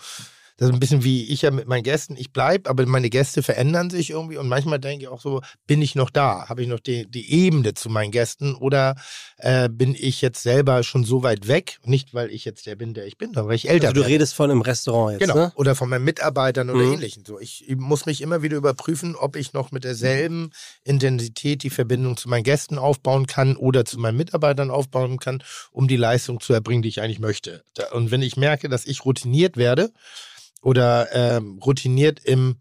Speaker 4: Das ist ein bisschen wie ich ja mit meinen Gästen. Ich bleibe, aber meine Gäste verändern sich irgendwie. Und manchmal denke ich auch so, bin ich noch da? Habe ich noch die, die Ebene zu meinen Gästen? Oder äh, bin ich jetzt selber schon so weit weg? Nicht, weil ich jetzt der bin, der ich bin, sondern weil ich älter
Speaker 2: Also du
Speaker 4: werde.
Speaker 2: redest von im Restaurant jetzt,
Speaker 4: Genau.
Speaker 2: ne?
Speaker 4: Oder von meinen Mitarbeitern oder
Speaker 2: Mhm.
Speaker 4: ähnlichen. So, ich muss mich immer wieder überprüfen, ob ich noch mit derselben Intensität die Verbindung zu meinen Gästen aufbauen kann oder zu meinen Mitarbeitern aufbauen kann, um die Leistung zu erbringen, die ich eigentlich möchte. Und wenn ich merke, dass ich routiniert werde oder ähm, routiniert im,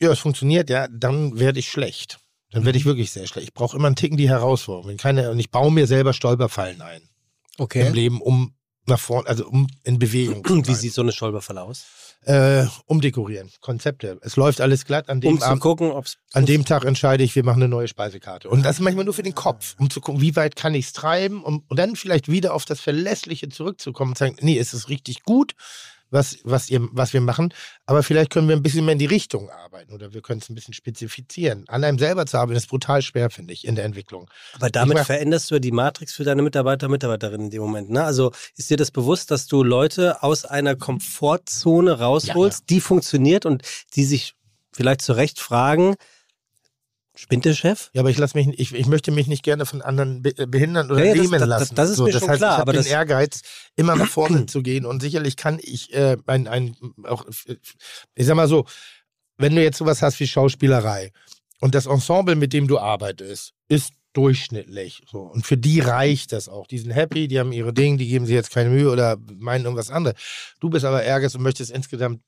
Speaker 4: ja, es funktioniert, ja, dann werde ich schlecht. Dann werde ich wirklich sehr schlecht. Ich brauche immer einen Ticken die Herausforderung. Keine, und ich baue mir selber Stolperfallen ein im
Speaker 2: Okay.
Speaker 4: Leben, um nach vorne, also um in Bewegung zu
Speaker 2: Wie sieht so eine Stolperfalle aus?
Speaker 4: äh, umdekorieren, Konzepte. Es läuft alles glatt. An dem,
Speaker 2: Um zu
Speaker 4: Abend,
Speaker 2: gucken, ob es.
Speaker 4: an dem Tag entscheide ich, wir machen eine neue Speisekarte. Und das ist manchmal nur für den Kopf, um zu gucken, wie weit kann ich es treiben, um, und dann vielleicht wieder auf das Verlässliche zurückzukommen und sagen, nee, es ist richtig gut, was, was, ihr, was wir machen, aber vielleicht können wir ein bisschen mehr in die Richtung arbeiten oder wir können es ein bisschen spezifizieren. An einem selber zu arbeiten ist brutal schwer, finde ich, in der Entwicklung.
Speaker 2: Aber damit
Speaker 4: mach-
Speaker 2: veränderst du ja die Matrix für deine Mitarbeiter, Mitarbeiterinnen in dem Moment. Ne? Also ist dir das bewusst, dass du Leute aus einer Komfortzone rausholst, die funktioniert und die sich vielleicht zu Recht fragen, spinnt der Chef?
Speaker 4: Ja, aber ich lasse mich, ich, ich möchte mich nicht gerne von anderen be äh, behindern oder
Speaker 2: Ja, ja, das-
Speaker 4: nehmen
Speaker 2: das-
Speaker 4: lassen.
Speaker 2: das ist mir
Speaker 4: das
Speaker 2: schon
Speaker 4: heißt,
Speaker 2: klar,
Speaker 4: Ich habe den Ehrgeiz, immer nach vorne zu gehen und sicherlich kann ich äh, ein, ein, auch, ich sag mal so, wenn du jetzt sowas hast wie Schauspielerei und das Ensemble, mit dem du arbeitest, ist durchschnittlich. So. Und für die reicht das auch. Die sind happy, die haben ihre Dinge, die geben sich jetzt keine Mühe oder meinen irgendwas anderes. Du bist aber ehrgeizig und möchtest insgesamt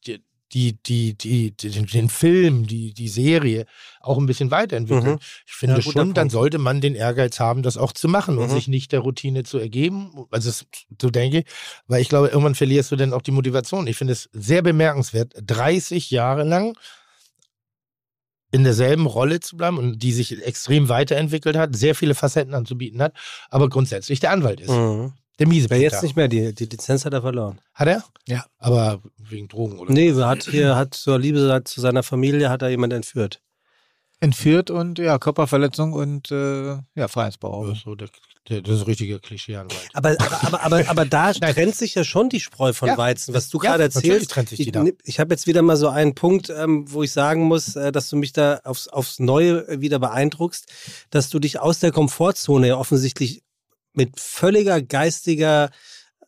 Speaker 4: die, die, die, die, den, Film, die, die Serie auch ein bisschen weiterentwickeln.
Speaker 2: Mhm.
Speaker 4: Ich finde
Speaker 2: Ja,
Speaker 4: schon, dann sollte man den Ehrgeiz haben, das auch zu machen und
Speaker 2: Mhm.
Speaker 4: sich nicht der Routine zu ergeben. Also so denke ich, weil ich glaube, irgendwann verlierst du dann auch die Motivation. Ich finde es sehr bemerkenswert, 30 Jahre lang in derselben Rolle zu bleiben und die sich extrem weiterentwickelt hat, sehr viele Facetten anzubieten hat, aber grundsätzlich der Anwalt ist.
Speaker 2: Mhm.
Speaker 4: Der miese
Speaker 2: Wer jetzt nicht mehr, die, die Lizenz hat er verloren.
Speaker 4: Hat er?
Speaker 6: Ja.
Speaker 4: Aber wegen Drogen oder?
Speaker 2: Nee, hat hier, hat zur Liebe zu seiner Familie, hat er jemand entführt.
Speaker 6: Entführt und ja, Körperverletzung und äh, ja, Freiheitsberaubung.
Speaker 4: Das ist, so der, der, das ist ein richtiger Klischee-Anwalt.
Speaker 2: Aber, aber, aber, aber, aber da trennt sich ja schon die Spreu von
Speaker 4: Ja.
Speaker 2: Weizen, was du
Speaker 4: Ja,
Speaker 2: gerade erzählst.
Speaker 4: trennt sich die
Speaker 2: ich
Speaker 4: da.
Speaker 2: ich habe jetzt wieder mal so einen Punkt, ähm, wo ich sagen muss, äh, dass du mich da aufs, aufs Neue wieder beeindruckst, dass du dich aus der Komfortzone ja offensichtlich mit völliger geistiger,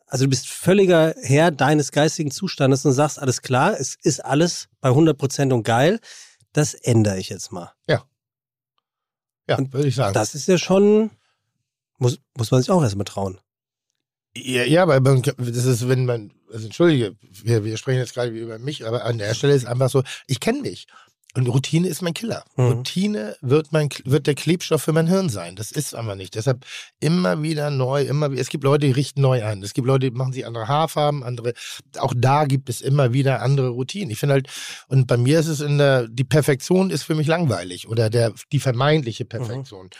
Speaker 2: also du bist völliger Herr deines geistigen Zustandes und sagst, alles klar, es ist alles bei 100 Prozent und geil, das ändere ich jetzt mal.
Speaker 4: Ja,
Speaker 2: Und
Speaker 4: würde ich sagen.
Speaker 2: Das ist ja schon, muss, muss man sich auch erstmal trauen.
Speaker 4: Ja, ja, aber man, das ist, wenn man, also entschuldige, wir, wir sprechen jetzt gerade über mich, aber an der Stelle ist einfach so, ich kenne mich. Und Routine ist mein Killer.
Speaker 2: Mhm.
Speaker 4: Routine wird, mein, wird der Klebstoff für mein Hirn sein. Das ist aber nicht. Deshalb immer wieder neu, immer wieder. Es gibt Leute, die richten neu ein. Es gibt Leute, die machen sich andere Haarfarben, andere. Auch da gibt es immer wieder andere Routinen. Ich finde halt, und bei mir ist es in der, die Perfektion ist für mich langweilig oder der, die vermeintliche Perfektion.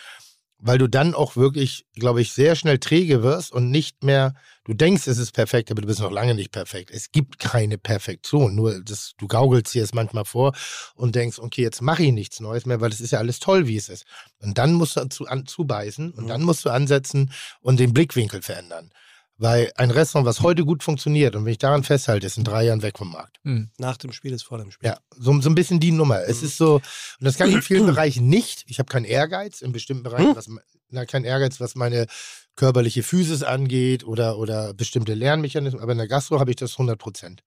Speaker 4: Weil du dann auch wirklich, glaube ich, sehr schnell träge wirst und nicht mehr, du denkst, es ist perfekt, aber du bist noch lange nicht perfekt. Es gibt keine Perfektion, nur das, du gaukelst dir es manchmal vor und denkst, okay, jetzt mache ich nichts Neues mehr, weil es ist ja alles toll, wie es ist. Und dann musst du zu, an, zubeißen und
Speaker 2: Mhm.
Speaker 4: dann musst du ansetzen und den Blickwinkel verändern. Weil ein Restaurant, was heute gut funktioniert und wenn ich daran festhalte, ist in drei Jahren weg vom Markt.
Speaker 2: Nach dem Spiel ist vor dem Spiel.
Speaker 4: Ja, so, so ein bisschen die Nummer.
Speaker 2: Mhm.
Speaker 4: Es ist so, und das kann ich in vielen Bereichen nicht. Ich habe keinen Ehrgeiz in bestimmten Bereichen,
Speaker 2: Hm?
Speaker 4: was, na, kein Ehrgeiz, was meine körperliche Physis angeht oder, oder bestimmte Lernmechanismen, aber in der Gastro habe ich das 100 Prozent.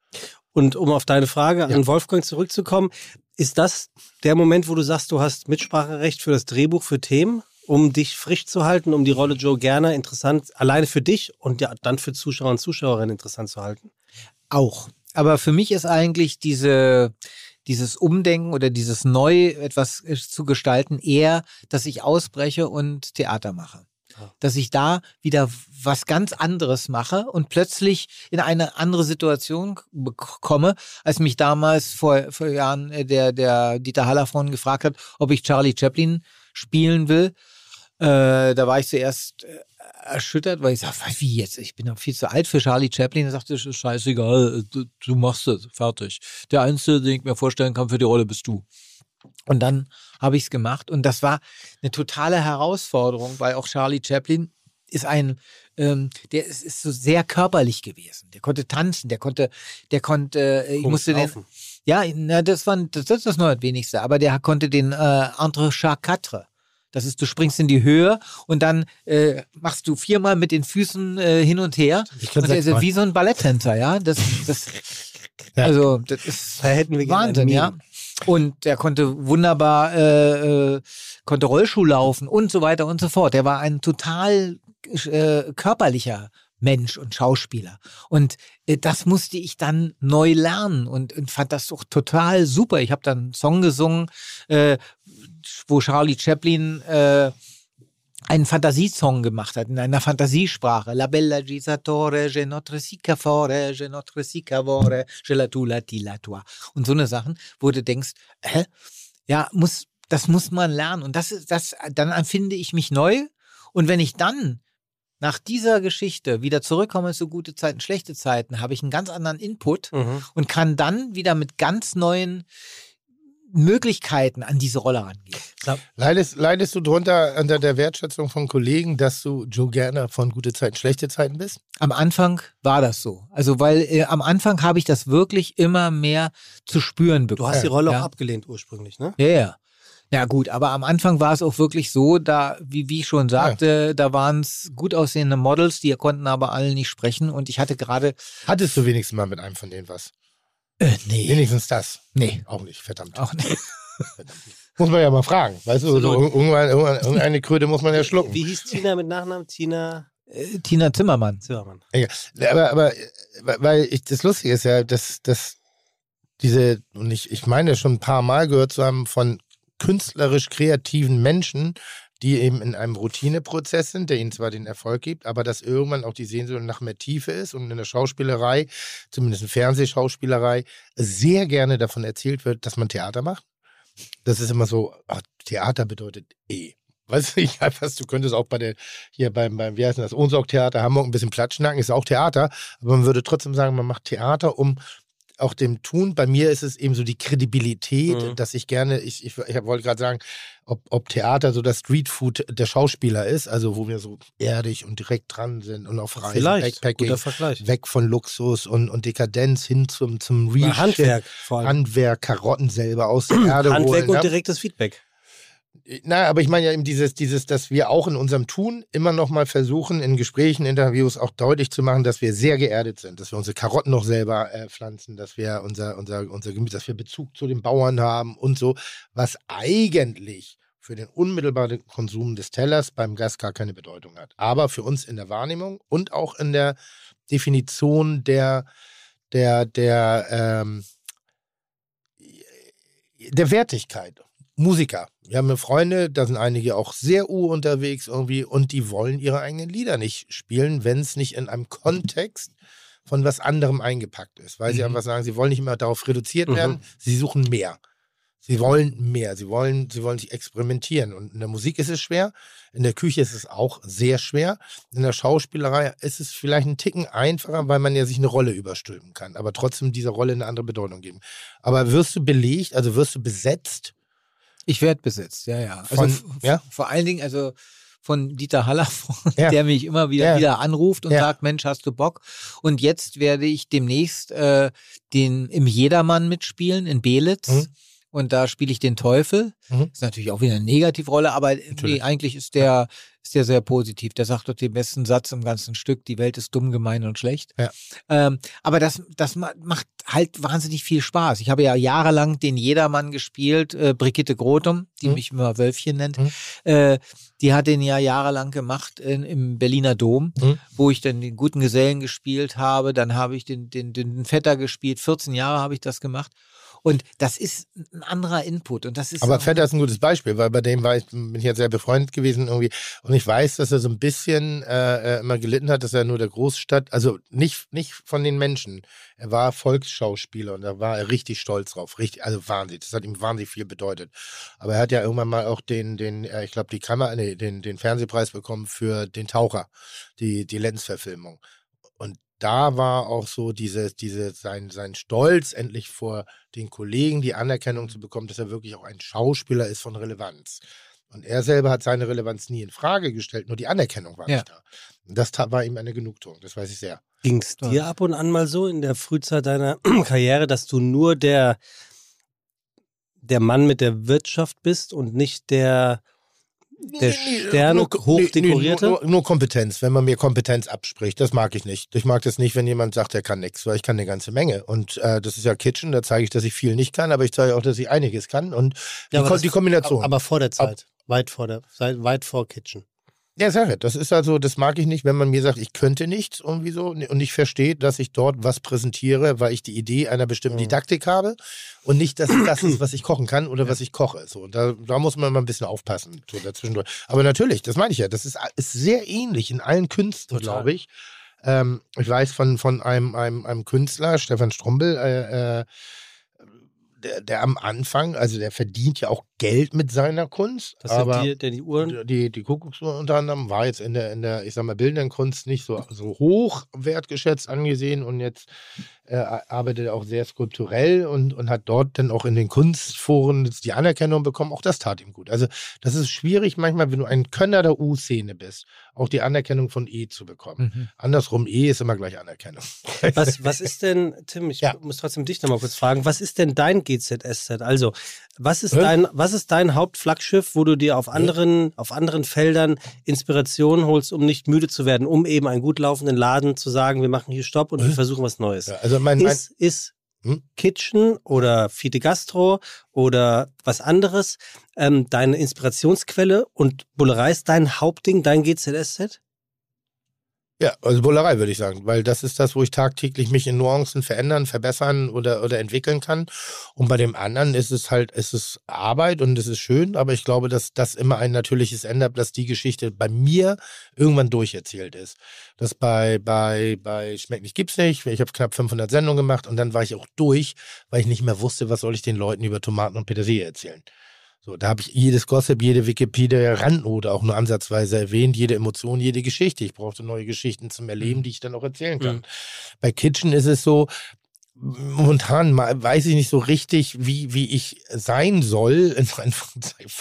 Speaker 2: Und um auf deine Frage an Wolfgang zurückzukommen, ist das der Moment, wo du sagst, du hast Mitspracherecht für das Drehbuch, für Themen, um dich frisch zu halten, um die Rolle Joe Gerner interessant, alleine für dich und ja dann für Zuschauer und Zuschauerinnen interessant zu halten?
Speaker 6: Auch. Aber für mich ist eigentlich diese, dieses Umdenken oder dieses neu etwas äh, zu gestalten eher, dass ich ausbreche und Theater mache.
Speaker 2: Ja.
Speaker 6: Dass ich da wieder was ganz anderes mache und plötzlich in eine andere Situation komme, als mich damals vor, vor Jahren äh, der, der Dieter Hallervorden gefragt hat, ob ich Charlie Chaplin spielen will. Äh, da war ich zuerst äh, erschüttert, weil ich sag, wie jetzt? Ich bin doch viel zu alt für Charlie Chaplin. Er sagte, "Ist scheißegal, äh, du, du machst es, fertig. Der Einzige, den ich mir vorstellen kann für die Rolle, bist du. Und dann habe ich es gemacht und das war eine totale Herausforderung, weil auch Charlie Chaplin ist ein, ähm, der ist, ist so sehr körperlich gewesen. Der konnte tanzen, der konnte, der konnte, äh, ich musste den, ja, na, das, war, das, das ist das noch das Wenigste, aber der konnte den äh, Entre Chat Quatre. Das ist, du springst in die Höhe und dann äh, machst du viermal mit den Füßen äh, hin und her.
Speaker 4: Ich
Speaker 6: Und
Speaker 4: sechsmal.
Speaker 6: wie so ein Balletttänzer, ja. Das, das,
Speaker 4: Ja.
Speaker 6: Also, das ist
Speaker 2: Da hätten wir
Speaker 6: Wahnsinn, ja. Und der konnte wunderbar, äh, äh, konnte Rollschuh laufen und so weiter und so fort. Der war ein total äh, körperlicher Mensch und Schauspieler. Und äh, das musste ich dann neu lernen und, und fand das doch total super. Ich habe dann einen Song gesungen, äh, wo Charlie Chaplin äh, einen Fantasiesong gemacht hat, in einer Fantasiesprache. La bella gisatore, je notre sica fore, je notre sica vore, je la tu la ti la tua. Und so eine Sachen, wo du denkst, hä? Ja, muss, das muss man lernen. Und das ist, das, dann empfinde ich mich neu. Und wenn ich dann nach dieser Geschichte wieder zurückkomme zu gute Zeiten, schlechte Zeiten, habe ich einen ganz anderen Input
Speaker 2: Mhm.
Speaker 6: und kann dann wieder mit ganz neuen Möglichkeiten an diese Rolle rangehen.
Speaker 4: Leidest, leidest du drunter unter der Wertschätzung von Kollegen, dass du Joe Gerner von gute Zeiten, schlechte Zeiten bist?
Speaker 6: Am Anfang war das so. Also, weil äh, am Anfang habe ich das wirklich immer mehr zu spüren
Speaker 2: Du
Speaker 6: bekommen.
Speaker 2: hast die Rolle
Speaker 6: ja.
Speaker 2: auch abgelehnt ursprünglich, ne?
Speaker 6: Ja, ja. Ja gut, aber am Anfang war es auch wirklich so, da, wie, wie ich schon sagte, da waren es gut aussehende Models, die konnten aber alle nicht sprechen und ich hatte gerade,
Speaker 4: Hattest du wenigstens mal mit einem von denen was?
Speaker 6: Äh, nee,
Speaker 4: Wenigstens das.
Speaker 6: nee,
Speaker 4: Auch nicht, verdammt.
Speaker 6: auch nicht.
Speaker 4: Muss man ja mal fragen. Weißt du, so irgendwann, irgendwann, irgendeine Kröte muss man ja schlucken.
Speaker 2: Wie hieß Tina mit Nachnamen? Tina
Speaker 6: Äh, Tina Zimmermann.
Speaker 2: Zimmermann.
Speaker 4: Ja, aber, aber, äh, weil ich, das Lustige ist ja, dass, dass diese, und ich, ich meine schon ein paar Mal gehört zu haben von künstlerisch kreativen Menschen, die eben in einem Routineprozess sind, der ihnen zwar den Erfolg gibt, aber dass irgendwann auch die Sehnsucht nach mehr Tiefe ist und in der Schauspielerei, zumindest in Fernsehschauspielerei, sehr gerne davon erzählt wird, dass man Theater macht. Das ist immer so, ach, Theater bedeutet eh. Weißt du, ich was, du könntest auch bei der, hier beim, beim wie heißt das, Ohnsorg-Theater Hamburg ein bisschen Platschnacken, ist auch Theater, aber man würde trotzdem sagen, man macht Theater, um auch dem Tun, bei mir ist es eben so die Kredibilität,
Speaker 2: Mhm.
Speaker 4: dass ich gerne, ich, ich, ich wollte gerade sagen, ob, ob Theater so das Streetfood der Schauspieler ist, also wo wir so erdig und direkt dran sind und auf Reisen,
Speaker 2: Vielleicht.
Speaker 4: Backpacking, weg von Luxus und, und Dekadenz hin zum, zum Real
Speaker 2: Handwerk.
Speaker 4: Handwerk, Karotten selber aus der Erde
Speaker 2: Handwerk
Speaker 4: holen.
Speaker 2: und
Speaker 4: ne?
Speaker 2: direktes Feedback.
Speaker 4: Na, aber ich meine ja eben dieses, dieses, dass wir auch in unserem Tun immer noch mal versuchen, in Gesprächen, Interviews auch deutlich zu machen, dass wir sehr geerdet sind, dass wir unsere Karotten noch selber äh, pflanzen, dass wir unser, unser, unser Gemüse, dass wir Bezug zu den Bauern haben und so, was eigentlich für den unmittelbaren Konsum des Tellers beim Gast gar keine Bedeutung hat. Aber für uns in der Wahrnehmung und auch in der Definition der, der, der, ähm, der Wertigkeit. Musiker. Wir haben Freunde, da sind einige auch sehr U unterwegs irgendwie und die wollen ihre eigenen Lieder nicht spielen, wenn es nicht in einem Kontext von was anderem eingepackt ist. Weil sie
Speaker 6: Mhm.
Speaker 4: einfach sagen, sie wollen nicht immer darauf reduziert
Speaker 2: Mhm.
Speaker 4: werden, sie suchen mehr. Sie wollen mehr, sie wollen, sie wollen sich experimentieren. Und in der Musik ist es schwer, in der Küche ist es auch sehr schwer. In der Schauspielerei ist es vielleicht ein Ticken einfacher, weil man ja sich eine Rolle überstülpen kann, aber trotzdem dieser Rolle eine andere Bedeutung geben. Aber wirst du belegt, also wirst du besetzt
Speaker 6: Ich werde besetzt, ja, ja. Also
Speaker 4: Von- ja?
Speaker 6: vor allen Dingen, also von Dieter Haller,
Speaker 4: Ja.
Speaker 6: der mich immer wieder,
Speaker 4: Ja.
Speaker 6: wieder anruft und
Speaker 4: Ja.
Speaker 6: sagt, Mensch, hast du Bock? Und jetzt werde ich demnächst äh, den im Jedermann mitspielen in Belitz.
Speaker 4: Mhm.
Speaker 6: Und da spiele ich den Teufel.
Speaker 4: Mhm.
Speaker 6: Ist natürlich auch wieder eine Negativrolle, aber nee, eigentlich ist der, ist der sehr positiv. Der sagt doch den besten Satz im ganzen Stück, die Welt ist dumm, gemein und schlecht.
Speaker 4: Ja.
Speaker 6: Ähm, aber das, das ma- macht halt wahnsinnig viel Spaß. Ich habe ja jahrelang den Jedermann gespielt, äh, Brigitte Grotum, die
Speaker 4: Mhm.
Speaker 6: mich immer Wölfchen nennt.
Speaker 4: Mhm.
Speaker 6: Äh, die hat den ja jahrelang gemacht in, im Berliner Dom,
Speaker 4: Mhm.
Speaker 6: wo ich dann den guten Gesellen gespielt habe. Dann habe ich den, den, den Vetter gespielt. 14 Jahre habe ich das gemacht. Und das ist ein anderer Input. Und das ist
Speaker 4: Aber Vetter ist ein gutes Beispiel, weil bei dem war ich, bin ich ja sehr befreundet gewesen irgendwie. Und ich weiß, dass er so ein bisschen äh, äh, immer gelitten hat, dass er nur der Großstadt, also nicht, nicht von den Menschen. Er war Volksschauspieler und da war er richtig stolz drauf. Richtig, also wahnsinnig. Das hat ihm wahnsinnig viel bedeutet. Aber er hat ja irgendwann mal auch den, den, äh, ich glaube, die Kammer, nee, den, den Fernsehpreis bekommen für den Taucher, die, die Lenz-Verfilmung. Und da war auch so diese, diese, sein, sein Stolz, endlich vor den Kollegen die Anerkennung zu bekommen, dass er wirklich auch ein Schauspieler ist von Relevanz. Und er selber hat seine Relevanz nie in Frage gestellt, nur die Anerkennung war
Speaker 6: Ja.
Speaker 4: nicht da. Und das war ihm eine Genugtuung, das weiß ich sehr.
Speaker 2: Ging es dir ab und an mal so in der Frühzeit deiner Karriere, dass du nur der, der Mann mit der Wirtschaft bist und nicht der, der Stern
Speaker 4: nur,
Speaker 2: hochdekorierte?
Speaker 4: nur, nur, nur Kompetenz, wenn man mir Kompetenz abspricht, das mag ich nicht. Ich mag das nicht, wenn jemand sagt, er kann nichts, weil ich kann eine ganze Menge. Und äh, das ist ja Kitchen, da zeige ich, dass ich viel nicht kann, aber ich zeige auch, dass ich einiges kann. Und die,
Speaker 2: Ja, aber
Speaker 4: Ko die Kombination.
Speaker 2: Aber vor der Zeit. Weit vor der, weit vor Kitchen.
Speaker 4: Ja, sage, das ist also, das mag ich nicht, wenn man mir sagt, ich könnte nichts irgendwie so und nicht versteht, dass ich dort was präsentiere, weil ich die Idee einer bestimmten
Speaker 2: Mhm.
Speaker 4: Didaktik habe und nicht, dass das ist, was ich kochen kann oder was ich koche. So, und da, da muss man mal ein bisschen aufpassen, so dazwischen. Aber natürlich, das meine ich ja, das ist, ist sehr ähnlich in allen Künsten, glaube ich. Ähm, ich weiß von, von einem, einem, einem Künstler, Stefan Strumbel, äh, äh, der, der am Anfang, also der verdient ja auch Geld mit seiner Kunst.
Speaker 2: Das
Speaker 4: aber
Speaker 2: die, die Uhren.
Speaker 4: die, die Kuckucksuhr unter anderem war jetzt in der, in der, ich sag mal, bildenden Kunst nicht so, so hoch wertgeschätzt angesehen und jetzt äh, arbeitet er auch sehr skulpturell und, und hat dort dann auch in den Kunstforen die Anerkennung bekommen. Auch das tat ihm gut. Also das ist schwierig manchmal, wenn du ein Könner der U-Szene bist, auch die Anerkennung von E zu bekommen.
Speaker 6: Mhm.
Speaker 4: Andersrum, E ist immer gleich Anerkennung.
Speaker 2: Was, was ist denn, Tim, ich
Speaker 4: Ja.
Speaker 2: muss trotzdem dich nochmal kurz fragen, was ist denn dein GZSZ? Also, was ist
Speaker 4: Hä?
Speaker 2: dein, was ist dein Hauptflaggschiff, wo du dir auf anderen, auf anderen Feldern Inspiration holst, um nicht müde zu werden, um eben einen gut laufenden Laden zu sagen, wir machen hier Stopp und wir
Speaker 4: Hä?
Speaker 2: versuchen was Neues?
Speaker 4: Ja, also mein, mein,
Speaker 2: Ist, ist
Speaker 4: Hm?
Speaker 2: Kitchen oder Fide Gastro oder was anderes ähm, deine Inspirationsquelle und Bullerei ist dein Hauptding, dein GZSZ?
Speaker 4: Ja, also Bullerei würde ich sagen, weil das ist das, wo ich tagtäglich mich in Nuancen verändern, verbessern oder, oder entwickeln kann. Und bei dem anderen ist es halt, es ist Arbeit und es ist schön, aber ich glaube, dass das immer ein natürliches Ende hat, dass die Geschichte bei mir irgendwann durcherzählt ist. Das bei, bei, bei Schmeckt nicht, gibt's nicht. Ich habe knapp 500 Sendungen gemacht und dann war ich auch durch, weil ich nicht mehr wusste, was soll ich den Leuten über Tomaten und Petersilie erzählen. So, da habe ich jedes Gossip, jede Wikipedia-Randnote auch nur ansatzweise erwähnt, jede Emotion, jede Geschichte. Ich brauchte neue Geschichten zum Erleben, die ich dann auch erzählen kann.
Speaker 2: Mhm.
Speaker 4: Bei Kitchen ist es so, momentan weiß ich nicht so richtig, wie, wie ich sein soll.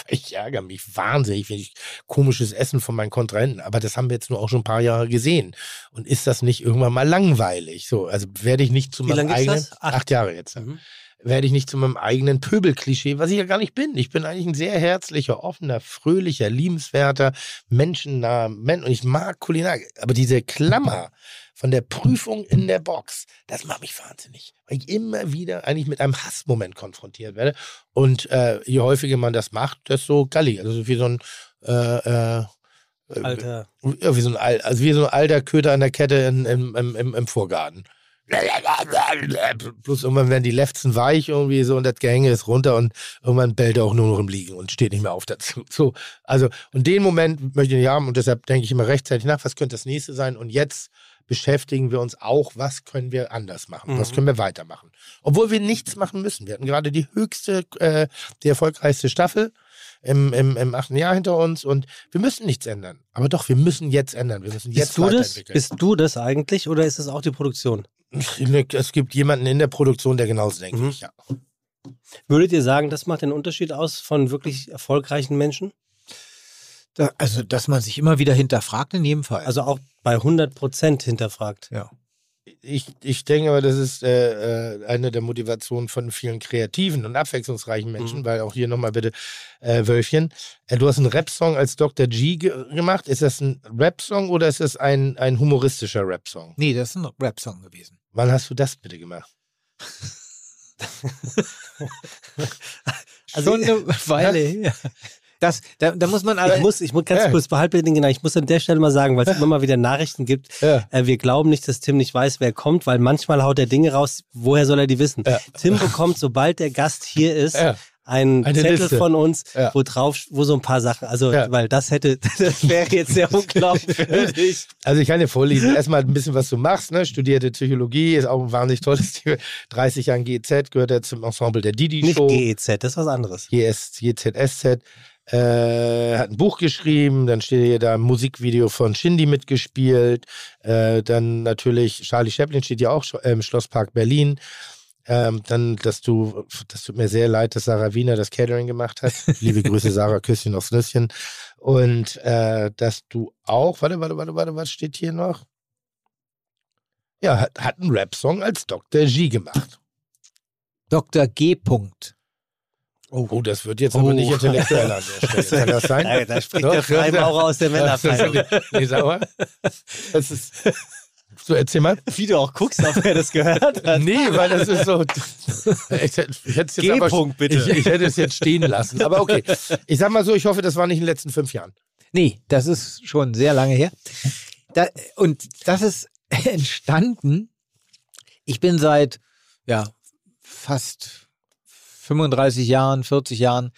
Speaker 4: Ich ärgere mich wahnsinnig, wenn ich komisches Essen von meinen Kontrahenten. Aber das haben wir jetzt nur auch schon ein paar Jahre gesehen. Und ist das nicht irgendwann mal langweilig? So, also werde ich nicht zu
Speaker 2: Wie
Speaker 4: meinem eigenen.
Speaker 2: Acht.
Speaker 4: Acht Jahre jetzt
Speaker 2: Mhm.
Speaker 4: Werde ich nicht zu meinem eigenen Pöbelklischee, was ich ja gar nicht bin. Ich bin eigentlich ein sehr herzlicher, offener, fröhlicher, liebenswerter, menschennaher Mensch. Und ich mag Kulinarik. Aber diese Klammer von der Prüfung in der Box, das macht mich wahnsinnig. Weil ich immer wieder eigentlich mit einem Hassmoment konfrontiert werde. Und äh, je häufiger man das macht, desto gallig. Also wie so ein äh, äh,
Speaker 2: Alter.
Speaker 4: ja, wie so ein, Al- also wie so ein alter Köter an der Kette in, im, im, im, im Vorgarten. Plus irgendwann werden die Lefzen weich irgendwie so und das Gehänge ist runter und irgendwann bellt er auch nur noch im Liegen und steht nicht mehr auf dazu. So, also und den Moment möchte ich nicht haben und deshalb denke ich immer rechtzeitig nach, was könnte das nächste sein und jetzt beschäftigen wir uns auch, was können wir anders machen, was
Speaker 2: Mhm.
Speaker 4: können wir weitermachen. Obwohl wir nichts machen müssen. Wir hatten gerade die höchste, äh, die erfolgreichste Staffel im, im, im achten Jahr hinter uns und wir müssen nichts ändern. Aber doch, wir müssen jetzt ändern. Wir müssen jetzt
Speaker 2: Bist du das? Bist du das eigentlich oder ist es auch die Produktion?
Speaker 4: Es gibt jemanden in der Produktion, der genauso denkt
Speaker 2: Mhm.
Speaker 4: ich, ja.
Speaker 2: Würdet ihr sagen, das macht den Unterschied aus von wirklich erfolgreichen Menschen?
Speaker 6: Da, also, dass man sich immer wieder hinterfragt, in jedem Fall.
Speaker 2: Also auch bei 100 Prozent hinterfragt.
Speaker 6: ja.
Speaker 4: Ich, ich denke aber, das ist äh, äh, eine der Motivationen von vielen kreativen und abwechslungsreichen Menschen,
Speaker 2: Mhm.
Speaker 4: weil auch hier nochmal bitte, äh, Wölfchen, äh, du hast einen Rap-Song als Dr. G ge gemacht. Ist das ein Rap-Song oder ist das ein, ein humoristischer Rap-Song?
Speaker 6: Nee, das ist ein Rap-Song gewesen.
Speaker 4: Wann hast du das bitte gemacht?
Speaker 2: Also-
Speaker 6: Schon eine Weile her. Das, da, da muss man aber.
Speaker 2: Ich muss, ich muss ganz
Speaker 4: Ja.
Speaker 2: kurz behalten, genau. Ich muss an der Stelle mal sagen, weil es immer mal wieder Nachrichten gibt.
Speaker 4: Ja.
Speaker 2: Äh, wir glauben nicht, dass Tim nicht weiß, wer kommt, weil manchmal haut er Dinge raus. Woher soll er die wissen?
Speaker 4: Ja.
Speaker 2: Tim bekommt, sobald der Gast hier ist. Einen
Speaker 4: Eine
Speaker 2: Zettel
Speaker 4: Liste.
Speaker 2: von uns,
Speaker 4: Ja.
Speaker 2: wo drauf, wo so ein paar Sachen, also,
Speaker 4: Ja.
Speaker 2: weil das hätte, das wäre jetzt sehr unglaubwürdig.
Speaker 4: Also ich kann dir vorlesen, erstmal ein bisschen, was du machst. Ne? Studierte Psychologie, ist auch ein wahnsinnig tolles Thema. 30 Jahre GZ, gehört er zum Ensemble der
Speaker 2: Nicht
Speaker 4: Didi-Show.
Speaker 2: GEZ, das ist was anderes.
Speaker 4: GS, GZSZ. Äh, hat ein Buch geschrieben, dann steht hier da ein Musikvideo von Shindy mitgespielt. Äh, dann natürlich Charlie Chaplin steht ja auch im Schlosspark Berlin. Ähm, dann, dass du, das tut mir sehr leid, dass Sarah Wiener das Catering gemacht hat. Liebe Grüße, Sarah, Küsschen aufs Nüsschen. Und äh, dass du auch, warte, warte, warte, warte, was steht hier noch? Ja, hat, hat einen Rap-Song als Dr. G gemacht.
Speaker 6: Dr. G. Punkt.
Speaker 4: Oh, das wird jetzt aber
Speaker 2: Oh.
Speaker 4: nicht intellektuell an der Stelle. Kann das sein?
Speaker 2: Ja, da spricht
Speaker 4: Doch,
Speaker 2: der Freimaurer aus der Männerabteilung.
Speaker 4: nee, sag mal. Das ist. So, erzähl mal.
Speaker 2: Wie du auch guckst, ob er das gehört hat.
Speaker 4: Nee, weil das ist so. Ich, hätte- ich hätte es jetzt aber,
Speaker 2: bitte.
Speaker 4: Ich, ich hätte es jetzt stehen lassen. Aber okay. Ich sag mal so, ich hoffe, das war nicht in den letzten fünf Jahren.
Speaker 6: Nee, das ist schon sehr lange her. Da, und das ist entstanden. Ich bin seit ja, fast 35 Jahren, 40 Jahren,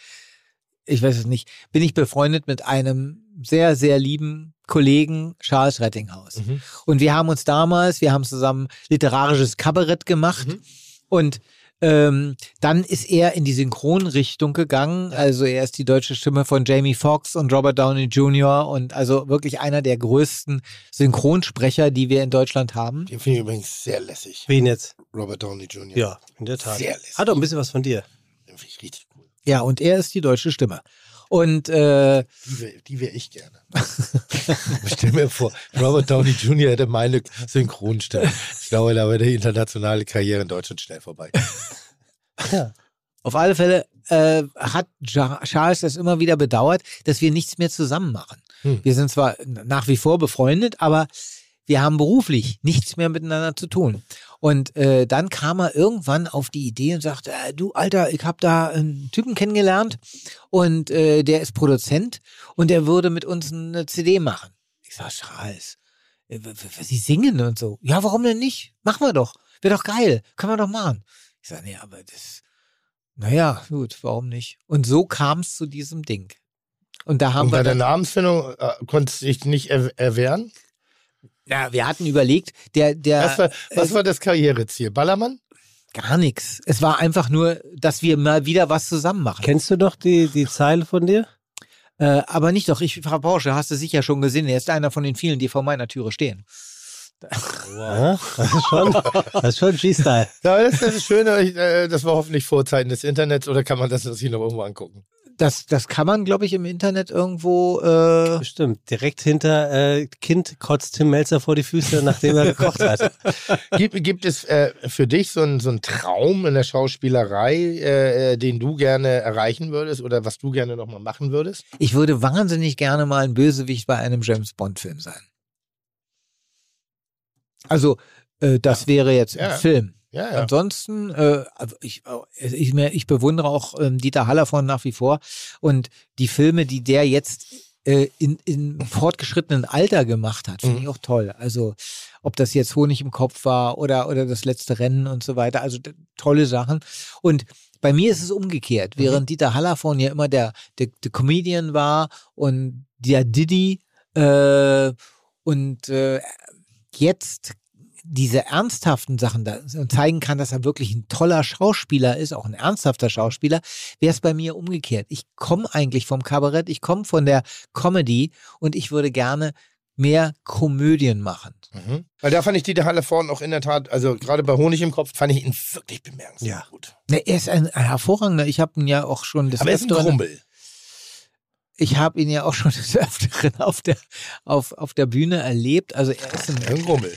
Speaker 6: ich weiß es nicht, bin ich befreundet mit einem sehr, sehr lieben Kollegen Charles Rettinghaus.
Speaker 4: Mhm.
Speaker 6: Und wir haben uns damals, wir haben zusammen literarisches Kabarett gemacht
Speaker 4: Mhm.
Speaker 6: und ähm, dann ist er in die Synchronrichtung gegangen. Also er ist die deutsche Stimme von Jamie Foxx und Robert Downey Jr. und also wirklich einer der größten Synchronsprecher, die wir in Deutschland haben.
Speaker 4: Den finde ich übrigens sehr lässig.
Speaker 2: Wen jetzt?
Speaker 4: Robert Downey Jr.
Speaker 2: Ja, in der Tat.
Speaker 4: Sehr lässig.
Speaker 2: Hat auch ein bisschen was von dir.
Speaker 4: Den finde ich richtig cool.
Speaker 6: Ja, und er ist die deutsche Stimme. Und äh,
Speaker 4: Die wäre die wär ich gerne. Stell mir vor, Robert Downey Jr. hätte meine Synchronstimme. Ich glaube, da wäre die internationale Karriere in Deutschland schnell vorbei.
Speaker 6: Auf alle Fälle äh, hat Ja- Charles das immer wieder bedauert, dass wir nichts mehr zusammen machen.
Speaker 4: Hm.
Speaker 6: Wir sind zwar nach wie vor befreundet, aber wir haben beruflich nichts mehr miteinander zu tun. Und äh, dann kam er irgendwann auf die Idee und sagte, äh, du Alter, ich habe da einen Typen kennengelernt und äh, der ist Produzent und der würde mit uns eine CD machen. Ich sag, Charles, äh, Sie singen und so. Ja, warum denn nicht? Machen wir doch. Wäre doch geil. Können wir doch machen. Ich sage, nee, aber das, naja, gut, warum nicht? Und so kam es zu diesem Ding. Und da haben
Speaker 4: Und bei
Speaker 6: wir,
Speaker 4: der
Speaker 6: dann,
Speaker 4: Namensfindung äh, konntest du dich nicht er erwehren?
Speaker 6: Ja, wir hatten überlegt, der, der,
Speaker 4: Was war, was war das Karriereziel? Ballermann?
Speaker 6: gar nichts. Es war einfach nur, dass wir mal wieder was zusammen machen.
Speaker 2: Kennst du doch die, die Zeile von dir?
Speaker 6: Äh, aber nicht doch, ich, Frau Porsche, hast du sicher schon gesehen, er ist einer von den vielen, die vor meiner Türe stehen.
Speaker 2: Ja, das ist schon, das ist schon G-Style.
Speaker 4: Ja, das ist das Schöne. Ich, äh, das war hoffentlich Vorzeiten des Internets oder kann man das sich noch irgendwo angucken?
Speaker 6: Das, das kann man, glaube ich, im Internet irgendwo. Äh,
Speaker 2: Bestimmt. Direkt hinter äh, Kind kotzt Tim Melzer vor die Füße, nachdem er gekocht hat.
Speaker 4: Gibt, gibt es äh, für dich so einen so Traum in der Schauspielerei, äh, äh, den du gerne erreichen würdest oder was du gerne nochmal machen würdest?
Speaker 6: ich würde wahnsinnig gerne mal ein Bösewicht bei einem James Bond-Film sein. Also, äh, das wäre jetzt
Speaker 4: Ja.
Speaker 6: ein Film.
Speaker 4: Ja, ja.
Speaker 6: Ansonsten, äh, also ich, ich, mir- ich bewundere auch ähm, Dieter Hallervorden nach wie vor. Und die Filme, die der jetzt äh, in, in fortgeschrittenen Alter gemacht hat, finde ich auch toll. Also ob das jetzt Honig im Kopf war oder, oder das letzte Rennen und so weiter. Also tolle Sachen. Und bei mir ist es umgekehrt. Während Dieter Hallervorden ja immer der, der, der Comedian war und der Diddy äh, und äh, jetzt diese ernsthaften Sachen da zeigen kann, dass er wirklich ein toller Schauspieler ist, auch ein ernsthafter Schauspieler, wäre es bei mir umgekehrt. Ich komme eigentlich vom Kabarett, ich komme von der Comedy und ich würde gerne mehr Komödien machen.
Speaker 4: Mhm. Weil da fand ich Dieter Halle vorne auch in der Tat, also gerade bei Honig im Kopf, fand ich ihn wirklich bemerkenswert
Speaker 2: Ja.
Speaker 4: gut.
Speaker 6: Ne, er ist ein, hervorragender, ich habe ihn ja auch schon des
Speaker 4: Aber er ist ein Grummel.
Speaker 6: ich habe ihn ja auch schon des Öfteren auf der, auf, auf der Bühne erlebt. Also er ist ein,
Speaker 4: Ein Grummel.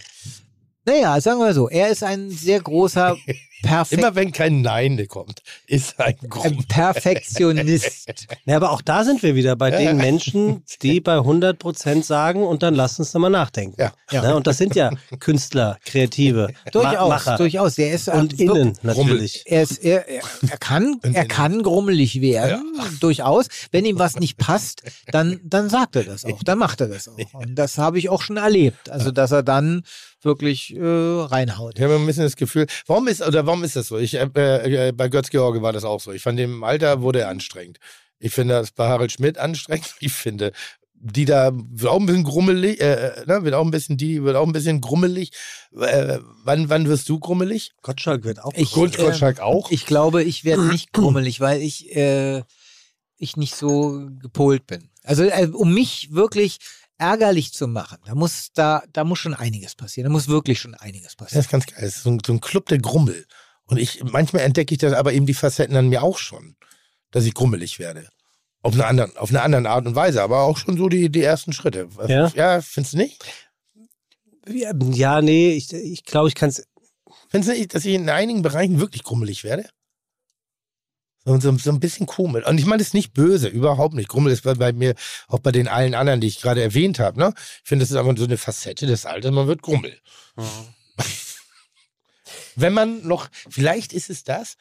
Speaker 6: Naja, sagen wir so, er ist ein sehr großer Perfekt,
Speaker 4: Immer wenn kein Nein kommt, ist ein Grummel.
Speaker 6: ein Perfektionist.
Speaker 2: Ja, aber auch da sind wir wieder bei
Speaker 4: Ja,
Speaker 2: den
Speaker 4: ja.
Speaker 2: Menschen, die bei 100 Prozent sagen und dann lass uns nochmal nachdenken.
Speaker 4: Ja.
Speaker 6: Ja.
Speaker 2: Und das sind ja Künstler, Kreative,
Speaker 6: Durchaus,
Speaker 2: Macher
Speaker 6: durchaus. Er ist
Speaker 2: und innen
Speaker 6: wirklich-
Speaker 2: natürlich.
Speaker 6: Er, ist, er, er, er, kann, er kann grummelig werden, durchaus. Wenn ihm was nicht passt, dann, dann sagt er das auch, dann macht er das auch. Und das habe ich auch schon erlebt. Also, dass er dann wirklich äh, reinhaut.
Speaker 4: Ich habe ein bisschen das Gefühl, warum ist, oder warum ist das so? Ich, äh, äh, bei Götz George war das auch so. Ich fand, im Alter wurde er anstrengend. Ich finde das bei Harald Schmidt anstrengend. Ich finde, die da wird auch ein bisschen grummelig, äh, ne, wird auch ein bisschen, die wird auch ein bisschen grummelig. Äh, wann, wann wirst du grummelig?
Speaker 2: Gottschalk wird auch.
Speaker 6: Ich,
Speaker 4: Gut,
Speaker 6: äh,
Speaker 4: Gottschalk auch.
Speaker 6: Ich glaube, ich werde nicht grummelig, weil ich, äh, ich nicht so gepolt bin. Also, äh, um mich wirklich ärgerlich zu machen, da muss, da, da muss schon einiges passieren. Da muss wirklich schon einiges
Speaker 4: Das
Speaker 6: passieren.
Speaker 4: ist ganz geil. Das ist so ein, so ein Club der Grummel. Und ich, manchmal entdecke ich das aber eben die Facetten an mir auch schon, dass ich grummelig werde. Auf eine, anderen, auf eine andere Art und Weise, aber auch schon so die, die ersten Schritte.
Speaker 2: Ja?
Speaker 4: ja findest du nicht?
Speaker 2: Ja, nee, ich, ich glaube, ich kann es.
Speaker 4: Findest du nicht, dass ich in einigen Bereichen wirklich grummelig werde? So, so, ein bisschen komisch. Und ich meine, das ist nicht böse, überhaupt nicht. Grummel ist bei, bei mir, auch bei den allen anderen, die ich gerade erwähnt habe. Ne? Ich finde, das ist einfach so eine Facette des Alters, man wird grummel. wenn man noch, vielleicht ist es das,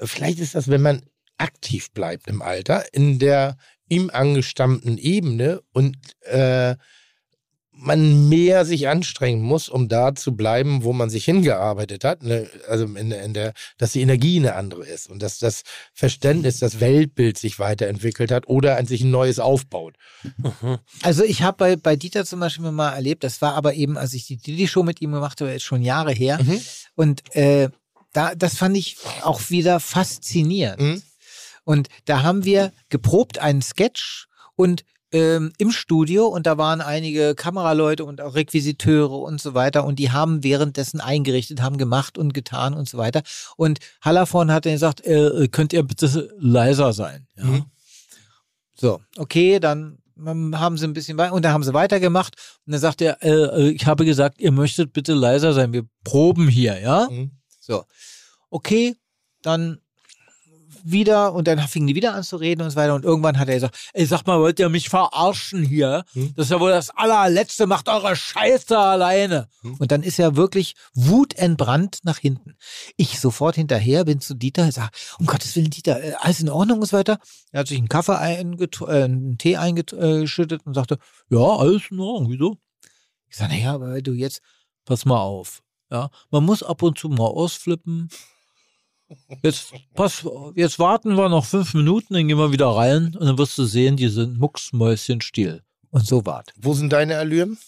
Speaker 4: vielleicht ist das, wenn man aktiv bleibt im Alter, in der, ihm angestammten Ebene und äh, man mehr sich anstrengen muss, um da zu bleiben, wo man sich hingearbeitet hat. Ne? Also in, in der, dass die Energie eine andere ist und dass das Verständnis, das Weltbild sich weiterentwickelt hat oder an sich ein neues aufbaut.
Speaker 6: Also ich habe bei, bei Dieter zum Beispiel mal erlebt, das war aber eben, als ich die Didi-Show mit ihm gemacht habe, ist schon Jahre her.
Speaker 4: Mhm.
Speaker 6: Und äh, da, das fand ich auch wieder faszinierend.
Speaker 4: Mhm.
Speaker 6: Und da haben wir geprobt einen Sketch und ähm, im Studio und da waren einige Kameraleute und auch Requisiteure und so weiter und die haben währenddessen eingerichtet, haben gemacht und getan und so weiter. Und Hallervorn hat dann gesagt, äh, könnt ihr bitte leiser sein? Ja.
Speaker 4: Mhm.
Speaker 6: So, okay, dann haben sie ein bisschen weiter und dann haben sie weitergemacht und dann sagt er, äh, äh, ich habe gesagt, ihr möchtet bitte leiser sein, wir proben hier, ja?
Speaker 4: Mhm.
Speaker 6: So, okay, dann wieder und dann fingen die wieder an zu reden und so weiter und irgendwann hat er gesagt, ey, sag mal, wollt ihr mich verarschen hier?
Speaker 4: Hm.
Speaker 6: Das ist ja wohl das allerletzte, macht eure Scheiße alleine.
Speaker 4: Hm.
Speaker 6: Und dann ist er wirklich wutentbrannt nach hinten. Ich sofort hinterher, bin zu Dieter, sag, um Gottes Willen, Dieter, äh, alles in Ordnung und so weiter. Er hat sich einen Kaffee einget äh, einen Tee eingeschüttet und sagte, ja, alles in Ordnung, wieso? Ich sage, naja, aber du jetzt, pass mal auf. Ja, man muss ab und zu mal ausflippen. Jetzt, pass, jetzt warten wir noch fünf Minuten, dann gehen wir wieder rein und dann wirst du sehen, die sind mucksmäuschenstill. Und so wart.
Speaker 4: Wo sind deine Allüren?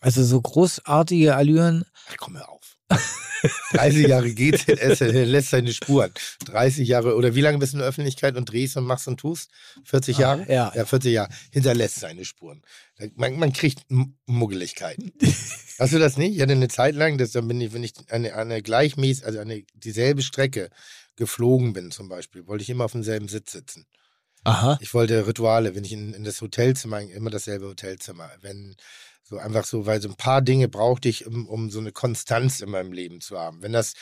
Speaker 6: Also so großartige Allüren.
Speaker 4: Ach, komm hör auf. 30 Jahre GZS er lässt seine Spuren. 30 Jahre oder wie lange bist du in der Öffentlichkeit und drehst und machst und tust? 40 Jahre?
Speaker 6: ja.
Speaker 4: Ja, 40 Jahre. Hinterlässt seine Spuren. Man, man kriegt Muggeligkeiten. Hast du das nicht? Ich hatte eine Zeit lang, dass dann bin ich, wenn ich eine, eine gleichmäßig, also eine dieselbe Strecke geflogen bin zum Beispiel, wollte ich immer auf demselben Sitz sitzen.
Speaker 6: Aha.
Speaker 4: Ich wollte Rituale, wenn ich in, in das Hotelzimmer, immer dasselbe Hotelzimmer. Wenn so einfach so, weil so ein paar Dinge brauchte ich, um, um so eine Konstanz in meinem Leben zu haben. Wenn das,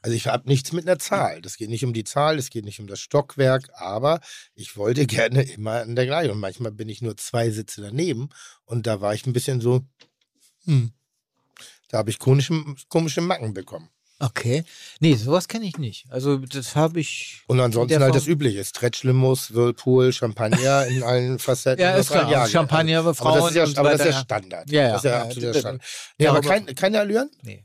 Speaker 4: also ich habe nichts mit einer Zahl. Das geht nicht um die Zahl, es geht nicht um das Stockwerk, aber ich wollte gerne immer in der gleichen. Und manchmal bin ich nur zwei Sitze daneben und da war ich ein bisschen so, hm. Da habe ich komische, komische Macken bekommen.
Speaker 6: Okay. Nee, sowas kenne ich nicht. Also das habe ich.
Speaker 4: Und ansonsten halt
Speaker 6: Form-
Speaker 4: das Übliche. Stretchlimous, Whirlpool, Champagner in allen Facetten.
Speaker 6: Ja, ist klar.
Speaker 4: ja,
Speaker 6: Champagner
Speaker 4: also,
Speaker 6: für
Speaker 4: aber das
Speaker 6: Frauen
Speaker 4: ist ja, aber das ist ja. Standard.
Speaker 6: Ja, ja.
Speaker 4: Das ist ja,
Speaker 6: Ja,
Speaker 4: absoluter Standard. Nee, aber
Speaker 6: aber-
Speaker 4: kein, keine Allüren?
Speaker 6: Nee.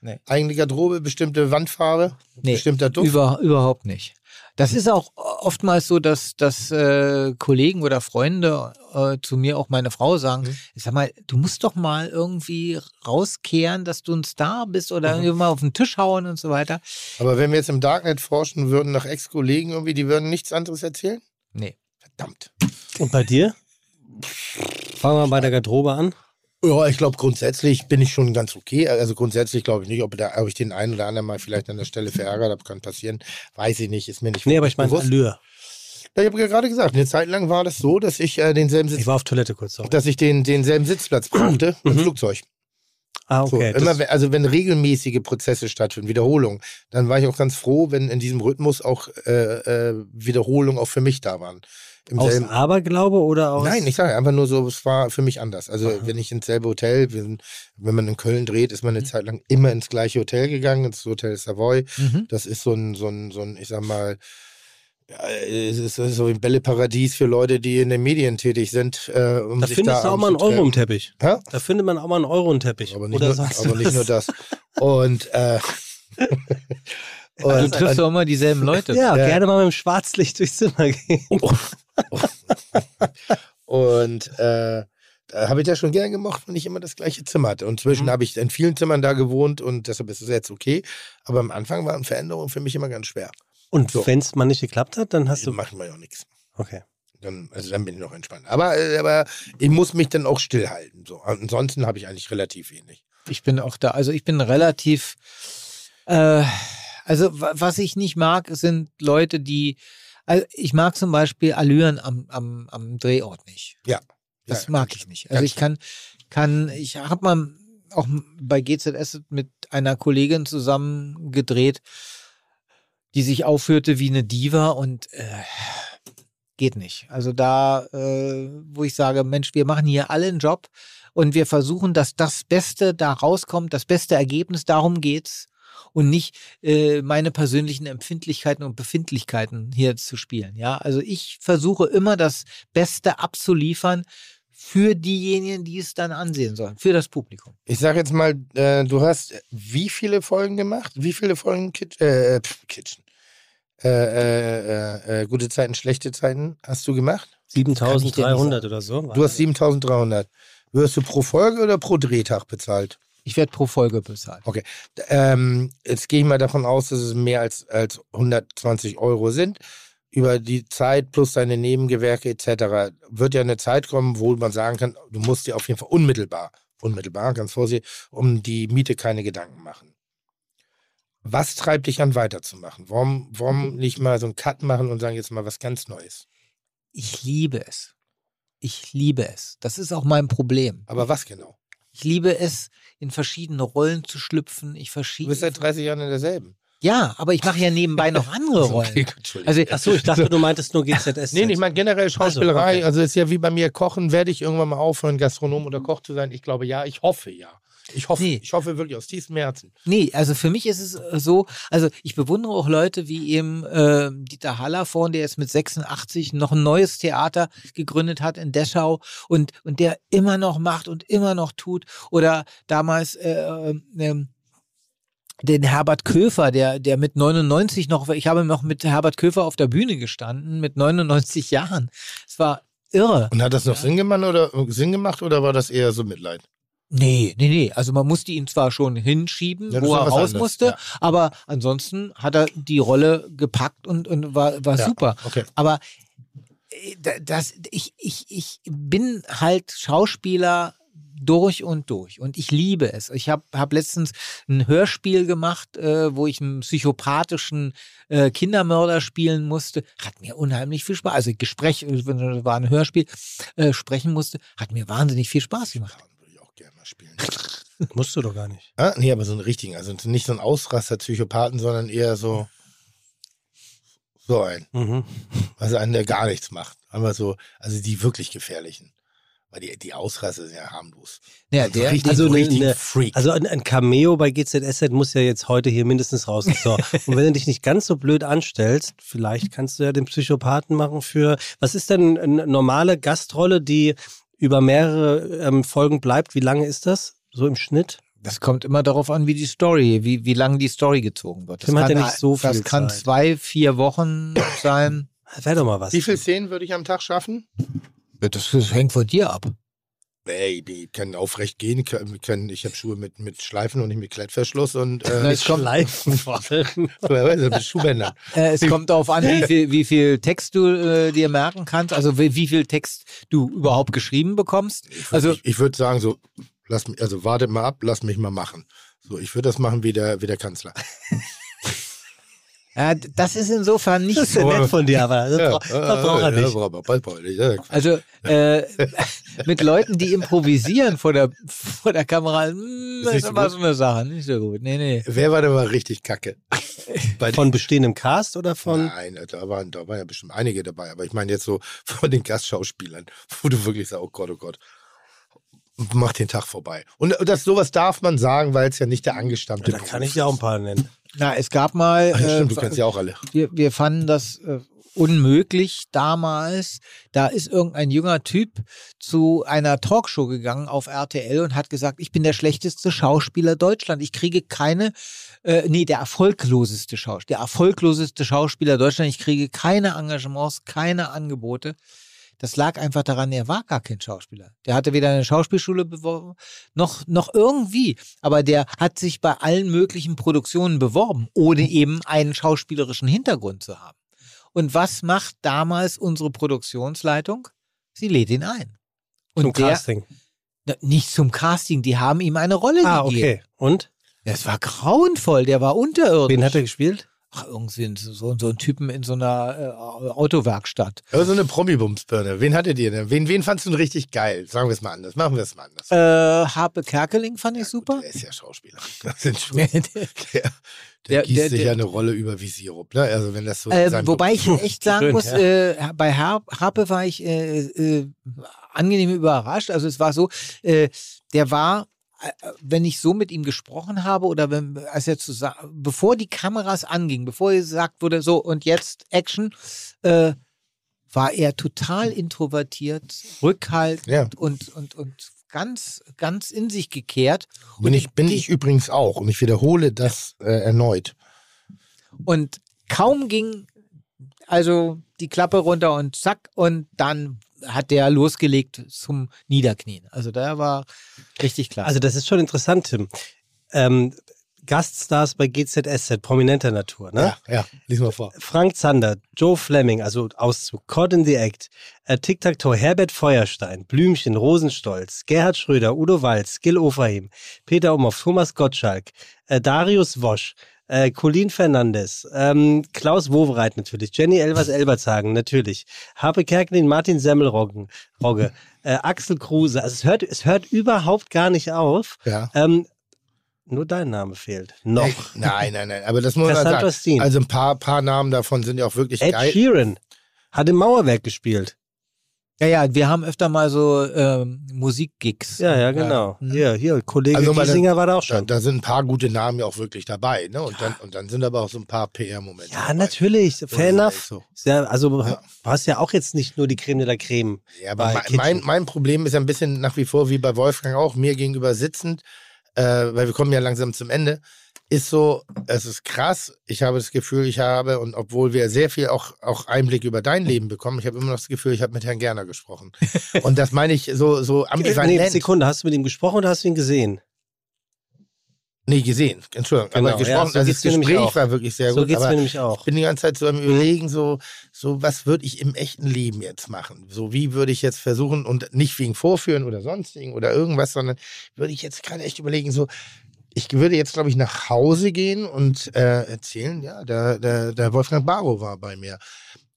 Speaker 6: Nee.
Speaker 4: Eigene Garderobe, bestimmte Wandfarbe,
Speaker 6: Nee,
Speaker 4: bestimmter Duft?
Speaker 6: Über, überhaupt nicht. Das ist auch oftmals so, dass, dass äh, Kollegen oder Freunde äh, zu mir, auch meine Frau, sagen,
Speaker 4: Mhm.
Speaker 6: ich sag mal, du musst doch mal irgendwie rauskehren, dass du ein Star bist oder
Speaker 4: Mhm.
Speaker 6: irgendwie mal auf den Tisch hauen und so weiter.
Speaker 4: Aber wenn wir jetzt im Darknet forschen würden nach Ex-Kollegen irgendwie, die würden nichts anderes erzählen?
Speaker 6: Nee.
Speaker 4: Verdammt.
Speaker 2: Und bei dir? Fangen wir bei der Garderobe an.
Speaker 4: Ja, ich glaube grundsätzlich bin ich schon ganz okay. Also grundsätzlich glaube ich nicht, ob, da, ob ich den einen oder anderen mal vielleicht an der Stelle verärgert habe, kann passieren. Weiß ich nicht, ist mir nicht
Speaker 2: Nee, aber ich meine. Allure.
Speaker 4: Ja, Ich habe ja gerade gesagt, eine Zeit lang war das so, dass ich äh, denselben Sitz,
Speaker 2: Ich war auf Toilette kurz. Sorry.
Speaker 4: dass ich den, denselben Sitzplatz brauchte im
Speaker 2: Mhm.
Speaker 4: Flugzeug.
Speaker 2: Ah,
Speaker 4: So,
Speaker 2: okay.
Speaker 4: immer,
Speaker 2: das,
Speaker 4: wenn- also wenn regelmäßige Prozesse stattfinden, Wiederholung, dann war ich auch ganz froh, wenn in diesem Rhythmus auch äh, äh, Wiederholungen auch für mich da waren. Im
Speaker 2: aus
Speaker 4: selben,
Speaker 2: Aberglaube oder aus.
Speaker 4: Nein, ich sage einfach nur so, es war für mich anders. Also wenn ich ins selbe Hotel, sind, wenn man in Köln dreht, ist man
Speaker 2: Mhm.
Speaker 4: eine Zeit lang immer ins gleiche Hotel gegangen, ins Hotel Savoy.
Speaker 6: Mhm.
Speaker 4: Das ist so ein, so ein, so ein, ich sag mal, ja, es ist so ein Bälleparadies für Leute, die in den Medien tätig sind. Äh, um
Speaker 2: Da
Speaker 4: sich
Speaker 2: findest du auch mal einen Euro im. Teppich.
Speaker 4: Hä?
Speaker 2: Da findet man auch mal einen Euro im Teppich.
Speaker 4: Aber nicht,
Speaker 2: oder
Speaker 4: nur,
Speaker 2: sagst
Speaker 4: aber
Speaker 2: du
Speaker 4: nicht nur das. Und, äh,
Speaker 6: Du
Speaker 4: und,
Speaker 6: triffst doch immer dieselben Leute.
Speaker 2: Ja,
Speaker 4: Ja.
Speaker 2: gerne mal mit dem Schwarzlicht durchs Zimmer gehen.
Speaker 4: Und äh, da habe ich das schon gern gemacht, wenn ich immer das gleiche Zimmer hatte. Und inzwischen
Speaker 2: Mhm.
Speaker 4: habe ich in vielen Zimmern da gewohnt und deshalb ist es jetzt okay. Aber am Anfang waren Veränderungen für mich immer ganz schwer.
Speaker 2: Und
Speaker 4: So.
Speaker 2: wenn es mal nicht geklappt hat, dann hast
Speaker 4: Dann
Speaker 2: du.
Speaker 4: mache ich mal auch nichts.
Speaker 2: Okay.
Speaker 4: Dann, also dann bin ich noch entspannt. Aber, äh, aber ich muss mich dann auch stillhalten. So. Ansonsten habe ich eigentlich relativ wenig.
Speaker 6: Ich bin auch da. Also ich bin relativ. Äh, also wa- was ich nicht mag, sind Leute, die. Also ich mag zum Beispiel Allüren am, am, am Drehort nicht.
Speaker 4: Ja.
Speaker 6: Das
Speaker 4: Ja,
Speaker 6: mag ich nicht. Also ich kann, kann, ich habe mal auch bei GZS mit einer Kollegin zusammen gedreht, die sich aufführte wie eine Diva und äh, geht nicht. Also da, äh, wo ich sage, Mensch, wir machen hier alle einen Job und wir versuchen, dass das Beste da rauskommt, das beste Ergebnis, darum geht's. Und nicht äh, meine persönlichen Empfindlichkeiten und Befindlichkeiten hier zu spielen. Ja, also ich versuche immer das Beste abzuliefern für diejenigen, die es dann ansehen sollen, für das Publikum.
Speaker 4: Ich sag jetzt mal, äh, du hast wie viele Folgen gemacht? Wie viele Folgen Kitchen? Äh, Kitchen. Äh, äh, äh, äh, gute Zeiten, schlechte Zeiten hast du gemacht?
Speaker 2: 7300 oder so.
Speaker 4: Du hast 7300. Wirst du pro Folge oder pro Drehtag bezahlt?
Speaker 6: Ich werde pro Folge bezahlt.
Speaker 4: Ähm, jetzt gehe ich mal davon aus, dass es mehr als, als 120 Euro sind. Über die Zeit plus deine Nebengewerke etc. wird ja eine Zeit kommen, wo man sagen kann, du musst dir auf jeden Fall unmittelbar, unmittelbar, ganz vorsichtig, um die Miete keine Gedanken machen. Was treibt dich an, weiterzumachen? Warum, warum nicht mal so einen Cut machen und sagen, jetzt mal was ganz Neues?
Speaker 6: Ich liebe es. Ich liebe es. Das ist auch mein Problem.
Speaker 4: Aber was genau?
Speaker 6: Ich liebe es, in verschiedene Rollen zu schlüpfen. Ich
Speaker 4: Du
Speaker 6: verschiedene.
Speaker 4: bist seit 30 Jahren in derselben.
Speaker 6: ja, aber ich mache ja nebenbei noch andere Rollen.
Speaker 4: Okay, Entschuldigung.
Speaker 6: Also
Speaker 2: Achso, ich dachte, du meintest nur GZS.
Speaker 4: Nee, ich meine generell Schauspielerei.
Speaker 2: okay.
Speaker 4: Also ist ja wie bei mir Kochen. Werde ich irgendwann mal aufhören, Gastronom oder Koch zu sein? Ich glaube ja. Ich hoffe ja. Ich hoffe,
Speaker 6: Nee.
Speaker 4: ich hoffe wirklich aus tiefstem Herzen.
Speaker 6: Nee, also für mich ist es äh, so, also ich bewundere auch Leute wie eben äh, Dieter Hallervorn, der jetzt mit 86 noch ein neues Theater gegründet hat in Deschau und, und der immer noch macht und immer noch tut. Oder damals äh, ähm, den Herbert Köfer, der, der mit 99 noch, ich habe noch mit Herbert Köfer auf der Bühne gestanden, mit 99 Jahren. Es war irre.
Speaker 4: Und hat das noch Sinn, gemacht oder, Sinn gemacht oder war das eher so Mitleid?
Speaker 6: Nee, nee, nee. Also man musste ihn zwar schon hinschieben,
Speaker 4: Ja,
Speaker 6: wo er raus
Speaker 4: anderes,
Speaker 6: musste,
Speaker 4: ja.
Speaker 6: aber ansonsten hat er die Rolle gepackt und, und war, war
Speaker 4: Ja,
Speaker 6: super.
Speaker 4: Okay.
Speaker 6: Aber äh, da- das, ich, ich, ich bin halt Schauspieler durch und durch und ich liebe es. Ich habe hab letztens ein Hörspiel gemacht, äh, wo ich einen psychopathischen äh, Kindermörder spielen musste. Hat mir unheimlich viel Spaß. Also Gespräch, äh, war ein Hörspiel, äh, sprechen musste, hat mir wahnsinnig viel Spaß gemacht.
Speaker 4: Spielen.
Speaker 2: Musst du doch gar nicht.
Speaker 4: ah, nee, aber so einen richtigen. Also nicht so ein Ausraster-Psychopathen, sondern eher so. So ein.
Speaker 2: Mhm.
Speaker 4: Also einen, der gar nichts macht. Einfach so, also die wirklich gefährlichen. Weil die, die Ausraster sind ja harmlos.
Speaker 6: Ja, der,
Speaker 4: richtig,
Speaker 2: also
Speaker 4: richtig
Speaker 2: eine-
Speaker 4: Freak.
Speaker 2: Also ein, ein Cameo bei GZSZ muss ja jetzt heute hier mindestens raus. So. Und wenn du dich nicht ganz so blöd anstellst, vielleicht kannst du ja den Psychopathen machen für. Was ist denn eine normale Gastrolle, die über mehrere ähm, Folgen bleibt? Wie lange ist das? So im Schnitt?
Speaker 6: Das kommt immer darauf an, wie die Story, wie, wie lang die Story gezogen wird. Das
Speaker 2: hat
Speaker 6: kann,
Speaker 2: ja nicht so
Speaker 6: das
Speaker 2: viel
Speaker 6: kann
Speaker 2: Zeit.
Speaker 6: zwei, vier Wochen sein.
Speaker 2: Wäre doch mal was.
Speaker 4: Wie viele Szenen würde ich am Tag schaffen?
Speaker 6: Das, das hängt von dir ab.
Speaker 4: Ey, die können aufrecht gehen, können, können ich habe Schuhe mit, mit Schleifen und nicht mit Klettverschluss und
Speaker 6: Na,
Speaker 4: äh,
Speaker 6: es kommt,
Speaker 2: Schleifen.
Speaker 4: mit Schuhbändern.
Speaker 6: äh, es kommt darauf an, wie viel, wie viel Text du äh, dir merken kannst, also wie, wie viel Text du überhaupt geschrieben bekommst. Also
Speaker 4: ich, ich würde sagen so, lass mich, also wartet mal ab, lass mich mal machen. So, ich würde das machen wie der, wie der Kanzler.
Speaker 6: Ja, das ist insofern nicht
Speaker 2: Das ist ja nett von dir, aber das, bra das braucht er
Speaker 4: ja,
Speaker 2: nicht.
Speaker 4: bald braucht er nicht. Ja,
Speaker 6: Also äh, mit Leuten, die improvisieren vor der, vor der Kamera,
Speaker 4: Ist
Speaker 6: das
Speaker 4: nicht
Speaker 6: ist
Speaker 4: so
Speaker 6: immer so eine Sache. Nicht so gut. Nee, nee.
Speaker 4: Wer war denn mal richtig kacke? Bei
Speaker 2: Von bestehendem Cast oder von.
Speaker 4: Nein, da waren, da waren ja bestimmt einige dabei, aber ich meine jetzt so von den Gastschauspielern, wo du wirklich sagst, oh Gott, oh Gott, mach den Tag vorbei. Und das sowas darf man sagen, weil es ja nicht der angestammte
Speaker 2: Da kann ich ja auch ein
Speaker 4: ist.
Speaker 2: paar nennen.
Speaker 6: Na, es gab mal.
Speaker 4: Ach, ja, stimmt,
Speaker 6: äh,
Speaker 4: du kennst ja auch alle.
Speaker 6: wir, wir fanden das äh, unmöglich damals. Da ist irgendein junger Typ zu einer Talkshow gegangen auf RTL und hat gesagt, ich bin der schlechteste Schauspieler Deutschland. Ich kriege keine, äh, nee, der erfolgloseste Schauspieler, der erfolgloseste Schauspieler Deutschland. Ich kriege keine Engagements, keine Angebote. Das lag einfach daran, er war gar kein Schauspieler. Der hatte weder eine Schauspielschule beworben, noch, noch irgendwie. Aber der hat sich bei allen möglichen Produktionen beworben, ohne eben einen schauspielerischen Hintergrund zu haben. Und was macht damals unsere Produktionsleitung? Sie lädt ihn ein. Und
Speaker 2: Zum
Speaker 6: der,
Speaker 2: Casting.
Speaker 6: Na, nicht zum Casting, die haben ihm eine Rolle
Speaker 2: Ah,
Speaker 6: gegeben.
Speaker 2: okay. Und?
Speaker 6: Das war grauenvoll, der war unterirdisch.
Speaker 2: Wen hat er gespielt?
Speaker 6: Ach, irgendwie so, so ein Typen in so einer äh, Autowerkstatt.
Speaker 4: Aber so eine Promi-Bumsbirne. Wen hattet ihr denn? Wen, wen fandst du denn richtig geil? Sagen wir es mal anders. Machen wir es mal anders.
Speaker 6: Äh, Harpe Kerkeling fand ich super.
Speaker 4: Der ist ja Schauspieler. Das sind schon,
Speaker 6: Der-
Speaker 4: der, der, gießt
Speaker 6: der-
Speaker 4: sich ja eine Rolle über wie Sirup. Ne? Also wenn das so sein
Speaker 6: wobei ich echt sagen
Speaker 2: Schön,
Speaker 6: muss,
Speaker 2: ja.
Speaker 6: äh, bei Har Harpe war ich äh, äh, angenehm überrascht. Also es war so, äh, der war äh, wenn ich so mit ihm gesprochen habe oder wenn, als er zu sa- bevor die Kameras angingen, bevor gesagt wurde, so und jetzt Action, äh, war er total introvertiert, rückhaltend
Speaker 4: Ja.
Speaker 6: und, und, und ganz, ganz in sich gekehrt.
Speaker 4: Bin ich, bin ich übrigens auch. Und ich wiederhole das äh, erneut.
Speaker 6: Und kaum ging also die Klappe runter und zack, und dann hat der losgelegt zum Niederknien. Also da war richtig klar.
Speaker 2: Also das ist schon interessant, Tim. Ähm, Gaststars bei GZSZ, prominenter Natur, ne?
Speaker 4: Ja, ja, lies mal vor.
Speaker 2: Frank Zander, Joe Fleming, also Auszug, Caught in the Act, äh, Tic-Tac-Toe, Herbert Feuerstein, Blümchen, Rosenstolz, Gerhard Schröder, Udo Walz, Gil Oferheim, Peter Umhoff, Thomas Gottschalk, äh, Darius Wosch, äh, Colin Fernandes, ähm, Klaus Wowereit natürlich, Jenny Elvers Elbertshagen natürlich, Harpe Kerkeling, Martin Semmelroggen, Rogge, äh, Axel Kruse. Also es hört, es hört überhaupt gar nicht auf.
Speaker 4: Ja.
Speaker 2: Ähm, nur dein Name fehlt. Noch.
Speaker 4: Ey, Nein, nein, nein. Aber das muss man sagen. Also ein paar, paar Namen davon sind ja auch wirklich
Speaker 2: Ed
Speaker 4: geil.
Speaker 2: Sheeran hat im Mauerwerk gespielt.
Speaker 6: Ja, ja, wir haben öfter mal so ähm, Musikgigs.
Speaker 2: Ja, ja, genau. Hier, hier, Kollege
Speaker 4: Also
Speaker 2: Giesinger war da auch schon.
Speaker 4: da sind ein paar gute Namen ja auch wirklich dabei. Ne? Und, dann, und dann sind aber auch so ein paar PR-Momente.
Speaker 2: Ja,
Speaker 4: dabei.
Speaker 2: natürlich. Fair enough.
Speaker 4: so.
Speaker 2: Ja, also
Speaker 4: Ja.
Speaker 2: du hast ja auch jetzt nicht nur die Creme de la Creme.
Speaker 4: Ja, aber mein, mein, mein Problem ist ja ein bisschen nach wie vor wie bei Wolfgang auch, mir gegenüber sitzend, äh, weil wir kommen ja langsam zum Ende, ist so, es ist krass. Ich habe das Gefühl, ich habe, und obwohl wir sehr viel auch, auch Einblick über dein Leben bekommen, ich habe immer noch das Gefühl, ich habe mit Herrn Gerner gesprochen. Und das meine ich so, so
Speaker 2: Nee,
Speaker 4: ambivalent.
Speaker 2: Sekunde, hast du mit ihm gesprochen oder hast du ihn gesehen?
Speaker 4: Nee, gesehen. Entschuldigung.
Speaker 2: Genau,
Speaker 4: aber gesprochen,
Speaker 2: ja, so
Speaker 4: also
Speaker 2: geht's
Speaker 4: das Gespräch war wirklich sehr
Speaker 2: so
Speaker 4: gut.
Speaker 2: geht's
Speaker 4: aber
Speaker 2: mir nämlich auch.
Speaker 4: Ich bin die ganze Zeit so am überlegen, so, so was würde ich im echten Leben jetzt machen? So wie würde ich jetzt versuchen und nicht wegen Vorführen oder sonstigen oder irgendwas, sondern würde ich jetzt gerade echt überlegen, so ich würde jetzt glaube ich nach Hause gehen und äh, erzählen, ja, der, der, der Wolfgang Barrow war bei mir.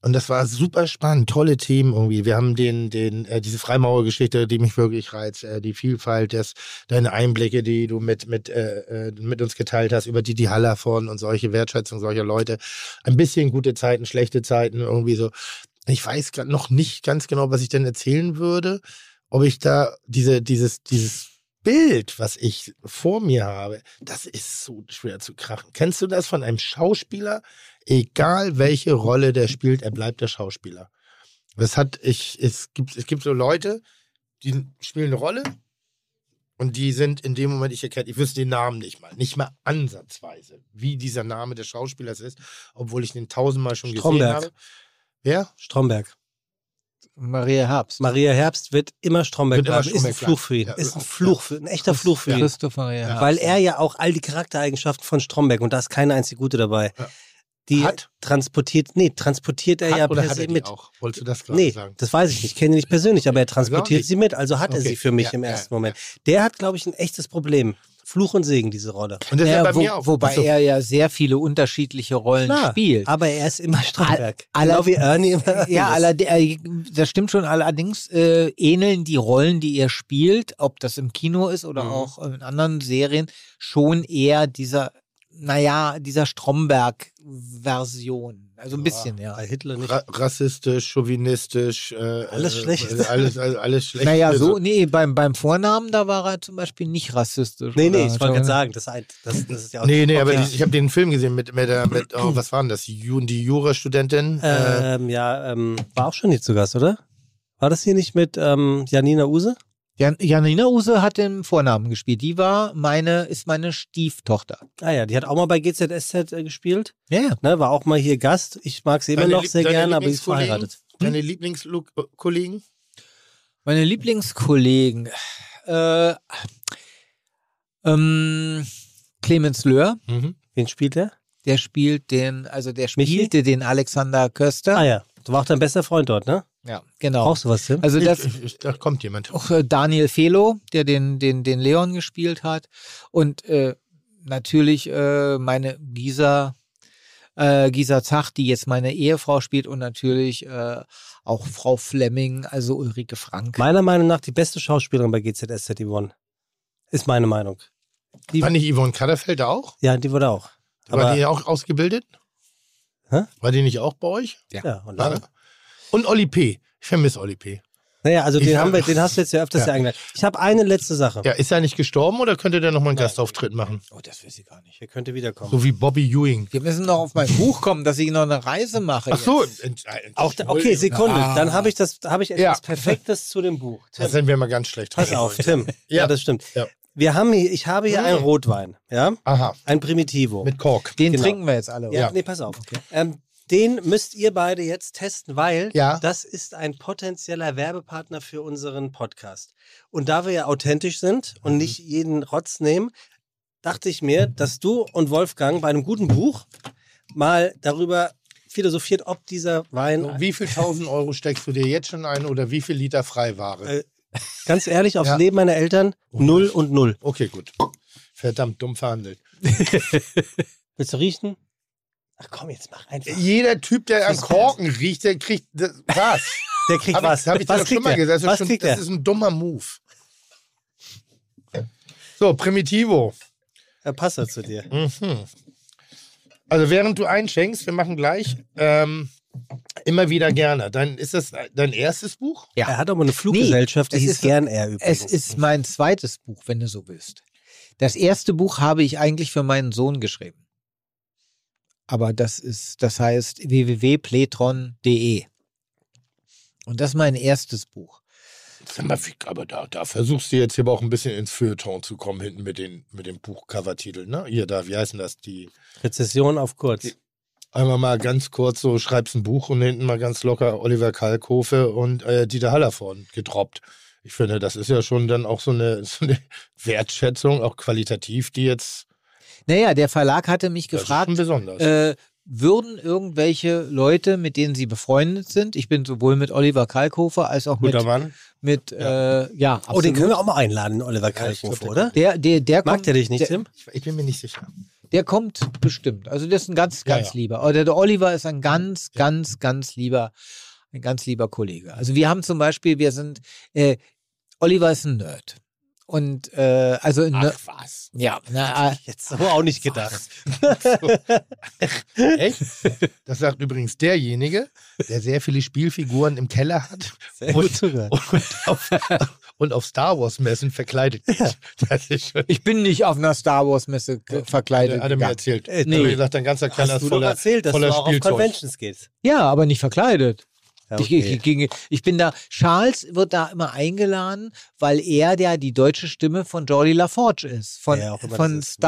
Speaker 4: Und das war super spannend, tolle Themen irgendwie. Wir haben den, den, äh, diese Freimaurergeschichte, die mich wirklich reizt, äh, die Vielfalt, das, deine Einblicke, die du mit, mit, äh, äh, mit uns geteilt hast, über die die Hallervon und solche Wertschätzung solcher Leute. Ein bisschen gute Zeiten, schlechte Zeiten, irgendwie so. Ich weiß noch nicht ganz genau, was ich denn erzählen würde, ob ich da diese, dieses, dieses Bild, was ich vor mir habe, das ist so schwer zu krachen. Kennst du das von einem Schauspieler? Egal welche Rolle der spielt, er bleibt der Schauspieler. Das hat ich, es gibt, es gibt so Leute, die spielen eine Rolle und die sind in dem Moment, ich erkenne, ich wüsste den Namen nicht mal, nicht mal ansatzweise, wie dieser Name des Schauspielers ist, obwohl ich den tausendmal schon gesehen
Speaker 2: Stromberg.
Speaker 4: habe. Wer?
Speaker 2: Stromberg.
Speaker 6: Maria Herbst.
Speaker 2: Maria Herbst wird immer Stromberg
Speaker 4: Wird immer
Speaker 2: bleiben. Ist ein
Speaker 4: Stromberg
Speaker 2: Fluch für ihn.
Speaker 4: bleiben.
Speaker 2: Ist ein
Speaker 4: Ja.
Speaker 2: Fluch für, ein echter Fluch für ihn.
Speaker 6: Christoph Maria Herbst.
Speaker 2: Weil er ja auch all die Charaktereigenschaften von Stromberg, und da ist keine einzige gute dabei,
Speaker 4: Ja.
Speaker 2: die
Speaker 4: Hat?
Speaker 2: transportiert, nee, transportiert er
Speaker 4: Hat
Speaker 2: ja
Speaker 4: oder
Speaker 2: per
Speaker 4: hat
Speaker 2: se
Speaker 4: er
Speaker 2: mit.
Speaker 4: auch? Wolltest du das gerade
Speaker 2: Nee,
Speaker 4: sagen?
Speaker 2: das weiß ich nicht. Ich kenne ihn nicht persönlich, aber er transportiert
Speaker 4: nicht.
Speaker 2: sie mit. Also hat er
Speaker 4: Okay.
Speaker 2: sie für mich
Speaker 4: Ja,
Speaker 2: im
Speaker 4: ja,
Speaker 2: ersten
Speaker 4: ja.
Speaker 2: Moment. Der hat, glaube ich, ein echtes Problem. Fluch und Segen, diese Rolle.
Speaker 4: Und das ist
Speaker 6: Ja,
Speaker 4: ja bei
Speaker 6: wo,
Speaker 4: mir auch.
Speaker 6: wobei
Speaker 4: Achso.
Speaker 6: er ja sehr viele unterschiedliche Rollen
Speaker 2: Klar,
Speaker 6: spielt.
Speaker 2: aber er ist immer Stromberg.
Speaker 6: aller-
Speaker 2: genau wie Ernie immer.
Speaker 6: Ja,
Speaker 2: ist.
Speaker 6: allerde- äh, das stimmt schon. Allerdings äh, ähneln die Rollen, die er spielt, ob das im Kino ist oder
Speaker 4: Mhm.
Speaker 6: auch in anderen Serien, schon eher dieser, naja, dieser Stromberg-Version. Also ein bisschen, ja.
Speaker 2: Hitler nicht.
Speaker 4: Ra rassistisch, chauvinistisch. Äh,
Speaker 2: Alles
Speaker 4: äh,
Speaker 2: schlecht.
Speaker 4: äh, Alles, alles, alles schlecht.
Speaker 6: Naja, so,
Speaker 4: Also,
Speaker 6: nee, beim, beim Vornamen, da war er zum Beispiel nicht rassistisch.
Speaker 2: Nee, nee, ich wollte gerade sagen, das, ein- das, das ist ja auch.
Speaker 4: Nee, nee, aber
Speaker 2: Okay.
Speaker 4: die, ich habe den Film gesehen mit, mit, der, mit oh, was war denn das? Die Jurastudentin. Äh,
Speaker 2: Ähm, ja, ähm, war auch schon hier zu Gast, oder? War das hier nicht mit ähm, Janina Use?
Speaker 6: Jan Janina Use hat den Vornamen gespielt. Die war meine, ist meine Stieftochter.
Speaker 2: Ah ja, die hat auch mal bei GZSZ äh, gespielt.
Speaker 6: Ja.
Speaker 2: Ne, war auch mal hier Gast. Ich mag sie immer noch sehr gerne, aber sie ist verheiratet.
Speaker 4: Deine Lieblingskollegen?
Speaker 6: Meine Lieblingskollegen. Äh, ähm, Clemens Löhr,
Speaker 4: Mhm.
Speaker 2: Wen spielt der?
Speaker 6: der spielt den, also der
Speaker 2: Michi?
Speaker 6: spielte den Alexander Köster.
Speaker 2: Ah ja, du warst auch dein bester Freund dort, ne?
Speaker 6: Ja, genau.
Speaker 2: Brauchst du was, Tim?
Speaker 6: Also das,
Speaker 4: ich, ich, da kommt jemand.
Speaker 6: auch äh, Daniel Felo, der den, den, den Leon gespielt hat. Und äh, natürlich äh, meine Gisa, äh, Gisa Zach, die jetzt meine Ehefrau spielt und natürlich äh, auch Frau Flemming, also Ulrike Frank.
Speaker 2: Meiner Meinung nach die beste Schauspielerin bei GZSZ, Yvonne. Ist meine Meinung. Die,
Speaker 4: War nicht Yvonne Katterfeld da auch?
Speaker 2: ja, die wurde auch.
Speaker 4: War
Speaker 2: Aber,
Speaker 4: die auch ausgebildet?
Speaker 2: Hä?
Speaker 4: War die nicht auch bei euch?
Speaker 2: ja, und
Speaker 4: War
Speaker 2: dann,
Speaker 4: Und Olli P. Ich vermisse Olli P.
Speaker 2: Naja, also den,
Speaker 4: Ich-
Speaker 2: haben wir, den hast du jetzt ja öfters
Speaker 4: Ja.
Speaker 2: ja. eingeladen. Ich habe eine letzte Sache.
Speaker 4: Ja, ist er nicht gestorben oder könnte der nochmal einen Gastauftritt machen?
Speaker 6: Oh, das weiß ich gar nicht.
Speaker 2: Der könnte wiederkommen.
Speaker 4: So wie Bobby Ewing.
Speaker 6: Wir müssen noch auf mein Buch kommen, dass ich noch eine Reise mache.
Speaker 4: Ach so. äh,
Speaker 2: Auch, da- okay, Sekunde.
Speaker 6: Ah.
Speaker 2: Dann habe ich das, habe ich etwas
Speaker 4: Ja.
Speaker 2: Perfektes zu dem Buch.
Speaker 4: Da
Speaker 2: Tim,
Speaker 4: sind wir mal ganz schlecht.
Speaker 2: pass auf, Tim. Ja,
Speaker 4: Ja.
Speaker 2: das stimmt.
Speaker 4: Ja.
Speaker 2: Wir haben hier, ich habe hier einen Rotwein, ja,
Speaker 4: Aha,
Speaker 2: ein Primitivo.
Speaker 4: mit Kork.
Speaker 6: Den
Speaker 2: Genau.
Speaker 6: trinken wir jetzt alle.
Speaker 2: ja,
Speaker 4: Ja.
Speaker 2: nee, pass auf. Ähm, den müsst ihr beide jetzt testen, weil
Speaker 4: Ja.
Speaker 2: das ist ein potenzieller Werbepartner für unseren Podcast. Und da wir ja authentisch sind und nicht jeden Rotz nehmen, dachte ich mir, dass du und Wolfgang bei einem guten Buch mal darüber philosophiert, ob dieser Wein,
Speaker 4: wie viel tausend Euro steckst du dir jetzt schon ein oder wie viel Liter Freiware?
Speaker 2: Äh, ganz ehrlich, aufs
Speaker 4: Ja.
Speaker 2: Leben meiner Eltern, null und null.
Speaker 4: Okay, gut. Verdammt dumm verhandelt.
Speaker 2: Willst du riechen? Ach komm, jetzt mach einfach.
Speaker 4: Jeder Typ, der an
Speaker 2: Das-
Speaker 4: Korken riecht, der kriegt das, was?
Speaker 2: Der kriegt
Speaker 4: Hab
Speaker 2: was.
Speaker 4: Ich, hab ich dir
Speaker 2: was
Speaker 4: doch schon
Speaker 2: kriegt
Speaker 4: mal
Speaker 2: der?
Speaker 4: gesagt. Das, ist
Speaker 2: Was
Speaker 4: schon,
Speaker 2: kriegt
Speaker 4: das
Speaker 2: der?
Speaker 4: ist ein dummer Move. So, Primitivo.
Speaker 2: Er passt er zu dir.
Speaker 4: Mhm. Also während du einschenkst, wir machen gleich immer wieder gerne. Dann ist das dein erstes Buch?
Speaker 6: Ja.
Speaker 2: Er hat aber eine Fluggesellschaft, die
Speaker 6: es
Speaker 2: hieß
Speaker 6: ist-
Speaker 2: gern er übrigens.
Speaker 6: Es ist mein zweites Buch, wenn du so willst. Das erste Buch habe ich eigentlich für meinen Sohn geschrieben. Aber das ist, das heißt www.pletron.de. Und das ist mein erstes Buch.
Speaker 4: Sag mal, wie- aber da, da versuchst du jetzt hier aber auch ein bisschen ins Feuilleton zu kommen, hinten mit den, mit dem Buchcovertitel, ne? Hier, da, wie heißen das? Die,
Speaker 2: Rezession auf kurz.
Speaker 4: einmal mal ganz kurz so, schreibst ein Buch und hinten mal ganz locker Oliver Kalkofe und äh, Dieter Hallervorn gedroppt. Ich finde, das ist ja schon dann auch so eine, so eine Wertschätzung, auch qualitativ, die jetzt
Speaker 6: Naja, der Verlag hatte mich
Speaker 4: das
Speaker 6: gefragt,
Speaker 4: ist schon besonders.
Speaker 6: äh, würden irgendwelche Leute, mit denen sie befreundet sind, ich bin sowohl mit Oliver Kalkofer als auch mit,
Speaker 4: Guter Mann.
Speaker 6: mit ja, äh, ja
Speaker 2: Oh, den
Speaker 6: absolut.
Speaker 2: können wir auch mal einladen, Oliver
Speaker 4: ich
Speaker 2: Kalkofe,
Speaker 4: glaub,
Speaker 2: oder?
Speaker 6: der, der, der
Speaker 2: Mag
Speaker 6: kommt,
Speaker 2: der dich nicht,
Speaker 6: der,
Speaker 2: Tim?
Speaker 4: Ich, bin mir nicht sicher.
Speaker 6: Der kommt bestimmt. Also das ist ein ganz,
Speaker 4: Ja,
Speaker 6: ganz
Speaker 4: ja.
Speaker 6: lieber. Oder der Oliver ist ein ganz, ganz, ganz lieber, ein ganz lieber Kollege. Also wir haben zum Beispiel, wir sind, äh, Oliver ist ein Nerd. Und äh, also ein Nerd.
Speaker 4: was?
Speaker 6: Ja, na, äh,
Speaker 2: Jetzt so auch nicht gedacht.
Speaker 4: Echt? Das sagt übrigens derjenige, der sehr viele Spielfiguren im Keller hat Und- und auf, und auf Star Wars Messen verkleidet ist. Das ist schon.
Speaker 6: ich bin nicht auf einer Star Wars Messe verkleidet.
Speaker 4: Hat er mir erzählt.
Speaker 2: Äh,
Speaker 4: Nee.
Speaker 6: nee.
Speaker 4: Hat mir gesagt, dein ganzer Keller ist voller,
Speaker 2: erzählt, dass
Speaker 4: voller
Speaker 2: du auch auf
Speaker 4: Spielzeug.
Speaker 2: Conventions gehst.
Speaker 6: Ja, aber nicht verkleidet.
Speaker 2: Ja,
Speaker 6: Ich, ich, ich, bin da, Charles wird da immer eingeladen, weil er der die deutsche Stimme von Jordi LaForge ist. Von,
Speaker 2: immer
Speaker 6: von
Speaker 2: das ist,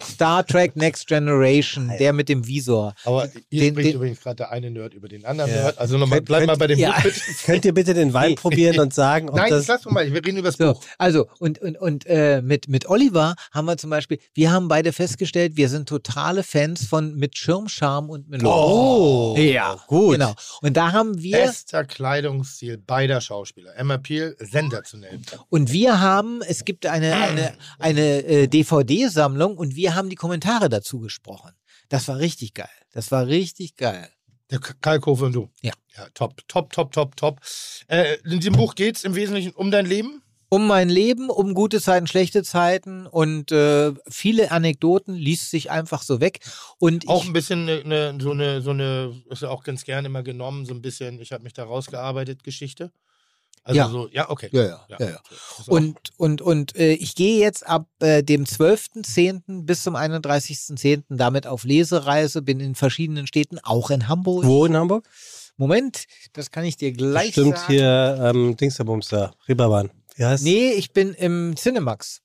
Speaker 6: Star, Trek Next Generation, der mit dem Visor.
Speaker 4: Aber hier
Speaker 6: Den-
Speaker 4: spricht
Speaker 6: den-
Speaker 4: übrigens gerade der eine Nerd über den anderen
Speaker 2: Ja.
Speaker 4: Nerd. Also nochmal,
Speaker 2: Könnt-
Speaker 4: bleib mal bei dem
Speaker 6: ja.
Speaker 4: Buch bitte.
Speaker 2: Könnt ihr bitte den Wein probieren und sagen, ob
Speaker 4: Nein,
Speaker 2: das...
Speaker 4: lass doch mal, wir reden über das
Speaker 6: So,
Speaker 4: Buch.
Speaker 6: also und, und, und äh, mit, mit Oliver haben wir zum Beispiel, wir haben beide festgestellt, wir sind totale Fans von Mit Schirmscham und Melone.
Speaker 2: Oh,
Speaker 6: ja,
Speaker 2: gut.
Speaker 6: Genau. Und da haben wir,
Speaker 4: Bester Kleidungsstil beider Schauspieler. Emma Peel, sensationell.
Speaker 6: und wir haben, es gibt eine, eine, eine äh, DVD-Sammlung und wir haben die Kommentare dazu gesprochen. Das war richtig geil. Das war richtig geil.
Speaker 4: Der Kalkofe und du.
Speaker 6: Ja.
Speaker 4: Ja, top, top, top, top, top. Äh, in diesem Buch geht es im Wesentlichen um dein Leben.
Speaker 6: Um mein Leben, um gute Zeiten, schlechte Zeiten und äh, viele Anekdoten liest sich einfach so weg. Und
Speaker 4: Auch ein bisschen ne, ne, so eine, so eine, ist ja auch ganz gerne immer genommen, so ein bisschen, ich habe mich da rausgearbeitet, Geschichte. Also
Speaker 6: Ja.
Speaker 4: so, ja, okay.
Speaker 6: ja, ja, ja, ja.
Speaker 4: Auch-
Speaker 6: Und, und, und äh, ich gehe jetzt ab äh, dem 12.10. bis zum 31.10. damit auf Lesereise, bin in verschiedenen Städten, auch in Hamburg.
Speaker 2: Wo in Hamburg?
Speaker 6: Moment, das kann ich dir gleich
Speaker 2: Stimmt
Speaker 6: sagen.
Speaker 2: hier ähm, Dingsterbums da, Reeperbahn. Wie heißt
Speaker 6: Nee, ich bin im Cinemax.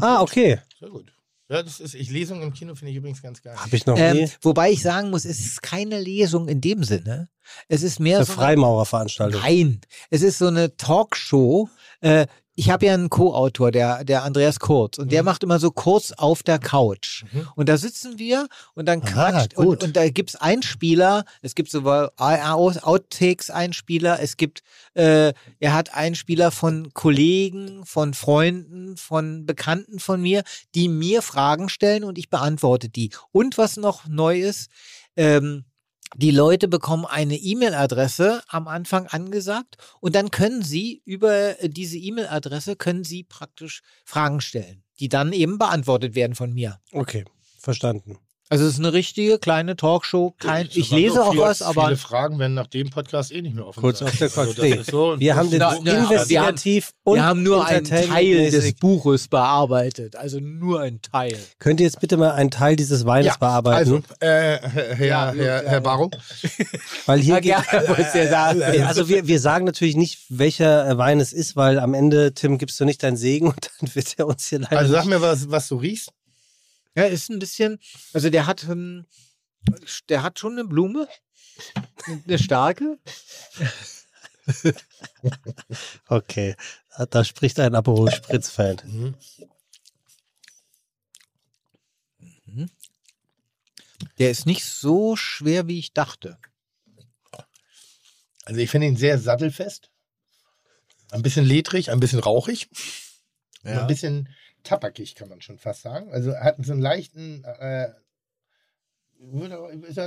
Speaker 2: Ah, okay.
Speaker 4: Sehr gut. Ja, das ist, ich Lesung im Kino finde ich übrigens ganz geil.
Speaker 2: Habe ich noch
Speaker 6: Ähm,
Speaker 2: nie.
Speaker 6: wobei ich sagen muss, es ist keine Lesung in dem Sinne. Es ist mehr
Speaker 2: Eine
Speaker 6: so eine
Speaker 2: Freimaurerveranstaltung.
Speaker 6: Nein, es ist so eine Talkshow. Äh, ich habe ja einen Co-Autor, der, der Andreas Kurz, und der macht immer so kurz auf der Couch.
Speaker 4: Mhm.
Speaker 6: Und da sitzen wir und dann
Speaker 2: Ah,
Speaker 6: quatscht. und,
Speaker 2: gut.
Speaker 6: und da gibt's Einspieler, es gibt sowohl Outtakes-Einspieler, es gibt, äh, er hat Einspieler von Kollegen, von Freunden, von Bekannten von mir, die mir Fragen stellen und ich beantworte die. Und was noch neu ist, ähm, die Leute bekommen eine E-Mail-Adresse am Anfang angesagt und dann können sie über äh, diese E-Mail-Adresse können sie praktisch Fragen stellen, die dann eben beantwortet werden von mir.
Speaker 2: Okay, verstanden.
Speaker 6: Also es ist eine richtige kleine Talkshow. Kein, ich lese auch was, aber
Speaker 4: Viele Fragen werden nach dem Podcast eh nicht mehr offen
Speaker 2: Kurz
Speaker 4: sein.
Speaker 2: auf der
Speaker 4: Also das
Speaker 2: Quatsch.
Speaker 4: ist so,
Speaker 2: Wir haben den
Speaker 6: Na, na,
Speaker 2: investigativ und
Speaker 6: wir haben nur einen Teil des. Buches bearbeitet. Also nur ein Teil.
Speaker 2: Könnt ihr jetzt bitte mal einen Teil dieses Weines
Speaker 4: ja,
Speaker 2: bearbeiten?
Speaker 4: Also, äh, Herr,
Speaker 6: Ja,
Speaker 4: Herr, Herr, Barrow,
Speaker 2: Weil hier
Speaker 6: Ja,
Speaker 2: geht,
Speaker 6: sagen.
Speaker 2: also wir, wir sagen natürlich nicht, welcher äh, Wein es ist, weil am Ende, Tim, gibst du nicht deinen Segen und dann wird er uns hier leider
Speaker 4: also sag mir, was, was du riechst.
Speaker 6: Ja, ist ein bisschen, also der hat, ähm, der hat schon eine Blume, eine starke.
Speaker 2: Okay, da- spricht ein Aperol Spritz-Fan.
Speaker 4: Mhm.
Speaker 6: Der ist nicht so schwer, wie ich dachte.
Speaker 4: Also ich finde ihn sehr sattelfest. Ein bisschen ledrig, ein bisschen rauchig.
Speaker 6: Ja.
Speaker 4: Ein bisschen tabakig, kann man schon fast sagen. Also er hat so einen leichten, äh,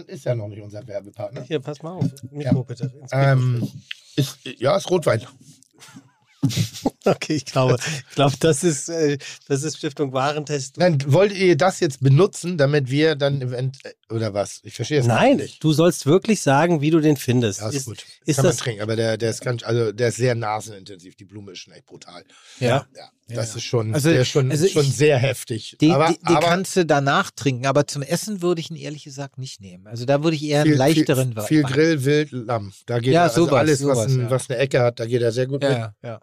Speaker 4: ist, ja, noch nicht unser Werbepartner.
Speaker 2: Hier, pass mal auf. Mikro
Speaker 4: Ja.
Speaker 2: bitte.
Speaker 4: Ähm, ist, ja, ist Rotwein.
Speaker 2: Okay, ich glaube, ich glaube, das ist, äh, das ist Stiftung Warentest.
Speaker 4: Nein, wollt ihr das jetzt benutzen, damit wir dann event oder was? Ich verstehe es
Speaker 2: Nein,
Speaker 4: nicht.
Speaker 2: du sollst wirklich sagen, wie du den findest.
Speaker 4: Ja, ist, gut.
Speaker 2: ist
Speaker 4: Kann man
Speaker 2: das-
Speaker 4: trinken, aber der, der ist ganz, also der ist sehr nasenintensiv. Die Blume ist schon echt brutal.
Speaker 6: Ja.
Speaker 4: Ja, das
Speaker 6: Ja.
Speaker 4: ist schon,
Speaker 6: Also-
Speaker 4: der ist schon,
Speaker 6: also
Speaker 4: schon
Speaker 6: ich-
Speaker 4: sehr heftig.
Speaker 6: Die,
Speaker 4: aber
Speaker 6: die, die
Speaker 4: aber
Speaker 6: kannst du danach trinken, aber zum Essen würde ich ihn ehrlich gesagt nicht nehmen. Also da würde ich eher
Speaker 4: viel,
Speaker 6: einen leichteren
Speaker 4: viel, viel
Speaker 6: Wein-
Speaker 4: Grill, Wild, Lamm. Da geht
Speaker 6: Ja,
Speaker 4: also
Speaker 6: sowas,
Speaker 4: alles, was,
Speaker 6: sowas,
Speaker 4: ein,
Speaker 6: ja.
Speaker 4: was eine Ecke hat, da geht er sehr gut mit.
Speaker 6: Ja, ja.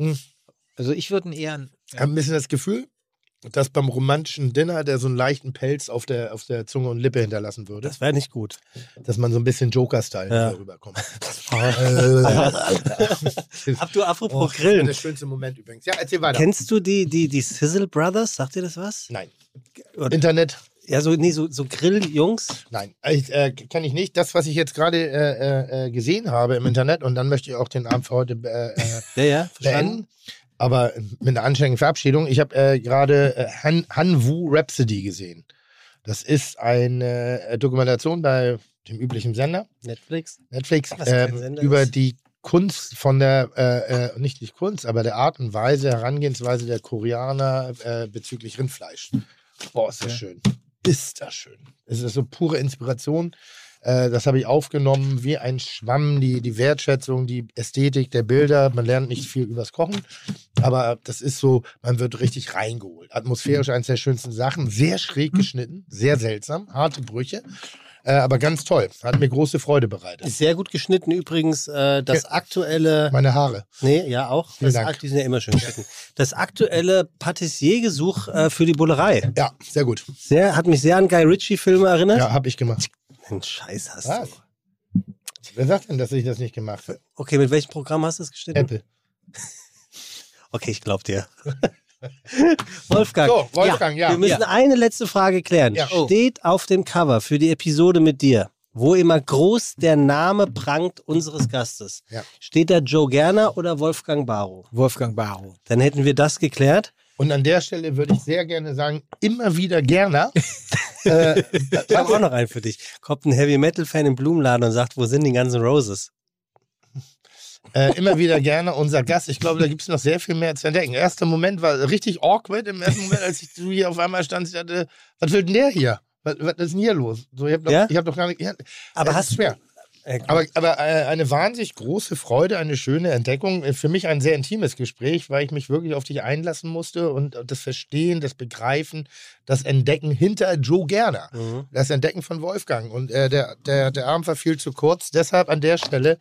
Speaker 4: Hm.
Speaker 6: Also ich würde ihn eher. einen-
Speaker 4: Ich habe ein bisschen das Gefühl, dass beim romantischen Dinner der so einen leichten Pelz auf der, auf der Zunge und Lippe hinterlassen würde.
Speaker 2: Das wäre nicht gut.
Speaker 4: dass man so ein bisschen Joker-Style
Speaker 2: Ja.
Speaker 4: rüberkommt.
Speaker 2: Ab du apropos
Speaker 4: Oh, das ist
Speaker 2: Grillen.
Speaker 4: der schönste Moment übrigens. Ja, erzähl weiter.
Speaker 2: Kennst du die, die, die Sizzle Brothers? Sagt dir das was?
Speaker 4: Nein.
Speaker 2: Oder-
Speaker 4: Internet?
Speaker 2: Ja, so, nee, so, so Grilljungs.
Speaker 4: Nein. Ich, äh, kann ich nicht. Das, was ich jetzt gerade äh, äh, gesehen habe im Internet, und dann möchte ich auch den Abend für heute äh, äh,
Speaker 2: Ja, ja, verstanden.
Speaker 4: beenden. Aber mit einer anständigen Verabschiedung. Ich habe äh, gerade äh, Han, Han Wu Rhapsody gesehen. Das ist eine äh, Dokumentation bei dem üblichen Sender.
Speaker 2: Netflix.
Speaker 4: Netflix ähm,
Speaker 2: Sender
Speaker 4: über
Speaker 2: ist.
Speaker 4: die Kunst von der, äh, äh, nicht die Kunst, aber der Art und Weise, Herangehensweise der Koreaner äh, bezüglich Rindfleisch. Boah, ist das schön. Ist das schön. Es ist so pure Inspiration. Äh, das habe ich aufgenommen wie ein Schwamm, die, die Wertschätzung, die Ästhetik der Bilder. Man lernt nicht viel übers Kochen, aber das ist so, man wird richtig reingeholt. Atmosphärisch eines der schönsten Sachen. Sehr schräg geschnitten, sehr seltsam, harte Brüche. Äh, aber ganz toll. Hat mir große Freude bereitet.
Speaker 2: Ist sehr gut geschnitten übrigens. Äh, das aktuelle.
Speaker 4: Meine Haare.
Speaker 2: Nee, ja, auch.
Speaker 4: Vielen
Speaker 2: Das,
Speaker 4: Dank.
Speaker 2: Die sind ja immer schön geschnitten. Das aktuelle Patissiergesuch äh, für die Bullerei.
Speaker 4: Ja, sehr gut.
Speaker 2: Sehr, hat mich sehr an Guy Ritchie-Filme erinnert.
Speaker 4: Ja, habe ich gemacht.
Speaker 2: Den Scheiß hast
Speaker 4: Was?
Speaker 2: du.
Speaker 4: Wer sagt denn, dass ich das nicht gemacht habe?
Speaker 2: Okay, mit welchem Programm hast du es geschnitten?
Speaker 4: Apple.
Speaker 2: Okay, ich glaub dir. Wolfgang.
Speaker 4: So, Wolfgang, ja.
Speaker 2: Wir müssen eine letzte Frage klären.
Speaker 4: Ja. Oh.
Speaker 2: Steht auf dem Cover für die Episode mit dir, wo immer groß der Name prangt unseres Gastes,
Speaker 4: Ja.
Speaker 2: steht da Joe Gerner oder Wolfgang Barrow?
Speaker 6: Wolfgang Barrow.
Speaker 2: Dann hätten wir das geklärt.
Speaker 4: Und an der Stelle würde ich sehr gerne sagen, immer wieder gerne. äh,
Speaker 2: Ich habe auch noch einen für dich. Kommt ein Heavy Metal Fan im Blumenladen und sagt, wo sind die ganzen Roses?
Speaker 4: Äh, immer wieder gerne unser Gast. Ich glaube, da gibt es noch sehr viel mehr zu entdecken. Erster Moment war richtig awkward. Im ersten Moment, als ich du hier auf einmal stand, ich dachte, was will denn der hier? Was, was ist denn hier los? So, ich habe doch,
Speaker 2: Ja?
Speaker 4: ich hab doch gar nicht. Ja,
Speaker 2: Aber hast
Speaker 4: schwer.
Speaker 2: Äh,
Speaker 4: Aber, aber äh, eine wahnsinnig große Freude, eine schöne Entdeckung. Äh, Für mich ein sehr intimes Gespräch, weil ich mich wirklich auf dich einlassen musste und das Verstehen, das Begreifen, das Entdecken hinter Joe Gerner.
Speaker 2: Mhm.
Speaker 4: Das Entdecken von Wolfgang. Und äh, der, der, der Abend war viel zu kurz. Deshalb an der Stelle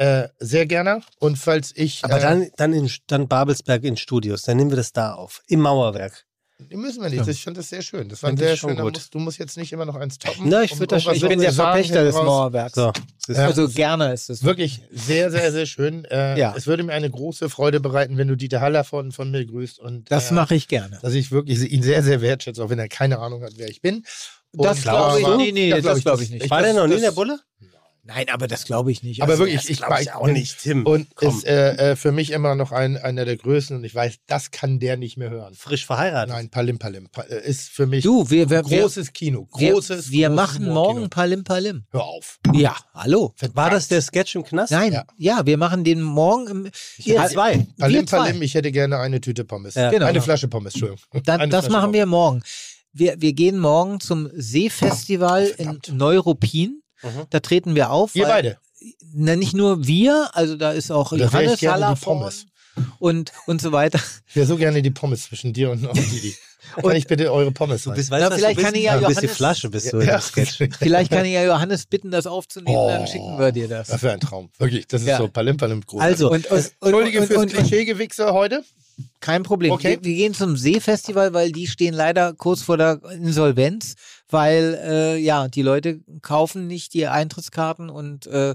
Speaker 4: äh, sehr gerne. Und falls ich.
Speaker 2: Aber
Speaker 4: äh,
Speaker 2: dann, dann, in, dann Babelsberg in Studios, dann nehmen wir das da auf. Im Mauerwerk.
Speaker 4: Müssen wir nicht. Ich fand das sehr schön. Das war
Speaker 2: ich
Speaker 4: sehr schön. Musst, du musst jetzt nicht immer noch eins toppen.
Speaker 2: Na, ich würd das
Speaker 6: Ich bin der Verpächter des. Mauerwerks.
Speaker 2: So.
Speaker 4: Ja.
Speaker 6: Also gerne ist es.
Speaker 4: Wirklich sehr, sehr, sehr schön. Äh,
Speaker 6: Ja.
Speaker 4: Es würde mir eine große Freude bereiten, wenn du Dieter Haller von, von mir grüßt. Und,
Speaker 6: Das
Speaker 4: äh,
Speaker 6: mache ich gerne.
Speaker 4: Dass ich wirklich ihn sehr, sehr wertschätze, auch wenn er keine Ahnung hat, wer ich bin.
Speaker 6: Das
Speaker 4: Und,
Speaker 6: glaube ich- nee, nee,
Speaker 4: Ja,
Speaker 6: das glaube ich nicht.
Speaker 2: War
Speaker 4: das-
Speaker 2: der noch nie in
Speaker 4: das-
Speaker 2: der Bulle?
Speaker 6: Nein, aber das glaube ich nicht.
Speaker 4: Aber
Speaker 6: Also,
Speaker 4: wirklich,
Speaker 2: das
Speaker 4: ich,
Speaker 2: glaub ich auch nicht, Tim.
Speaker 4: Und
Speaker 2: Komm.
Speaker 4: ist äh, äh, für mich immer noch ein, einer der Größten und ich weiß, das kann der nicht mehr hören.
Speaker 2: Frisch verheiratet.
Speaker 4: Nein, Palim Palim. Pa- äh, Ist für mich
Speaker 6: Du, wir, wir, wir,
Speaker 4: großes Kino.
Speaker 6: wir,
Speaker 4: Großes,
Speaker 6: wir
Speaker 4: großes
Speaker 6: machen
Speaker 4: Humorkino.
Speaker 6: morgen Palim Palim.
Speaker 4: Hör auf.
Speaker 6: Ja, hallo.
Speaker 2: War das der Sketch im Knast?
Speaker 6: Nein,
Speaker 4: Ja.
Speaker 6: ja. wir machen den morgen im.
Speaker 2: Ihr zwei.
Speaker 4: Palim
Speaker 6: wir zwei.
Speaker 4: Palim, ich hätte gerne eine Tüte Pommes.
Speaker 2: Ja.
Speaker 6: Genau.
Speaker 4: Eine Flasche Pommes, Entschuldigung.
Speaker 6: Dann, das
Speaker 4: Flasche
Speaker 6: machen
Speaker 4: Pommes.
Speaker 6: wir morgen. wir, wir gehen morgen zum Seefestival in Neuruppin.
Speaker 2: Mhm.
Speaker 6: Da treten wir auf.
Speaker 4: Wir beide.
Speaker 6: Na, nicht nur wir, also da ist auch
Speaker 4: Da wär ich
Speaker 6: Johannes
Speaker 4: gerne die Pommes.
Speaker 6: und, und so weiter.
Speaker 4: Ich wäre so gerne die Pommes zwischen dir und, und Didi. Kann ich bitte eure Pommes
Speaker 2: Du bist,
Speaker 6: Na,
Speaker 2: weißt was
Speaker 6: vielleicht
Speaker 2: du
Speaker 6: kann
Speaker 2: bist?
Speaker 6: ich ja
Speaker 2: bist die
Speaker 6: Johannes-
Speaker 2: Flasche, bist du Sketch.
Speaker 6: Vielleicht kann ich ja Johannes bitten, das aufzunehmen, dann
Speaker 4: Oh.
Speaker 6: schicken wir dir das.
Speaker 4: Das wäre ein Traum. Wirklich, das ist
Speaker 6: Ja.
Speaker 4: so palim palim groß.
Speaker 2: Also,
Speaker 6: Und, und, und,
Speaker 4: Entschuldige
Speaker 6: und,
Speaker 4: fürs
Speaker 6: und, und,
Speaker 4: Klischeegewichse heute.
Speaker 6: kein Problem.
Speaker 4: Okay.
Speaker 6: Wir, wir gehen zum Seefestival, weil die stehen leider kurz vor der Insolvenz, weil äh, ja die Leute kaufen nicht die Eintrittskarten und äh,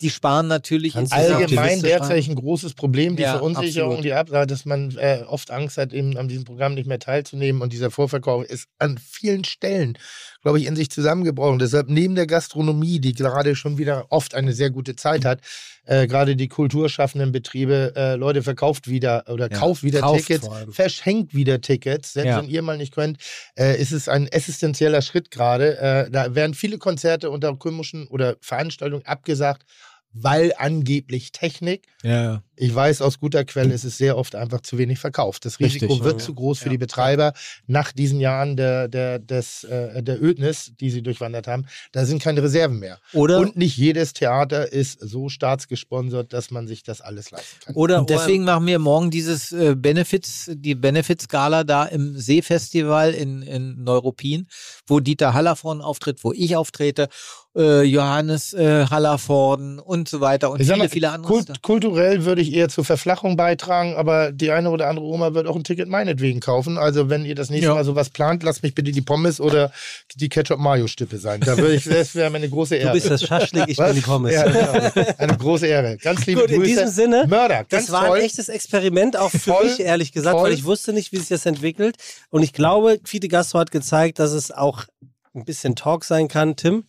Speaker 6: die sparen natürlich
Speaker 2: die
Speaker 4: Allgemein derzeit ein großes Problem, die
Speaker 6: Ja,
Speaker 4: Verunsicherung,
Speaker 6: absolut.
Speaker 4: die Absage, dass man äh, oft Angst hat, eben an diesem Programm nicht mehr teilzunehmen und dieser Vorverkauf ist an vielen Stellen, glaube ich, in sich zusammengebrochen. Deshalb neben der Gastronomie, die gerade schon wieder oft eine sehr gute Zeit hat, äh, gerade die kulturschaffenden Betriebe, äh, Leute verkauft wieder oder
Speaker 6: Ja,
Speaker 4: kauft wieder
Speaker 2: kauft
Speaker 4: Tickets, verschenkt wieder Tickets, selbst
Speaker 6: Ja.
Speaker 4: wenn ihr mal nicht könnt, äh, ist es ein essentieller Schritt gerade. Äh, da werden viele Konzerte unter komischen oder Veranstaltungen abgesagt, weil angeblich Technik.
Speaker 6: Ja.
Speaker 4: Ich weiß aus guter Quelle, es ist sehr oft einfach zu wenig verkauft. Das Risiko
Speaker 6: Richtig.
Speaker 4: wird
Speaker 2: Mhm.
Speaker 4: zu groß für
Speaker 2: Ja.
Speaker 4: die Betreiber nach diesen Jahren der, der, des, äh, der Ödnis, die sie durchwandert haben. Da sind keine Reserven mehr.
Speaker 2: Oder,
Speaker 4: Und nicht jedes Theater ist so staatsgesponsert, dass man sich das alles leisten kann.
Speaker 2: oder
Speaker 6: Und deswegen machen wir morgen dieses äh, Benefits, die Benefits-Gala da im Seefestival in, in Neuruppin, wo Dieter Hallervorden auftritt, wo ich auftrete, äh, Johannes äh, Hallervorden und so weiter und
Speaker 4: Ich
Speaker 6: viele,
Speaker 4: mal,
Speaker 6: viele andere.
Speaker 4: Kult, kulturell würde ich eher zur Verflachung beitragen, aber die eine oder andere Oma wird auch ein Ticket meinetwegen kaufen. Also wenn ihr das nächste
Speaker 6: Ja.
Speaker 4: Mal sowas plant, lasst mich bitte die Pommes oder die Ketchup-Mayo-Stippe sein. Da würde ich, das wäre mir eine große Ehre.
Speaker 2: du bist das Schaschlik, ich
Speaker 4: Was?
Speaker 2: bin die Pommes.
Speaker 4: Ja, genau. Eine große Ehre. Ganz liebe
Speaker 2: Gut, in
Speaker 4: Grüße.
Speaker 2: diesem Sinne,
Speaker 4: Mörder, ganz
Speaker 2: das war
Speaker 4: toll.
Speaker 2: ein echtes Experiment, auch für
Speaker 4: Voll,
Speaker 2: mich, ehrlich gesagt,
Speaker 4: voll.
Speaker 2: weil ich wusste nicht, wie sich das entwickelt. Und ich glaube, Fide Gastro hat gezeigt, dass es auch ein bisschen Talk sein kann. Tim,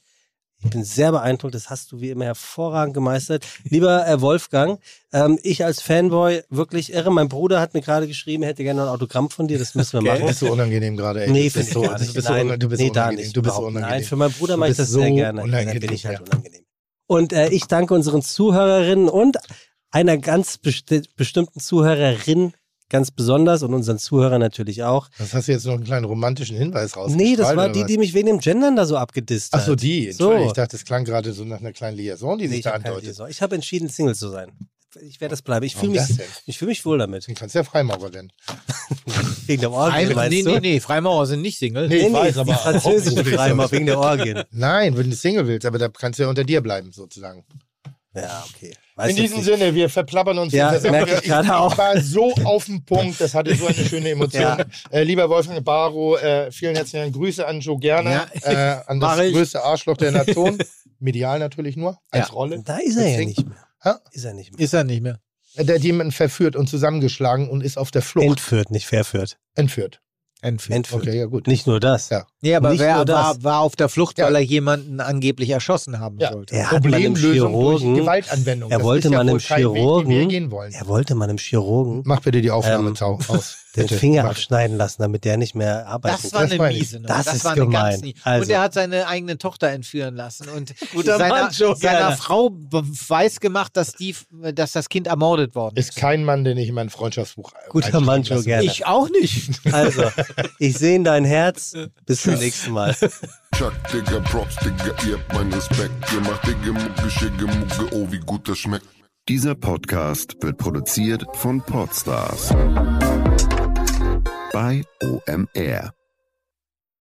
Speaker 2: ich bin sehr beeindruckt, das hast du wie immer hervorragend gemeistert. Lieber äh, Wolfgang, ähm, ich als Fanboy wirklich irre. Mein Bruder hat mir gerade geschrieben, er hätte gerne ein Autogramm von dir, das müssen wir
Speaker 4: Du
Speaker 2: machen.
Speaker 4: bist so unangenehm gerade, ey.
Speaker 2: Nee, finde ich
Speaker 4: so,
Speaker 2: gar
Speaker 4: du bist so,
Speaker 2: Nein,
Speaker 4: du bist
Speaker 2: nee, da
Speaker 4: unangenehm.
Speaker 2: nicht.
Speaker 4: Du bist so unangenehm.
Speaker 2: Nein, für meinen Bruder mache ich das sehr
Speaker 4: so
Speaker 2: gerne.
Speaker 4: unangenehm,
Speaker 2: Dann bin ich halt
Speaker 4: ja.
Speaker 2: unangenehm. Und äh, ich danke unseren Zuhörerinnen und einer ganz besti bestimmten Zuhörerin ganz besonders und unseren Zuhörern natürlich auch.
Speaker 4: Das hast du jetzt noch einen kleinen romantischen Hinweis raus.
Speaker 2: Nee, das war die, die mich wegen dem Gendern da so abgedisst hat.
Speaker 4: Ach so, die.
Speaker 2: So.
Speaker 4: Ich dachte, das klang gerade so nach einer kleinen Liaison, die
Speaker 2: Nee,
Speaker 4: sich
Speaker 2: ich
Speaker 4: da
Speaker 2: habe
Speaker 4: andeutet.
Speaker 2: ich hab entschieden, Single zu sein. Ich werde das bleiben. Ich fühle mich, ich fühl mich wohl damit.
Speaker 4: Du kannst ja Freimaurer denn.
Speaker 2: Wegen der Orgien,
Speaker 6: Freimaurer,
Speaker 2: meinst
Speaker 6: nee,
Speaker 2: du?
Speaker 6: nee, nee, Freimaurer sind nicht Single.
Speaker 4: Nee, ich weiß,
Speaker 2: die
Speaker 4: aber
Speaker 2: französische Freimaurer wegen der Orgien.
Speaker 4: Nein, wenn du Single willst, aber da kannst du ja unter dir bleiben, sozusagen.
Speaker 2: Ja, okay. Weiß
Speaker 4: In diesem
Speaker 2: nicht.
Speaker 4: Sinne, wir verplappern uns.
Speaker 2: Ja, das merke ich gerade auch.
Speaker 4: Ich war so auf dem Punkt, das hatte so eine schöne Emotion.
Speaker 2: Ja.
Speaker 4: Äh, lieber Wolfgang Barrow, äh, vielen herzlichen. Grüße an Joe Gerner,
Speaker 6: Ja.
Speaker 4: äh, an das
Speaker 6: Mach ich.
Speaker 4: größte Arschloch der Nation. Medial natürlich nur, als
Speaker 6: Ja.
Speaker 4: Rolle.
Speaker 2: Da ist er ja
Speaker 4: Deswegen-
Speaker 2: nicht mehr.
Speaker 4: Hä?
Speaker 2: Ist er nicht mehr.
Speaker 6: Ist er nicht mehr.
Speaker 4: Der hat jemanden verführt und zusammengeschlagen und ist auf der Flucht.
Speaker 2: Entführt, nicht verführt.
Speaker 4: Entführt.
Speaker 6: Entführt.
Speaker 2: Entführt.
Speaker 4: Okay, ja gut.
Speaker 2: Nicht nur das.
Speaker 4: Ja.
Speaker 6: Nee, aber
Speaker 2: Nicht
Speaker 6: wer war, war auf der Flucht,
Speaker 4: Ja.
Speaker 6: weil er jemanden angeblich erschossen haben
Speaker 4: Ja.
Speaker 6: sollte.
Speaker 2: Er
Speaker 4: Problemlösung durch
Speaker 2: Chirurgen,
Speaker 4: Gewaltanwendung.
Speaker 2: er
Speaker 4: Das
Speaker 2: wollte
Speaker 4: ist ja
Speaker 2: mal einem
Speaker 4: wohl kein Weg, den wir
Speaker 2: Chirurgen-
Speaker 4: gehen wollen.
Speaker 2: er wollte mal einem Chirurgen
Speaker 4: Mach bitte die Aufnahme
Speaker 2: Ähm,
Speaker 4: aus.
Speaker 2: den
Speaker 4: Bitte.
Speaker 2: Finger abschneiden lassen, damit der nicht mehr arbeiten
Speaker 6: Das
Speaker 2: kann.
Speaker 6: war
Speaker 4: Das
Speaker 6: eine
Speaker 4: meine ich.
Speaker 6: miese Nummer.
Speaker 2: Das
Speaker 6: Das,
Speaker 2: ist
Speaker 6: war eine
Speaker 2: gemein.
Speaker 6: ganz nie.
Speaker 2: Also.
Speaker 6: Und er hat seine eigene Tochter entführen lassen und
Speaker 2: Guter
Speaker 6: seiner,
Speaker 2: Mann, Joe
Speaker 6: seiner. Frau weiß gemacht, dass, die, dass das Kind ermordet worden ist.
Speaker 4: Ist kein Mann, den ich in mein Freundschaftsbuch
Speaker 2: Guter Mann, Joe
Speaker 4: würde.
Speaker 6: Ich auch nicht.
Speaker 2: Also, ich sehe in dein Herz. Bis zum nächsten Mal.
Speaker 7: Chuck, Digga, Props, Digga, ihr habt meinen Respekt. Ihr macht Digga, Mucke, Schicke, Mucke, oh, wie gut das schmeckt.
Speaker 8: Dieser Podcast wird produziert von Podstars bei OMR.